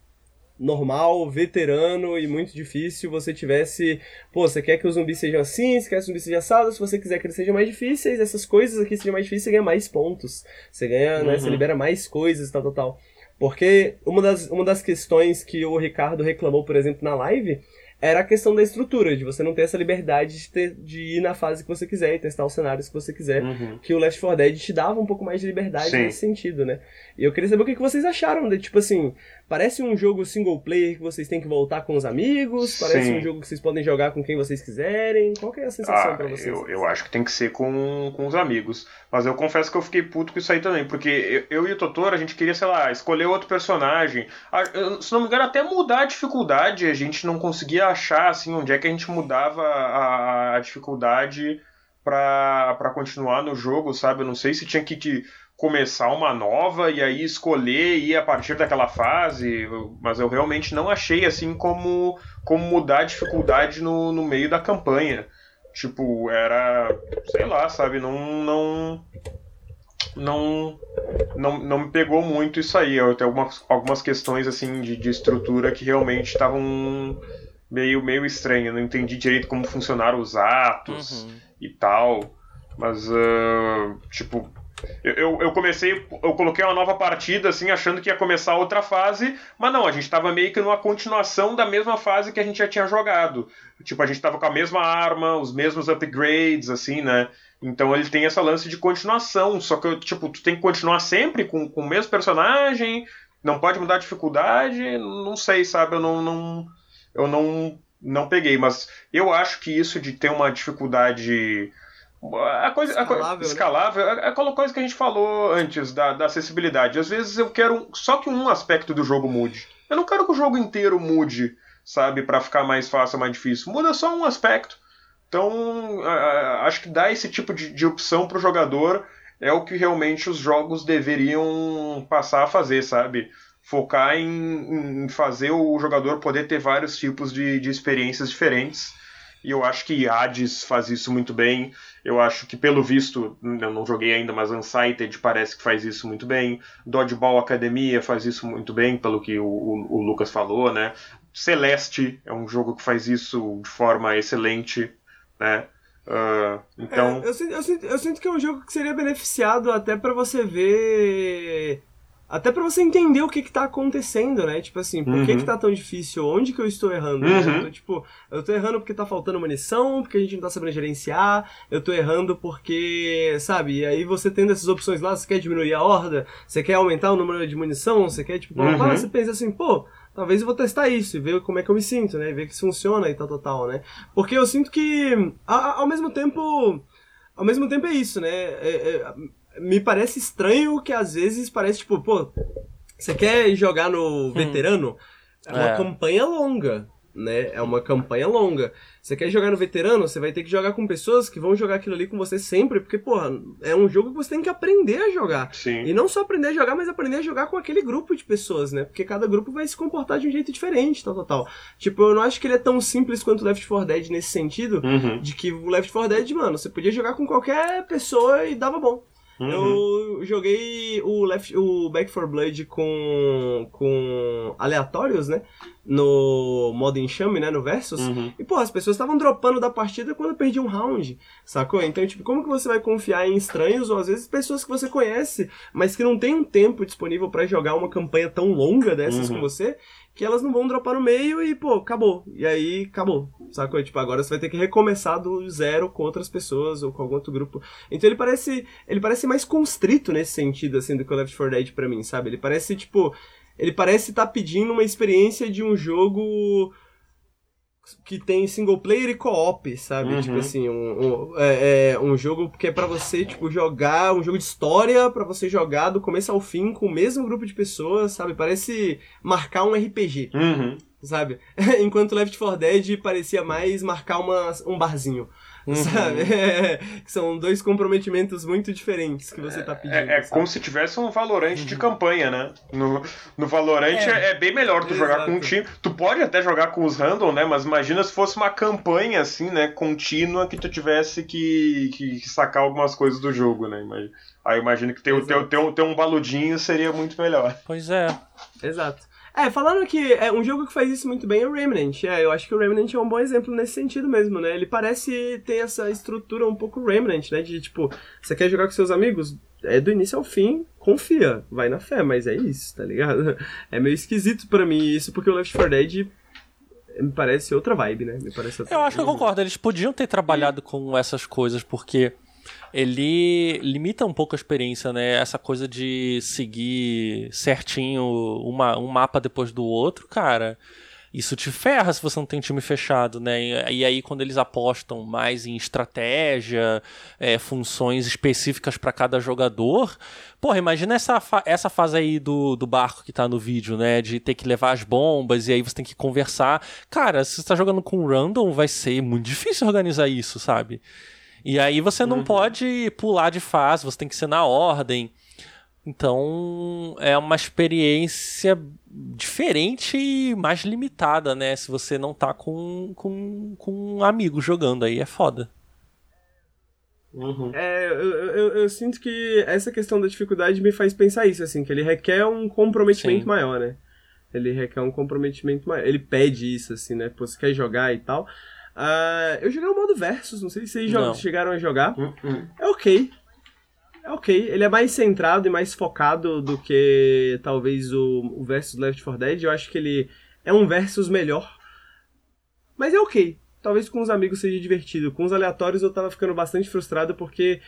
normal, veterano e muito difícil, você tivesse, pô, você quer que os zumbis sejam assim, você quer que os zumbis sejam assados, se você quiser que eles sejam mais difíceis, essas coisas aqui sejam mais difíceis, você ganha mais pontos. Você ganha, uhum. né, você uhum. libera mais coisas, tal, tal, tal. Porque uma das, uma das questões que o Ricardo reclamou, por exemplo, na live, era a questão da estrutura, de você não ter essa liberdade de, ter, de ir na fase que você quiser e testar os cenários que você quiser. Uhum. Que o Left 4 Dead te dava um pouco mais de liberdade Sim. nesse sentido, né? E eu queria saber o que vocês acharam de, tipo assim, parece um jogo single player que vocês têm que voltar com os amigos, parece Sim. um jogo que vocês podem jogar com quem vocês quiserem. Qual que é a sensação ah, pra vocês? Eu, eu acho que tem que ser com, com os amigos. Mas eu confesso que eu fiquei puto com isso aí também, porque eu, eu e o Totoro, a gente queria, sei lá, escolher outro personagem. Se não me engano, até mudar a dificuldade, a gente não conseguia achar, assim, onde é que a gente mudava a, a dificuldade para continuar no jogo, sabe? Eu não sei se tinha que, que começar uma nova e aí escolher ir a partir daquela fase, mas eu realmente não achei assim como, como mudar a dificuldade no, no meio da campanha. Tipo, era, sei lá, sabe, não não não não, não me pegou muito isso aí. Eu tenho algumas, algumas questões assim de, de estrutura que realmente estavam meio meio estranhas. Não entendi direito como funcionaram os atos uhum. e tal. Mas, uh, tipo, eu, eu, comecei, eu coloquei uma nova partida, assim, achando que ia começar outra fase, mas não, a gente tava meio que numa continuação da mesma fase que a gente já tinha jogado. Tipo, a gente tava com a mesma arma, os mesmos upgrades, assim, né? Então ele tem essa lance de continuação, só que, tipo, tu tem que continuar sempre com, com o mesmo personagem, não pode mudar a dificuldade, não sei, sabe? Eu não, não, eu não, não peguei, mas eu acho que isso de ter uma dificuldade a coisa escalável, a, escalável né? é aquela coisa que a gente falou antes da, da acessibilidade. Às vezes eu quero só que um aspecto do jogo mude. Eu não quero que o jogo inteiro mude, sabe, para ficar mais fácil, mais difícil. Muda só um aspecto. Então, acho que dar esse tipo de, de opção pro jogador é o que realmente os jogos deveriam passar a fazer, sabe? Focar em, em fazer o jogador poder ter vários tipos de, de experiências diferentes e eu acho que Hades faz isso muito bem. Eu acho que, pelo visto, eu não joguei ainda, mas Unsighted parece que faz isso muito bem. Dodgeball Academia faz isso muito bem, pelo que o, o, o Lucas falou, né? Celeste é um jogo que faz isso de forma excelente, né? Uh, então. É, eu, sinto, eu, sinto, eu, sinto, que é um jogo que seria beneficiado até para você ver até para você entender o que que tá acontecendo, né? Tipo assim, por uhum. que que tá tão difícil? Onde que eu estou errando? Uhum. Eu tô, tipo, eu tô errando porque tá faltando munição, porque a gente não tá sabendo gerenciar, eu tô errando porque, sabe? E aí você tendo essas opções lá, você quer diminuir a horda, você quer aumentar o número de munição, você quer, tipo, uhum. você pensa assim, pô, talvez eu vou testar isso e ver como é que eu me sinto, né? E ver que isso funciona e tal, tal, tal, né? Porque eu sinto que, ao mesmo tempo, ao mesmo tempo é isso, né? É, é, me parece estranho que às vezes parece tipo, pô, você quer jogar no hum. veterano? É uma é. campanha longa, né? É uma campanha longa. Você quer jogar no veterano, você vai ter que jogar com pessoas que vão jogar aquilo ali com você sempre, porque, porra, é um jogo que você tem que aprender a jogar. Sim. E não só aprender a jogar, mas aprender a jogar com aquele grupo de pessoas, né? Porque cada grupo vai se comportar de um jeito diferente, tal, tal, tal. Tipo, eu não acho que ele é tão simples quanto o Left 4 Dead nesse sentido, uhum. de que o Left 4 Dead, mano, você podia jogar com qualquer pessoa e dava bom. Uhum. Eu joguei o, Left, o Back 4 Blood com, com aleatórios, né? No modo enxame, né? No Versus. Uhum. E, pô, as pessoas estavam dropando da partida quando eu perdi um round, sacou? Então, tipo, como que você vai confiar em estranhos ou às vezes pessoas que você conhece, mas que não tem um tempo disponível para jogar uma campanha tão longa dessas uhum. com você? Que elas não vão dropar no meio e, pô, acabou. E aí, acabou. Sacou? Tipo, agora você vai ter que recomeçar do zero com outras pessoas ou com algum outro grupo. Então ele parece. Ele parece mais constrito nesse sentido, assim, do que o Left 4 Dead pra mim, sabe? Ele parece, tipo. Ele parece estar tá pedindo uma experiência de um jogo que tem single player e co-op, sabe? Uhum. Tipo assim, um, um, é, é, um jogo que é para você, tipo, jogar, um jogo de história para você jogar do começo ao fim com o mesmo grupo de pessoas, sabe? Parece marcar um RPG. Uhum. sabe? [laughs] Enquanto Left 4 Dead parecia mais marcar uma, um barzinho. Uhum. Sabe? [laughs] É, são dois comprometimentos muito diferentes que você tá é, pedindo. É, é como se tivesse um Valorante uhum. de campanha, né? No, no Valorante é. é, bem melhor tu Exato. jogar com um time. Tu pode até jogar com os random, né? Mas imagina se fosse uma campanha assim, né? Contínua que tu tivesse que, que sacar algumas coisas do jogo, né? Aí eu imagino que ter, ter, ter, ter um baludinho seria muito melhor. Pois é. Exato. É, falando que é um jogo que faz isso muito bem é o Remnant. É, eu acho que o Remnant é um bom exemplo nesse sentido mesmo, né? Ele parece ter essa estrutura um pouco Remnant, né? De tipo, você quer jogar com seus amigos? É do início ao fim, confia, vai na fé, mas é isso, tá ligado? [laughs] É meio esquisito para mim isso, porque o Left 4 Dead me parece outra vibe, né? Me parece Eu acho que eu concordo, eles podiam ter trabalhado com essas coisas, porque ele limita um pouco a experiência, né? Essa coisa de seguir certinho uma, um mapa depois do outro, cara. Isso te ferra se você não tem time fechado, né? E, aí, quando eles apostam mais em estratégia, é, funções específicas para cada jogador. Porra, imagina essa, fa essa fase aí do, do barco que tá no vídeo, né? De ter que levar as bombas e aí você tem que conversar. Cara, se você tá jogando com random, vai ser muito difícil organizar isso, sabe? E aí você não uhum. pode pular de fase, você tem que ser na ordem. Então é uma experiência diferente e mais limitada, né? Se você não tá com, com, com um amigo jogando aí, é foda. Uhum. É, eu, eu, eu, sinto que essa questão da dificuldade me faz pensar isso, assim, que ele requer um comprometimento Sim. maior, né? Ele requer um comprometimento maior. Ele pede isso, assim, né? Pô, você quer jogar e tal. Uh, eu joguei o modo Versus, não sei se vocês chegaram a jogar. Uh -uh. É ok. É ok. Ele é mais centrado e mais focado do que talvez o, o Versus Left 4 Dead. Eu acho que ele é um Versus melhor. Mas é ok. Talvez com os amigos seja divertido. Com os aleatórios eu tava ficando bastante frustrado porque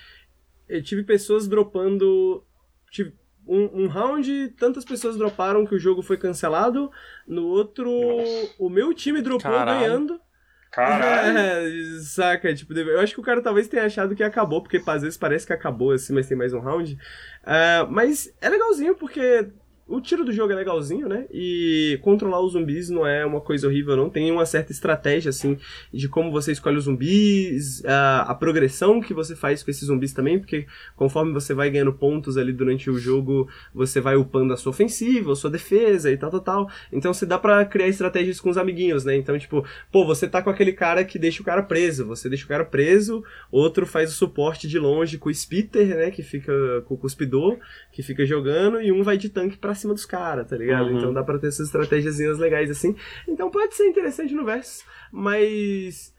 eu tive pessoas dropando. Tive um, um, round, tantas pessoas droparam que o jogo foi cancelado. No outro, Nossa. o meu time dropou Caralho. ganhando. Caralho. É, saca, tipo, eu acho que o cara talvez tenha achado que acabou, porque às vezes parece que acabou assim, mas tem mais um round. Uh, mas é legalzinho porque o tiro do jogo é legalzinho, né? E controlar os zumbis não é uma coisa horrível, não. Tem uma certa estratégia, assim, de como você escolhe os zumbis, a, a progressão que você faz com esses zumbis também, porque conforme você vai ganhando pontos ali durante o jogo, você vai upando a sua ofensiva, a sua defesa e tal, tal, tal. Então você dá para criar estratégias com os amiguinhos, né? Então, tipo, pô, você tá com aquele cara que deixa o cara preso, você deixa o cara preso, outro faz o suporte de longe com o spitter, né? Que fica com o cuspidor, que fica jogando, e um vai de tanque pra cima dos caras, tá ligado? Uhum. Então dá pra ter essas estratégias legais assim. Então pode ser interessante no verso, mas.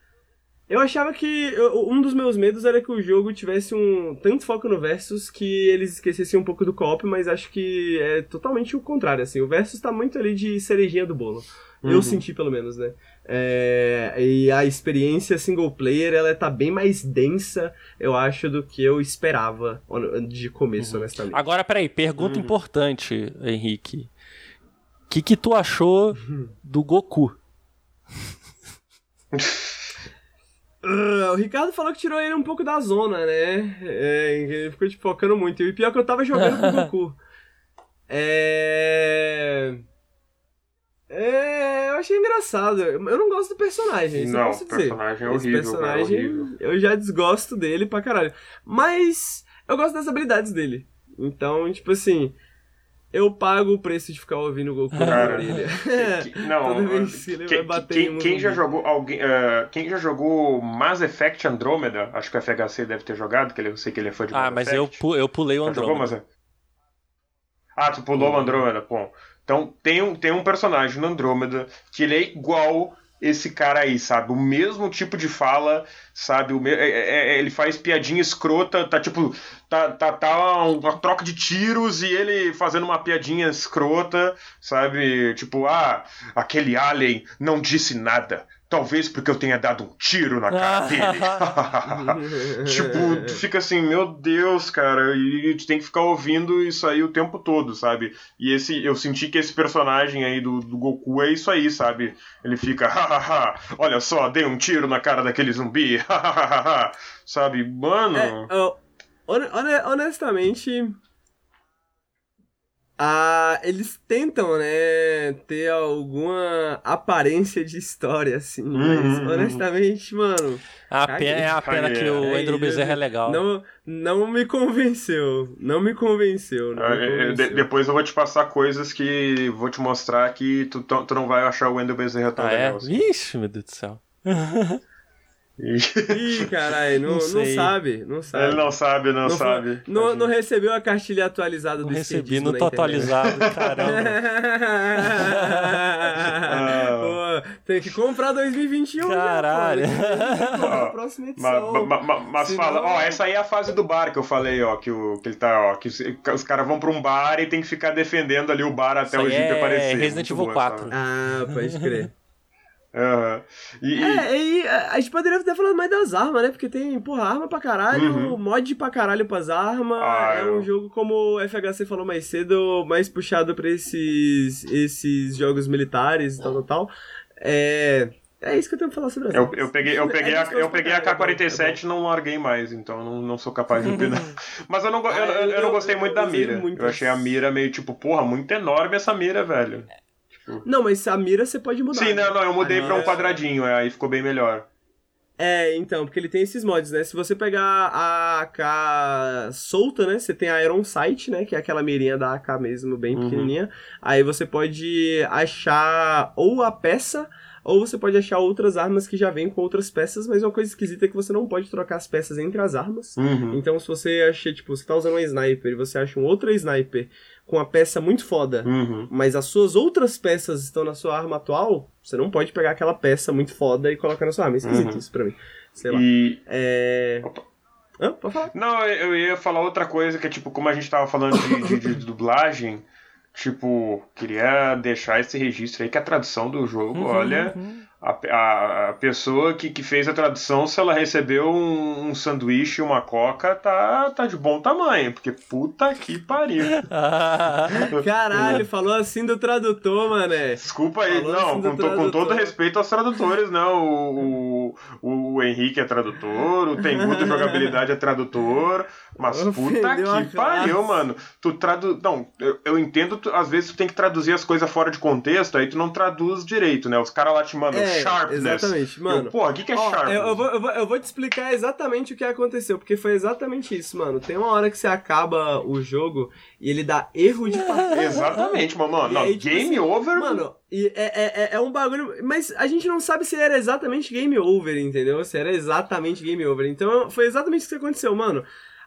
Eu achava que. Um dos meus medos era que o jogo tivesse um tanto foco no Versus que eles esquecessem um pouco do co-op, mas acho que é totalmente o contrário, assim. O Versus tá muito ali de cerejinha do bolo. Uhum. Eu senti, pelo menos, né? É, e a experiência single player, ela tá bem mais densa, eu acho, do que eu esperava de começo, uhum. honestamente. Agora, peraí, pergunta uhum. importante, Henrique. O que, que tu achou uhum. do Goku? Uh, o Ricardo falou que tirou ele um pouco da zona, né? É, ele ficou tipo, focando muito. E o pior é que eu tava jogando com o [laughs] Goku. É. É, eu achei engraçado. Eu não gosto do personagem, isso não, eu posso dizer. personagem é horrível, Esse personagem, é horrível. eu já desgosto dele pra caralho. Mas eu gosto das habilidades dele. Então, tipo assim, eu pago o preço de ficar ouvindo o Goku na orelha. [laughs] não, Toda vez que ele que, vai bater quem, quem já jogou alguém, uh, quem já jogou Mass Effect Andromeda, acho que o FHC deve ter jogado, que eu sei que ele é fã de Ah, Mass mas Effect. eu, eu pulei o Andromeda. Jogou, mas... Ah, tu pulou o Andromeda, bom. Então tem um, tem um personagem no Andrômeda que ele é igual esse cara aí, sabe? O mesmo tipo de fala, sabe? O me... É, é, é, ele faz piadinha escrota, tá tipo. Tá, tá, tá uma troca de tiros e ele fazendo uma piadinha escrota, sabe? Tipo, ah, aquele alien não disse nada. Talvez porque eu tenha dado um tiro na cara dele. [laughs] tipo, tu fica assim, meu Deus, cara, e tu tem que ficar ouvindo isso aí o tempo todo, sabe? E esse, eu senti que esse personagem aí do, do Goku é isso aí, sabe? Ele fica, hahaha, olha só, dei um tiro na cara daquele zumbi, [laughs] sabe? Mano. É, honestamente, Ah, eles tentam, né, ter alguma aparência de história, assim, Uhum, mas uhum. honestamente, mano, A Caguei. pena, é a pena que o É, Andrew Bezerra é legal. não, não me convenceu, não me convenceu, não me É, é, de- convenceu. depois eu vou te passar coisas que vou te mostrar que tu, tu não vai achar o Wendel Bezerra tão Ah, é? legal assim. Ixi, meu Deus do céu. [laughs] Ih, caralho, [laughs] não, Não não, sabe, não sabe. Ele não sabe, não, Não foi- sabe. Não, não recebeu a cartilha atualizada Não do recebi, não tô internet. atualizado, caramba. [laughs] Pô, tem que comprar 2021 Caralho. já, pô. Comprar a próxima Mas, edição. ma- ma- mas Senão- fala, ó, essa aí é a fase do bar que eu falei, ó, que, o, que ele tá, ó, que os, os caras vão pra um bar e tem que ficar defendendo ali o bar até o Jeep é aparecer. Resident Evil boa 4. essa- Ah, pode crer. Aham. E, e- É, e a a gente poderia ter falado mais das armas, né? Porque tem, porra, arma pra caralho, Uhum. mod pra caralho pras armas. Ah, é eu- um jogo, como o FHC falou mais cedo, mais puxado pra esses, esses jogos militares e tal, tal, tal. É. É isso que eu tenho pra falar sobre as eu, eu peguei, eu peguei, É a, eu peguei a caralho, K-47 e não larguei mais, então não, não sou capaz de opinar. [laughs] Mas eu não, eu, Ah, eu, eu não gostei muito da mira. Eu achei a mira meio tipo, porra, muito enorme essa mira, velho. Não, mas a mira você pode mudar. Sim, né? não, não, eu mudei A pra um mira- quadradinho, é, aí ficou bem melhor. É, então, porque ele tem esses mods, né? Se você pegar a AK solta, né? Você tem a Iron Sight, né? Que é aquela mirinha da AK mesmo, bem Uhum. pequenininha. Aí você pode achar ou a peça, ou você pode achar outras armas que já vêm com outras peças, mas uma coisa esquisita é que você não pode trocar as peças entre as armas. Uhum. Então, se você acha, tipo, você tá usando uma sniper e você acha um outro sniper com a peça muito foda, Uhum. mas as suas outras peças estão na sua arma atual, você não pode pegar aquela peça muito foda e colocar na sua arma. É esquisito Uhum. isso pra mim. Sei lá. E, É. Opa. Hã? Pode falar? Não, eu eu ia falar outra coisa que é tipo, como a gente tava falando de, de- de dublagem, tipo, queria deixar esse registro aí que a tradução do jogo, Uhum, olha, uhum. A, a, pessoa que, que fez a tradução, se ela recebeu um, um sanduíche e uma coca, tá, tá de bom tamanho, porque puta que pariu. Ah, [laughs] Caralho, falou assim do tradutor, mané. Desculpa aí, Falou não, assim com, to- com todo respeito aos tradutores, né? O, o, o Henrique é tradutor, o Tengu do Jogabilidade é tradutor, mas puta que pariu, mano. Tu tradu... Não, eu, eu entendo, tu- às vezes tu tem que traduzir as coisas fora de contexto, aí tu não traduz direito, né? Os caras lá te mandam É, sharpness. exatamente, mano. Eu, Porra, o que, que é Ó, sharpness? eu, vou, eu, vou, eu vou te explicar exatamente o que aconteceu, porque foi exatamente isso, mano. Tem uma hora que você acaba o jogo e ele dá erro de [laughs] partida. Exatamente, mano. Não, aí, tipo game assim, over. Mano, e é, é, é- é um bagulho. Mas a gente não sabe se era exatamente game over, entendeu? Se era exatamente game over. Então foi exatamente isso que aconteceu, mano.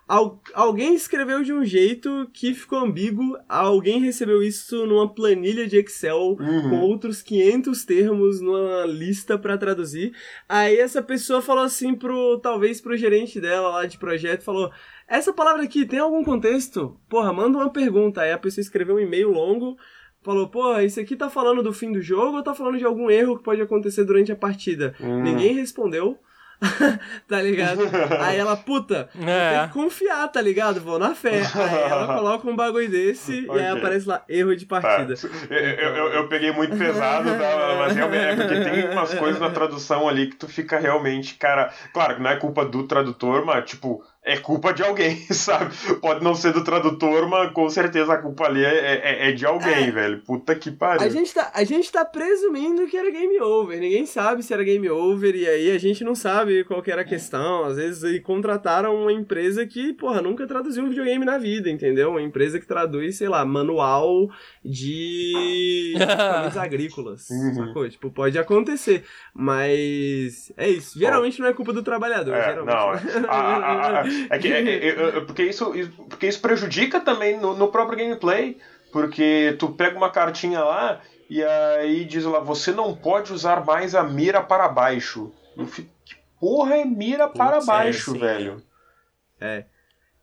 Al- alguém escreveu de um jeito que ficou ambíguo, alguém recebeu isso numa planilha de Excel Uhum. com outros 500 termos numa lista pra traduzir. Aí essa pessoa falou assim pro, talvez pro gerente dela lá de projeto, falou: "Essa palavra aqui tem algum contexto? Porra, manda uma pergunta". Aí a pessoa escreveu um e-mail longo, falou: "Pô, isso aqui tá falando do fim do jogo ou tá falando de algum erro que pode acontecer durante a partida?". Hum. Ninguém respondeu. [laughs] tá ligado? Aí ela, puta, [laughs] tem é. que confiar, tá ligado? Vou na fé. [laughs] Aí ela coloca um bagulho desse e Ok. aí aparece lá, erro de Tá. partida. Eu, eu, eu- eu peguei muito pesado, tá? mas realmente é porque tem umas coisas na tradução ali que tu fica realmente, cara. Claro que não é culpa do tradutor, mas tipo, é culpa de alguém, [laughs] sabe? Pode não ser do tradutor, mas com certeza a culpa ali é, é, é de alguém, É. velho. Puta que pariu. A gente, tá, a gente tá presumindo que era game over. Ninguém sabe se era game over, e aí a gente não sabe qual que era a questão. Às vezes aí contrataram uma empresa que, porra, nunca traduziu um videogame na vida, entendeu? Uma empresa que traduz, sei lá, manual de [laughs] equipamentos agrícolas. Uhum. Sacou? Tipo, pode acontecer. Mas é isso. Geralmente não é culpa do trabalhador. É, geralmente. não, é, a- a- a- [laughs] é que, é- é- é- é- porque, isso, porque isso prejudica também no, no próprio gameplay, porque tu pega uma cartinha lá e aí diz lá, você não pode usar mais a mira para baixo. Eu fico, que porra é mira para Putz, é, baixo, sim. velho?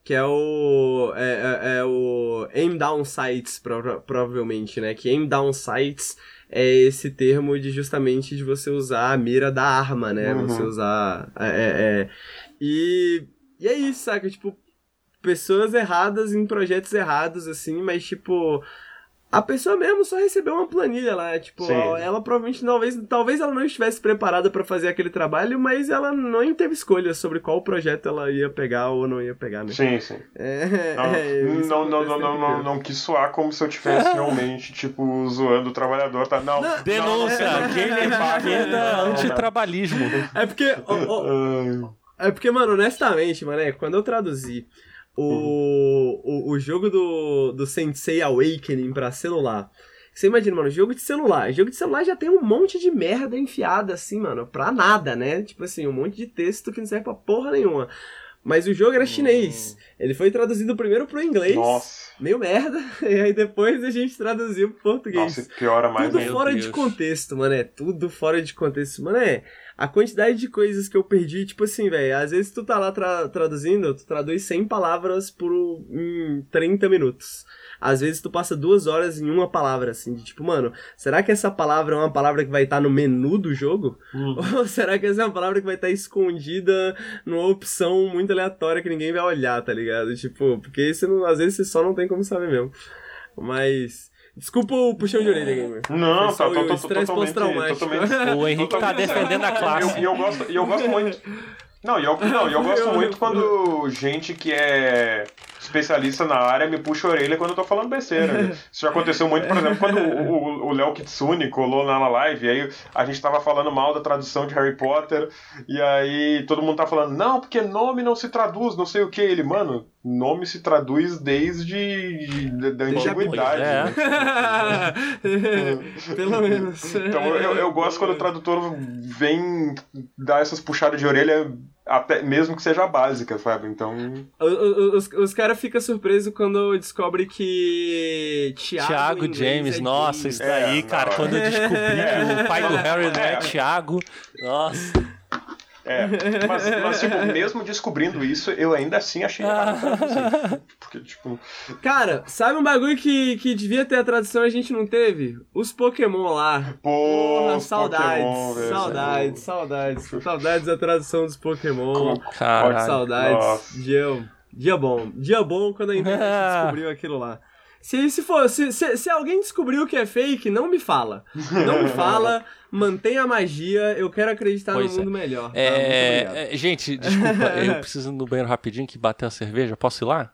Que é o. É, é- é o aim down sights, prova- provavelmente, né? Que aim down sights é esse termo de justamente de você usar a mira da arma, né? Uhum. Você usar. É, é, é. E. E é isso, saca? Tipo, pessoas erradas em projetos errados, assim, mas tipo. a pessoa mesmo só recebeu uma planilha lá, tipo, Sim. ela provavelmente talvez, talvez ela não estivesse preparada pra fazer aquele trabalho, mas ela não teve escolha sobre qual projeto ela ia pegar ou não ia pegar, né? Sim, sim. É, [laughs] Não, é, não, não, não, não, não, não quis soar como se eu tivesse [laughs] realmente, tipo, zoando o trabalhador, tá? Não. Não, Denúncia, não, gamer de não, esquerda não, não. antitrabalhismo. É porque, ó, Ai, é porque, mano, honestamente, mano, é, quando eu traduzi o, o, o jogo do, do Sensei Awakening pra celular, você imagina, mano, jogo de celular. Jogo de celular já tem um monte de merda enfiada, assim, mano, pra nada, né? Tipo assim, um monte de texto que não serve pra porra nenhuma. Mas o jogo era chinês. Ele foi traduzido primeiro pro inglês, Nossa. meio merda, [laughs] e aí depois a gente traduziu pro português. Nossa, piora mais tudo fora Deus. de contexto, mano. É tudo fora de contexto. Mano, é. A quantidade de coisas que eu perdi, tipo assim, velho. Às vezes tu tá lá tra- traduzindo, tu traduz 100 palavras por em 30 minutos. Às vezes tu passa duas horas em uma palavra, assim, de tipo, mano, será que essa palavra é uma palavra que vai estar no menu do jogo? Hum. [laughs] Ou será que essa é uma palavra que vai estar escondida numa opção muito aleatória que ninguém vai olhar, tá ligado? Tipo, porque às vezes você só não tem como saber mesmo. Mas. Desculpa o puxão de orelha, gamer. Não, tá só tô, o tô, estresse totalmente, pós-traumático. O Henrique tá defendendo a classe. E eu, e eu gosto, e eu gosto muito. Não, e eu, não, e eu gosto [laughs] muito quando gente que é especialista na área me puxa a orelha quando eu tô falando besteira. Isso já aconteceu muito, por exemplo, quando o- Léo Kitsune colou na live, e aí a gente tava falando mal da tradução de Harry Potter, e aí todo mundo tá falando, não, porque nome não se traduz, não sei o que. Ele, mano, nome se traduz desde de- da antiguidade. É. né? [laughs] Pelo menos. Então eu, eu gosto quando o tradutor vem dar essas puxadas de orelha, até, mesmo que seja básica, sabe? Então. O- o- Os, os caras ficam surpresos quando descobrem que Thiago, Thiago em inglês James, é nossa, isso daí, É, cara, não, quando eu descobri que o pai do [laughs] Harry não é É. Thiago, nossa. É. Mas, mas, tipo, [laughs] mesmo descobrindo isso, eu ainda assim achei errado. assim. Porque, tipo. Cara, sabe um bagulho que, que devia ter a tradução e a gente não teve? Os Pokémon lá. Pô, Porra, os saudades, Pokémon, velho. saudades, saudades, saudades da tradução dos Pokémon. Caralho. Saudades. Nossa. Dia, dia bom. Dia bom quando a [laughs] internet descobriu aquilo lá. Se, se, for, se, se, se alguém descobriu que é fake, não me fala. Não me fala, [laughs] mantenha a magia, eu quero acreditar Pois no é. mundo melhor. tá? É, é, gente, desculpa, eu preciso ir no banheiro rapidinho que bateu a cerveja. Posso ir lá?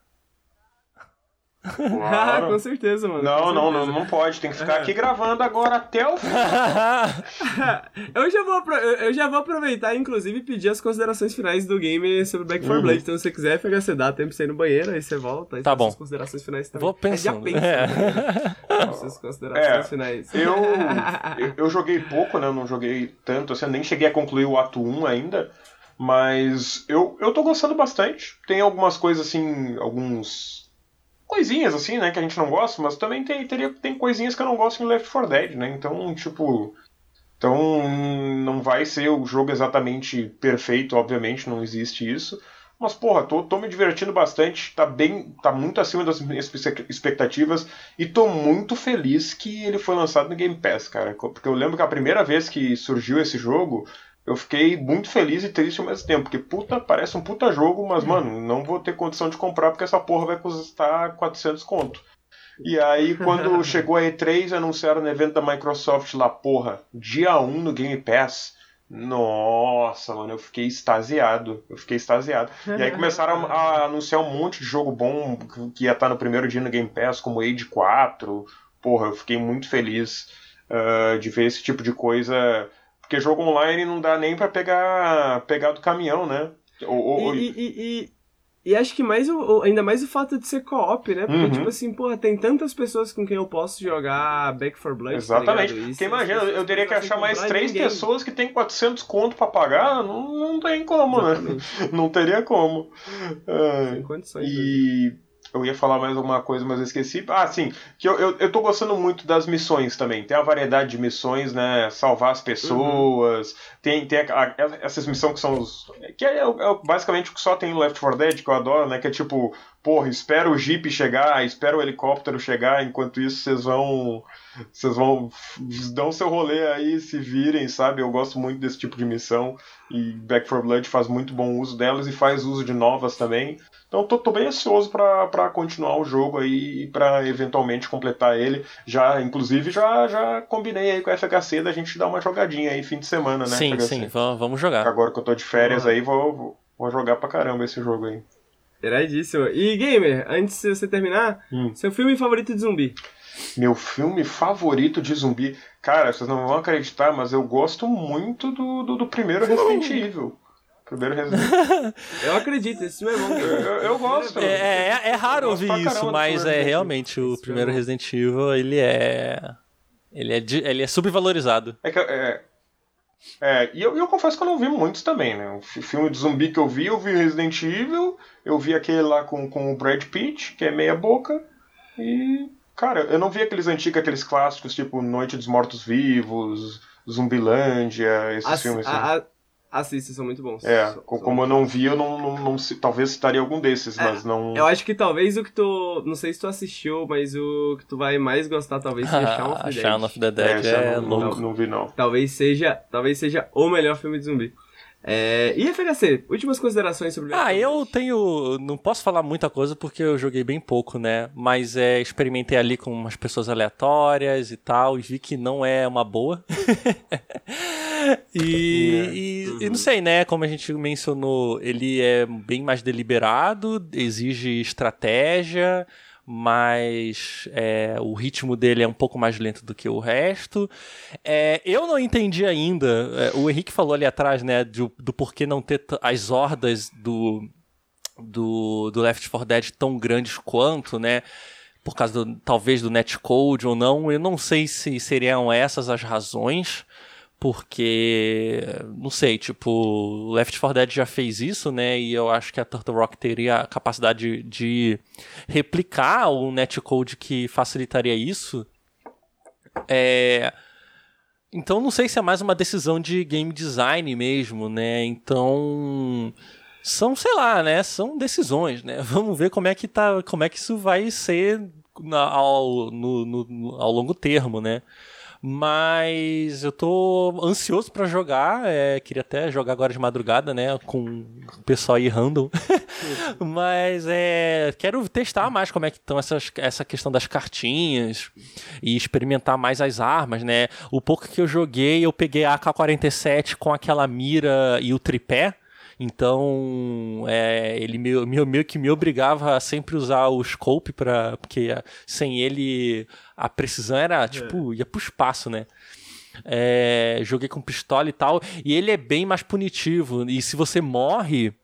Ah, Claro. [laughs] com certeza, mano. Não, com não, certeza. não, não pode. Tem que ficar aqui gravando agora até o fim. [laughs] eu, já vou, eu já vou aproveitar, inclusive, e pedir as considerações finais do game sobre Back 4 Uhum. Blood. Então, se você quiser, FH, você dá tempo pra ir no banheiro, aí você volta. Aí Tá bom. As considerações finais também. Vou É, já pensando. pensa, É. né? As suas considerações É, finais. Eu, [laughs] eu, eu joguei pouco, né? Eu não joguei tanto, assim, eu nem cheguei a concluir o ato 1 ainda. Mas eu, eu tô gostando bastante. Tem algumas coisas assim, alguns. Coisinhas assim, né, que a gente não gosta, mas também tem, teria, tem coisinhas que eu não gosto em Left 4 Dead, né? Então, tipo. Então não vai ser o jogo exatamente perfeito, obviamente, não existe isso. Mas, porra, tô, tô me divertindo bastante, tá bem. tá muito acima das minhas expectativas. E tô muito feliz que ele foi lançado no Game Pass, cara. Porque eu lembro que a primeira vez que surgiu esse jogo, eu fiquei muito feliz e triste ao mesmo tempo. Porque, puta, parece um puta jogo, mas, mano, não vou ter condição de comprar porque essa porra vai custar 400 conto. E aí, quando [laughs] chegou a E3, anunciaram no evento da Microsoft lá, porra, dia 1 no Game Pass. Nossa, mano, eu fiquei extasiado. Eu fiquei extasiado. E aí começaram a, anunciar um monte de jogo bom que- ia estar no primeiro dia no Game Pass, como Age 4. Porra, eu fiquei muito feliz ah, de ver esse tipo de coisa. Porque jogo online não dá nem pra pegar, pegar do caminhão, né? Ou, ou- E, e, e, e- e acho que mais o, ainda mais o fato de ser co-op, né? Porque, Uhum. tipo assim, porra, tem tantas pessoas com quem eu posso jogar Back 4 Blood. Exatamente. Tá? E Porque imagina, eu teria que achar mais três ninguém. pessoas que tem 400 conto pra pagar, não, não tem como, né? Exatamente. [laughs] Não teria como. Sem condições. né? Eu ia falar mais alguma coisa, mas eu esqueci. Ah, sim, que eu, eu, eu tô gostando muito das missões também. Tem a variedade de missões, né? Salvar as pessoas. Tem, tem a- a- essas missões que são os. Que é, é basicamente o que só tem Left 4 Dead, que eu adoro, né? Que é tipo, porra, espera o Jeep chegar, espera o helicóptero chegar, enquanto isso vocês vão. Vocês vão. dão seu rolê aí, se virem, sabe? Eu gosto muito desse tipo de missão. E Back 4 Blood faz muito bom uso delas e faz uso de novas também. Então tô, tô bem ansioso para continuar o jogo aí e para eventualmente completar ele. Já, inclusive, já, já combinei aí com a FHC da gente dar uma jogadinha aí fim de semana, né? Sim, FHC? sim, vamos jogar. Agora que eu tô de férias aí, vou, vou jogar pra caramba esse jogo aí. Iradíssimo. E, Gamer, antes de você terminar, hum. seu filme favorito de zumbi? Meu filme favorito de zumbi. Cara, vocês não vão acreditar, mas eu gosto muito do, do, do primeiro Resident Evil. Primeiro Resident [laughs] Eu acredito, esse filme é bom. Eu, eu, eu gosto. É, é, é raro ouvir isso, mas é realmente o primeiro é Resident Evil, ele é. Ele é, ele é subvalorizado. É que. É, é, e eu, eu confesso que eu não vi muitos também, né? O filme de zumbi que eu vi, eu vi Resident Evil, eu vi aquele lá com, com o Brad Pitt, que é meia boca, e. Cara, eu não vi aqueles antigos, aqueles clássicos, tipo Noite dos Mortos-Vivos, Zumbilândia, esses As, filmes assim. A, a Assista, são muito bons. É, são, como eu não vi, eu não, não, não, talvez citaria algum desses, é, mas não. Eu acho que talvez o que tu. Não sei se tu assistiu, mas o que tu vai mais gostar talvez seja Shaun of the Dead. [laughs] Shaun of the Dead é, é não, louco. Não, não, vi, não. Talvez seja, talvez seja o melhor filme de zumbi. É, e FHC, últimas considerações sobre Ah, eu tenho. Não posso falar muita coisa porque eu joguei bem pouco, né? Mas é, experimentei ali com umas pessoas aleatórias e tal, e vi que não é uma boa. [laughs] [laughs] e, e, uhum. e, não sei, né? Como a gente mencionou, ele é bem mais deliberado, exige estratégia mas é, o ritmo dele é um pouco mais lento do que o resto. É, eu não entendi ainda, é, o Henrique falou ali atrás, né, do, do porquê não ter as hordas do, do, do Left 4 Dead tão grandes quanto, né? Por causa do, talvez do netcode ou não, eu não sei se seriam essas as razões porque não sei, tipo, Left 4 Dead já fez isso, né? E eu acho que a Turtle Rock teria a capacidade de, replicar o netcode que facilitaria isso. É... Então não sei se é mais uma decisão de game design mesmo, né? Então são, sei lá, né? São decisões, né? [laughs] Vamos ver como é que tá, como é que isso vai ser ao, no, no, ao longo termo, né? Mas eu tô ansioso para jogar. É, queria até jogar agora de madrugada, né? Com o pessoal aí random. [laughs] Mas é, quero testar mais como é que estão essas, essa questão das cartinhas e experimentar mais as armas, né? O pouco que eu joguei, eu peguei a AK-47 com aquela mira e o tripé. Então, é, ele meio, meio, meio que me obrigava a sempre usar o scope, pra, porque sem ele a precisão era, é. tipo, ia pro espaço, né? É, joguei com pistola e tal, e ele é bem mais punitivo. E se você morre,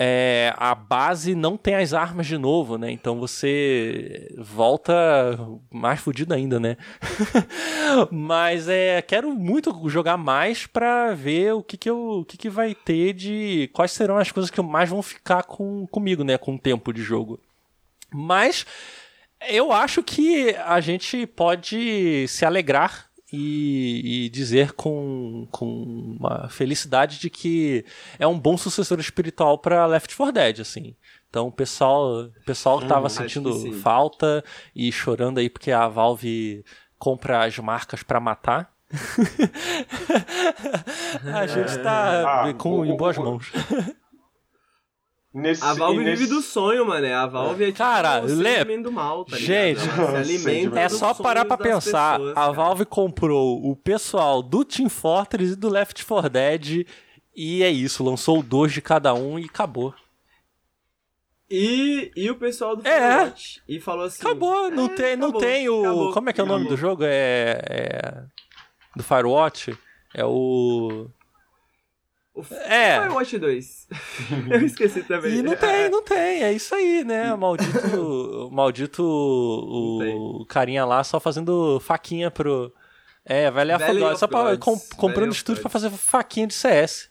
é, a base não tem as armas de novo, né? Então você volta mais fudido ainda, né? [laughs] Mas é, quero muito jogar mais para ver o que que, eu, o que que vai ter de quais serão as coisas que mais vão ficar com, comigo, né? Com o tempo de jogo. Mas eu acho que a gente pode se alegrar e, e, dizer com, com uma felicidade de que é um bom sucessor espiritual para Left 4 Dead, assim. Então o pessoal, o pessoal hum, tava sentindo falta e chorando aí porque a Valve compra as marcas para matar. [laughs] a gente tá ah, com, o, em boas mãos. [laughs] Nesse, a Valve nesse... vive do sonho, mano. A Valve é tipo Cara, le... do mal, tá Gente, é só parar pra pensar. Pessoas, a Valve comprou o pessoal do Team Fortress e do Left 4 Dead e é isso, lançou dois de cada um e acabou. E, e o pessoal do é. e falou assim: Acabou, não, é, tem, acabou, não tem o. Acabou, como é que é o nome do jogo? É, é. Do Firewatch? É o. O é. Firewatch 2. [laughs] eu esqueci também. E não tem, não tem. É isso aí, né? [laughs] Maldito. maldito o, o carinha lá só fazendo faquinha pro. É, vai ler a foto. Só pra, com, comprando estúdio pra fazer faquinha de CS.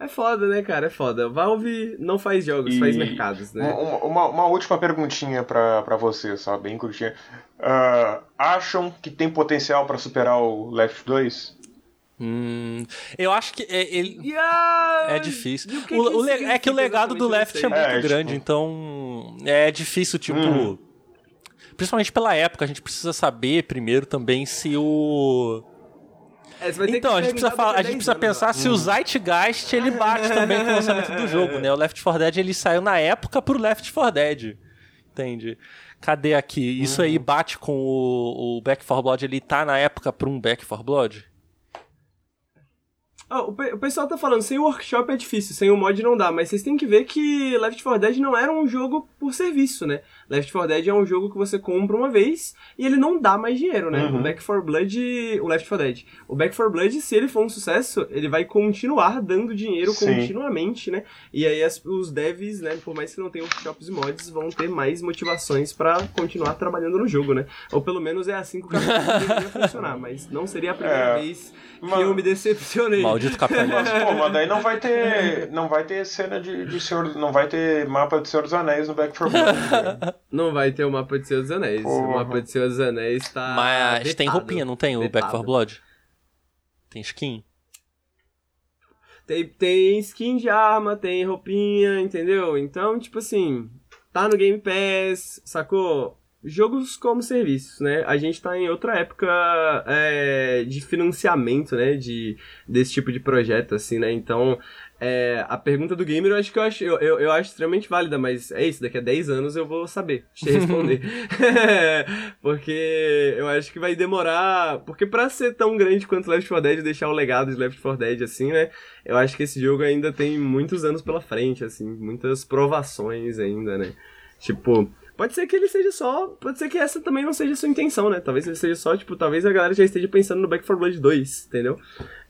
É foda, né, cara? É foda. Valve não faz jogos, e faz mercados, né? Uma, uma, uma, última perguntinha pra, pra você, só bem curtinha. Uh, acham que tem potencial para superar o Left 2? Hum, eu acho que é, ele Yeah! é difícil. O que O- que o é que o legado do Left é muito? É, grande, tipo- então é difícil, tipo. Hum. Principalmente pela época, a gente precisa saber primeiro também se o. É, você vai ter Então, que a gente precisa, falar, a gente precisa 10 anos, pensar se o Zeitgeist ele bate também com o lançamento do jogo, né? O Left 4 Dead ele saiu na época pro Left 4 Dead. Entende? Cadê aqui? Isso aí bate com o, o Back 4 Blood, ele tá na época pra um Back 4 Blood? Ah, o, pe- o pessoal tá falando, sem o workshop é difícil, sem o mod não dá, mas vocês têm que ver que Left 4 Dead não era um jogo por serviço, né? Left 4 Dead é um jogo que você compra uma vez e ele não dá mais dinheiro, né? Uhum. O Back 4 Blood, o Left 4 Dead. O Back 4 Blood, se ele for um sucesso, ele vai continuar dando dinheiro Sim. continuamente, né? E aí as- os devs, né, por mais que não tenham workshops e mods, vão ter mais motivações pra continuar trabalhando no jogo, né? Ou pelo menos é assim que o capitalismo deveria funcionar, [laughs] mas não seria a primeira É, vez que mas- eu me decepcionei. Maldito capitalismo. Mas, pô, mas daí não vai ter. Não vai ter cena de, de Senhor. Não vai ter mapa de Senhor dos Anéis no Back 4 Blood. [laughs] Não vai ter o mapa de dos Anéis. O Porra. mapa de dos Anéis tá. Mas tem vetado. roupinha, não tem o Back Vetado. 4 Blood? Tem skin? Tem, tem skin de arma, tem roupinha, entendeu? Então, tipo assim, tá no Game Pass, sacou? Jogos como serviços, né? A gente tá em outra época é, de financiamento, né? De, desse tipo de projeto, assim, né? Então, é, a pergunta do gamer eu acho que eu acho, eu, eu, eu acho extremamente válida, mas é isso, daqui a 10 anos eu vou saber [laughs] te responder. [laughs] porque eu acho que vai demorar. Porque pra ser tão grande quanto Left 4 Dead, deixar o legado de Left 4 Dead assim, né? Eu acho que esse jogo ainda tem muitos anos pela frente, assim, muitas provações ainda, né? Tipo, pode ser que ele seja só. Pode ser que essa também não seja a sua intenção, né? Talvez ele seja só, tipo, talvez a galera já esteja pensando no Back 4 Blood 2, entendeu?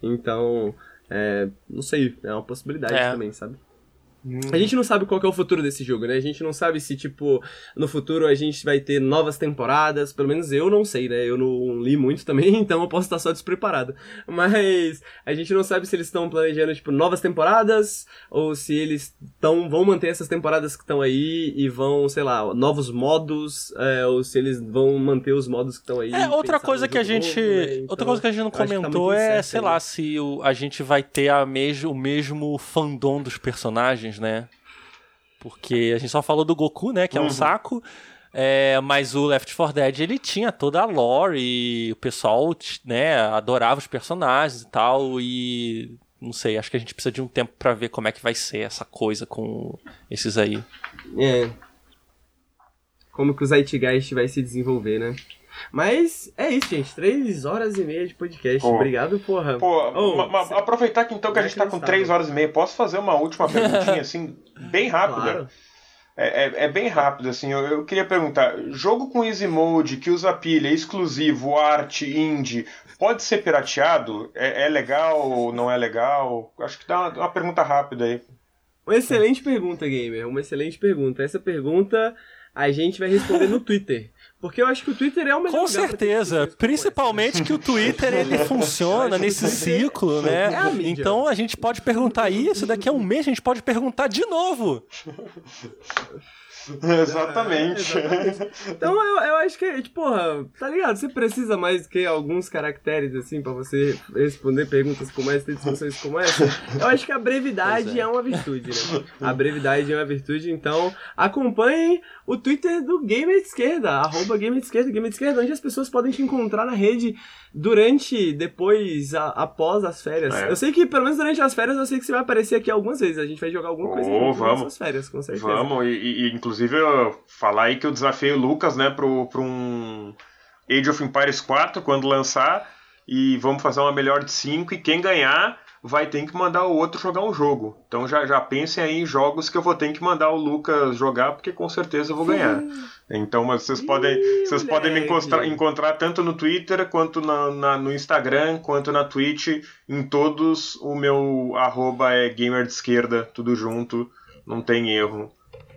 Então, é, não sei, é uma possibilidade É. também, sabe? A gente não sabe qual que é o futuro desse jogo, né? A gente não sabe se, tipo, no futuro a gente vai ter novas temporadas. Pelo menos eu não sei, né? Eu não li muito também, [laughs] então eu posso estar só despreparado. Mas a gente não sabe se eles estão planejando, tipo, novas temporadas ou se eles tão, vão manter essas temporadas que estão aí e vão, sei lá, novos modos, é, ou se eles vão manter os modos que estão aí. É, outra coisa que a gente. novo, né? Outra Então, coisa que a gente não tá comentou muito é, incerto sei lá, se o- a gente vai ter a mes o mesmo fandom dos personagens, né? Porque a gente só falou do Goku, né? Que é um Uhum. saco. É, mas o Left 4 Dead ele tinha toda a lore e o pessoal, né, adorava os personagens e tal. E não sei, acho que a gente precisa de um tempo pra ver como é que vai ser essa coisa com esses aí. É. Como que o Zeitgeist vai se desenvolver, né? Mas é isso, gente. Três horas e meia de podcast. Pô. Obrigado, porra. Pô, Oh, cê- aproveitar que então que a gente tá com. 3 horas e meia, posso fazer uma última [laughs] perguntinha, assim, bem rápida? Claro. É, é, é bem rápido, assim. Eu, eu queria perguntar: jogo com easy mode que usa pilha, exclusivo, arte, indie, pode ser pirateado? É, é legal ou não é legal? Acho que dá uma, uma pergunta rápida aí. Uma excelente pergunta, gamer. Uma excelente pergunta. Essa pergunta a gente vai responder no Twitter. Porque eu acho que o Twitter é o melhor Com certeza, principalmente que o Twitter ele [laughs] funciona nesse ciclo, né? É a. Então a gente pode perguntar isso, daqui a um mês a gente pode perguntar de novo. [laughs] [laughs] Exatamente. É, exatamente. Então eu, eu acho que, tipo, porra, tá ligado? Você precisa mais que alguns caracteres, assim, pra você responder perguntas como essa, ter discussões como essa. Eu acho que a brevidade é. é. uma virtude, né? A brevidade é uma virtude, então acompanhem o Twitter do Gamer de Esquerda, arroba Gamer de Esquerda, Gamer de Esquerda, onde as pessoas podem te encontrar na rede durante, depois, a- após as férias. É. Eu sei que, pelo menos durante as férias, eu sei que você vai aparecer aqui algumas vezes. A gente vai jogar alguma coisa Oh, durante vamos. as férias, com certeza. Vamos, e, e- inclusive eu falar aí que eu desafiei o Lucas, né, pro, pro um Age of Empires 4 quando lançar. E vamos fazer uma melhor de 5 e quem ganhar vai ter que mandar o outro jogar um jogo. Então já, já pensem aí em jogos que eu vou ter que mandar o Lucas jogar, porque com certeza eu vou ganhar. Então mas vocês podem, vocês podem me encontrar, encontrar tanto no Twitter, quanto na, na- no Instagram, quanto na Twitch. Em todos o meu arroba é gamer de esquerda, tudo junto, não tem erro.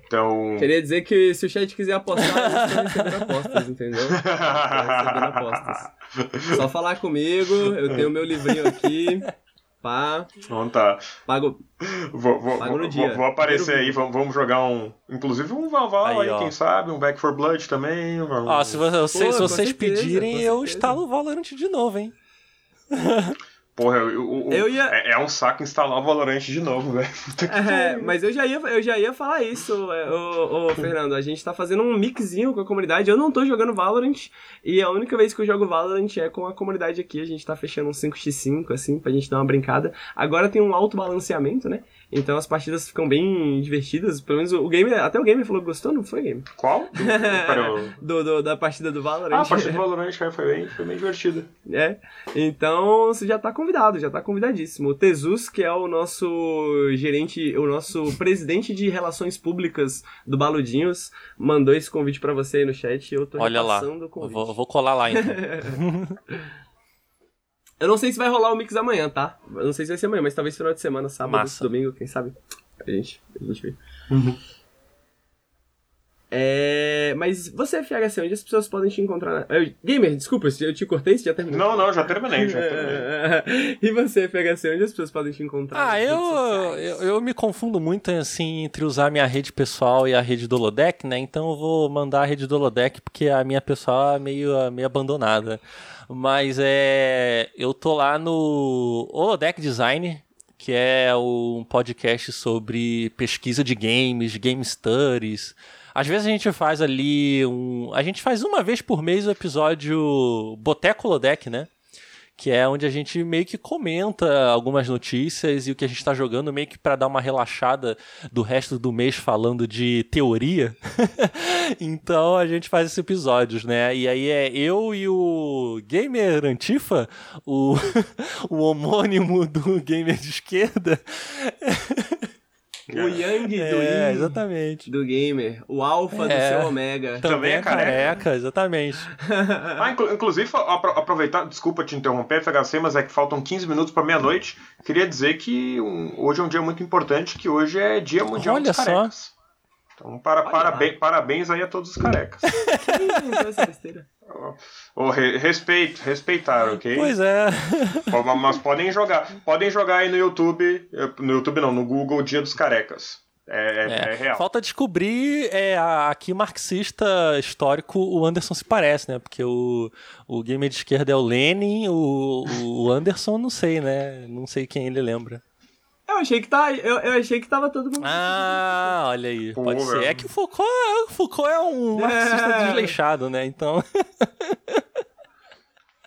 Então. Queria dizer que se o chat quiser apostar, recebendo apostas, entendeu? Recebendo apostas. [laughs] Só falar comigo, eu tenho meu livrinho aqui. Pá, Então tá. pago. Vou, vou, Pago no vou- dia. vou aparecer Primeiro aí, vamos, vamos jogar um. Inclusive um Valval aí, Aí, quem sabe, um Back for Blood também. Vamos... Ó, se, você- Pô, se vocês certeza, pedirem, eu instalo o Valorant de novo, hein? [laughs] Porra, eu, eu, Eu ia- é, é um saco instalar o Valorant de novo, velho. [laughs] É, mas eu já ia, eu já ia falar isso, ô, ô, Fernando. A gente tá fazendo um mixinho com a comunidade. Eu não tô jogando Valorant. E a única vez que eu jogo Valorant é com a comunidade aqui. A gente tá fechando um 5x5, assim, pra gente dar uma brincada. Agora tem um alto balanceamento, né? Então as partidas ficam bem divertidas. Pelo menos o game, até o game falou que gostou, não foi game? Qual? [laughs] Do, eu- Do, do- da partida do Valorant. Ah, a partida do Valorant é, foi bem, foi bem divertida. É. Então você já tá convidado, já tá convidadíssimo. O Tezus, que é o nosso gerente, o nosso presidente de relações públicas do Baludinhos, mandou esse convite pra você aí no chat e eu tô Olha lá. o Eu convite. vou, eu vou colar lá então. [laughs] Eu não sei se vai rolar o mix amanhã, tá? Eu não sei se vai ser amanhã, mas talvez final de semana, sábado, Massa. domingo, quem sabe? A gente, a gente vê. É, mas você, FHC, onde as pessoas podem te encontrar? na- Eu- Gamer, desculpa, eu te cortei, você já terminou? Não, não, já terminei, já terminei. [laughs] e você, FHC, onde as pessoas podem te encontrar? Ah, eu, eu, eu me confundo muito assim entre usar minha rede pessoal e a rede do Holodeck, né? Então eu vou mandar a rede do Holodeck porque a minha pessoal é meio, meio abandonada. Mas é. Eu tô lá no Holodeck Design, que é um podcast sobre pesquisa de games, game studies. Às vezes a gente faz ali um. A gente faz uma vez por mês o episódio Boteco Holodeck, né? Que é onde a gente meio que comenta algumas notícias e o que a gente tá jogando meio que para dar uma relaxada do resto do mês falando de teoria. [laughs] então a gente faz esses episódios, né? E aí é eu e o Gamer Antifa, o, [laughs] o homônimo do Gamer de esquerda. O Yang do É, Yin, exatamente. do gamer, o Alpha do É. seu Omega. Também é careca. exatamente. [laughs] Ah, inclu- inclusive, apro- aproveitar, desculpa te interromper, FHC, mas é que faltam 15 minutos para meia-noite. Queria dizer que um- hoje é um dia muito importante, que hoje é Dia Mundial Olha dos só. Então, para, parabéns, parabéns aí a todos os carecas. Ô, re- respeito, respeitar, ok? Pois é. Mas podem jogar. Podem jogar aí no YouTube. eh, No YouTube não, no Google Dia dos Carecas. É, é- é real. Falta descobrir é, a, a que marxista histórico o Anderson se parece, né? Porque o, o gamer de esquerda é o Lenin, o, o Anderson não sei, né? Não sei quem ele lembra. Eu achei que tá, eu, eu achei que tava todo mundo. Ah, olha aí. Pô, Pode ser. É que o Foucault, o Foucault é um marxista É. desleixado, né? Então.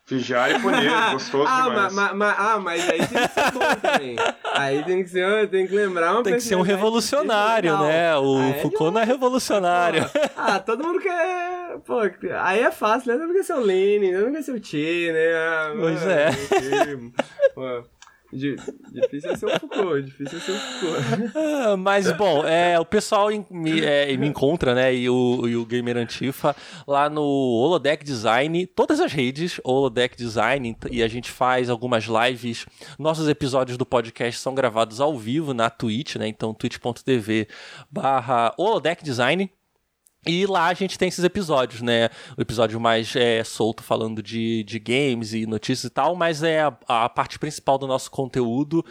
Vigiar e punir, gostoso ah, demais. ma, ma, ma- ah, mas aí tem que ser bom também. Aí tem que ser, tem que lembrar uma Tem que ser um revolucionário, né? O é Foucault não é revolucionário. [laughs] Pô, Ah, todo mundo quer. Pô, aí é fácil, né? Todo mundo quer ser o Lenin, todo mundo quer ser o Che, né? Ah, Pois mano, é. que- Pô, difícil é ser o Foucault, difícil é ser o Foucault. Ah, Mas, bom, é, o pessoal me, é, me encontra, né? E o, e o Gamer Antifa lá no Holodeck Design, todas as redes, Holodeck Design, e a gente faz algumas lives. Nossos episódios do podcast são gravados ao vivo na Twitch, né? Então, twitch.tv barra Holodeck Design. E lá a gente tem esses episódios, né? O episódio mais é, solto falando de, de games e notícias e tal, mas é a, a parte principal do nosso conteúdo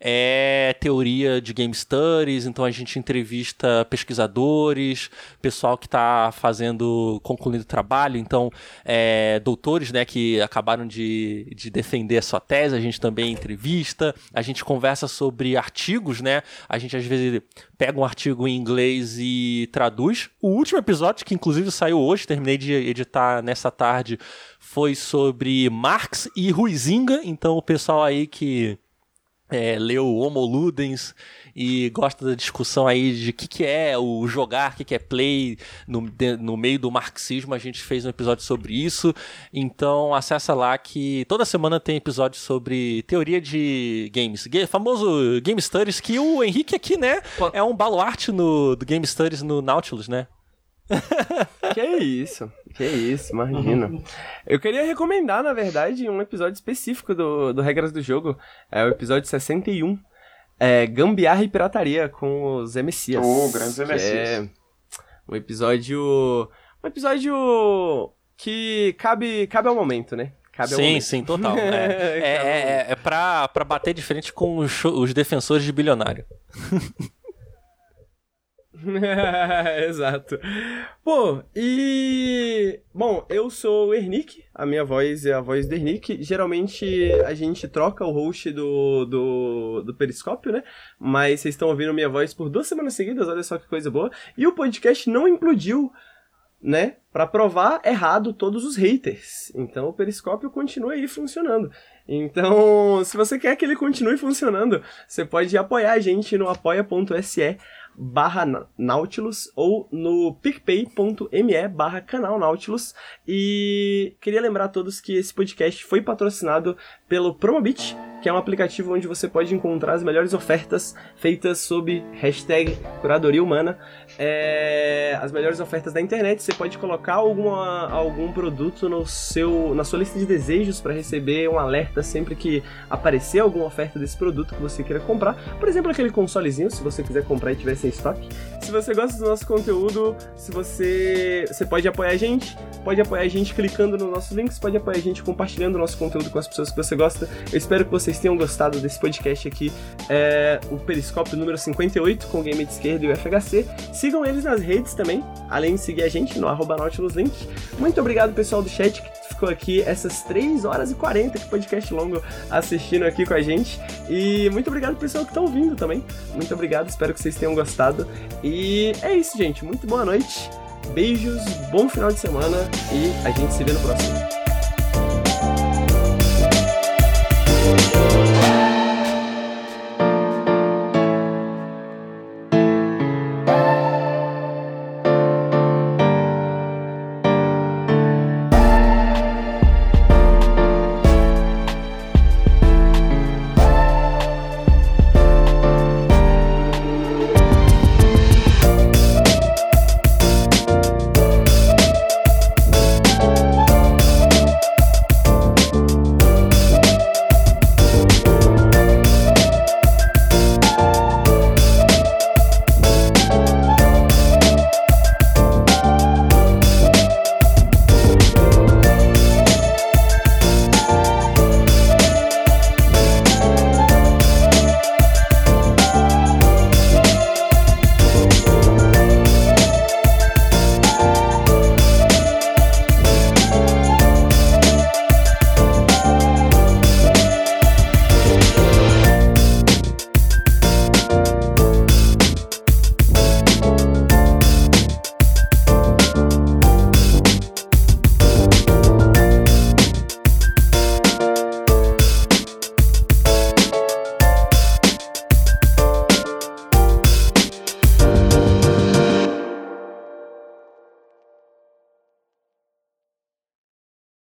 é teoria de game studies, então a gente entrevista pesquisadores, pessoal que está fazendo, concluindo trabalho, então é, doutores, né, que acabaram de, de defender a sua tese, a gente também entrevista, a gente conversa sobre artigos, né, a gente às vezes pega um artigo em inglês e traduz. O último episódio, que inclusive saiu hoje, terminei de editar nessa tarde, foi sobre Marx e Ruizinga, então o pessoal aí que é, leu Homo Ludens e gosta da discussão aí de o que, que é o jogar, o que, que é play no, de- no meio do marxismo. A gente fez um episódio sobre isso. Então acessa lá que toda semana tem episódio sobre teoria de games. Ga- famoso Game Studies, que o Henrique aqui, né, é um baluarte no, do Game Studies no Nautilus, né? Que isso, que isso, imagina. Eu queria recomendar, na verdade, um episódio específico do, do Regras do Jogo. É o episódio 61. É Gambiarra e Pirataria com os MCs. Ô, grandes MCs. É um episódio. Um episódio que cabe, cabe ao momento, né? Cabe ao sim, momento. sim, total. [laughs] É, é, ao é, é, é pra, pra bater de frente com os, os defensores de bilionário. [laughs] [laughs] Exato. Pô, e. Bom, eu sou o Ernick, a minha voz é a voz do Ernick. Geralmente a gente troca o host do, do, do Periscópio, né? Mas vocês estão ouvindo minha voz por duas semanas seguidas, olha só que coisa boa. E o podcast não implodiu né, para provar errado todos os haters. Então o periscópio continua aí funcionando. Então, [laughs] se você quer que ele continue funcionando, você pode apoiar a gente no apoia.se barra Nautilus ou no picpay.me barra canal Nautilus. E queria lembrar a todos que esse podcast foi patrocinado pelo Promobit, que é um aplicativo onde você pode encontrar as melhores ofertas feitas sob hashtag curadoria humana. É, as melhores ofertas da internet, você pode colocar alguma, algum produto no seu, na sua lista de desejos para receber um alerta sempre que aparecer alguma oferta desse produto que você queira comprar. Por exemplo, aquele consolezinho, se você quiser comprar e tiver sem estoque. Se você gosta do nosso conteúdo, se você, você pode apoiar a gente, pode apoiar a gente clicando nos nossos links, pode apoiar a gente compartilhando o nosso conteúdo com as pessoas que você gosta. Eu espero que vocês tenham gostado desse podcast aqui, é, o Periscópio número 58 com o Game de Esquerda e o FHC. Sigam eles nas redes também, além de seguir a gente no arroba NautilusLink. Muito obrigado, pessoal do chat, que ficou aqui essas 3 horas e 40, que podcast longo, assistindo aqui com a gente. E muito obrigado, pessoal, que está ouvindo também. Muito obrigado, espero que vocês tenham gostado. E é isso, gente. Muito boa noite. Beijos, bom final de semana e a gente se vê no próximo. Thank